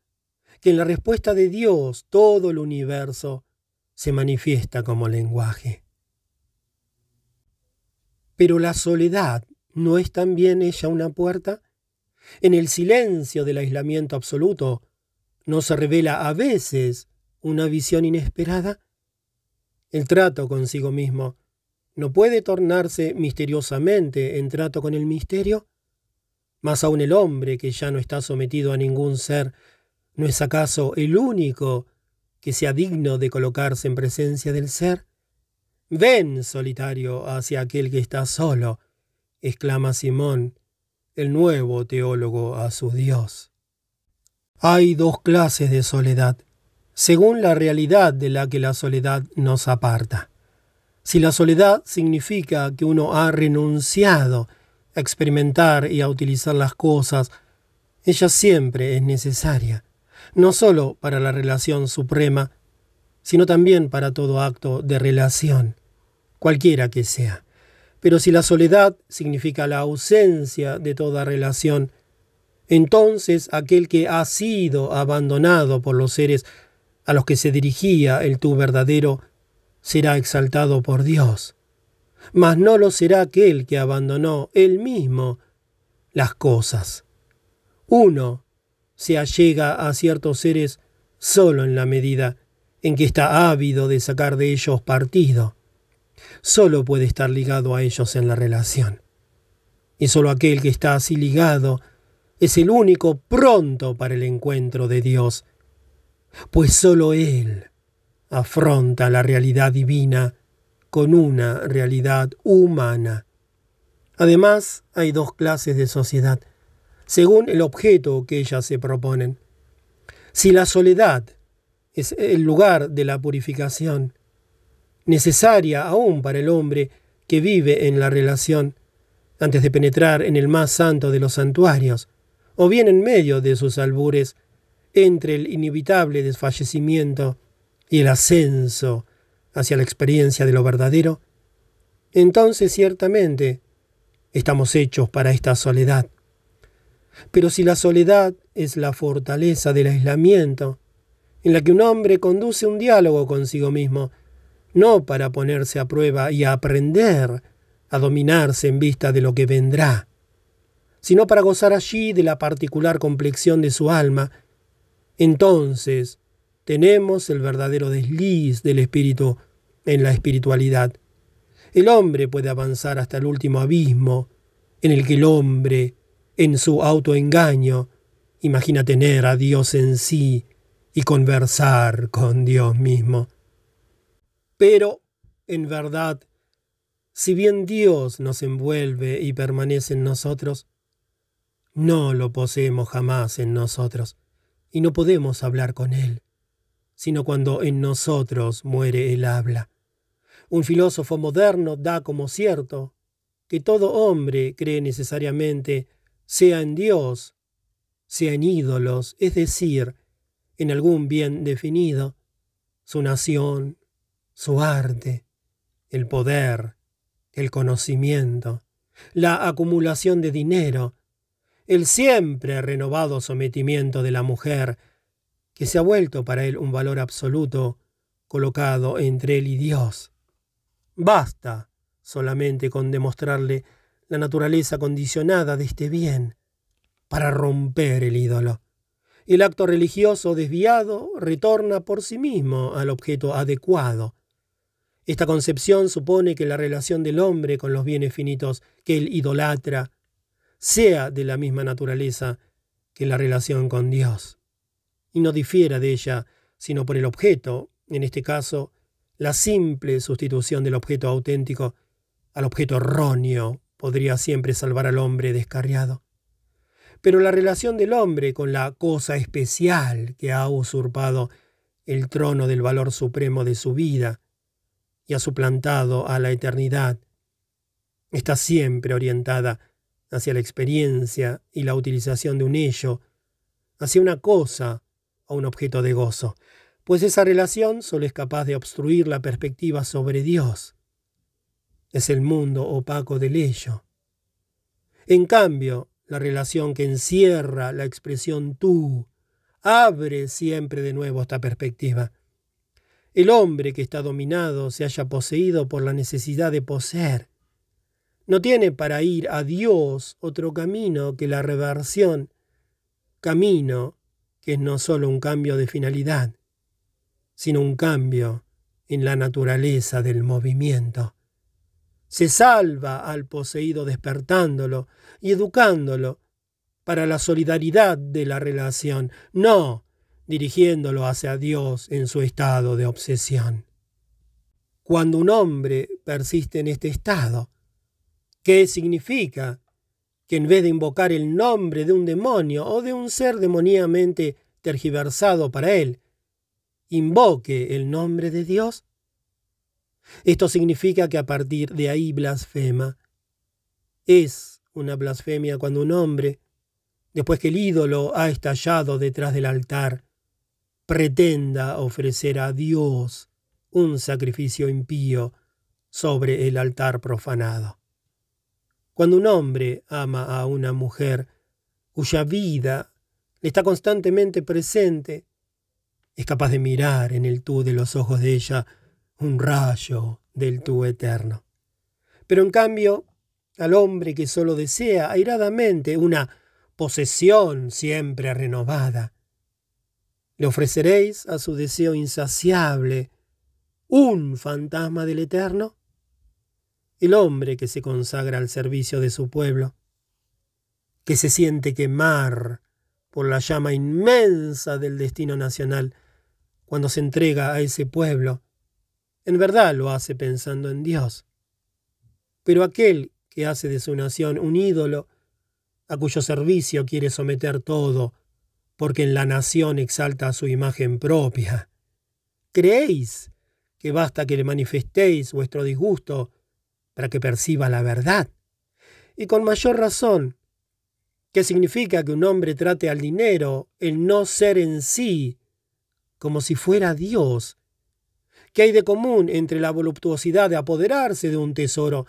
que en la respuesta de Dios todo el universo se manifiesta como lenguaje. Pero la soledad no es también ella una puerta? En el silencio del aislamiento absoluto, ¿no se revela a veces una visión inesperada? El trato consigo mismo no puede tornarse misteriosamente en trato con el misterio. Más aún el hombre que ya no está sometido a ningún ser, ¿no es acaso el único que sea digno de colocarse en presencia del ser? Ven, solitario, hacia aquel que está solo, exclama Simón, el nuevo teólogo a su Dios. Hay dos clases de soledad, según la realidad de la que la soledad nos aparta. Si la soledad significa que uno ha renunciado a experimentar y a utilizar las cosas, ella siempre es necesaria, no sólo para la relación suprema, sino también para todo acto de relación, cualquiera que sea. Pero si la soledad significa la ausencia de toda relación, entonces aquel que ha sido abandonado por los seres a los que se dirigía el tú verdadero, será exaltado por Dios. Mas no lo será aquel que abandonó él mismo las cosas. Uno se allega a ciertos seres solo en la medida en que está ávido de sacar de ellos partido, solo puede estar ligado a ellos en la relación. Y solo aquel que está así ligado es el único pronto para el encuentro de Dios, pues solo Él afronta la realidad divina con una realidad humana. Además, hay dos clases de sociedad, según el objeto que ellas se proponen. Si la soledad es el lugar de la purificación, necesaria aún para el hombre que vive en la relación, antes de penetrar en el más santo de los santuarios, o bien en medio de sus albures, entre el inevitable desfallecimiento y el ascenso hacia la experiencia de lo verdadero, entonces ciertamente estamos hechos para esta soledad. Pero si la soledad es la fortaleza del aislamiento, en la que un hombre conduce un diálogo consigo mismo, no para ponerse a prueba y aprender a dominarse en vista de lo que vendrá, sino para gozar allí de la particular complexión de su alma, entonces tenemos el verdadero desliz del espíritu en la espiritualidad. El hombre puede avanzar hasta el último abismo, en el que el hombre, en su autoengaño, imagina tener a Dios en sí y conversar con Dios mismo. Pero, en verdad, si bien Dios nos envuelve y permanece en nosotros, no lo poseemos jamás en nosotros, y no podemos hablar con Él, sino cuando en nosotros muere el habla. Un filósofo moderno da como cierto que todo hombre cree necesariamente, sea en Dios, sea en ídolos, es decir, en algún bien definido, su nación, su arte, el poder, el conocimiento, la acumulación de dinero, el siempre renovado sometimiento de la mujer, que se ha vuelto para él un valor absoluto colocado entre él y Dios. Basta solamente con demostrarle la naturaleza condicionada de este bien para romper el ídolo. El acto religioso desviado retorna por sí mismo al objeto adecuado. Esta concepción supone que la relación del hombre con los bienes finitos que él idolatra sea de la misma naturaleza que la relación con Dios, y no difiera de ella sino por el objeto, en este caso, la simple sustitución del objeto auténtico al objeto erróneo podría siempre salvar al hombre descarriado. Pero la relación del hombre con la cosa especial que ha usurpado el trono del valor supremo de su vida y ha suplantado a la eternidad, está siempre orientada hacia la experiencia y la utilización de un ello, hacia una cosa o un objeto de gozo, pues esa relación solo es capaz de obstruir la perspectiva sobre Dios. Es el mundo opaco del ello. En cambio, la relación que encierra la expresión tú abre siempre de nuevo esta perspectiva. El hombre que está dominado se haya poseído por la necesidad de poseer no tiene para ir a Dios otro camino que la reversión, camino que es no solo un cambio de finalidad, sino un cambio en la naturaleza del movimiento. Se salva al poseído despertándolo y educándolo para la solidaridad de la relación, no dirigiéndolo hacia Dios en su estado de obsesión. Cuando un hombre persiste en este estado, ¿Qué significa? Que en vez de invocar el nombre de un demonio o de un ser demoníamente tergiversado para él, invoque el nombre de Dios. Esto significa que a partir de ahí blasfema. Es una blasfemia cuando un hombre, después que el ídolo ha estallado detrás del altar, pretenda ofrecer a Dios un sacrificio impío sobre el altar profanado. Cuando un hombre ama a una mujer cuya vida le está constantemente presente, es capaz de mirar en el tú de los ojos de ella un rayo del tú eterno. Pero en cambio, al hombre que solo desea airadamente una posesión siempre renovada, ¿Le ofreceréis a su deseo insaciable un fantasma del Eterno? El hombre que se consagra al servicio de su pueblo, que se siente quemar por la llama inmensa del destino nacional cuando se entrega a ese pueblo, en verdad lo hace pensando en Dios. Pero aquel que hace de su nación un ídolo, a cuyo servicio quiere someter todo, porque en la nación exalta su imagen propia. ¿Creéis que basta que le manifestéis vuestro disgusto para que perciba la verdad? Y con mayor razón, ¿qué significa que un hombre trate al dinero, el no ser en sí, como si fuera Dios? ¿Qué hay de común entre la voluptuosidad de apoderarse de un tesoro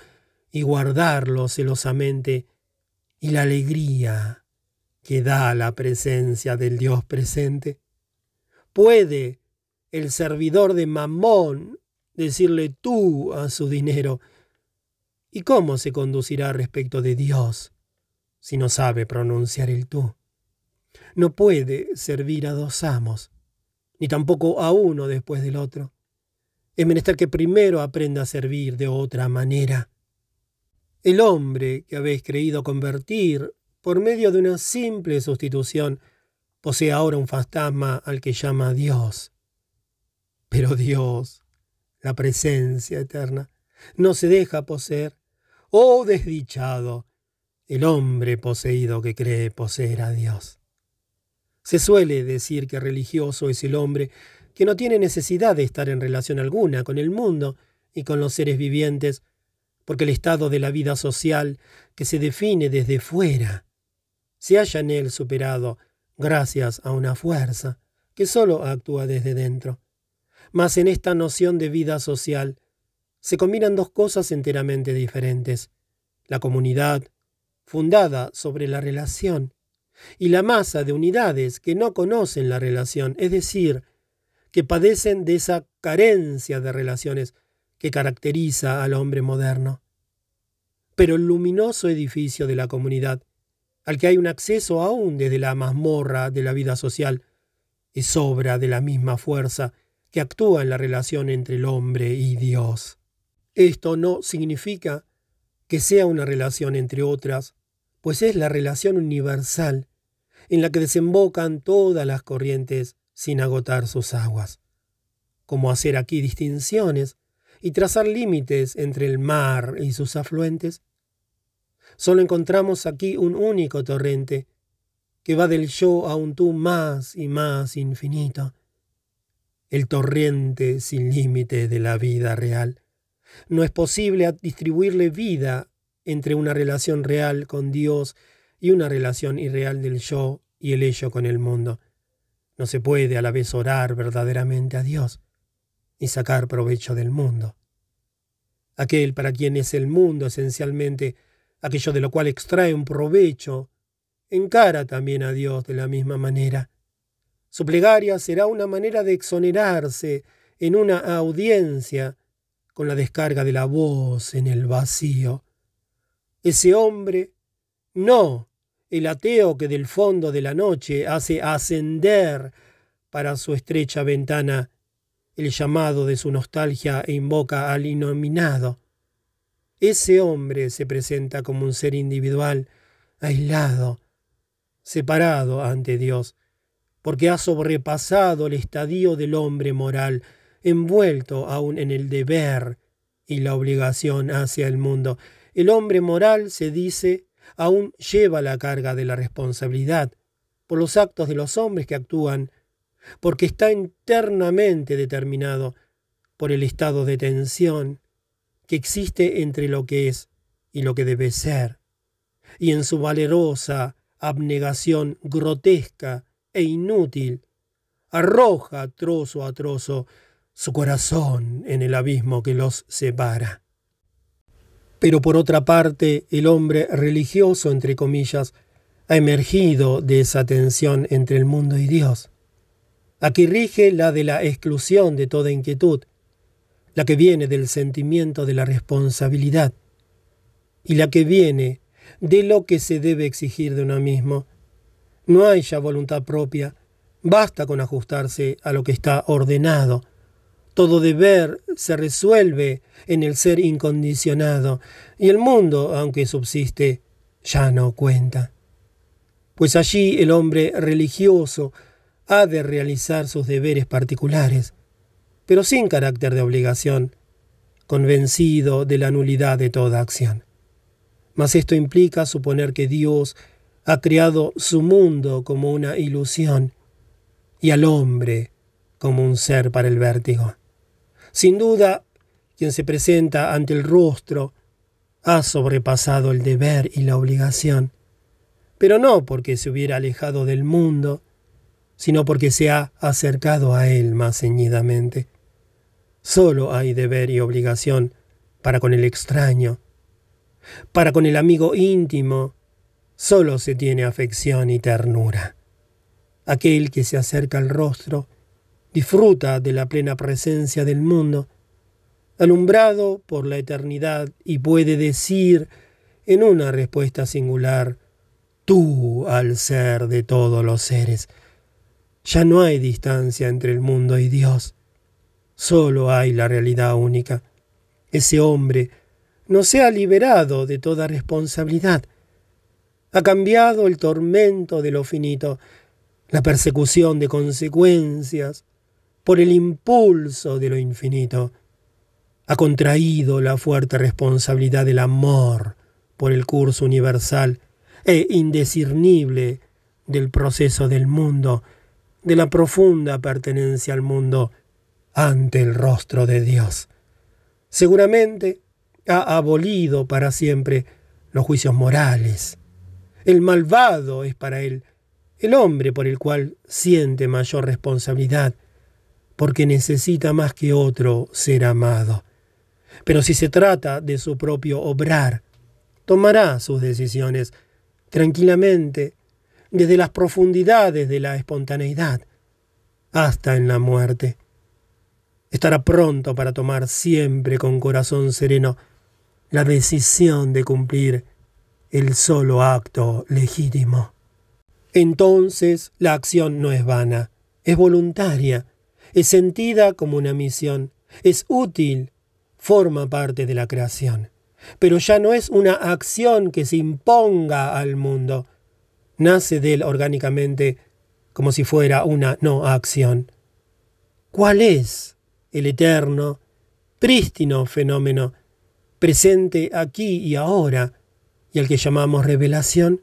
y guardarlo celosamente y la alegría que da la presencia del Dios presente? ¿Puede el servidor de Mamón decirle tú a su dinero? ¿Y cómo se conducirá respecto de Dios si no sabe pronunciar el tú? No puede servir a dos amos, ni tampoco a uno después del otro. Es menester que primero aprenda a servir de otra manera. El hombre que habéis creído convertir por medio de una simple sustitución posee ahora un fantasma al que llama Dios. Pero Dios, la presencia eterna, no se deja poseer. Oh desdichado, el hombre poseído que cree poseer a Dios. Se suele decir que religioso es el hombre que no tiene necesidad de estar en relación alguna con el mundo y con los seres vivientes, porque el estado de la vida social que se define desde fuera se halla en él superado gracias a una fuerza que sólo actúa desde dentro. Mas en esta noción de vida social se combinan dos cosas enteramente diferentes. La comunidad, fundada sobre la relación, y la masa de unidades que no conocen la relación, es decir, que padecen de esa carencia de relaciones que caracteriza al hombre moderno. Pero el luminoso edificio de la comunidad, al que hay un acceso aún desde la mazmorra de la vida social, es obra de la misma fuerza que actúa en la relación entre el hombre y Dios. Esto no significa que sea una relación entre otras, pues es la relación universal en la que desembocan todas las corrientes sin agotar sus aguas. Como hacer aquí distinciones y trazar límites entre el mar y sus afluentes? Solo encontramos aquí un único torrente que va del yo a un tú más y más infinito, el torrente sin límite de la vida real. No es posible distribuirle vida entre una relación real con Dios y una relación irreal del yo y el ello con el mundo. No se puede a la vez orar verdaderamente a Dios y sacar provecho del mundo. Aquel para quien es el mundo esencialmente aquello de lo cual extrae un provecho, encara también a Dios de la misma manera. Su plegaria será una manera de exonerarse en una audiencia con la descarga de la voz en el vacío. Ese hombre, no el ateo que del fondo de la noche hace ascender para su estrecha ventana el llamado de su nostalgia e invoca al inominado. Ese hombre se presenta como un ser individual, aislado, separado ante Dios, porque ha sobrepasado el estadio del hombre moral, envuelto aún en el deber y la obligación hacia el mundo. El hombre moral, se dice, aún lleva la carga de la responsabilidad por los actos de los hombres que actúan, porque está internamente determinado por el estado de tensión que existe entre lo que es y lo que debe ser, y en su valerosa abnegación grotesca e inútil, arroja trozo a trozo su corazón en el abismo que los separa. Pero por otra parte, el hombre religioso, entre comillas, ha emergido de esa tensión entre el mundo y Dios. Aquí rige la de la exclusión de toda inquietud, la que viene del sentimiento de la responsabilidad y la que viene de lo que se debe exigir de uno mismo. No hay ya voluntad propia, Basta con ajustarse a lo que está ordenado. Todo deber se resuelve en el ser incondicionado, y el mundo, aunque subsiste, ya no cuenta. Pues allí el hombre religioso ha de realizar sus deberes particulares, pero sin carácter de obligación, convencido de la nulidad de toda acción. Mas esto implica suponer que Dios ha creado su mundo como una ilusión y al hombre como un ser para el vértigo. Sin duda, quien se presenta ante el rostro ha sobrepasado el deber y la obligación, pero no porque se hubiera alejado del mundo, sino porque se ha acercado a él más ceñidamente. Solo hay deber y obligación para con el extraño. Para con el amigo íntimo, solo se tiene afección y ternura. Aquel que se acerca al rostro disfruta de la plena presencia del mundo, alumbrado por la eternidad, y puede decir en una respuesta singular, tú al ser de todos los seres, ya no hay distancia entre el mundo y Dios. Solo hay la realidad única. Ese hombre no se ha liberado de toda responsabilidad. Ha cambiado el tormento de lo finito, la persecución de consecuencias, por el impulso de lo infinito. Ha contraído la fuerte responsabilidad del amor por el curso universal e indiscernible del proceso del mundo de la profunda pertenencia al mundo ante el rostro de Dios. Seguramente ha abolido para siempre los juicios morales. El malvado es para él el hombre por el cual siente mayor responsabilidad, porque necesita más que otro ser amado. Pero si se trata de su propio obrar, tomará sus decisiones tranquilamente desde las profundidades de la espontaneidad hasta en la muerte. Estará pronto para tomar siempre con corazón sereno la decisión de cumplir el solo acto legítimo. Entonces la acción no es vana, es voluntaria, es sentida como una misión, es útil, forma parte de la creación. Pero ya no es una acción que se imponga al mundo, nace de él orgánicamente como si fuera una no acción. ¿Cuál es el eterno, prístino fenómeno presente aquí y ahora y al que llamamos revelación?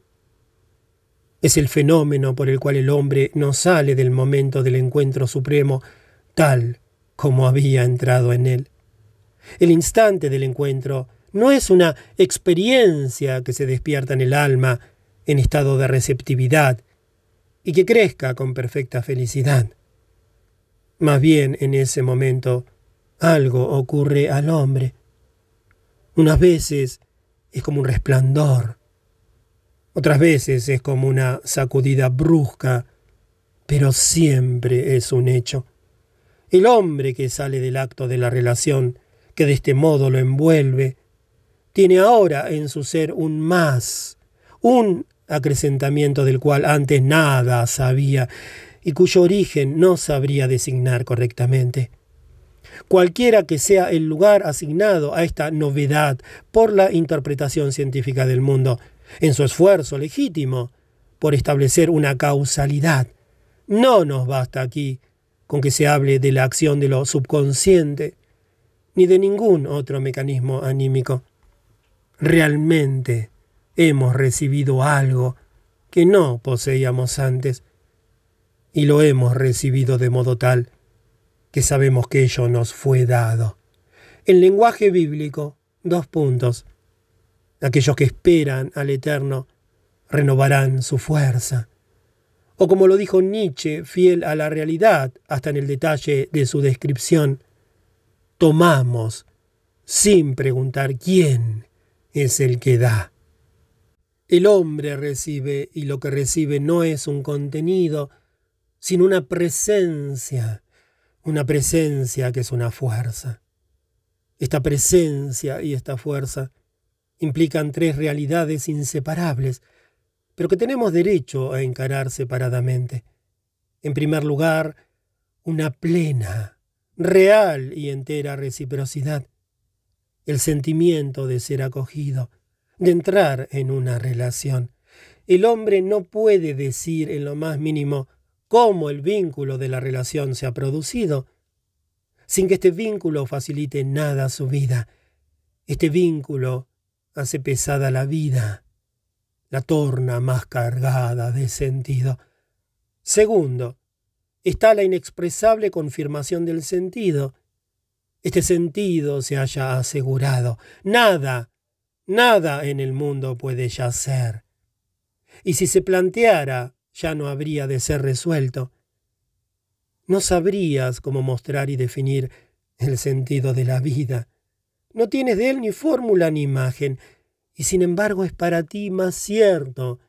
Es el fenómeno por el cual el hombre no sale del momento del encuentro supremo tal como había entrado en él. El instante del encuentro no es una experiencia que se despierta en el alma en estado de receptividad y que crezca con perfecta felicidad. Más bien en ese momento algo ocurre al hombre. Unas veces es como un resplandor, otras veces es como una sacudida brusca, pero siempre es un hecho. El hombre que sale del acto de la relación, que de este modo lo envuelve, tiene ahora en su ser un más, un acrecentamiento del cual antes nada sabía y cuyo origen no sabría designar correctamente. Cualquiera que sea el lugar asignado a esta novedad por la interpretación científica del mundo, en su esfuerzo legítimo por establecer una causalidad, no nos basta aquí con que se hable de la acción de lo subconsciente, ni de ningún otro mecanismo anímico. Realmente hemos recibido algo que no poseíamos antes, y lo hemos recibido de modo tal que sabemos que ello nos fue dado. En lenguaje bíblico, dos puntos. Aquellos que esperan al Eterno renovarán su fuerza. O como lo dijo Nietzsche, fiel a la realidad hasta en el detalle de su descripción, tomamos sin preguntar quién es el que da. El hombre recibe y lo que recibe no es un contenido, sino una presencia, una presencia que es una fuerza. Esta presencia y esta fuerza implican tres realidades inseparables, pero que tenemos derecho a encarar separadamente. En primer lugar, una plena, real y entera reciprocidad. El sentimiento de ser acogido, de entrar en una relación. El hombre no puede decir en lo más mínimo cómo el vínculo de la relación se ha producido, sin que este vínculo facilite nada a su vida. Este vínculo hace pesada la vida, la torna más cargada de sentido. Segundo, está la inexpresable confirmación del sentido. Este sentido se haya asegurado. Nada, nada en el mundo puede ya ser. Y si se planteara, ya no habría de ser resuelto. No sabrías cómo mostrar y definir el sentido de la vida. No tienes de él ni fórmula ni imagen, y sin embargo es para ti más cierto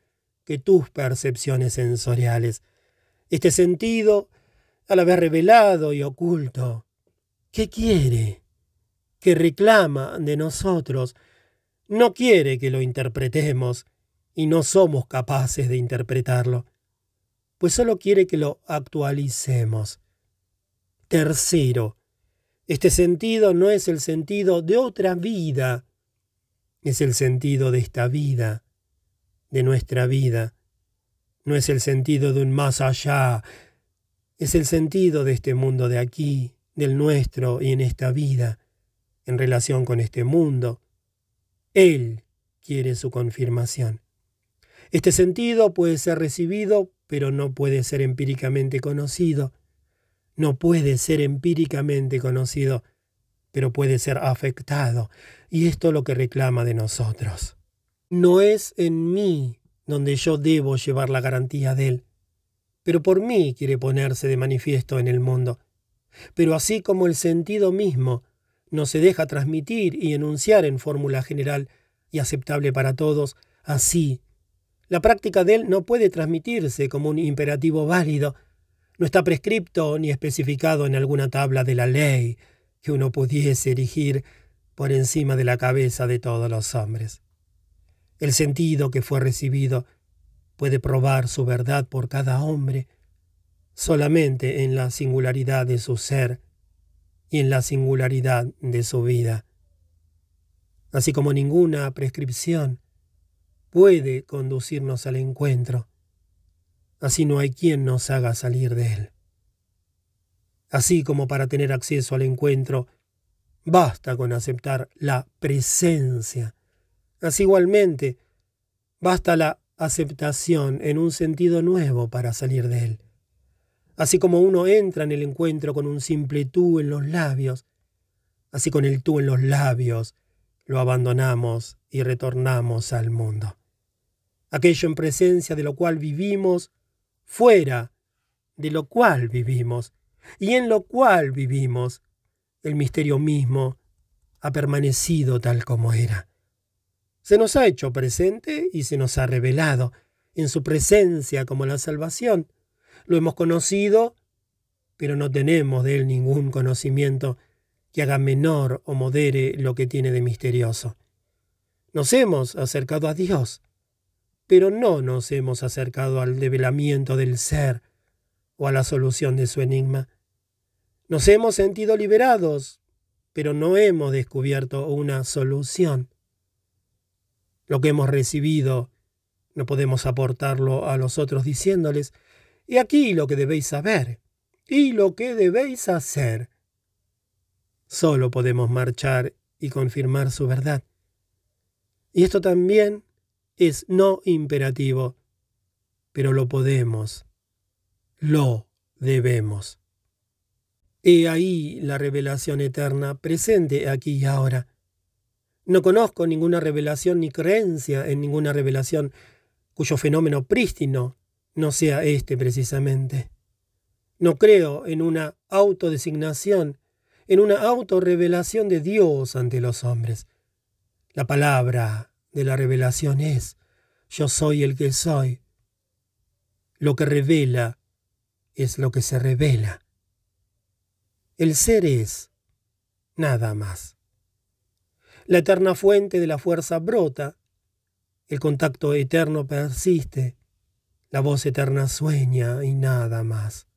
que tus percepciones sensoriales. Este sentido, al haber revelado y oculto, ¿qué quiere? ¿Qué reclama de nosotros? No quiere que lo interpretemos, y no somos capaces de interpretarlo pues solo quiere que lo actualicemos. Tercero, este sentido no es el sentido de otra vida, es el sentido de esta vida, de nuestra vida. No es el sentido de un más allá, es el sentido de este mundo de aquí, del nuestro y en esta vida, en relación con este mundo. Él quiere su confirmación. Este sentido puede ser recibido pero no puede ser empíricamente conocido. No puede ser empíricamente conocido, pero puede ser afectado. Y esto es lo que reclama de nosotros. No es en mí donde yo debo llevar la garantía de él, pero por mí quiere ponerse de manifiesto en el mundo. Pero así como el sentido mismo no se deja transmitir y enunciar en fórmula general y aceptable para todos, así la práctica de él no puede transmitirse como un imperativo válido. No está prescripto ni especificado en alguna tabla de la ley que uno pudiese erigir por encima de la cabeza de todos los hombres. El sentido que fue recibido puede probar su verdad por cada hombre solamente en la singularidad de su ser y en la singularidad de su vida. Así como ninguna prescripción puede conducirnos al encuentro. Así no hay quien nos haga salir de él. Así como para tener acceso al encuentro, basta con aceptar la presencia. Así igualmente, basta la aceptación en un sentido nuevo para salir de él. Así como uno entra en el encuentro con un simple tú en los labios, así con el tú en los labios lo abandonamos y retornamos al mundo aquello en presencia de lo cual vivimos, fuera de lo cual vivimos, y en lo cual vivimos, el misterio mismo ha permanecido tal como era. Se nos ha hecho presente y se nos ha revelado en su presencia como la salvación. Lo hemos conocido, pero no tenemos de él ningún conocimiento que haga menor o modere lo que tiene de misterioso. Nos hemos acercado a Dios, pero no nos hemos acercado al develamiento del ser o a la solución de su enigma. Nos hemos sentido liberados, pero no hemos descubierto una solución. Lo que hemos recibido no podemos aportarlo a los otros diciéndoles, y aquí lo que debéis saber, y lo que debéis hacer. Solo podemos marchar y confirmar su verdad. Y esto también es no imperativo, pero lo podemos, lo debemos. He ahí la revelación eterna presente aquí y ahora. No conozco ninguna revelación ni creencia en ninguna revelación cuyo fenómeno prístino no sea este precisamente. No creo en una autodesignación, en una autorrevelación de Dios ante los hombres. La palabra de la revelación es, yo soy el que soy. Lo que revela es lo que se revela. El ser es nada más. La eterna fuente de la fuerza brota, el contacto eterno persiste, La voz eterna sueña y nada más.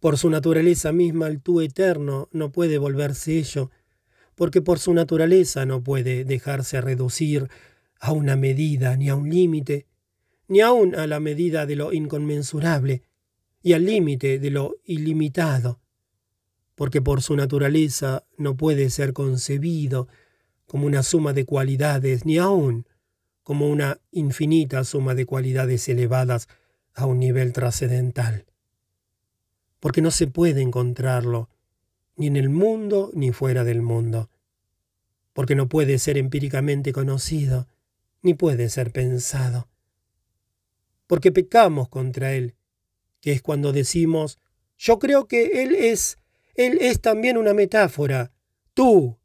Por su naturaleza misma el tú eterno no puede volverse ello, porque por su naturaleza no puede dejarse reducir a una medida ni a un límite, ni aun a la medida de lo inconmensurable y al límite de lo ilimitado, porque por su naturaleza no puede ser concebido como una suma de cualidades, ni aun como una infinita suma de cualidades elevadas a un nivel trascendental, porque no se puede encontrarlo ni en el mundo ni fuera del mundo, porque no puede ser empíricamente conocido, ni puede ser pensado, porque pecamos contra Él, que es cuando decimos, yo creo que Él es, Él es también una metáfora, tú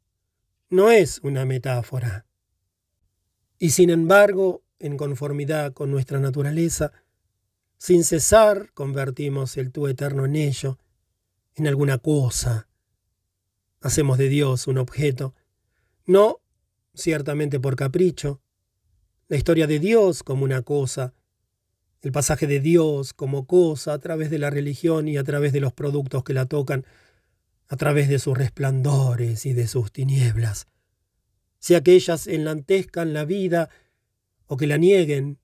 no es una metáfora. Y sin embargo, en conformidad con nuestra naturaleza, sin cesar convertimos el tú eterno en ello, en alguna cosa. Hacemos de Dios un objeto, no ciertamente por capricho, la historia de Dios como una cosa, el pasaje de Dios como cosa a través de la religión y a través de los productos que la tocan, a través de sus resplandores y de sus tinieblas, sea que ellas enlantezcan la vida o que la nieguen,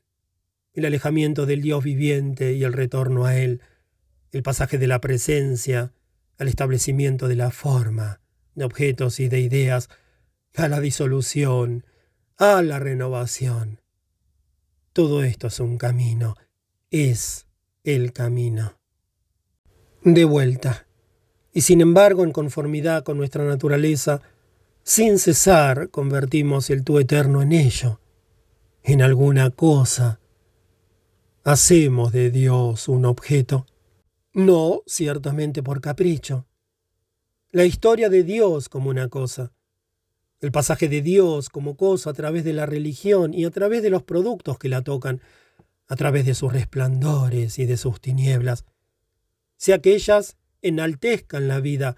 el alejamiento del Dios viviente y el retorno a Él, el pasaje de la presencia al establecimiento de la forma, de objetos y de ideas, a la disolución, a la renovación. Todo esto es un camino, es el camino. De vuelta. Y sin embargo, en conformidad con nuestra naturaleza, sin cesar convertimos el tú eterno en ello, en alguna cosa. Hacemos de Dios un objeto, no ciertamente por capricho. La historia de Dios como una cosa, el pasaje de Dios como cosa a través de la religión y a través de los productos que la tocan, a través de sus resplandores y de sus tinieblas, sea que ellas enaltezcan la vida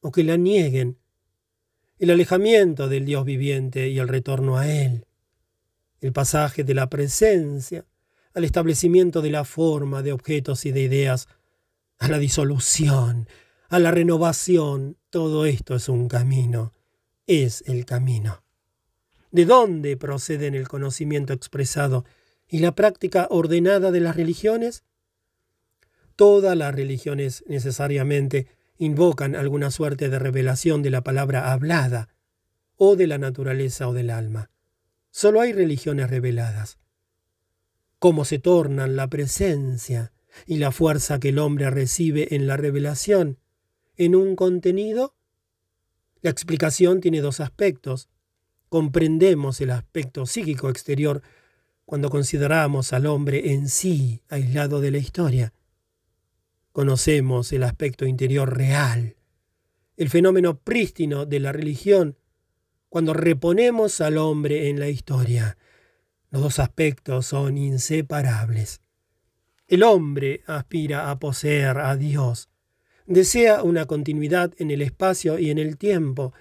o que la nieguen, el alejamiento del Dios viviente y el retorno a Él, el pasaje de la presencia al establecimiento de la forma de objetos y de ideas, a la disolución, a la renovación, todo esto es un camino es el camino. ¿De dónde proceden el conocimiento expresado y la práctica ordenada de las religiones? Todas las religiones necesariamente invocan alguna suerte de revelación de la palabra hablada, o de la naturaleza o del alma. Solo hay religiones reveladas. ¿Cómo se tornan la presencia y la fuerza que el hombre recibe en la revelación en un contenido? La explicación tiene dos aspectos. Comprendemos el aspecto psíquico exterior cuando consideramos al hombre en sí aislado de la historia. Conocemos el aspecto interior real, el fenómeno prístino de la religión, cuando reponemos al hombre en la historia. Los dos aspectos son inseparables. El hombre aspira a poseer a Dios, desea una continuidad en el espacio y en el tiempo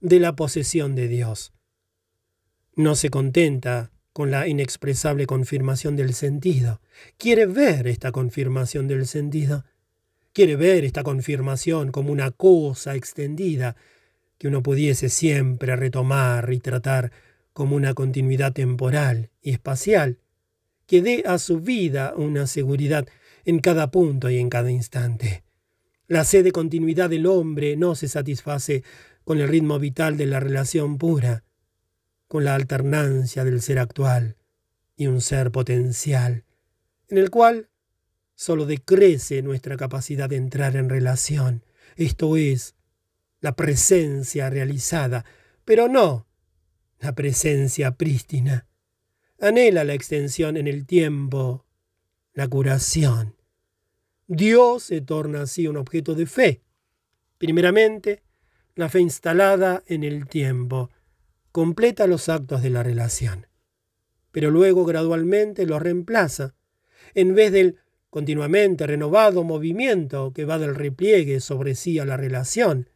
de la posesión de Dios. No se contenta con la inexpresable confirmación del sentido. Quiere ver esta confirmación del sentido. Quiere ver esta confirmación como una cosa extendida que uno pudiese siempre retomar y tratar como una continuidad temporal y espacial, que dé a su vida una seguridad en cada punto y en cada instante. La sed de continuidad del hombre no se satisface con el ritmo vital de la relación pura, con la alternancia del ser actual y un ser potencial, en el cual solo decrece nuestra capacidad de entrar en relación, esto es, la presencia realizada, pero no la presencia prístina. Anhela la extensión en el tiempo, la curación, Dios se torna así un objeto de fe. Primeramente, la fe instalada en el tiempo completa los actos de la relación, pero luego gradualmente los reemplaza, en vez del continuamente renovado movimiento que va del repliegue sobre sí a la relación.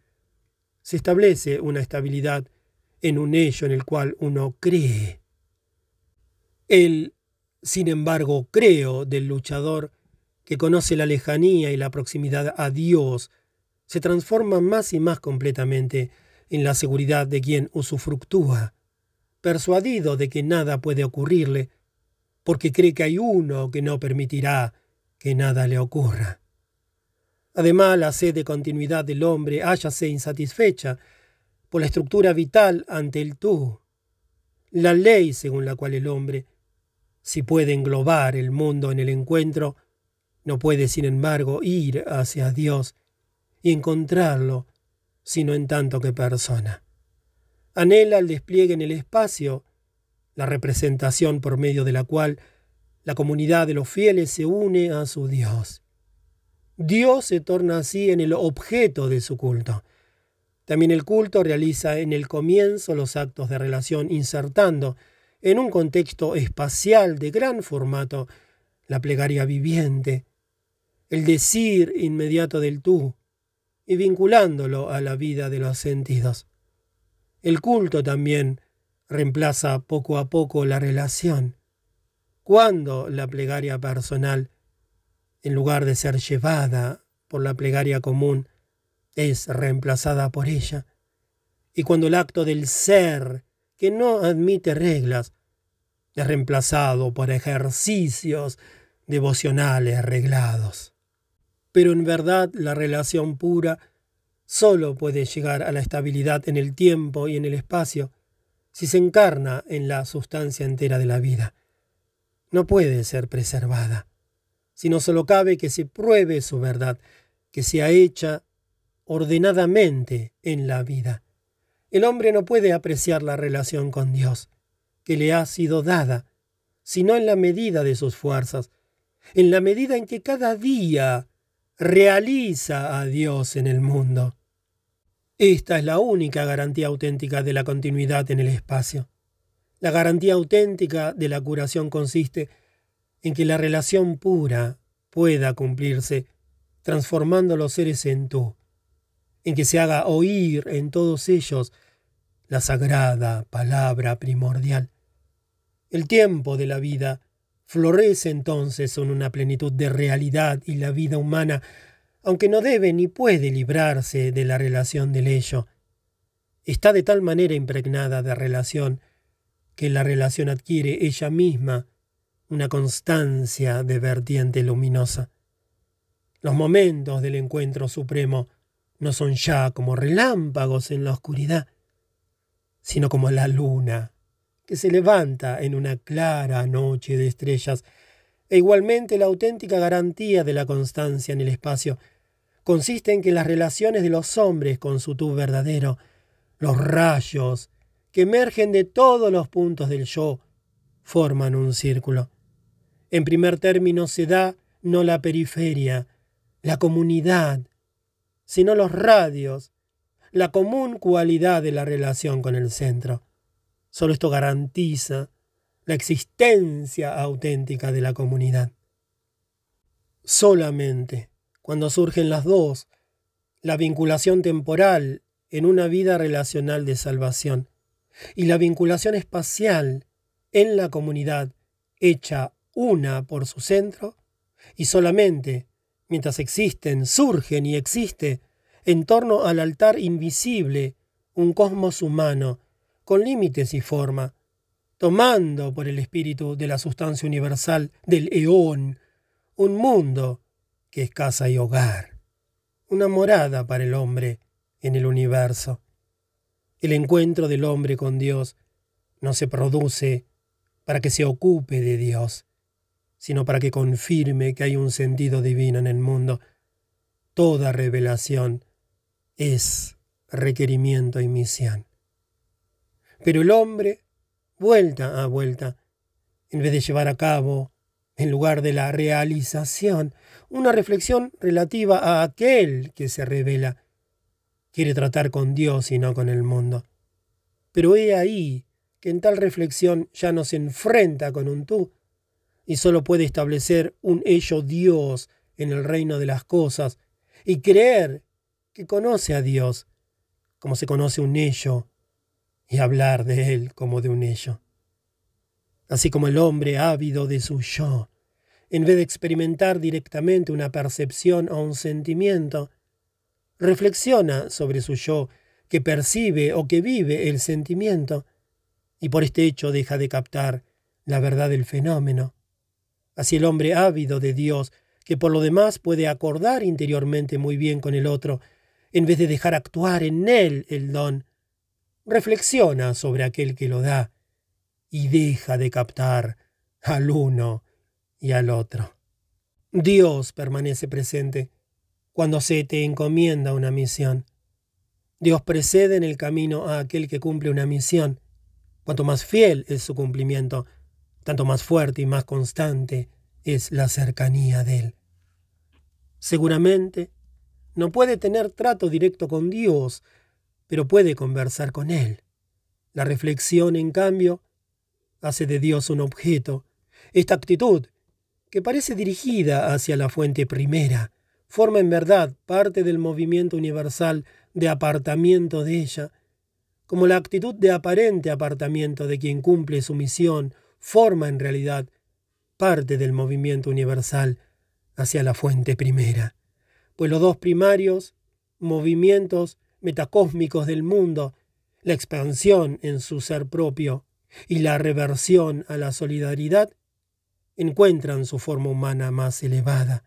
Se establece una estabilidad en un ello en el cual uno cree. El Sin embargo, creo del luchador que conoce la lejanía y la proximidad a Dios, se transforma más y más completamente en la seguridad de quien usufructúa, persuadido de que nada puede ocurrirle, porque cree que hay uno que no permitirá que nada le ocurra. Además, la sed de continuidad del hombre hállase insatisfecha por la estructura vital ante el tú, la ley según la cual el hombre, si puede englobar el mundo en el encuentro, no puede, sin embargo, ir hacia Dios y encontrarlo, sino en tanto que persona. Anhela el despliegue en el espacio, la representación por medio de la cual la comunidad de los fieles se une a su Dios. Dios se torna así en el objeto de su culto. También el culto realiza en el comienzo los actos de relación insertando en un contexto espacial de gran formato la plegaria viviente, el decir inmediato del tú y vinculándolo a la vida de los sentidos. El culto también reemplaza poco a poco la relación. Cuando la plegaria personal en lugar de ser llevada por la plegaria común, es reemplazada por ella. Y cuando el acto del ser, que no admite reglas, es reemplazado por ejercicios devocionales arreglados. Pero en verdad la relación pura solo puede llegar a la estabilidad en el tiempo y en el espacio si se encarna en la sustancia entera de la vida. No puede ser preservada sino solo cabe que se pruebe su verdad, que sea hecha ordenadamente en la vida. El hombre no puede apreciar la relación con Dios, que le ha sido dada, sino en la medida de sus fuerzas, en la medida en que cada día realiza a Dios en el mundo. Esta es la única garantía auténtica de la continuidad en el espacio. La garantía auténtica de la curación consiste en que la relación pura pueda cumplirse, transformando los seres en tú, en que se haga oír en todos ellos la sagrada palabra primordial. El tiempo de la vida florece entonces en una plenitud de realidad y la vida humana, aunque no debe ni puede librarse de la relación del ello, está de tal manera impregnada de relación que la relación adquiere ella misma una constancia de vertiente luminosa. Los momentos del encuentro supremo no son ya como relámpagos en la oscuridad, sino como la luna que se levanta en una clara noche de estrellas, e igualmente la auténtica garantía de la constancia en el espacio consiste en que las relaciones de los hombres con su tú verdadero, los rayos que emergen de todos los puntos del yo, forman un círculo. En primer término se da no la periferia, la comunidad, sino los radios, la común cualidad de la relación con el centro. Solo esto garantiza la existencia auténtica de la comunidad. Solamente cuando surgen las dos, la vinculación temporal en una vida relacional de salvación y la vinculación espacial en la comunidad hecha una por su centro, y solamente mientras existen, surgen y existe en torno al altar invisible un cosmos humano con límites y forma, tomando por el espíritu de la sustancia universal del eón un mundo que es casa y hogar, una morada para el hombre en el universo. El encuentro del hombre con Dios no se produce para que se ocupe de Dios, sino para que confirme que hay un sentido divino en el mundo. Toda revelación es requerimiento y misión. Pero el hombre, vuelta a vuelta, en vez de llevar a cabo, en lugar de la realización, una reflexión relativa a aquel que se revela, quiere tratar con Dios y no con el mundo. Pero he ahí que en tal reflexión ya no se enfrenta con un tú, y solo puede establecer un ello Dios en el reino de las cosas y creer que conoce a Dios como se conoce un ello y hablar de Él como de un ello. Así como el hombre ávido de su yo, en vez de experimentar directamente una percepción o un sentimiento, reflexiona sobre su yo que percibe o que vive el sentimiento, y por este hecho deja de captar la verdad del fenómeno. Así el hombre ávido de Dios, que por lo demás puede acordar interiormente muy bien con el otro, en vez de dejar actuar en él el don, reflexiona sobre aquel que lo da y deja de captar al uno y al otro. Dios permanece presente cuando se te encomienda una misión. Dios precede en el camino a aquel que cumple una misión. Cuanto más fiel es su cumplimiento, tanto más fuerte y más constante es la cercanía de Él. Seguramente no puede tener trato directo con Dios, pero puede conversar con Él. La reflexión, en cambio, hace de Dios un objeto. Esta actitud, que parece dirigida hacia la fuente primera, forma en verdad parte del movimiento universal de apartamiento de ella, como la actitud de aparente apartamiento de quien cumple su misión forma en realidad parte del movimiento universal hacia la fuente primera, pues los dos primarios movimientos metacósmicos del mundo, la expansión en su ser propio y la reversión a la solidaridad, encuentran su forma humana más elevada.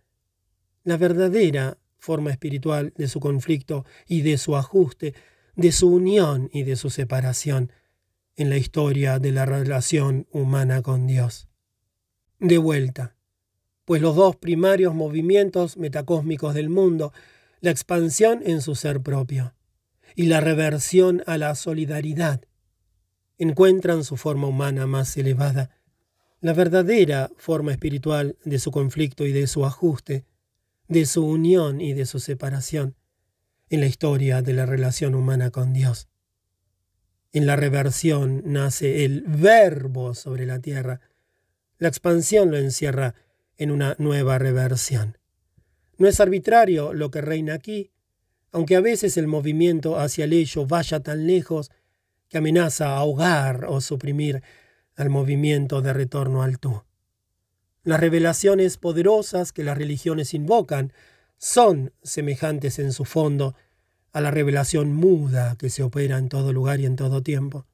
La verdadera forma espiritual de su conflicto y de su ajuste, de su unión y de su separación en la historia de la relación humana con Dios. De vuelta, pues los dos primarios movimientos metacósmicos del mundo, la expansión en su ser propio y la reversión a la solidaridad, encuentran su forma humana más elevada, la verdadera forma espiritual de su conflicto y de su ajuste, de su unión y de su separación en la historia de la relación humana con Dios. En la reversión nace el verbo sobre la tierra. La expansión lo encierra en una nueva reversión. No es arbitrario lo que reina aquí, aunque a veces el movimiento hacia el ello vaya tan lejos que amenaza ahogar o suprimir al movimiento de retorno al tú. Las revelaciones poderosas que las religiones invocan son semejantes en su fondo a la revelación muda que se opera en todo lugar y en todo tiempo.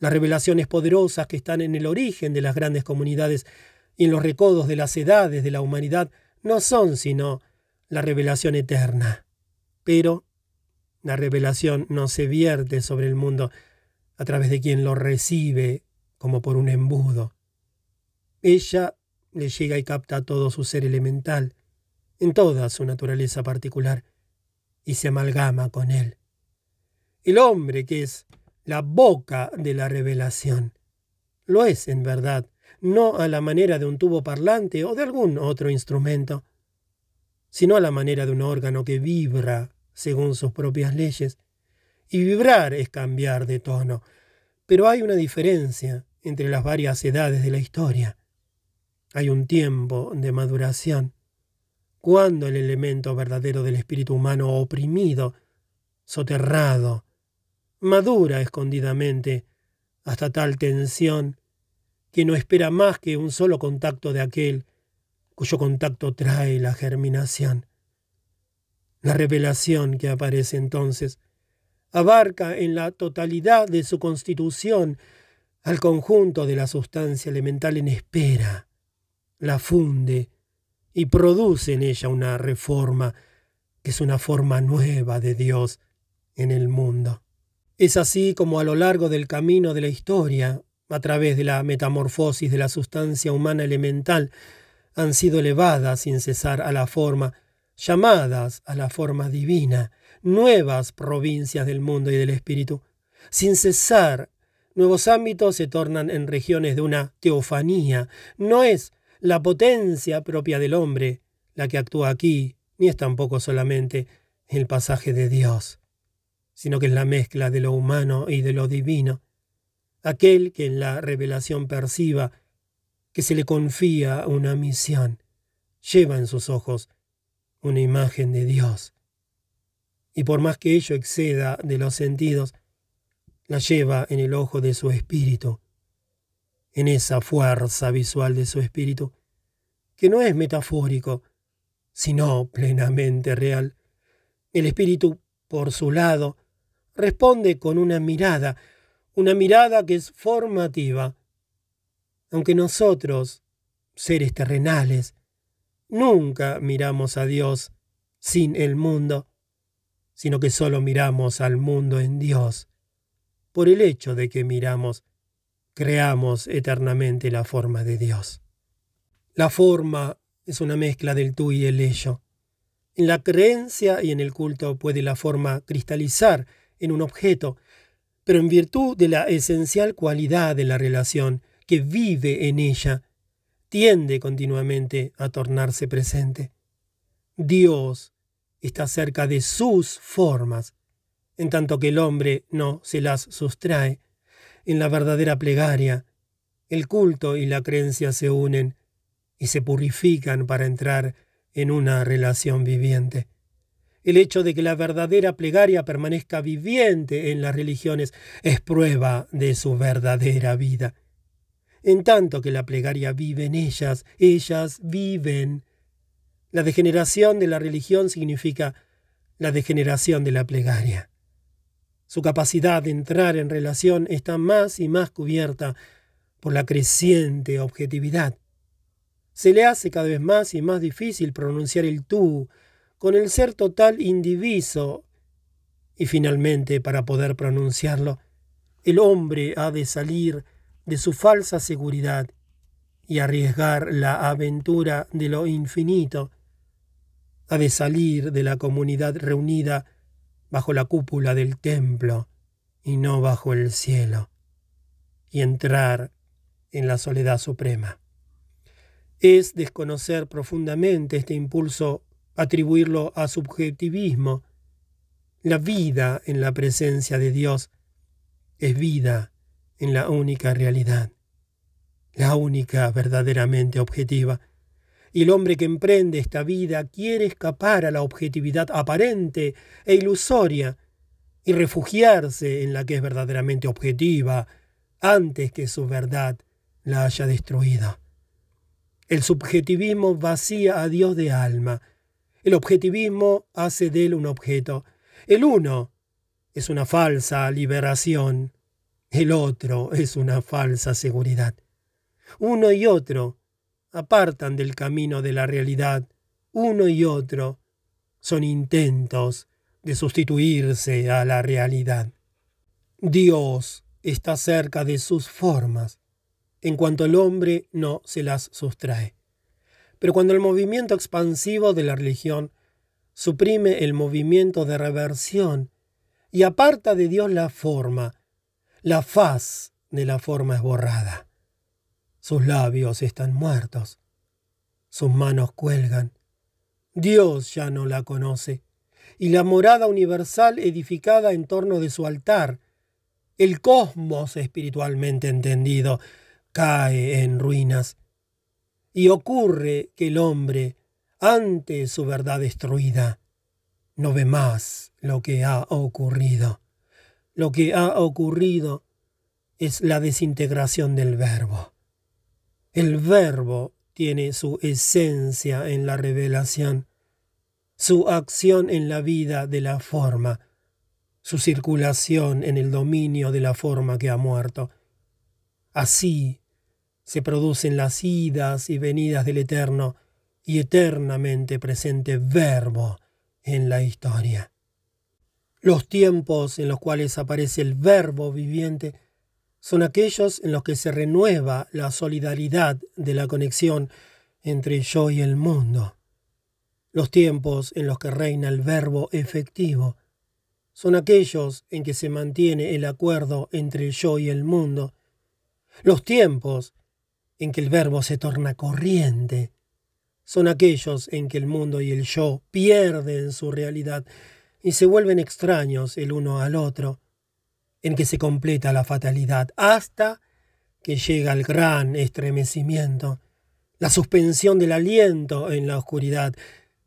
Las revelaciones poderosas que están en el origen de las grandes comunidades y en los recodos de las edades de la humanidad no son sino la revelación eterna. Pero la revelación no se vierte sobre el mundo a través de quien lo recibe como por un embudo. Ella le llega y capta todo su ser elemental, en toda su naturaleza particular, y se amalgama con él. El hombre que es la boca de la revelación, lo es en verdad, no a la manera de un tubo parlante o de algún otro instrumento, sino a la manera de un órgano que vibra según sus propias leyes. Y vibrar es cambiar de tono, pero hay una diferencia entre las varias edades de la historia. Hay un tiempo de maduración, cuando el elemento verdadero del espíritu humano oprimido, soterrado, madura escondidamente hasta tal tensión que no espera más que un solo contacto de aquel cuyo contacto trae la germinación. La revelación que aparece entonces abarca en la totalidad de su constitución al conjunto de la sustancia elemental en espera la funde y produce en ella una reforma que es una forma nueva de Dios en el mundo. Es así como a lo largo del camino de la historia, a través de la metamorfosis de la sustancia humana elemental, han sido elevadas sin cesar a la forma, llamadas a la forma divina, nuevas provincias del mundo y del espíritu. Sin cesar, nuevos ámbitos se tornan en regiones de una teofanía. No es la potencia propia del hombre, la que actúa aquí, ni es tampoco solamente el pasaje de Dios, sino que es la mezcla de lo humano y de lo divino, aquel que en la revelación perciba que se le confía una misión, lleva en sus ojos una imagen de Dios, y por más que ello exceda de los sentidos, la lleva en el ojo de su espíritu, en esa fuerza visual de su espíritu, que no es metafórico, sino plenamente real. El espíritu, por su lado, responde con una mirada, una mirada que es formativa. Aunque nosotros, seres terrenales, nunca miramos a Dios sin el mundo, sino que solo miramos al mundo en Dios. Por el hecho de que miramos, creamos eternamente la forma de Dios. La forma es una mezcla del tú y el ello. En la creencia y en el culto puede la forma cristalizar en un objeto, pero en virtud de la esencial cualidad de la relación que vive en ella, tiende continuamente a tornarse presente. Dios está cerca de sus formas, en tanto que el hombre no se las sustrae. En la verdadera plegaria, el culto y la creencia se unen y se purifican para entrar en una relación viviente. El hecho de que la verdadera plegaria permanezca viviente en las religiones es prueba de su verdadera vida. En tanto que la plegaria vive en ellas, ellas viven. La degeneración de la religión significa la degeneración de la plegaria. Su capacidad de entrar en relación está más y más cubierta por la creciente objetividad. Se le hace cada vez más y más difícil pronunciar el tú, con el ser total indiviso. Y finalmente, para poder pronunciarlo, el hombre ha de salir de su falsa seguridad y arriesgar la aventura de lo infinito. Ha de salir de la comunidad reunida bajo la cúpula del templo y no bajo el cielo, y entrar en la soledad suprema. Es desconocer profundamente este impulso atribuirlo a subjetivismo. La vida en la presencia de Dios es vida en la única realidad, la única verdaderamente objetiva. Y el hombre que emprende esta vida quiere escapar a la objetividad aparente e ilusoria y refugiarse en la que es verdaderamente objetiva antes que su verdad la haya destruido. El subjetivismo vacía a Dios de alma, el objetivismo hace de él un objeto. El uno es una falsa liberación. El otro es una falsa seguridad. Uno y otro apartan del camino de la realidad. Uno y otro son intentos de sustituirse a la realidad. Dios está cerca de sus formas, en cuanto el hombre no se las sustrae. Pero cuando el movimiento expansivo de la religión suprime el movimiento de reversión y aparta de Dios la forma, la faz de la forma es borrada. Sus labios están muertos, sus manos cuelgan. Dios ya no la conoce, y la morada universal edificada en torno de su altar, el cosmos espiritualmente entendido, cae en ruinas y ocurre que el hombre, ante su verdad destruida, no ve más lo que ha ocurrido. Lo que ha ocurrido es la desintegración del verbo. El verbo tiene su esencia en la revelación, su acción en la vida de la forma, su circulación en el dominio de la forma que ha muerto. Así se producen las idas y venidas del eterno y eternamente presente verbo en la historia. Los tiempos en los cuales aparece el verbo viviente son aquellos en los que se renueva la solidaridad de la conexión entre yo y el mundo. Los tiempos en los que reina el verbo efectivo son aquellos en que se mantiene el acuerdo entre yo y el mundo. Los tiempos en que el verbo se torna corriente. Son aquellos en que el mundo y el yo pierden su realidad y se vuelven extraños el uno al otro, en que se completa la fatalidad hasta que llega el gran estremecimiento, la suspensión del aliento en la oscuridad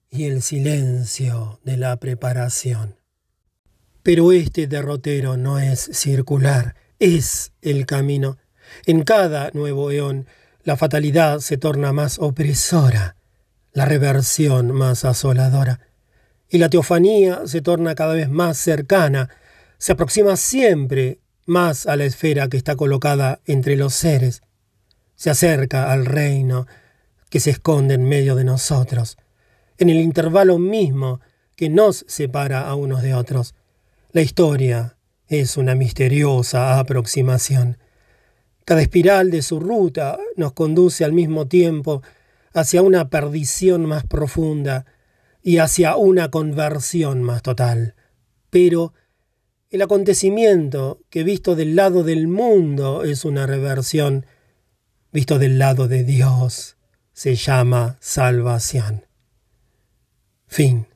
y el silencio de la preparación. Pero este derrotero no es circular, es el camino En cada nuevo eón, la fatalidad se torna más opresora, la reversión más asoladora, y la teofanía se torna cada vez más cercana, se aproxima siempre más a la esfera que está colocada entre los seres, se acerca al reino que se esconde en medio de nosotros, en el intervalo mismo que nos separa a unos de otros. La historia es una misteriosa aproximación. Cada espiral de su ruta nos conduce al mismo tiempo hacia una perdición más profunda y hacia una conversión más total. Pero el acontecimiento que visto del lado del mundo es una reversión, visto del lado de Dios se llama salvación. Fin.